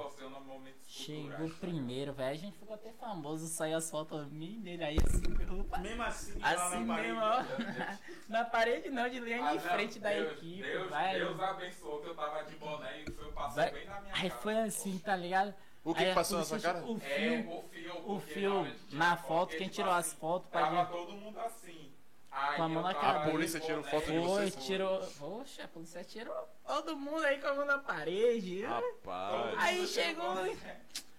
Chegou primeiro, velho. A gente ficou até famoso, saiu as fotos minhas dele aí assim, pelo pa- Mesmo assim, lá Assim na parede, mesmo, ó. Na parede não, de linha Ah, de não, frente da Deus, equipe, Deus, vai. Deus abençoou que eu tava de boné e foi passou Vai. bem na minha Aí cara. foi assim, tá ligado? O que Aí que passou na sua cara? O É, fio, o fio, o fio na na foto, quem tipo tirou as assim, fotos Tava pra todo mundo assim. Com a mão na de A polícia tirou foto de Foi, você? tirou. Poxa, a polícia tirou todo mundo aí com a mão na parede. Rapaz. Aí chegou.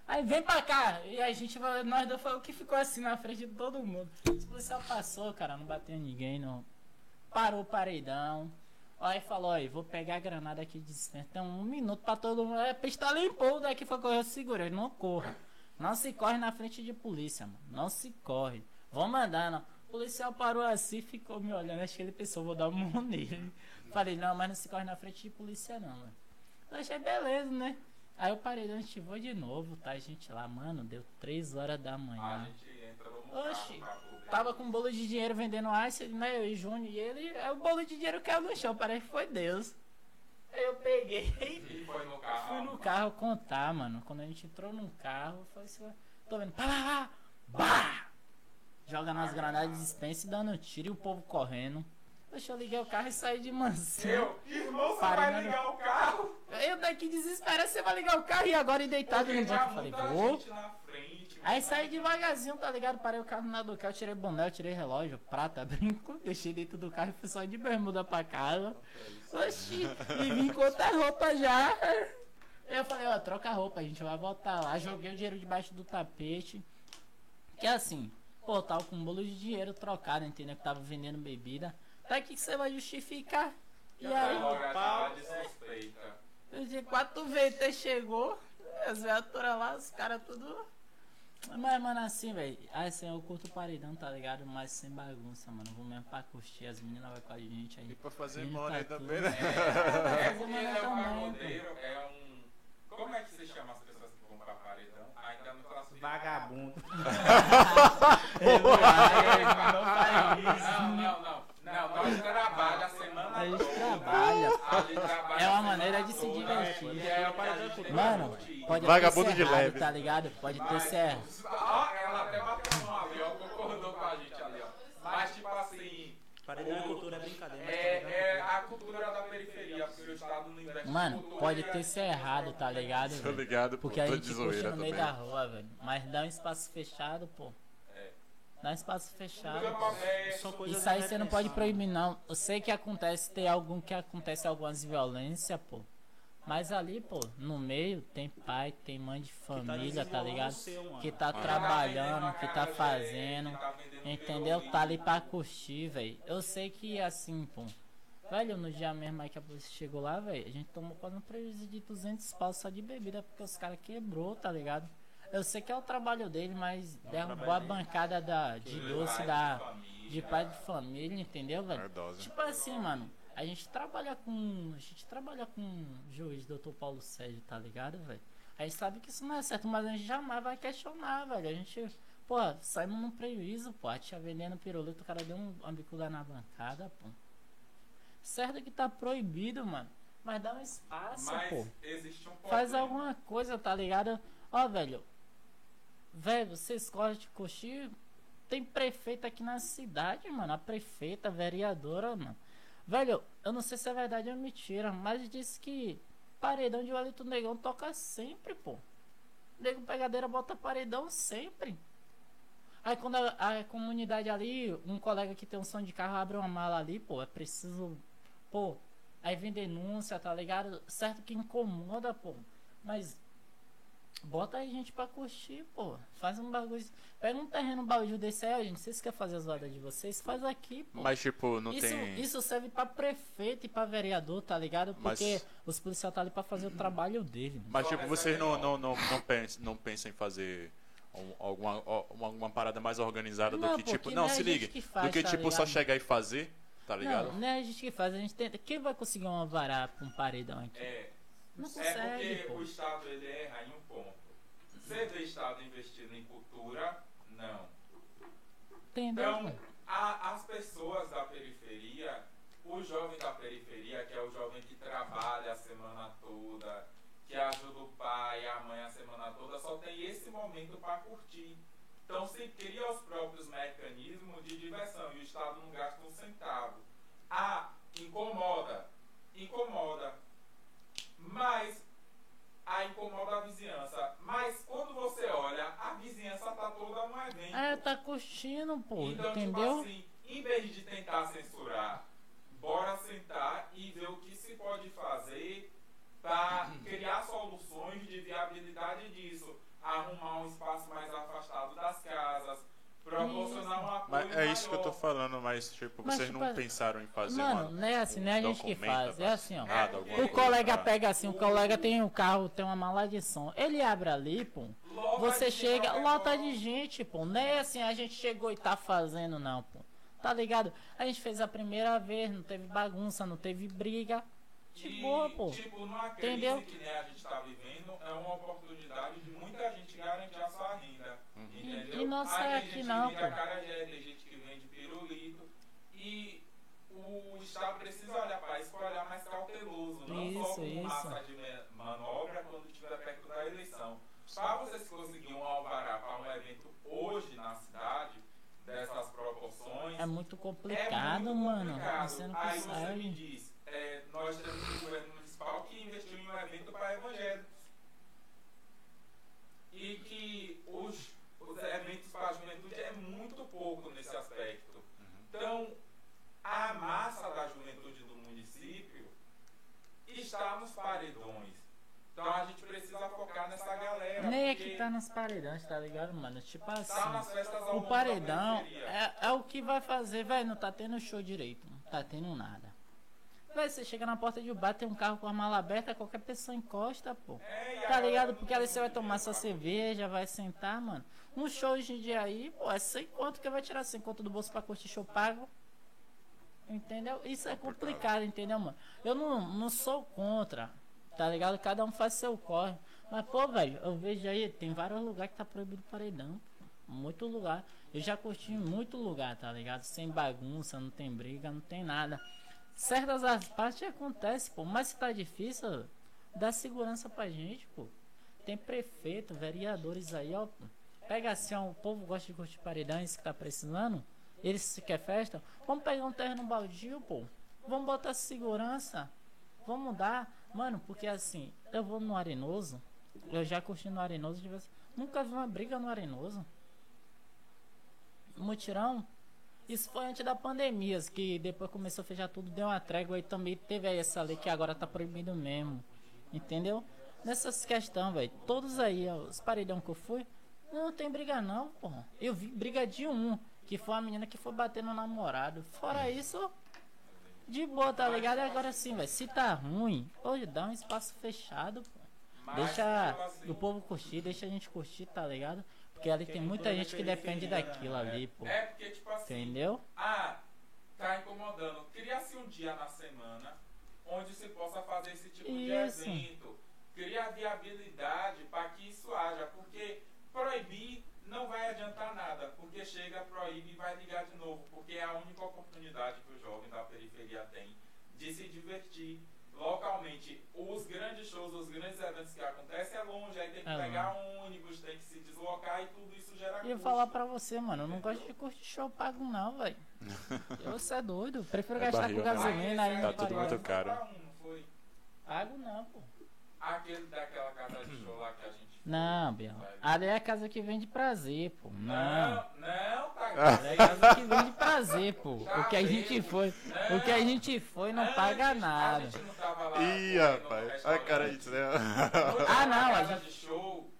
Aí vem pra cá. E a gente, nós dois foi o que ficou assim na frente de todo mundo. Os policial passou, cara, não bateu ninguém, não. Parou o paredão. Aí falou, aí, vou pegar a granada aqui de dispensa. Tem um minuto pra todo mundo. É, pista limpou, daqui foi correr, eu segurei. Não corra. Não se corre na frente de polícia, mano. Não se corre. Vou mandar, não. O policial parou assim, ficou me olhando. Acho que ele pensou, vou dar um mão nele. Falei, não, mas não se corre na frente de polícia, não, mano. Eu achei beleza, né? Aí eu parei, a gente vou de novo, tá? A gente lá, mano, deu 3 horas da A manhã. gente entrou no Oxi, Tava com um bolo de dinheiro vendendo ice, né? Eu e Júnior e ele, aí o bolo de dinheiro caiu no chão, parece que foi Deus. Aí eu peguei E foi no carro. Fui no carro contar, mano. Quando a gente entrou num carro, eu falei assim, tô vendo, pá, pá, pá, bah! Joga nas granadas de e dando tiro e o povo correndo. Deixa eu liguei o carro e saí de mansinho. Eu, irmão, você vai ligar o carro? Eu daqui desesperado, você vai ligar o carro e agora e deitado no banco. falei, vou. frente, Aí saí devagarzinho, tá ligado? Parei o carro na do carro, tirei boné, tirei relógio, prata, brinco, deixei dentro do carro e fui só de bermuda pra casa. Oxi, e vim com outra roupa já. Eu falei, ó, troca a roupa, a gente vai voltar lá. Joguei o dinheiro debaixo do tapete. Que assim, pô, tava com um bolo de dinheiro trocado, entendeu? Que tava vendendo bebida. Pra que que você vai justificar? E aí, a pau. cara de suspeita. o dia quatro VT chegou, as viaturas lá, os caras tudo. Mas, mano, assim, velho, assim, eu curto o paredão, tá ligado? Mas sem bagunça, mano. Vou mesmo pra curtir, as meninas vai com a gente aí. E pra fazer money tá também, né? É, ele é um também, pô. pagodeiro, é um. Como é que se chama as pessoas que vão pra paredão? Ainda não classifica. Vagabundo. Não isso. Não, não, não. Não, nós trabalhamos a semana A gente toda. trabalha. A gente trabalha É uma maneira de se divertir. é Mano, pode Vagabundo ter de cerrado, leve. tá ligado? Pode ter certo. Ó, ela até bateu a mão ali, ó, concordou com a gente ali, ó. Mas, tipo assim, Paredão é cultura, é brincadeira. é, é cultura. a cultura da periferia, porque o Estado não investe em Mano, pode ter a- ser errado, tá ligado? Tô velho? ligado, pô. Porque a Tô gente zoeira no meio também. da rua, velho. Mas dá um espaço fechado, pô. É. Dá um espaço fechado. É, Isso aí você não pode proibir, não. Eu sei que acontece, tem algum que acontece algumas violências, pô. Mas ali, pô, no meio tem pai, tem mãe de família, tá desenrolando ligado? seu. Que tá Ah. trabalhando, que tá fazendo. que tá vendendo Entendeu? Tá ali pra curtir, velho. Eu sei que assim, pô. Velho, no dia mesmo aí que a polícia chegou lá, velho, a gente tomou quase um prejuízo de 200 pau só de bebida porque os caras quebrou, tá ligado? Eu sei que é o trabalho dele, mas derrubou a bancada da, de doce da, família. de pai de família, entendeu, velho? Tipo assim, mano, a gente trabalha com. A gente trabalha com o juiz doutor Paulo Sérgio, tá ligado, velho? A gente sabe que isso não é certo, mas a gente jamais vai questionar, velho. A gente, pô, saímos num prejuízo, pô. A tia vendendo pirulito, o cara deu um, uma bicuda na bancada, pô. Certo que tá proibido, mano. Mas dá um espaço, Mas pô. existe um Faz alguma coisa, tá ligado? Ó, velho. Velho, vocês gostam de coxinha? Tem prefeita aqui na cidade, mano. A prefeita, a vereadora, mano. Velho, eu não sei se é verdade ou mentira, mas disse que paredão de Wellington Negão toca sempre, pô. Nego Pegadeira bota paredão sempre. Aí quando a, a comunidade ali, um colega que tem um som de carro abre uma mala ali, pô, é preciso. Pô, aí vem denúncia, tá ligado? Certo que incomoda, pô. Mas bota aí gente pra curtir, pô. Faz um bagulho. Pega um terreno baldio desse aí, ó, gente. Vocês querem fazer as rodas de vocês? Faz aqui, pô. Mas, tipo, não isso, tem. isso serve pra prefeito e pra vereador, tá ligado? Mas- Porque os policiais tá ali pra fazer o trabalho dele. mano. Mas, tipo, vocês não, não, não, não, pensam, não pensam em fazer um- alguma, ó, uma, uma parada mais organizada Não, do que, pô, tipo. que Não, a se liga. faz, do que, tá tipo, só ligado? chegar e fazer. Tá ligado? Não, não é a gente que faz, a gente tenta. Quem vai conseguir uma vara pra um paredão aqui? É, Não é consegue, porque pô. o Estado ele erra em um ponto. Você vê Estado investindo em cultura? Não. Entendeu? Então, a- as pessoas da periferia, o jovem da periferia, que é o jovem que trabalha a semana toda, que ajuda o pai e a mãe a semana toda, só tem esse momento para curtir. Então se cria os próprios mecanismos de diversão e o Estado não gasta um centavo. Ah, incomoda. Incomoda. Mas a incomoda a vizinhança. Mas quando você olha, a vizinhança tá toda no evento. É, tá curtindo, pô, Então, entendeu? tipo assim, em vez de tentar censurar, bora sentar e ver o que se pode fazer para criar soluções de viabilidade disso. Arrumar um espaço mais afastado das casas, proporcionar um apoio Mas é isso que eu tô maior. falando, mas tipo, Mas, vocês tipo, não pensaram em fazer Mano, uma, não é assim, um não é a gente que faz, é assim, ó. alguma O colega pra- pega assim, o colega tem um carro, tem uma mala de som. Ele abre ali, pô. Lota Você chega, lota de gente, pô. Não é assim, a gente chegou e tá fazendo, não, pô. Tá ligado? A gente fez a primeira vez, não teve bagunça, não teve briga. De E, boa, pô. Tipo, numa crise Entendeu? que nem a gente tá vivendo, é uma oportunidade de muita gente garantir a sua renda. Entendeu? E- e não Aí sai tem aqui gente não, que vende pô. acarajé, tem gente que vende pirulito. E o Estado precisa olhar para isso para olhar mais cauteloso, não Isso, só com isso. massa de manobra quando estiver perto da eleição. Para vocês conseguirem um alvará para um evento hoje na cidade, dessas proporções, É muito é complicado, muito mano. complicado. Você não Aí você me diz, é, nós temos um governo municipal que investiu em um evento para evangélicos. E que os, os eventos para a juventude é muito pouco nesse aspecto. Então, a massa da juventude do município está nos paredões. Então a gente precisa focar nessa galera. Nem é que tá nos paredões, tá ligado, mano? Tipo tá nas assim. festas ao O paredão é, é o que vai fazer, velho. Não tá tendo show direito. Não tá tendo nada. Véi, você chega na porta de um bar, tem um carro com a mala aberta, qualquer pessoa encosta, pô. Tá ligado? Porque ali você vai tomar sua cerveja, vai sentar, mano. Um show hoje em dia aí, pô, é sem conto que vai tirar sem conto do bolso pra curtir show pago. Entendeu? Isso é complicado, entendeu, mano? Eu não, não sou contra, tá ligado? Cada um faz seu corre. Mas, pô, velho, eu vejo aí, tem vários lugares que tá proibido paredão. Muito lugar. Eu já curti muito lugar, tá ligado? Sem bagunça, não tem briga, não tem nada. Certas as partes acontece, pô. Mas se tá difícil, dá segurança pra gente, pô. Tem prefeito, vereadores aí, ó. Pega assim, ó, o povo gosta de curtir paredão, isso que tá precisando. Eles se quer festa, vamos pegar um terreno baldio, pô. Vamos botar segurança. Vamos dar. Mano, porque assim, eu vou no Arenoso. Eu já curti no Arenoso. Nunca vi uma briga no Arenoso. Mutirão. Isso foi antes da pandemia, que depois começou a fechar tudo, deu uma trégua e também teve aí essa lei que agora tá proibido mesmo. Entendeu? Nessas questões, velho. Todos aí, ó, os paredão que eu fui, não tem briga não, porra. Eu vi briga de um, que foi a menina que foi bater no namorado. Fora isso, de boa, tá ligado? E agora sim, velho. Se tá ruim, hoje dá um espaço fechado, pô. Mas, Deixa assim, o povo curtir, deixa a gente curtir, tá ligado? Porque ali tem muita gente que depende daquilo ali, pô. É porque, tipo assim, Entendeu? ah, tá incomodando. Cria-se um dia na semana onde se possa fazer esse tipo Isso. de evento. Cria viabilidade para que isso haja. Porque proibir não vai adiantar nada. Porque chega, proíbe e vai ligar de novo. Porque é a única oportunidade que o jovem da periferia tem de se divertir localmente. Os grandes shows, os grandes eventos que acontecem é longe. Aí tem que É pegar um ônibus, tem que se deslocar e tudo isso gera E eu custo. falar pra você, mano, eu não gosto de curtir show pago não, velho. Você é doido. Prefiro É gastar barril, com né? gasolina aí Tá tudo muito caro. Um, não foi? Pago não, pô. Aquele daquela casa de show lá que a gente. Não, Biel. Ali é a casa que vende prazer, pô. Não. Não, não, tá. Ali é a casa que vende prazer, pô. O que a gente foi, o que a gente foi não paga Antes, nada. A gente não tava lá. Ih, rapaz. Olha a cara restaurante. disso, né? Ah, não, a casa gente- de show.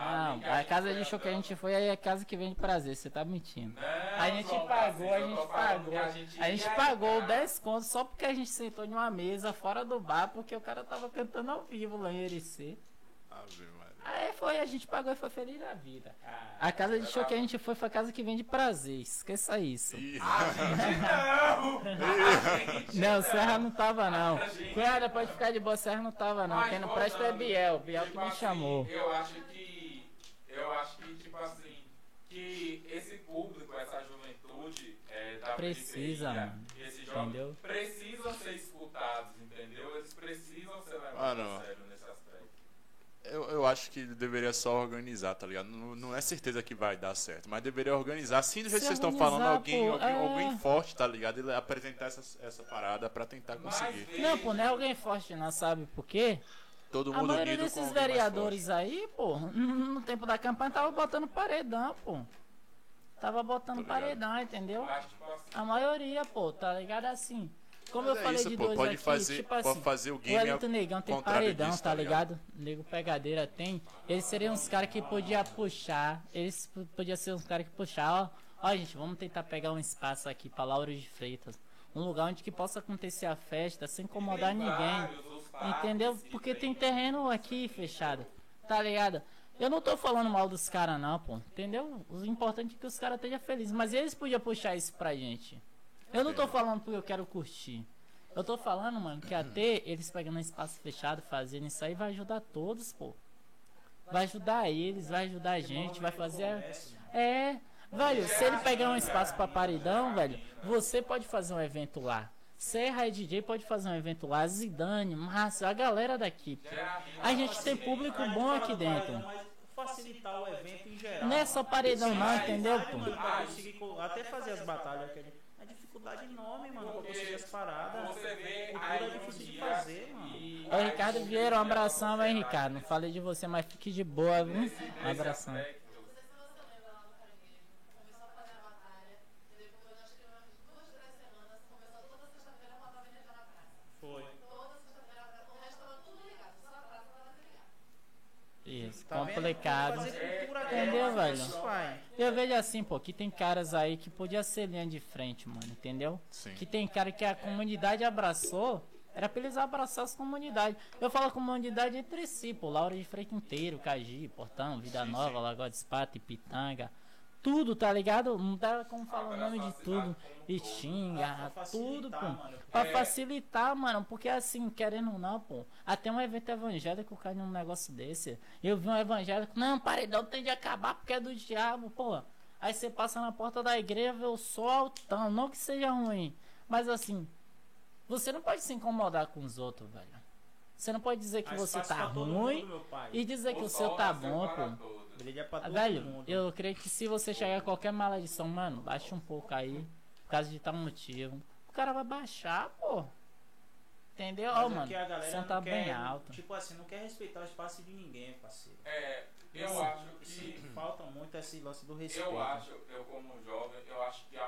Não, a casa de show que a gente foi aí é a casa que vende prazer, você tá mentindo. Não, A gente pagou, a gente pagou. A gente, A gente pagou entrar. 10 contos só porque a gente sentou em uma mesa fora do bar, porque o cara tava cantando ao vivo lá em Ericê. Ave Maria. Aí foi, a gente pagou e foi feliz da vida. Ah, A casa de show que a gente foi foi a casa que vende prazer, esqueça isso. Ih, Não, Serra não tava não. Cunhada, pode ficar de boa, Serra não tava não. Mas Quem não presta é Biel, Biel que tipo me assim, chamou. Eu acho que. Eu acho que, tipo assim, que esse público, essa juventude é, da Precisa, periferia, mano. esses jovens Entendeu? precisam ser escutados, entendeu? Eles precisam ser levados Ah, não. a sério aspecto. Eu, eu acho que deveria só organizar, tá ligado? Não, não é certeza que vai dar certo, mas deveria organizar. Assim do jeito que vocês estão falando, alguém, pô, alguém, é. alguém forte, tá ligado? Ele apresentar essa, essa parada pra tentar conseguir. Mas Não, pô, não é alguém forte não, sabe por quê? Todo A mundo maioria unido com desses vereadores aí, pô, no tempo da campanha tava botando paredão, pô. Tava botando paredão, entendeu? Tipo assim, A maioria, pô, tá ligado assim. Como Mas eu é falei isso, de pô, dois pode aqui, fazer- tipo pode assim, fazer o o game Wellington Negão tem paredão, disso, tá tá ligado? Nego Pegadeira tem. Eles seriam uns caras que podia puxar, eles p- podia ser uns caras que puxar, ó. Ó, gente, vamos tentar pegar um espaço aqui pra Lauro de Freitas. Um lugar onde que possa acontecer a festa sem incomodar tem ninguém. vários, Entendeu? Porque tem tem- terreno aqui fechado. Tá ligado? Eu não tô falando mal dos caras não, pô. Entendeu? O importante é que os caras estejam felizes. Mas eles podiam puxar isso pra gente. Eu não tô falando porque eu quero curtir. Eu tô falando, mano, que até eles pegando espaço fechado, fazendo isso aí, vai ajudar todos, pô. Vai ajudar eles, vai ajudar a gente, vai fazer. a-. É, velho, se ele pegar um espaço pra paredão, velho, você pode fazer um evento lá. Serra e DJ pode fazer um evento lá, Zidane, Márcio, a galera daqui. A gente tem público gente bom aqui dentro. facilitar o evento em geral. Não é só paredão não, entendeu, pô? até fazer as batalhas, que a dificuldade enorme, mano, pra conseguir as paradas. Você vê Cultura aí é difícil de fazer, mano. e- Ô Ricardo Vieira, um abração, hein, Ricardo. Não falei de você, mas fique de boa, viu? Um abração. Não sei se você lembra lá no Caranguejo, começou a fazer a batalha, e depois acho que umas duas, três semanas, começou toda sexta-feira a botar vendedor na praça. Foi. Toda sexta-feira, o resto tava tudo ligado, só a praça tava desligada. Isso, Tá complicado. Entendeu, velho? Eu vejo assim, pô, que tem caras aí que podia ser linha de frente, mano, entendeu? Sim. Que tem cara que a comunidade abraçou, era pra eles abraçar as comunidades. Eu falo comunidade entre si, pô, Laura de Freita inteiro, Cagi, Portão, Vida Sim, Nova, sim. Lagoa de Espata, Ipitanga. Tudo, tá ligado? Não dá como falar o nome de tudo. Itinga, Pra tudo, pô. mano. Pra É. facilitar, mano, porque assim, querendo ou não, pô, até um evento evangélico cai num negócio desse. Eu vi um evangélico, não, paredão tem de acabar porque é do diabo, pô. Aí você passa na porta da igreja, vê o sol altão, não que seja ruim, mas assim, você não pode se incomodar com os outros, velho. Você não pode dizer que Há você tá ruim mundo, e dizer que o seu tá bom, pô. Brilha pra todo Velho, mundo. eu creio que se você chegar a qualquer maledição, mano, baixa um pouco aí, por causa de tal motivo. O cara vai baixar, pô. Entendeu? Ó, é mano, que a o galera som tá quer, bem alto. Tipo assim, não quer respeitar o espaço de ninguém, parceiro. É, eu Isso- acho isso que. falta muito esse lance do respeito. Eu acho, eu como jovem, eu acho que a